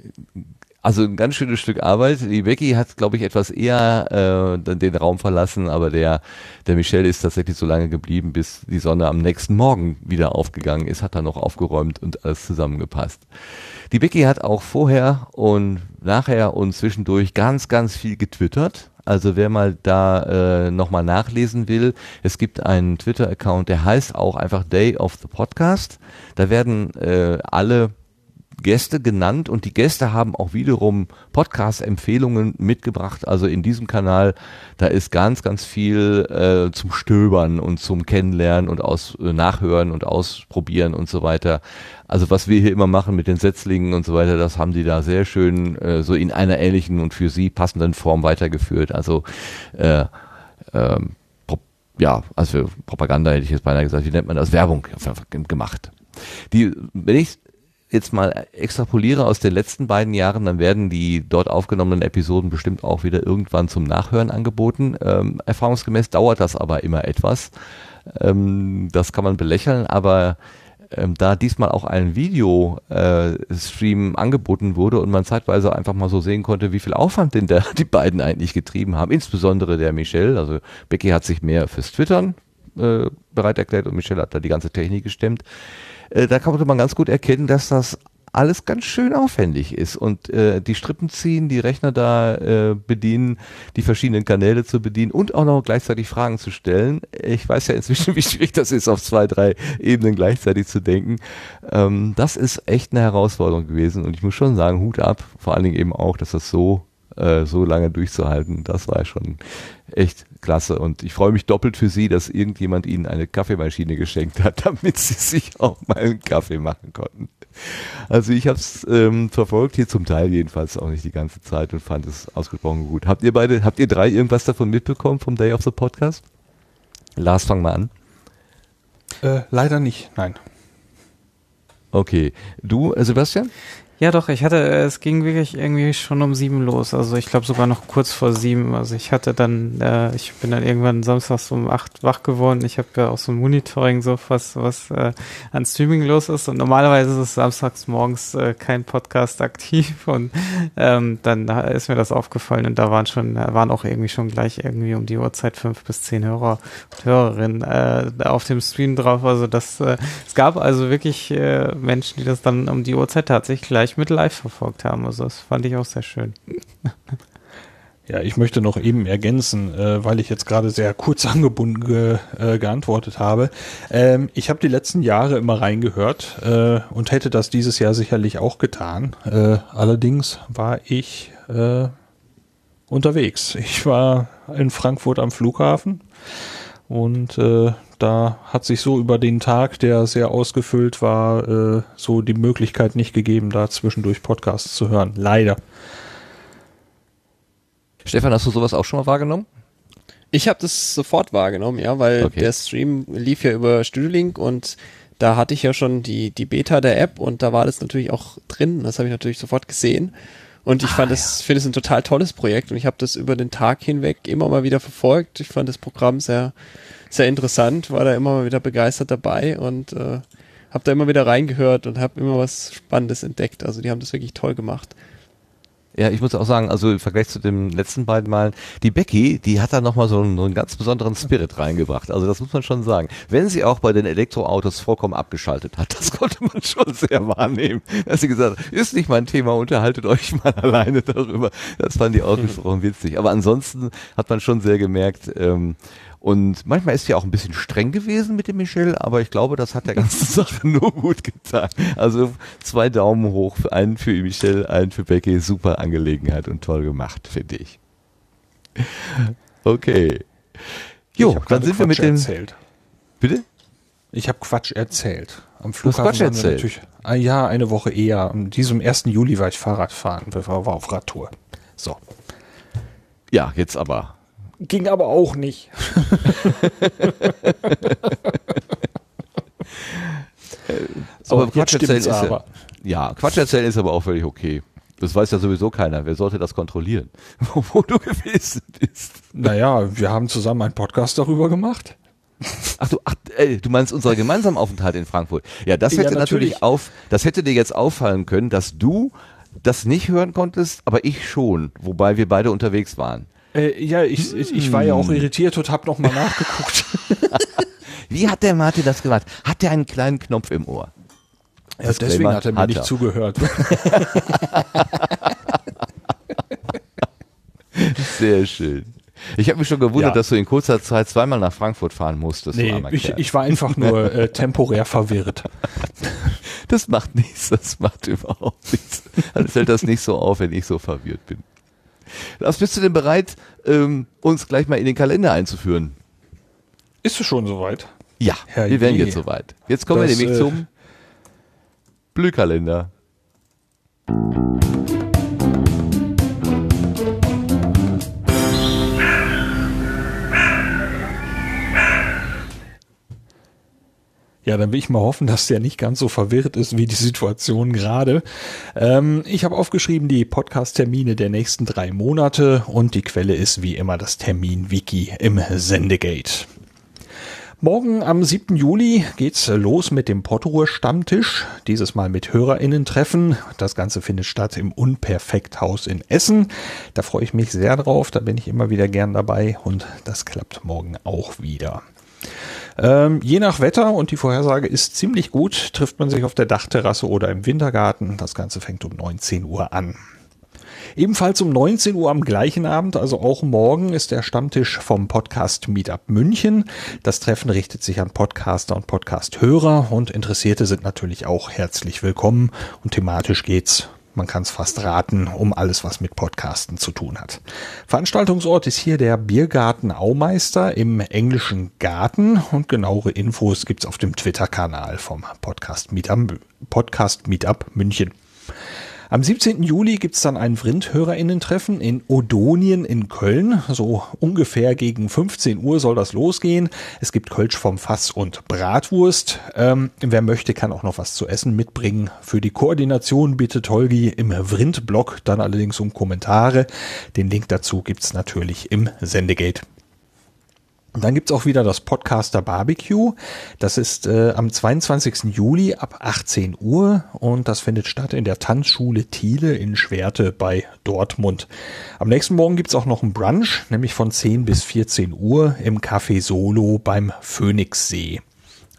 also ein ganz schönes Stück Arbeit. Die Becky hat, glaube ich, etwas eher äh, den Raum verlassen, aber der, der Michel ist tatsächlich so lange geblieben, bis die Sonne am nächsten Morgen wieder aufgegangen ist, hat dann noch aufgeräumt und alles zusammengepasst. Die Becky hat auch vorher und nachher und zwischendurch ganz, ganz viel getwittert. Also wer mal da äh, nochmal nachlesen will, es gibt einen Twitter-Account, der heißt auch einfach Day of the Podcast. Da werden äh, alle Gäste genannt und die Gäste haben auch wiederum Podcast-Empfehlungen mitgebracht. Also in diesem Kanal, da ist ganz, ganz viel äh, zum Stöbern und zum Kennenlernen und aus äh, Nachhören und Ausprobieren und so weiter. Also was wir hier immer machen mit den Setzlingen und so weiter, das haben die da sehr schön äh, so in einer ähnlichen und für sie passenden Form weitergeführt. Also äh, ähm, ja, also Propaganda hätte ich jetzt beinahe gesagt, wie nennt man das? Werbung gemacht. Die, wenn ich jetzt mal extrapoliere aus den letzten beiden Jahren, dann werden die dort aufgenommenen Episoden bestimmt auch wieder irgendwann zum Nachhören angeboten. Ähm, erfahrungsgemäß dauert das aber immer etwas. Ähm, das kann man belächeln, aber ähm, da diesmal auch ein Video-Stream angeboten wurde und man zeitweise einfach mal so sehen konnte, wie viel Aufwand denn da die beiden eigentlich getrieben haben, insbesondere der Michel. Also Becky hat sich mehr fürs Twittern äh, bereit erklärt und Michel hat da die ganze Technik gestemmt. Äh, da konnte man ganz gut erkennen, dass das alles ganz schön aufwendig ist und äh, die Strippen ziehen, die Rechner da äh, bedienen, die verschiedenen Kanäle zu bedienen und auch noch gleichzeitig Fragen zu stellen. Ich weiß ja inzwischen, wie schwierig das ist, auf zwei, drei Ebenen gleichzeitig zu denken. Ähm, das ist echt eine Herausforderung gewesen und ich muss schon sagen, Hut ab, vor allen Dingen eben auch, dass das so äh, so lange durchzuhalten, das war schon echt klasse. Und ich freue mich doppelt für Sie, dass irgendjemand Ihnen eine Kaffeemaschine geschenkt hat, damit Sie sich auch mal einen Kaffee machen konnten. Also ich habe es ähm, verfolgt, hier zum Teil jedenfalls auch nicht die ganze Zeit und fand es ausgesprochen gut. Habt ihr beide, habt ihr drei irgendwas davon mitbekommen vom Day of the Podcast? Lars, fang mal an. Äh, leider nicht, nein. Okay. Du, äh, Sebastian? Ja, doch, ich hatte, es ging wirklich irgendwie schon um sieben los. Also ich glaube sogar noch kurz vor sieben. Also ich hatte dann, äh, ich bin dann irgendwann samstags um acht wach geworden. Ich habe ja auch so ein Monitoring, so was, was äh, an Streaming los ist. Und normalerweise ist es samstags morgens äh, kein Podcast aktiv. Und ähm, dann ist mir das aufgefallen und da waren schon, waren auch irgendwie schon gleich irgendwie um die Uhrzeit fünf bis zehn Hörer und Hörerinnen äh, auf dem Stream drauf. Also das, äh, es gab also wirklich äh, Menschen, die das dann um die Uhrzeit tatsächlich gleich mit live verfolgt haben. Also das fand ich auch sehr schön. Ja, ich möchte noch eben ergänzen, äh, weil ich jetzt gerade sehr kurz angebunden ge, äh, geantwortet habe. Ähm, ich habe die letzten Jahre immer reingehört äh, und hätte das dieses Jahr sicherlich auch getan. Äh, allerdings war ich äh, unterwegs. Ich war in Frankfurt am Flughafen und äh, da hat sich so über den Tag, der sehr ausgefüllt war, äh, so die Möglichkeit nicht gegeben, da zwischendurch Podcasts zu hören. Leider. Stefan, hast du sowas auch schon mal wahrgenommen? Ich habe das sofort wahrgenommen, ja, weil Okay. der Stream lief ja über Studiolink und da hatte ich ja schon die, die Beta der App und da war das natürlich auch drin. Das habe ich natürlich sofort gesehen. Und ich fand es, finde es ein total tolles Projekt und ich habe das über den Tag hinweg immer mal wieder verfolgt. Ich fand das Programm sehr, sehr interessant, war da immer mal wieder begeistert dabei und äh, habe da immer wieder reingehört und habe immer was Spannendes entdeckt. Also die haben das wirklich toll gemacht. Ja, ich muss auch sagen, also im Vergleich zu den letzten beiden Malen, die Becky, die hat da nochmal so einen, einen ganz besonderen Spirit reingebracht. Also das muss man schon sagen. Wenn sie auch bei den Elektroautos vollkommen abgeschaltet hat, das konnte man schon sehr wahrnehmen. Dass sie gesagt hat, ist nicht mein Thema, unterhaltet euch mal alleine darüber. Das fand ich ausgesprochen witzig. Aber ansonsten hat man schon sehr gemerkt, ähm, und manchmal ist sie auch ein bisschen streng gewesen mit dem Michel, aber ich glaube, das hat der ganzen Sache nur gut getan. Also zwei Daumen hoch, einen für Michel, einen für Becky. Super Angelegenheit und toll gemacht, finde ich. Okay. Jo, dann sind wir mit Quatsch dem. erzählt. Bitte? Ich habe Quatsch erzählt. Am Flughafen Quatsch erzählt? Natürlich, ah, ja, eine Woche eher. Am diesem 1. Juli war ich Fahrrad fahren, war, war auf Radtour. So. Ja, jetzt aber. Ging aber auch nicht. so, aber Quatsch erzählen ist aber. ja, ja, Quatsch erzählen ist aber auch völlig okay. Das weiß ja sowieso keiner. Wer sollte das kontrollieren? Wo, wo du gewesen bist. Naja, wir haben zusammen einen Podcast darüber gemacht. Ach du, ach, ey, du meinst unser gemeinsamen Aufenthalt in Frankfurt. Ja, das Ja, hätte natürlich. natürlich. auf, das hätte dir jetzt auffallen können, dass du das nicht hören konntest, aber ich schon, wobei wir beide unterwegs waren. Äh, ja, ich, ich, ich war ja auch irritiert und habe nochmal nachgeguckt. Wie hat der Martin das gemacht? Hat der einen kleinen Knopf im Ohr? Ja, deswegen hat er mir Hat nicht er. zugehört. Sehr schön. Ich habe mich schon gewundert, Ja. dass du in kurzer Zeit zweimal nach Frankfurt fahren musstest. Nee, ich, ich war einfach nur äh, temporär verwirrt. das macht nichts, das macht überhaupt nichts. Dann fällt das nicht so auf, wenn ich so verwirrt bin. Lars, bist du denn bereit, ähm, uns gleich mal in den Kalender einzuführen? Ist es schon soweit? Ja, Herr wir wären je. jetzt soweit. Jetzt kommen wir Das, nämlich äh, zum Blühkalender. Ja, dann will ich mal hoffen, dass der nicht ganz so verwirrt ist wie die Situation gerade. Ähm, ich habe aufgeschrieben die Podcast-Termine der nächsten drei Monate und die Quelle ist wie immer das Termin-Wiki im Sendegate. Morgen am 7. Juli geht's los mit dem Potruhe-Stammtisch. Dieses Mal mit HörerInnen-Treffen. Das Ganze findet statt im Unperfekthaus in Essen. Da freue ich mich sehr drauf. Da bin ich immer wieder gern dabei und das klappt morgen auch wieder. Ähm, je nach Wetter und die Vorhersage ist ziemlich gut, trifft man sich auf der Dachterrasse oder im Wintergarten. Das Ganze fängt um 19 Uhr an. Ebenfalls um 19 Uhr am gleichen Abend, also auch morgen, ist der Stammtisch vom Podcast Meetup München. Das Treffen richtet sich an Podcaster und Podcast-Hörer und Interessierte sind natürlich auch herzlich willkommen. Und thematisch geht's, man kann es fast raten, um alles, was mit Podcasten zu tun hat. Veranstaltungsort ist hier der Biergarten Aumeister im englischen Garten und genauere Infos gibt's auf dem Twitter-Kanal vom Podcast Meetup, Podcast Meetup München. Am 17. Juli gibt's dann ein Vrindhörerinnen-Treffen in Odonien in Köln. So ungefähr gegen 15 Uhr soll das losgehen. Es gibt Kölsch vom Fass und Bratwurst. Ähm, wer möchte, kann auch noch was zu essen mitbringen. Für die Koordination bitte Tolgi im Vrind-Blog, dann allerdings um Kommentare. Den Link dazu gibt's natürlich im Sendegate. Und dann gibt's auch wieder das Podcaster Barbecue. Das ist äh, am 22. Juli ab 18 Uhr und das findet statt in der Tanzschule Thiele in Schwerte bei Dortmund. Am nächsten Morgen gibt's auch noch einen Brunch, nämlich von 10 bis 14 Uhr im Café Solo beim Phoenixsee.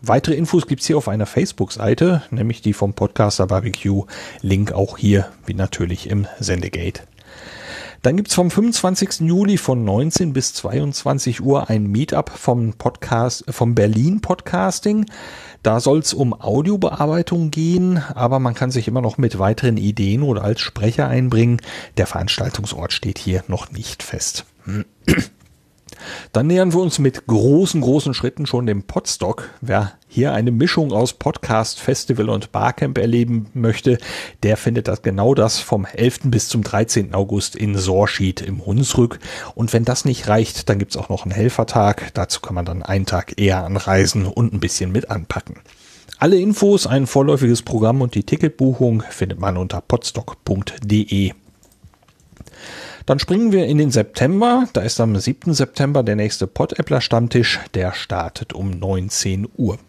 Weitere Infos gibt's hier auf einer Facebook-Seite, nämlich die vom Podcaster Barbecue. Link auch hier, wie natürlich im Sendegate. Dann gibt's vom 25. Juli von 19 bis 22 Uhr ein Meetup vom Podcast, vom Berlin Podcasting. Da soll's um Audiobearbeitung gehen, aber man kann sich immer noch mit weiteren Ideen oder als Sprecher einbringen. Der Veranstaltungsort steht hier noch nicht fest. Dann nähern wir uns mit großen, großen Schritten schon dem Podstock. Wer hier eine Mischung aus Podcast, Festival und Barcamp erleben möchte, der findet das genau das vom 11. bis zum 13. August in Sorschied im Hunsrück. Und wenn das nicht reicht, dann gibt's auch noch einen Helfertag. Dazu kann man dann einen Tag eher anreisen und ein bisschen mit anpacken. Alle Infos, ein vorläufiges Programm und die Ticketbuchung findet man unter podstock.de. Dann springen wir in den September. Da ist am 7. September der nächste Pod-Appler Stammtisch. Der startet um 19 Uhr.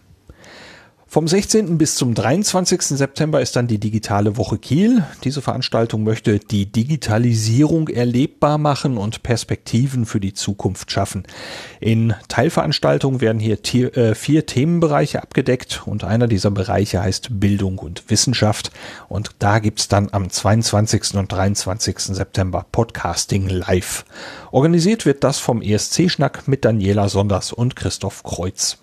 Vom 16. bis zum 23. September ist dann die digitale Woche Kiel. Diese Veranstaltung möchte die Digitalisierung erlebbar machen und Perspektiven für die Zukunft schaffen. In Teilveranstaltungen werden hier äh, vier Themenbereiche abgedeckt und einer dieser Bereiche heißt Bildung und Wissenschaft. Und da gibt's dann am 22. und 23. September Podcasting live. Organisiert wird das vom ESC-Schnack mit Daniela Sonders und Christoph Kreuz.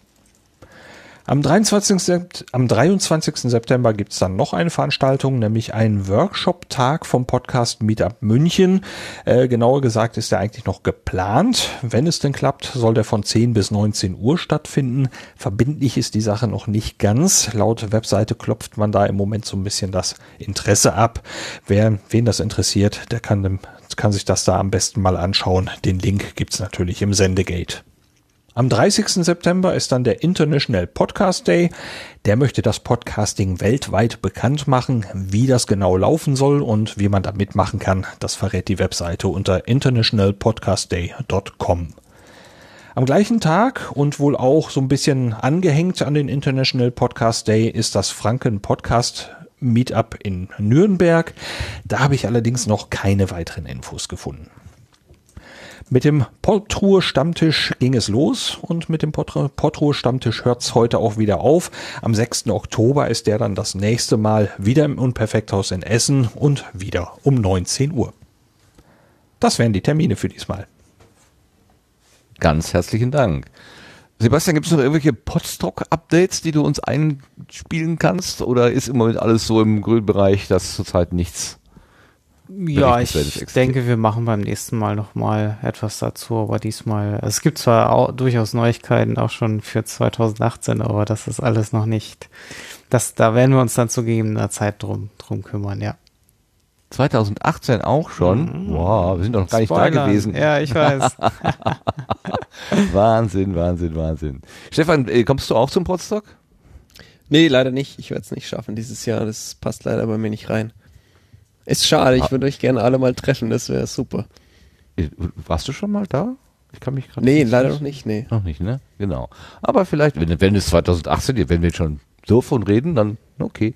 Am 23. Am 23. September gibt's dann noch eine Veranstaltung, nämlich einen Workshop-Tag vom Podcast Meetup München. Äh, genauer gesagt ist der eigentlich noch geplant. Wenn es denn klappt, soll der von 10 bis 19 Uhr stattfinden. Verbindlich ist die Sache noch nicht ganz. Laut Webseite klopft man da im Moment so ein bisschen das Interesse ab. Wer, wen das interessiert, der kann, kann sich das da am besten mal anschauen. Den Link gibt's natürlich im Sendegate. Am 30. September ist dann der International Podcast Day. Der möchte das Podcasting weltweit bekannt machen. Wie das genau laufen soll und wie man da mitmachen kann, das verrät die Webseite unter internationalpodcastday.com. Am gleichen Tag und wohl auch so ein bisschen angehängt an den International Podcast Day ist das Franken Podcast Meetup in Nürnberg. Da habe ich allerdings noch keine weiteren Infos gefunden. Mit dem Portruhe Stammtisch ging es los und mit dem Portruhe Stammtisch hört es heute auch wieder auf. Am 6. Oktober ist der dann das nächste Mal wieder im Unperfekthaus in Essen und wieder um 19 Uhr. Das wären die Termine für diesmal. Ganz herzlichen Dank. Sebastian, gibt es noch irgendwelche Podstock-Updates, die du uns einspielen kannst? Oder ist im Moment alles so im Grünbereich, dass zurzeit nichts ja, ich denke, wir machen beim nächsten Mal nochmal etwas dazu, aber diesmal, es gibt zwar auch, durchaus Neuigkeiten auch schon für 2018, aber das ist alles noch nicht, das, da werden wir uns dann zu gegebener Zeit drum, drum kümmern, ja. 2018 auch schon? Mhm. Wow, wir sind doch noch gar nicht Spoilern. da gewesen. Ja, ich weiß. Wahnsinn, Wahnsinn, Wahnsinn. Stefan, äh, kommst du auch zum Podstock? Nee, leider nicht. Ich werde es nicht schaffen dieses Jahr. Das passt leider bei mir nicht rein. Ist schade, ich ah. würde euch gerne alle mal treffen, das wäre super. Äh, warst du schon mal da? Ich kann mich gerade Nee, leider noch nicht, nee. Noch nicht, ne? Genau. Aber vielleicht, wenn, wenn es 2018, wenn wir schon so von reden, dann okay.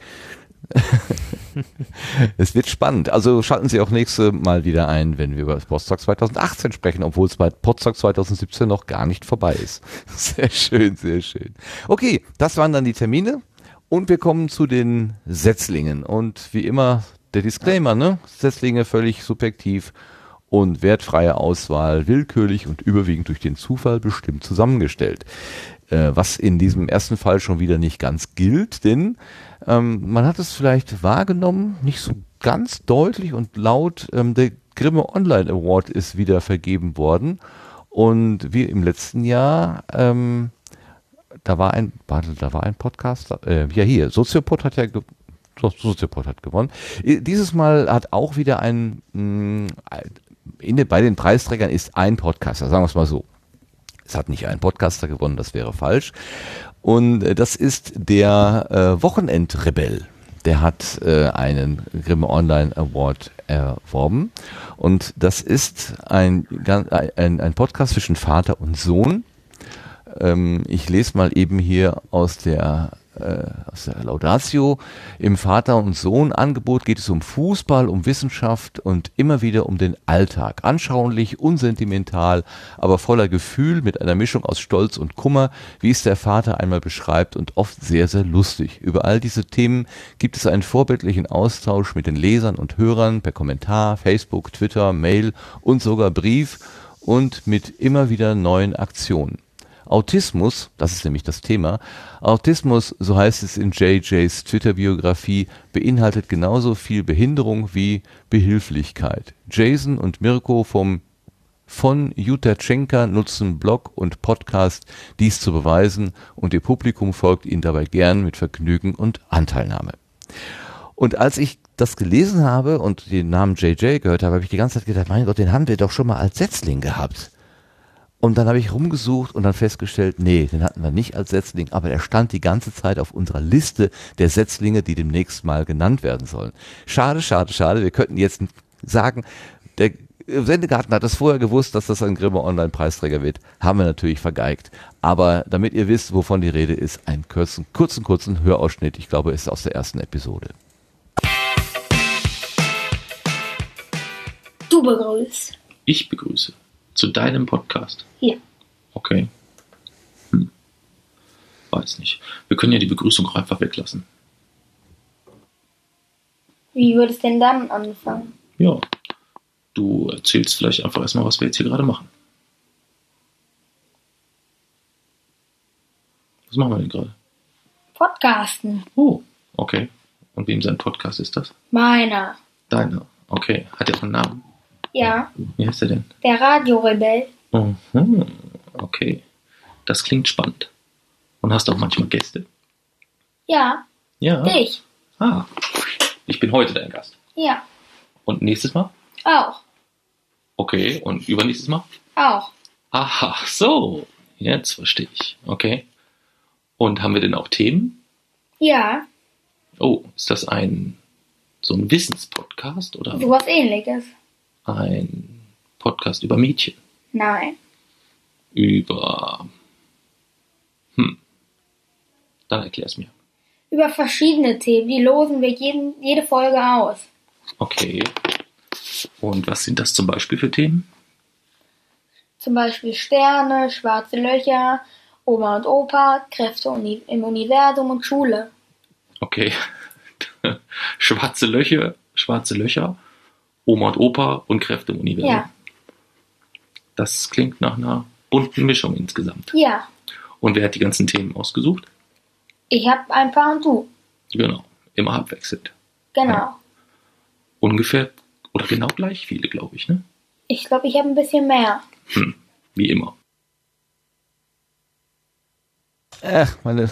es wird spannend. Also schalten Sie auch nächste Mal wieder ein, wenn wir über das Postdoc 2018 sprechen, obwohl es bei Postdoc 2017 noch gar nicht vorbei ist. Sehr schön, sehr schön. Okay, das waren dann die Termine und wir kommen zu den Setzlingen. Und wie immer der Disclaimer, ne? Setzlinge völlig subjektiv und wertfreie Auswahl willkürlich und überwiegend durch den Zufall bestimmt zusammengestellt. Äh, was in diesem ersten Fall schon wieder nicht ganz gilt, denn ähm, man hat es vielleicht wahrgenommen, nicht so ganz deutlich und laut, ähm, der Grimme Online Award ist wieder vergeben worden. Und wie im letzten Jahr, ähm, da war ein, warte, da war ein Podcast, äh, ja hier, Soziopod hat ja Soziopod hat gewonnen. Äh, Dieses Mal hat auch wieder ein, mh, in, den- bei den Preisträgern ist ein Podcaster, sagen wir es mal so. Es hat nicht ein Podcaster gewonnen, das wäre falsch. Und äh, das ist der äh, Wochenendrebell. Der hat äh, einen Grimme Online Award erworben. Und das ist ein, ein, ein Podcast zwischen Vater und Sohn. Ähm, ich lese mal eben hier aus der, äh, aus der Laudatio. Im Vater- und Sohn-Angebot geht es um Fußball, um Wissenschaft und immer wieder um den Alltag. Anschaulich, unsentimental, aber voller Gefühl mit einer Mischung aus Stolz und Kummer, wie es der Vater einmal beschreibt und oft sehr, sehr lustig. Über all diese Themen gibt es einen vorbildlichen Austausch mit den Lesern und Hörern per Kommentar, Facebook, Twitter, Mail und sogar Brief und mit immer wieder neuen Aktionen. Autismus, das ist nämlich das Thema, Autismus, so heißt es in JJs Twitter-Biografie, beinhaltet genauso viel Behinderung wie Behilflichkeit. Jason und Mirko vom von Jutachenka nutzen Blog und Podcast, dies zu beweisen und ihr Publikum folgt ihnen dabei gern mit Vergnügen und Anteilnahme. Und als ich das gelesen habe und den Namen JJ gehört habe, habe ich die ganze Zeit gedacht, mein Gott, den haben wir doch schon mal als Setzling gehabt. Und dann habe ich rumgesucht und dann festgestellt, nee, den hatten wir nicht als Setzling, aber der stand die ganze Zeit auf unserer Liste der Setzlinge, die demnächst mal genannt werden sollen. Schade, schade, schade. Wir könnten jetzt sagen, der Sendegarten hat es vorher gewusst, dass das ein Grimme Online-Preisträger wird. Haben wir natürlich vergeigt. Aber damit ihr wisst, wovon die Rede ist, einen kurzen, kurzen, kurzen Hörausschnitt. Ich glaube, ist aus der ersten Episode. Du begrüßt. Ich begrüße. Zu deinem Podcast. Ja. Okay. Hm. Weiß nicht. Wir können ja die Begrüßung auch einfach weglassen. Wie würde es denn dann anfangen? Ja. Du erzählst vielleicht einfach erstmal, was wir jetzt hier gerade machen. Was machen wir denn gerade? Podcasten. Oh, okay. Und wem sein Podcast ist das? Meiner. Deiner. Okay. Hat er einen Namen? Ja. Wie heißt er denn? Der Radiorebell. Mhm. Okay. Das klingt spannend. Und hast auch manchmal Gäste? Ja. Ja. Dich. Ah. Ich bin heute dein Gast. Ja. Und nächstes Mal? Auch. Okay. Und übernächstes Mal? Auch. Aha, so. Jetzt verstehe ich. Okay. Und haben wir denn auch Themen? Ja. Oh, ist das ein so ein Wissenspodcast oder Sowas ähnliches. Ein Podcast über Mädchen? Nein. Über. Hm. Dann erklär's mir. Über verschiedene Themen. Die losen wir jeden, jede Folge aus. Okay. Und was sind das zum Beispiel für Themen? Zum Beispiel Sterne, schwarze Löcher, Oma und Opa, Kräfte im Universum und Schule. Okay. schwarze Löcher, schwarze Löcher, Oma und Opa und Kräfte im Universum. Ja. Das klingt nach einer bunten Mischung insgesamt. Ja. Und wer hat die ganzen Themen ausgesucht? Ich hab ein paar und du. Genau. Immer abwechselnd. Genau. Ungefähr oder genau gleich viele, glaube ich, ne? Ich glaube, ich habe ein bisschen mehr. Hm. Wie immer. Ach, meine.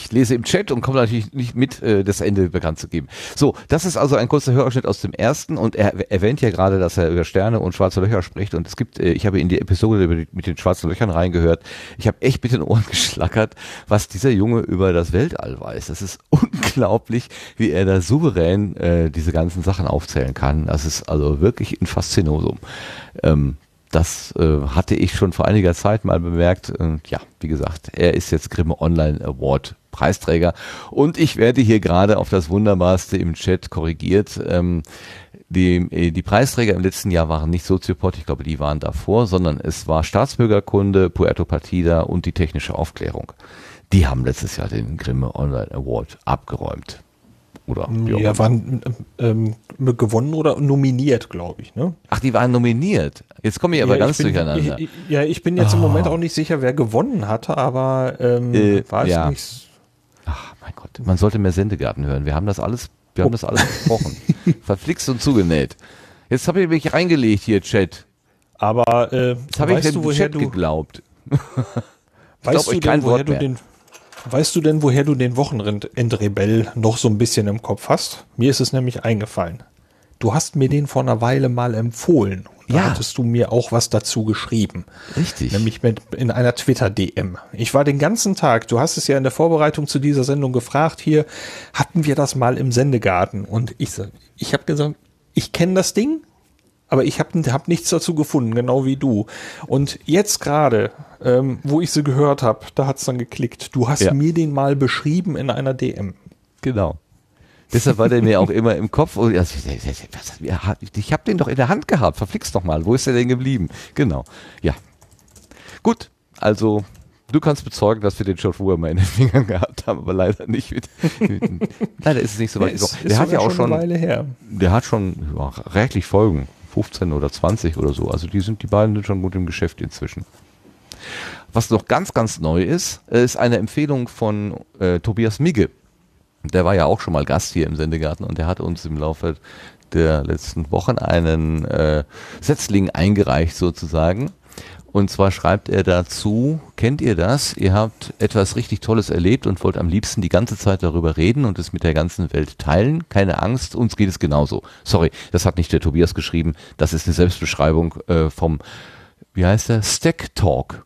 Ich lese im Chat und komme natürlich nicht mit, äh, das Ende bekannt zu geben. So, das ist also ein kurzer Hörausschnitt aus dem ersten und er erwähnt ja gerade, dass er über Sterne und schwarze Löcher spricht und es gibt, äh, ich habe in die Episode die, mit den schwarzen Löchern reingehört. Ich habe echt mit den Ohren geschlackert, was dieser Junge über das Weltall weiß. Das ist unglaublich, wie er da souverän äh, diese ganzen Sachen aufzählen kann. Das ist also wirklich ein Faszinosum. Ähm, das äh, hatte ich schon vor einiger Zeit mal bemerkt. Und ja, wie gesagt, er ist jetzt Grimme Online Award Preisträger. Und ich werde hier gerade auf das Wunderbarste im Chat korrigiert. Ähm, die, äh, die Preisträger im letzten Jahr waren nicht Soziopod, ich glaube, die waren davor, sondern es war Staatsbürgerkunde, Puerto Partida und die technische Aufklärung. Die haben letztes Jahr den Grimme Online Award abgeräumt. Oder Ja, waren ähm, gewonnen oder nominiert, glaube ich. Ne? Ach, die waren nominiert. Jetzt kommen wir aber ja, ganz ich bin, durcheinander. Ich, ich, ja, ich bin jetzt im Oh. Moment auch nicht sicher, wer gewonnen hatte, aber ähm, Äh, war es ja. nicht. Ach, mein Gott, man sollte mehr Sendegarten hören. Wir haben das alles, wir haben das alles besprochen. Verflixt und zugenäht. Jetzt habe ich mich reingelegt hier, Chat. Aber äh, Jetzt habe ich dem du, Chat du, geglaubt. weißt glaub euch du kein denn, woher Wort du mehr. den Weißt du denn, woher du den Wochenendrebell noch so ein bisschen im Kopf hast? Mir ist es nämlich eingefallen. Du hast mir den vor einer Weile mal empfohlen. Und Ja. Da hattest du mir auch was dazu geschrieben. Richtig. Nämlich mit, in einer Twitter-DM. Ich war den ganzen Tag, du hast es ja in der Vorbereitung zu dieser Sendung gefragt, hier hatten wir das mal im Sendegarten. Und ich, ich habe gesagt, ich kenne das Ding, aber ich habe hab nichts dazu gefunden, genau wie du. Und jetzt gerade, ähm, wo ich sie gehört habe, da hat's dann geklickt. Du hast Ja. mir den mal beschrieben in einer DM. Genau. Deshalb war der mir auch immer im Kopf. Und ja, ja, ich habe den doch in der Hand gehabt. Verflixt doch mal. Wo ist der denn geblieben? Genau. Ja. Gut. Also du kannst bezeugen, dass wir den schon früher mal in den Fingern gehabt haben, aber leider nicht mit. leider ist es nicht so weit. Ist- gekommen. ist der hat ja auch schon schon. eine Weile her. Der hat schon ja, reichlich Folgen. 15 oder 20 oder so. Also die sind die beiden schon gut im Geschäft inzwischen. Was noch ganz, ganz neu ist, äh, ist eine Empfehlung von äh, Tobias Migge. Der war ja auch schon mal Gast hier im Sendegarten und der hat uns im Laufe der letzten Wochen einen äh, Setzling eingereicht sozusagen. Und zwar schreibt er dazu, kennt ihr das? Ihr habt etwas richtig Tolles erlebt und wollt am liebsten die ganze Zeit darüber reden und es mit der ganzen Welt teilen. Keine Angst, uns geht es genauso. Sorry, das hat nicht der Tobias geschrieben. Das ist eine Selbstbeschreibung äh, vom, wie heißt der? Stack Talk.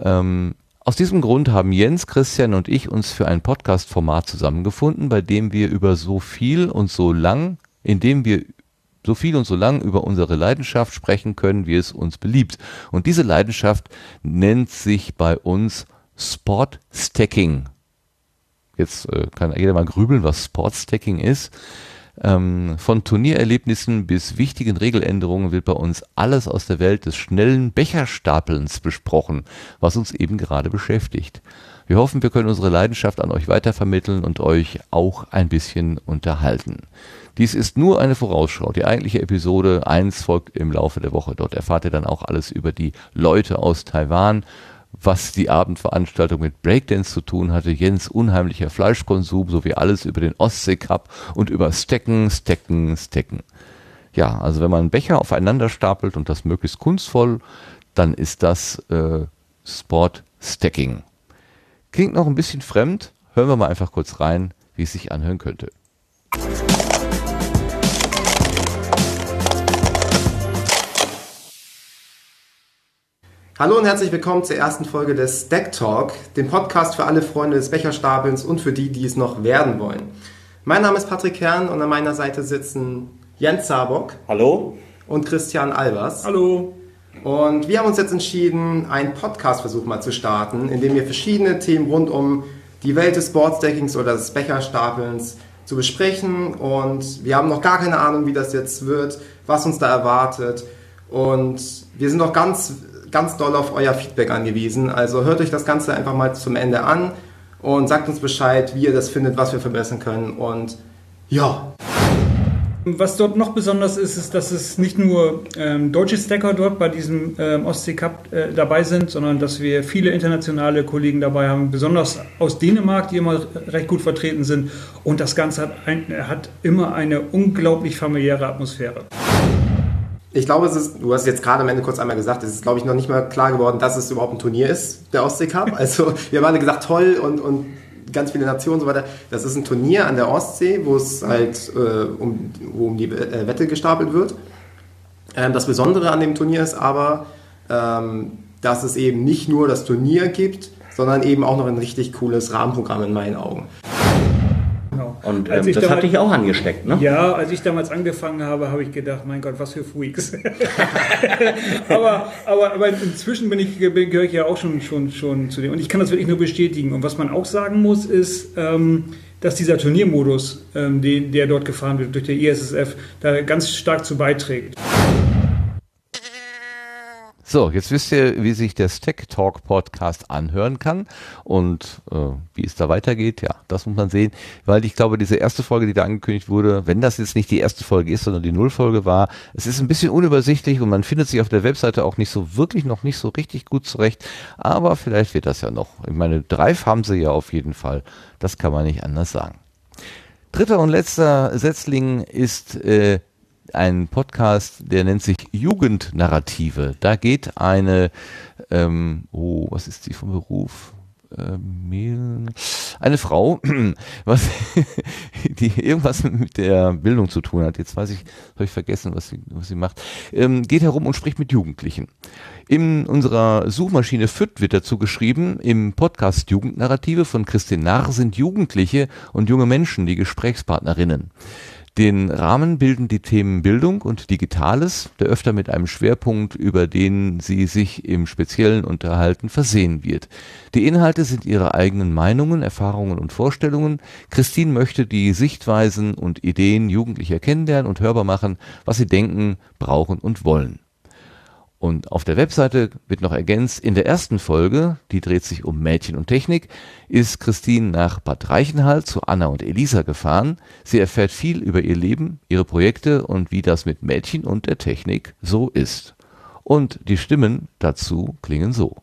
Ähm, aus diesem Grund haben Jens, Christian und ich uns für ein Podcast-Format zusammengefunden, bei dem wir über so viel und so lang, in dem wir so viel und so lang über unsere Leidenschaft sprechen können, wie es uns beliebt. Und diese Leidenschaft nennt sich bei uns Sport Stacking. Jetzt äh, kann jeder mal grübeln, was Sport Stacking ist. Ähm, von Turniererlebnissen bis wichtigen Regeländerungen wird bei uns alles aus der Welt des schnellen Becherstapelns besprochen, was uns eben gerade beschäftigt. Wir hoffen, wir können unsere Leidenschaft an euch weitervermitteln und euch auch ein bisschen unterhalten. Dies ist nur eine Vorausschau. Die eigentliche Episode 1 folgt im Laufe der Woche. Dort erfahrt ihr dann auch alles über die Leute aus Taiwan, was die Abendveranstaltung mit Breakdance zu tun hatte, Jens unheimlicher Fleischkonsum sowie alles über den Ostsee Cup und über Stecken, Stecken, Stecken. Ja, also wenn man Becher aufeinander stapelt und das möglichst kunstvoll, dann ist das äh, Sport Stacking. Klingt noch ein bisschen fremd, hören wir mal einfach kurz rein, wie es sich anhören könnte. Hallo und herzlich willkommen zur ersten Folge des Stack Talk, dem Podcast für alle Freunde des Becherstapelns und für die, die es noch werden wollen. Mein Name ist Patrick Kern und an meiner Seite sitzen Jens Zabock. Hallo. Und Christian Albers. Hallo. Und wir haben uns jetzt entschieden, einen Podcast-Versuch mal zu starten, in dem wir verschiedene Themen rund um die Welt des Sportstackings oder des Becherstapelns zu besprechen. Und wir haben noch gar keine Ahnung, wie das jetzt wird, was uns da erwartet. Und wir sind noch ganz, ganz doll auf euer Feedback angewiesen. Also hört euch das Ganze einfach mal zum Ende an und sagt uns Bescheid, wie ihr das findet, was wir verbessern können. Und ja, Was dort noch besonders ist, ist, dass es nicht nur ähm, deutsche Stacker dort bei diesem ähm, Ostsee Cup äh, dabei sind, sondern dass wir viele internationale Kollegen dabei haben, besonders aus Dänemark, die immer recht gut vertreten sind. Und das Ganze hat, ein, hat immer eine unglaublich familiäre Atmosphäre. Ich glaube, es ist, du hast jetzt gerade am Ende kurz einmal gesagt, es ist, glaube ich, noch nicht mal klar geworden, dass es überhaupt ein Turnier ist, der Ostsee Cup. Also, wir haben alle gesagt, toll und, und ganz viele Nationen und so weiter. Das ist ein Turnier an der Ostsee, wo es halt äh, um, wo um die äh, Wette gestapelt wird. Ähm, das Besondere an dem Turnier ist aber, ähm, dass es eben nicht nur das Turnier gibt, sondern eben auch noch ein richtig cooles Rahmenprogramm in meinen Augen. Genau. Und ähm, ich das damals- hat dich auch angesteckt, ne? Ja, als ich damals angefangen habe, habe ich gedacht, mein Gott, was für Freaks. aber, aber, aber inzwischen bin ich, bin- gehöre ich ja auch schon, schon, schon zu dem. Und ich kann das wirklich nur bestätigen. Und was man auch sagen muss, ist, ähm, dass dieser Turniermodus, ähm, den, der dort gefahren wird durch der ISSF, da ganz stark zu beiträgt. So, jetzt wisst ihr, wie sich der Stack Talk Podcast anhören kann und äh, wie es da weitergeht. Ja, das muss man sehen, weil ich glaube, diese erste Folge, die da angekündigt wurde, wenn das jetzt nicht die erste Folge ist, sondern die Nullfolge war, es ist ein bisschen unübersichtlich und man findet sich auf der Webseite auch nicht so wirklich noch nicht so richtig gut zurecht. Aber vielleicht wird das ja noch. Ich meine, Drive haben sie ja auf jeden Fall. Das kann man nicht anders sagen. Dritter und letzter Setzling ist äh, ein Podcast, der nennt sich Jugendnarrative. Da geht eine, ähm, oh, was ist sie vom Beruf? äh, Mehl, eine Frau, was, die irgendwas mit der Bildung zu tun hat. Jetzt weiß ich, habe ich vergessen, was sie, was sie macht. Ähm, geht herum und spricht mit Jugendlichen. In unserer Suchmaschine FÜD wird dazu geschrieben, im Podcast Jugendnarrative von Christine Narr sind Jugendliche und junge Menschen die Gesprächspartnerinnen. Den Rahmen bilden die Themen Bildung und Digitales, der öfter mit einem Schwerpunkt, über den sie sich im Speziellen unterhalten, versehen wird. Die Inhalte sind ihre eigenen Meinungen, Erfahrungen und Vorstellungen. Christine möchte die Sichtweisen und Ideen Jugendlicher kennenlernen und hörbar machen, was sie denken, brauchen und wollen. Und auf der Webseite wird noch ergänzt, in der ersten Folge, die dreht sich um Mädchen und Technik, ist Christine nach Bad Reichenhall zu Anna und Elisa gefahren. Sie erfährt viel über ihr Leben, ihre Projekte und wie das mit Mädchen und der Technik so ist. Und die Stimmen dazu klingen so.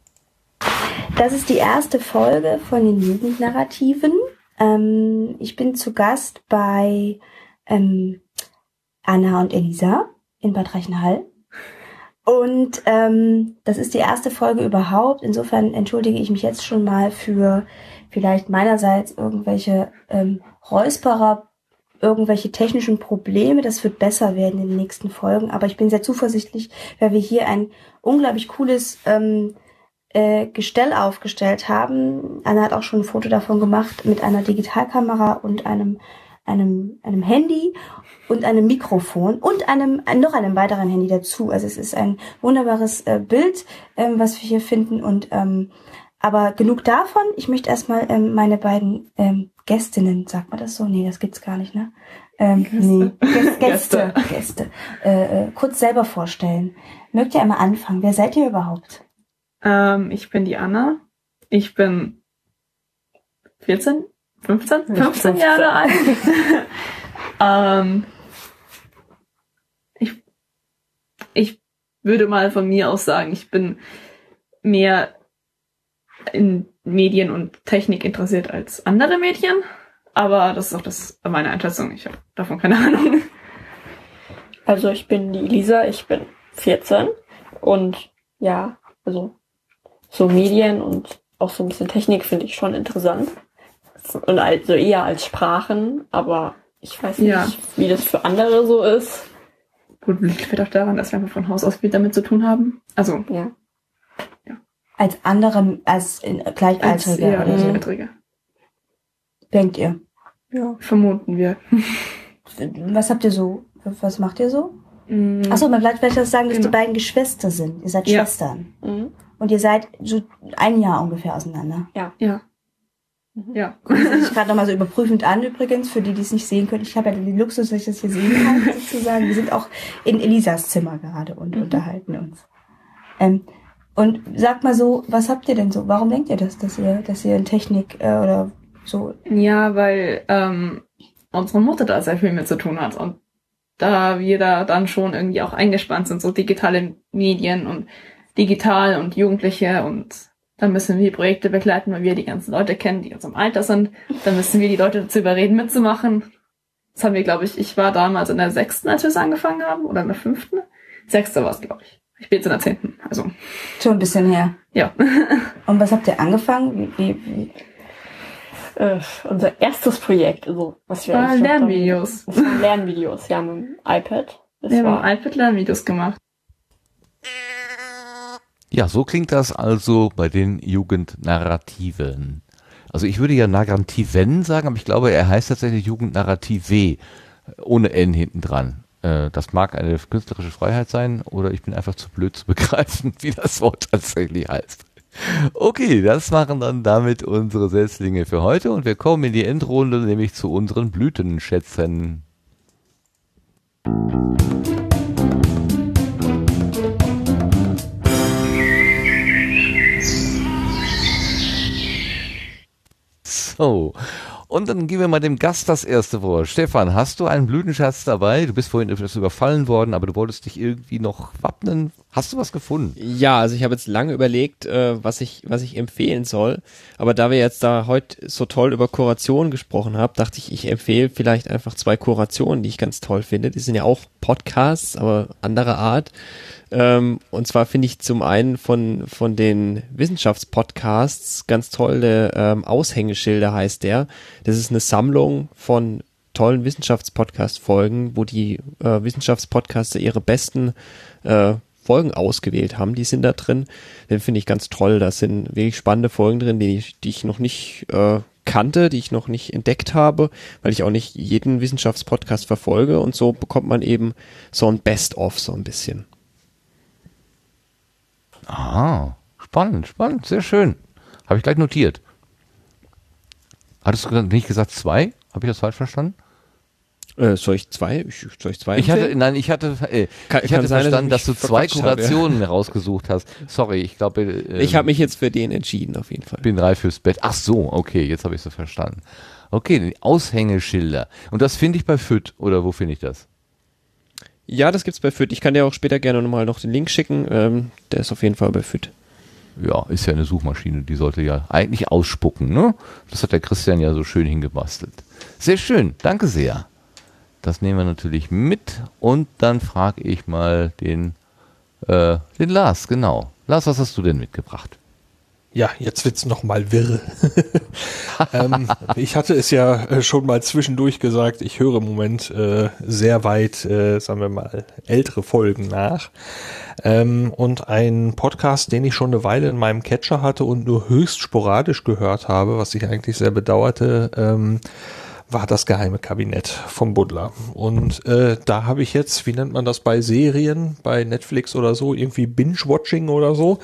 Das ist die erste Folge von den Jugendnarrativen. Ähm, ich bin zu Gast bei ähm, Anna und Elisa in Bad Reichenhall. Und ähm, das ist die erste Folge überhaupt. Insofern entschuldige ich mich jetzt schon mal für vielleicht meinerseits irgendwelche ähm, Räusperer, irgendwelche technischen Probleme. Das wird besser werden in den nächsten Folgen. Aber ich bin sehr zuversichtlich, weil wir hier ein unglaublich cooles ähm, äh, Gestell aufgestellt haben. Anna hat auch schon ein Foto davon gemacht mit einer Digitalkamera und einem einem, einem Handy und einem Mikrofon und einem, noch einem weiteren Handy dazu. Also es ist ein wunderbares äh, Bild, ähm, was wir hier finden. Und ähm, aber genug davon. Ich möchte erstmal ähm, meine beiden ähm, Gästinnen, sagt man das so? Nee, das gibt's gar nicht, ne? Ähm, Gäste. Nee, Gäste, Gäste, Gäste äh, äh, kurz selber vorstellen. Mögt ihr einmal anfangen? Wer seid ihr überhaupt? Ähm, ich bin die Anna. Ich bin 14, 15? 15, 15. Jahre alt. ähm, ich, ich würde mal von mir aus sagen, ich bin mehr in Medien und Technik interessiert als andere Mädchen. Aber das ist auch das meine Einschätzung. Ich habe davon keine Ahnung. Also ich bin die Lisa, ich bin 14 und ja, also so Medien und auch so ein bisschen Technik finde ich schon interessant. Und also eher als Sprachen, aber ich weiß nicht, Ja. wie das für andere so ist. Gut, liegt vielleicht auch daran, dass wir einfach von Haus aus viel damit zu tun haben. Also, ja. Als andere, als in, Gleichaltrige ja, oder so. Gleichaltrige. Denkt ihr? Ja. Vermuten wir. Was habt ihr so? Was macht ihr so? Mm, Achso, man bleibt vielleicht das sagen, dass Genau. die beiden Geschwister sind. Ihr seid Ja. Schwestern. Und ihr seid so ein Jahr ungefähr auseinander. Ja. Ja. Ja. Gucken Sie sich gerade nochmal so überprüfend an übrigens, für die, die es nicht sehen können. Ich habe ja den Luxus, dass ich das hier sehen kann, sozusagen. Wir sind auch in Elisas Zimmer gerade und unterhalten uns. Ähm, und sagt mal so, was habt ihr denn so? Warum denkt ihr das, dass ihr, dass ihr in Technik äh, oder so Ja, weil ähm, unsere Mutter da sehr viel mit zu tun hat und da wir da dann schon irgendwie auch eingespannt sind, so digitale Medien und digital und Jugendliche und dann müssen wir Projekte begleiten, weil wir die ganzen Leute kennen, die in unserem Alter sind. Dann müssen wir die Leute dazu überreden, mitzumachen. Das haben wir, glaube ich, ich war damals in der sechsten, als wir es angefangen haben, oder in der fünften. Sechste war es, glaube ich. Ich bin jetzt in der zehnten, also. schon ein bisschen her? Ja. Und was habt ihr angefangen? Wie, wie, wie? Äh, unser erstes Projekt, also was wir War dann- Lernvideos. Lernvideos, ja, mit dem iPad. Das Wir haben war, im iPad Lernvideos gemacht. Ja, so klingt das also bei den Jugendnarrativen. Also ich würde ja Narrativen sagen, aber ich glaube, er heißt tatsächlich Jugendnarrative ohne N hinten dran. Äh, Das mag eine künstlerische Freiheit sein oder ich bin einfach zu blöd zu begreifen, wie das Wort tatsächlich heißt. Okay, das machen dann damit unsere Setzlinge für heute und wir kommen in die Endrunde, nämlich zu unseren Blütenschätzen. So. Und dann geben wir mal dem Gast das erste Wort. Stefan, hast du einen Blütenschatz dabei? Du bist vorhin etwas überfallen worden, aber du wolltest dich irgendwie noch wappnen. Hast du was gefunden? Ja, also ich habe jetzt lange überlegt, äh, was ich was ich empfehlen soll. Aber da wir jetzt da heute so toll über Kurationen gesprochen haben, dachte ich, ich empfehle vielleicht einfach zwei Kurationen, die ich ganz toll finde. Die sind ja auch Podcasts, aber anderer Art. Ähm, und zwar finde ich zum einen von, von den Wissenschaftspodcasts ganz tolle ähm, Aushängeschilder heißt der. Das ist eine Sammlung von tollen Wissenschaftspodcast-Folgen, wo die äh, Wissenschaftspodcaster ihre besten äh, Folgen ausgewählt haben. Die sind da drin. Den finde ich ganz toll. Da sind wirklich spannende Folgen drin, die ich, die ich noch nicht äh, kannte, die ich noch nicht entdeckt habe, weil ich auch nicht jeden Wissenschaftspodcast verfolge. Und so bekommt man eben so ein Best-of so ein bisschen. Ah, spannend, spannend, sehr schön. Habe ich gleich notiert. Hattest du nicht gesagt zwei? Habe ich das falsch verstanden? Äh, soll ich zwei? Ich, soll ich zwei? Ich hatte, nein, ich hatte, äh, Kann- ich kann hatte sein, dass verstanden, dass mich du zwei verquatscht habe. Kurationen rausgesucht hast. Sorry, ich glaube, ähm, ich habe mich jetzt für den entschieden, auf jeden Fall. bin drei fürs Bett. Ach so, okay, jetzt habe ich so verstanden. Okay, die Aushängeschilder. Und das finde ich bei FIT, oder wo finde ich das? Ja, das gibt's bei FIT. Ich kann dir auch später gerne nochmal noch den Link schicken. Ähm, der ist auf jeden Fall bei FIT. Ja, ist ja eine Suchmaschine, die sollte ja eigentlich ausspucken, ne? Das hat der Christian ja so schön hingebastelt. Sehr schön, danke sehr. Das nehmen wir natürlich mit und dann frage ich mal den, äh, den Lars, genau. Lars, was hast du denn mitgebracht? Ja, jetzt wird's noch mal wirr. ähm, ich hatte es ja äh, schon mal zwischendurch gesagt, ich höre im Moment äh, sehr weit, äh, sagen wir mal, ältere Folgen nach. Ähm, und ein Podcast, den ich schon eine Weile in meinem Catcher hatte und nur höchst sporadisch gehört habe, was ich eigentlich sehr bedauerte, ähm, war das geheime Kabinett vom Buddler. Und äh, da habe ich jetzt, wie nennt man das bei Serien, bei Netflix oder so, irgendwie Binge-Watching oder so.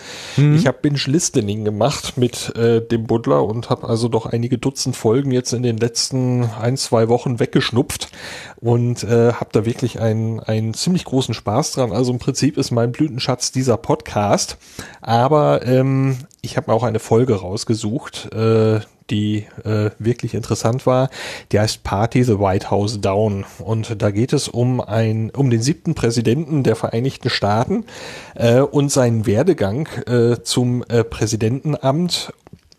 Ich habe Binge-Listening gemacht mit äh, dem Buddler und habe also doch einige Dutzend Folgen jetzt in den letzten ein, zwei Wochen weggeschnupft und äh, habe da wirklich einen, einen ziemlich großen Spaß dran. Also im Prinzip ist mein Blütenschatz dieser Podcast, aber ähm, ich habe mir auch eine Folge rausgesucht, äh, die äh, wirklich interessant war. Die heißt Party the White House Down. Und da geht es um ein, um den siebten Präsidenten der Vereinigten Staaten äh, und seinen Werdegang äh, zum äh, Präsidentenamt.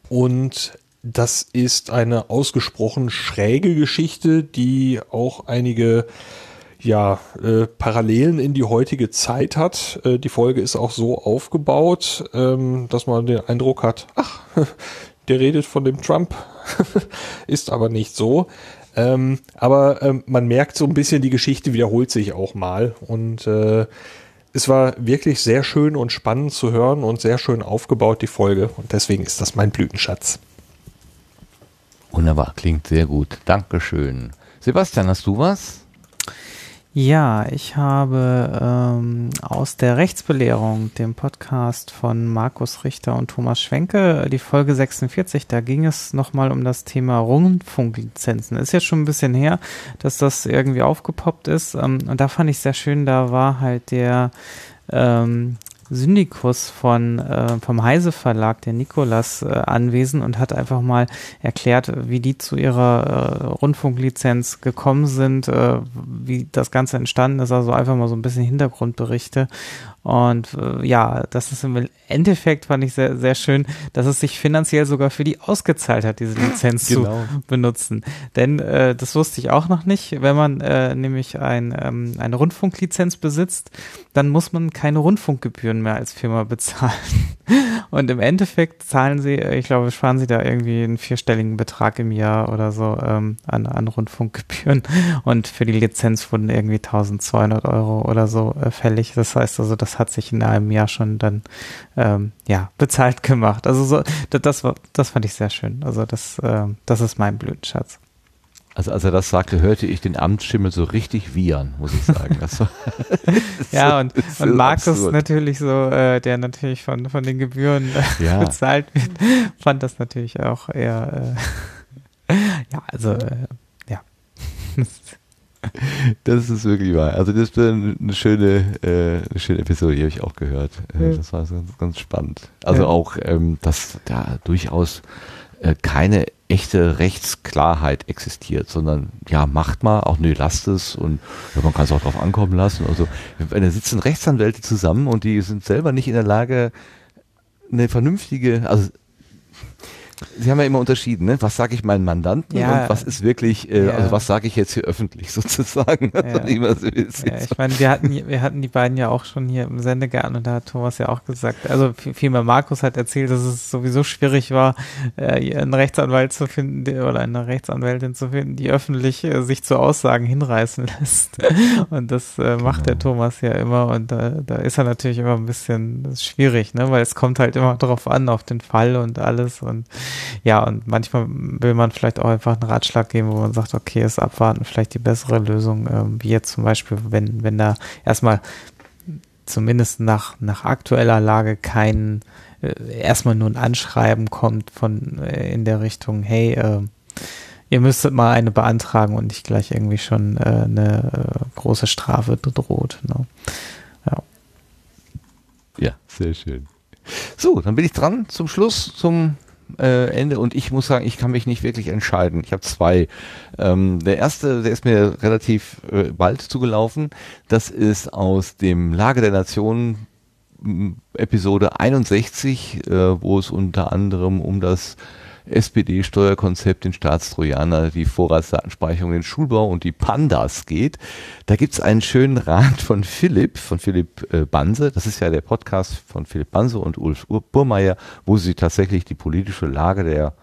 Und das ist eine ausgesprochen schräge Geschichte, die auch einige ja, äh, Parallelen in die heutige Zeit hat. Äh, die Folge ist auch so aufgebaut, ähm, dass man den Eindruck hat, ach, redet von dem Trump, ist aber nicht so. Ähm, aber ähm, man merkt so ein bisschen, die Geschichte wiederholt sich auch mal. Und äh, es war wirklich sehr schön und spannend zu hören und sehr schön aufgebaut, die Folge. Und deswegen ist das mein Blütenschatz. Wunderbar, klingt sehr gut. Dankeschön. Sebastian, hast du was? Ja, ich habe ähm, aus der Rechtsbelehrung, dem Podcast von Markus Richter und Thomas Schwenke, die Folge 46, da ging es nochmal um das Thema Rundfunklizenzen. Ist jetzt schon ein bisschen her, dass das irgendwie aufgepoppt ist. Ähm, und da fand ich sehr schön, da war halt der ähm, Syndikus von äh, vom Heise Verlag, der Nikolas, äh, anwesend und hat einfach mal erklärt, wie die zu ihrer äh, Rundfunklizenz gekommen sind, äh, wie das Ganze entstanden ist, also einfach mal so ein bisschen Hintergrundberichte. Und äh, ja, das ist im Endeffekt fand ich sehr, sehr schön, dass es sich finanziell sogar für die ausgezahlt hat, diese Lizenz Genau. zu benutzen. Denn äh, das wusste ich auch noch nicht. Wenn man äh, nämlich ein, ähm, eine Rundfunklizenz besitzt, dann muss man keine Rundfunkgebühren mehr als Firma bezahlen. Und im Endeffekt zahlen sie, äh, ich glaube, sparen sie da irgendwie einen vierstelligen Betrag im Jahr oder so ähm, an, an Rundfunkgebühren. Und für die Lizenz wurden irgendwie 1200 Euro oder so äh, fällig. Das heißt also, das hat sich in einem Jahr schon dann ähm, ja bezahlt gemacht. Also so, das, das war, das fand ich sehr schön. Also das, ähm, das ist mein Blütenschatz. Also als er das sagte, hörte ich den Amtsschimmel so richtig wiehern, muss ich sagen. War, Ja, und, ist und so Markus absurd. natürlich so, äh, der natürlich von, von den Gebühren äh, Ja. bezahlt wird, fand das natürlich auch eher, äh, ja, also, äh, ja. Das ist wirklich wahr. Also das war eine schöne, äh, eine schöne Episode, die habe ich auch gehört. Äh, Ja. Das war ganz, ganz spannend. Also Ja. auch, ähm, dass da durchaus äh, keine echte Rechtsklarheit existiert, sondern ja, macht mal, auch nö, lasst es und ja, man kann es auch drauf ankommen lassen. Also da sitzen Rechtsanwälte zusammen und die sind selber nicht in der Lage, eine vernünftige, also Sie haben ja immer unterschieden, ne? was sage ich meinen Mandanten Ja. und was ist wirklich, äh, Ja. also was sage ich jetzt hier öffentlich sozusagen. Ja. So ich meine, wir hatten, wir hatten die beiden ja auch schon hier im Sendegarten und da hat Thomas ja auch gesagt, also vi- vielmehr Markus hat erzählt, dass es sowieso schwierig war, äh, einen Rechtsanwalt zu finden der- oder eine Rechtsanwältin zu finden, die öffentlich äh, sich zu Aussagen hinreißen lässt. Und das äh, macht der Thomas ja immer und da, da ist er natürlich immer ein bisschen schwierig, ne, weil es kommt halt immer drauf an, auf den Fall und alles und ja, und manchmal will man vielleicht auch einfach einen Ratschlag geben, wo man sagt, okay, ist abwarten vielleicht die bessere Lösung, ähm, wie jetzt zum Beispiel, wenn, wenn da erstmal zumindest nach, nach aktueller Lage kein, äh, erstmal nur ein Anschreiben kommt von äh, in der Richtung, hey, äh, ihr müsstet mal eine beantragen und nicht gleich irgendwie schon äh, eine äh, große Strafe droht. Ne? Ja. Ja, sehr schön. So, dann bin ich dran zum Schluss, zum äh, Ende und ich muss sagen, ich kann mich nicht wirklich entscheiden. Ich habe zwei. Ähm, der erste, der ist mir relativ äh, bald zugelaufen. Das ist aus dem Lage der Nation m, Episode 61, äh, wo es unter anderem um das SPD-Steuerkonzept, den Staatstrojaner, die Vorratsdatenspeicherung, den Schulbau und die Pandas geht. Da gibt's einen schönen Rat von Philipp, von Philipp äh, Banse. Das ist ja der Podcast von Philipp Banse und Ulf Ur- Burmeier, wo sie tatsächlich die politische Lage der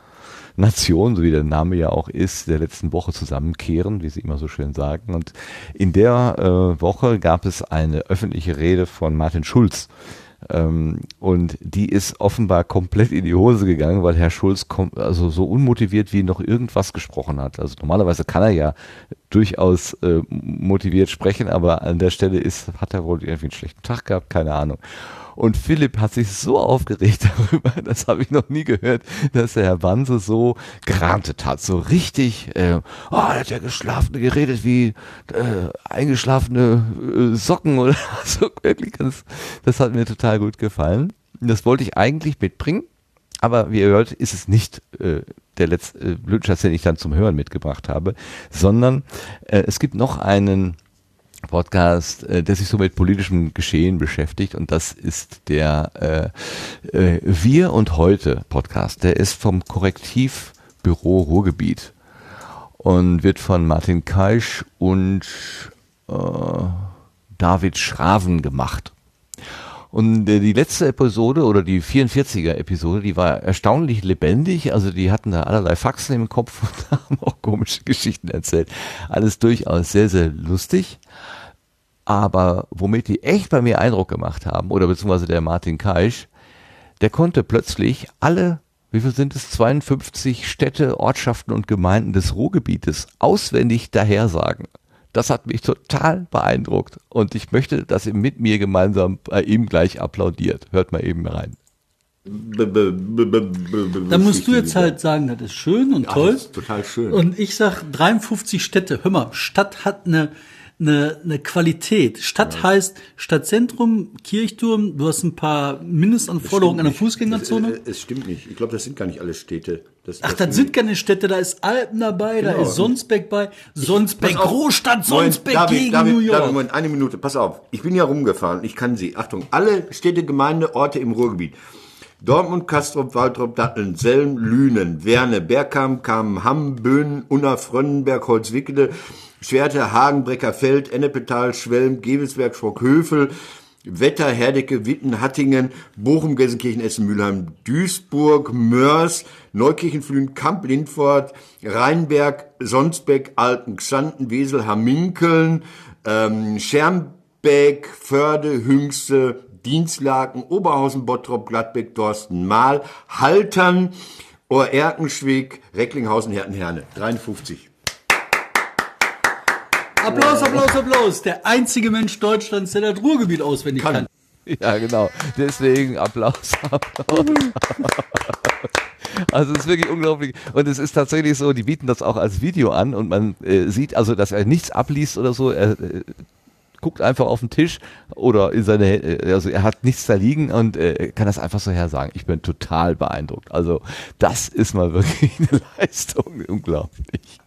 Nation, so wie der Name ja auch ist, der letzten Woche zusammenkehren, wie sie immer so schön sagen. Und in der äh, Woche gab es eine öffentliche Rede von Martin Schulz. Ähm, und die ist offenbar komplett in die Hose gegangen, weil Herr Schulz also so unmotiviert wie noch irgendwas gesprochen hat. Also normalerweise kann er ja durchaus äh, motiviert sprechen, aber an der Stelle ist, hat er wohl irgendwie einen schlechten Tag gehabt, keine Ahnung. Und Philipp hat sich so aufgeregt darüber, das habe ich noch nie gehört, dass der Herr Banse so gerantet hat, so richtig, äh, oh, er hat ja geschlafen, geredet wie äh, eingeschlafene äh, Socken oder so, wirklich, das, das hat mir total gut gefallen. Das wollte ich eigentlich mitbringen, aber wie ihr hört, ist es nicht äh, der letzte äh, Blödschatz, den ich dann zum Hören mitgebracht habe, sondern äh, es gibt noch einen Podcast, äh, der sich so mit politischem Geschehen beschäftigt und das ist der äh, äh, Wir und Heute Podcast. Der ist vom Korrektivbüro Ruhrgebiet und wird von Martin Kaisch und äh, David Schraven gemacht. Und äh, die letzte Episode oder die 44er Episode, die war erstaunlich lebendig. Also die hatten da allerlei Faxen im Kopf und haben auch komische Geschichten erzählt. Alles durchaus sehr, sehr lustig. Aber womit die echt bei mir Eindruck gemacht haben, oder beziehungsweise der Martin Kaisch, der konnte plötzlich alle, wie viel sind es, 52 Städte, Ortschaften und Gemeinden des Ruhrgebietes auswendig dahersagen. Das hat mich total beeindruckt und ich möchte, dass ihr mit mir gemeinsam bei ihm gleich applaudiert. Hört mal eben rein. Da musst du jetzt halt sagen, das ist schön und Ja, toll. das ist total schön. Und ich sag 53 Städte. Hör mal, Stadt hat eine eine, eine Qualität. Stadt heißt Stadtzentrum, Kirchturm, du hast ein paar Mindestanforderungen an der Fußgängerzone. Es, es stimmt nicht. Ich glaube, das sind gar nicht alle Städte. Das, Ach, das sind keine Städte, da ist Alpen dabei, da Genau. ist Sonsbeck bei, Sonsbeck, auf. Großstadt Moment, Sonsbeck David, gegen David, New York. David, Moment, eine Minute, pass auf. Ich bin ja rumgefahren, ich kann sie. Achtung, alle Städte, Gemeinde, Orte im Ruhrgebied. Dortmund, Kastrop, Waltrop, Datteln, Selm, Lünen, Werne, Bergkamp, Kamen, Hamm, Böhnen, Unna, Frönnenberg, Holzwickede, Schwerte, Hagen, Breckerfeld, Ennepetal, Schwelm, Gebelsberg, Schwockhövel, Wetter, Herdecke, Witten, Hattingen, Bochum, Gelsenkirchen, Essen, Mülheim, Duisburg, Mörs, Neukirchen, Flühen, Kamp, Lindfort, Rheinberg, Sonsbeck, Alten, Xanten, Wesel, Hamminkeln, ähm, Schermbeck, Förde, Hüngste, Dienstlaken, Oberhausen, Bottrop, Gladbeck, Dorsten, Mahl, Haltern, Ohr-Erkenschwick, Recklinghausen, Herten-Herne. 53. Applaus, Applaus, Applaus. Der einzige Mensch Deutschlands, der das Ruhrgebiet auswendig kann. Ja, genau. Deswegen Applaus. Applaus. Also es ist wirklich unglaublich. Und es ist tatsächlich so, die bieten das auch als Video an und man äh, sieht also, dass er nichts abliest oder so. Er äh, guckt einfach auf den Tisch oder in seine, äh, also er hat nichts da liegen und äh, kann das einfach so her sagen. Ich bin total beeindruckt. Also das ist mal wirklich eine Leistung. Unglaublich.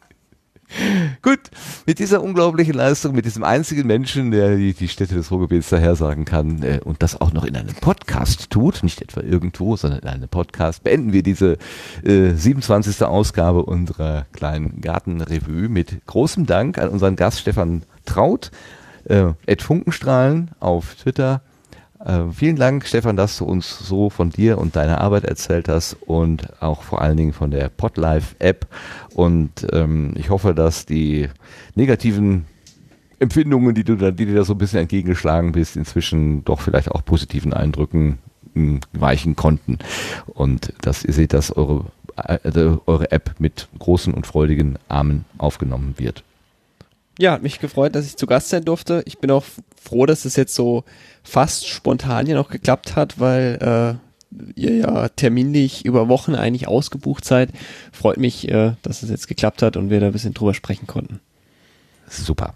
Gut, mit dieser unglaublichen Leistung, mit diesem einzigen Menschen, der die, die Städte des Ruhrgebiets dahersagen kann äh, und das auch noch in einem Podcast tut, nicht etwa irgendwo, sondern in einem Podcast, beenden wir diese äh, 27. Ausgabe unserer kleinen Gartenrevue mit großem Dank an unseren Gast Stefan Traut, äh, Ed Funkenstrahlen auf Twitter. Äh, vielen Dank, Stefan, dass du uns so von dir und deiner Arbeit erzählt hast und auch vor allen Dingen von der Podlife-App. Und ähm, ich hoffe, dass die negativen Empfindungen, die du da, die dir da so ein bisschen entgegengeschlagen bist, inzwischen doch vielleicht auch positiven Eindrücken mh, weichen konnten. Und dass ihr seht, dass eure, äh, eure App mit großen und freudigen Armen aufgenommen wird. Ja, hat mich gefreut, dass ich zu Gast sein durfte. Ich bin auch froh, dass es jetzt so fast spontan hier noch geklappt hat, weil äh, ihr ja terminlich über Wochen eigentlich ausgebucht seid. Freut mich, äh, dass es jetzt geklappt hat und wir da ein bisschen drüber sprechen konnten. Super.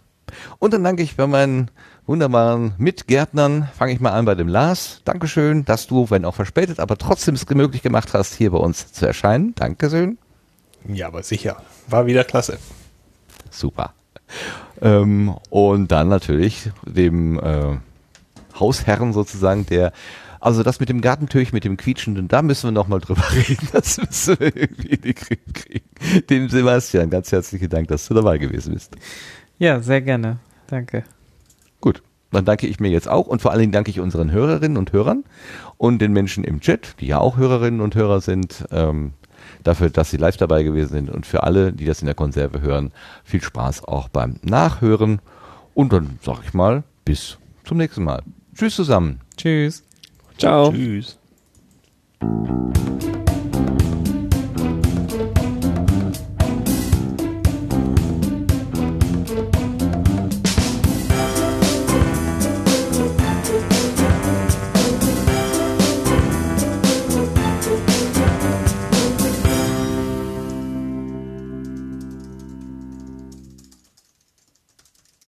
Und dann danke ich bei meinen wunderbaren Mitgärtnern. Fange ich mal an bei dem Lars. Dankeschön, dass du, wenn auch verspätet, aber trotzdem es möglich gemacht hast, hier bei uns zu erscheinen. Dankeschön. Ja, aber sicher. War wieder klasse. Super. Ähm, und dann natürlich dem äh, Hausherren sozusagen, der also das mit dem Gartentürchen, mit dem quietschenden, da müssen wir nochmal drüber reden. Das müssen wir irgendwie in die Krieg kriegen. Dem Sebastian, ganz herzlichen Dank, dass du dabei gewesen bist. Ja, sehr gerne. Danke. Gut, dann danke ich mir jetzt auch und vor allen Dingen danke ich unseren Hörerinnen und Hörern und den Menschen im Chat, die ja auch Hörerinnen und Hörer sind, ähm, dafür, dass sie live dabei gewesen sind und für alle, die das in der Konserve hören, viel Spaß auch beim Nachhören und dann sag ich mal, bis zum nächsten Mal. Tschüss zusammen. Tschüss. Ciao. Tschüss.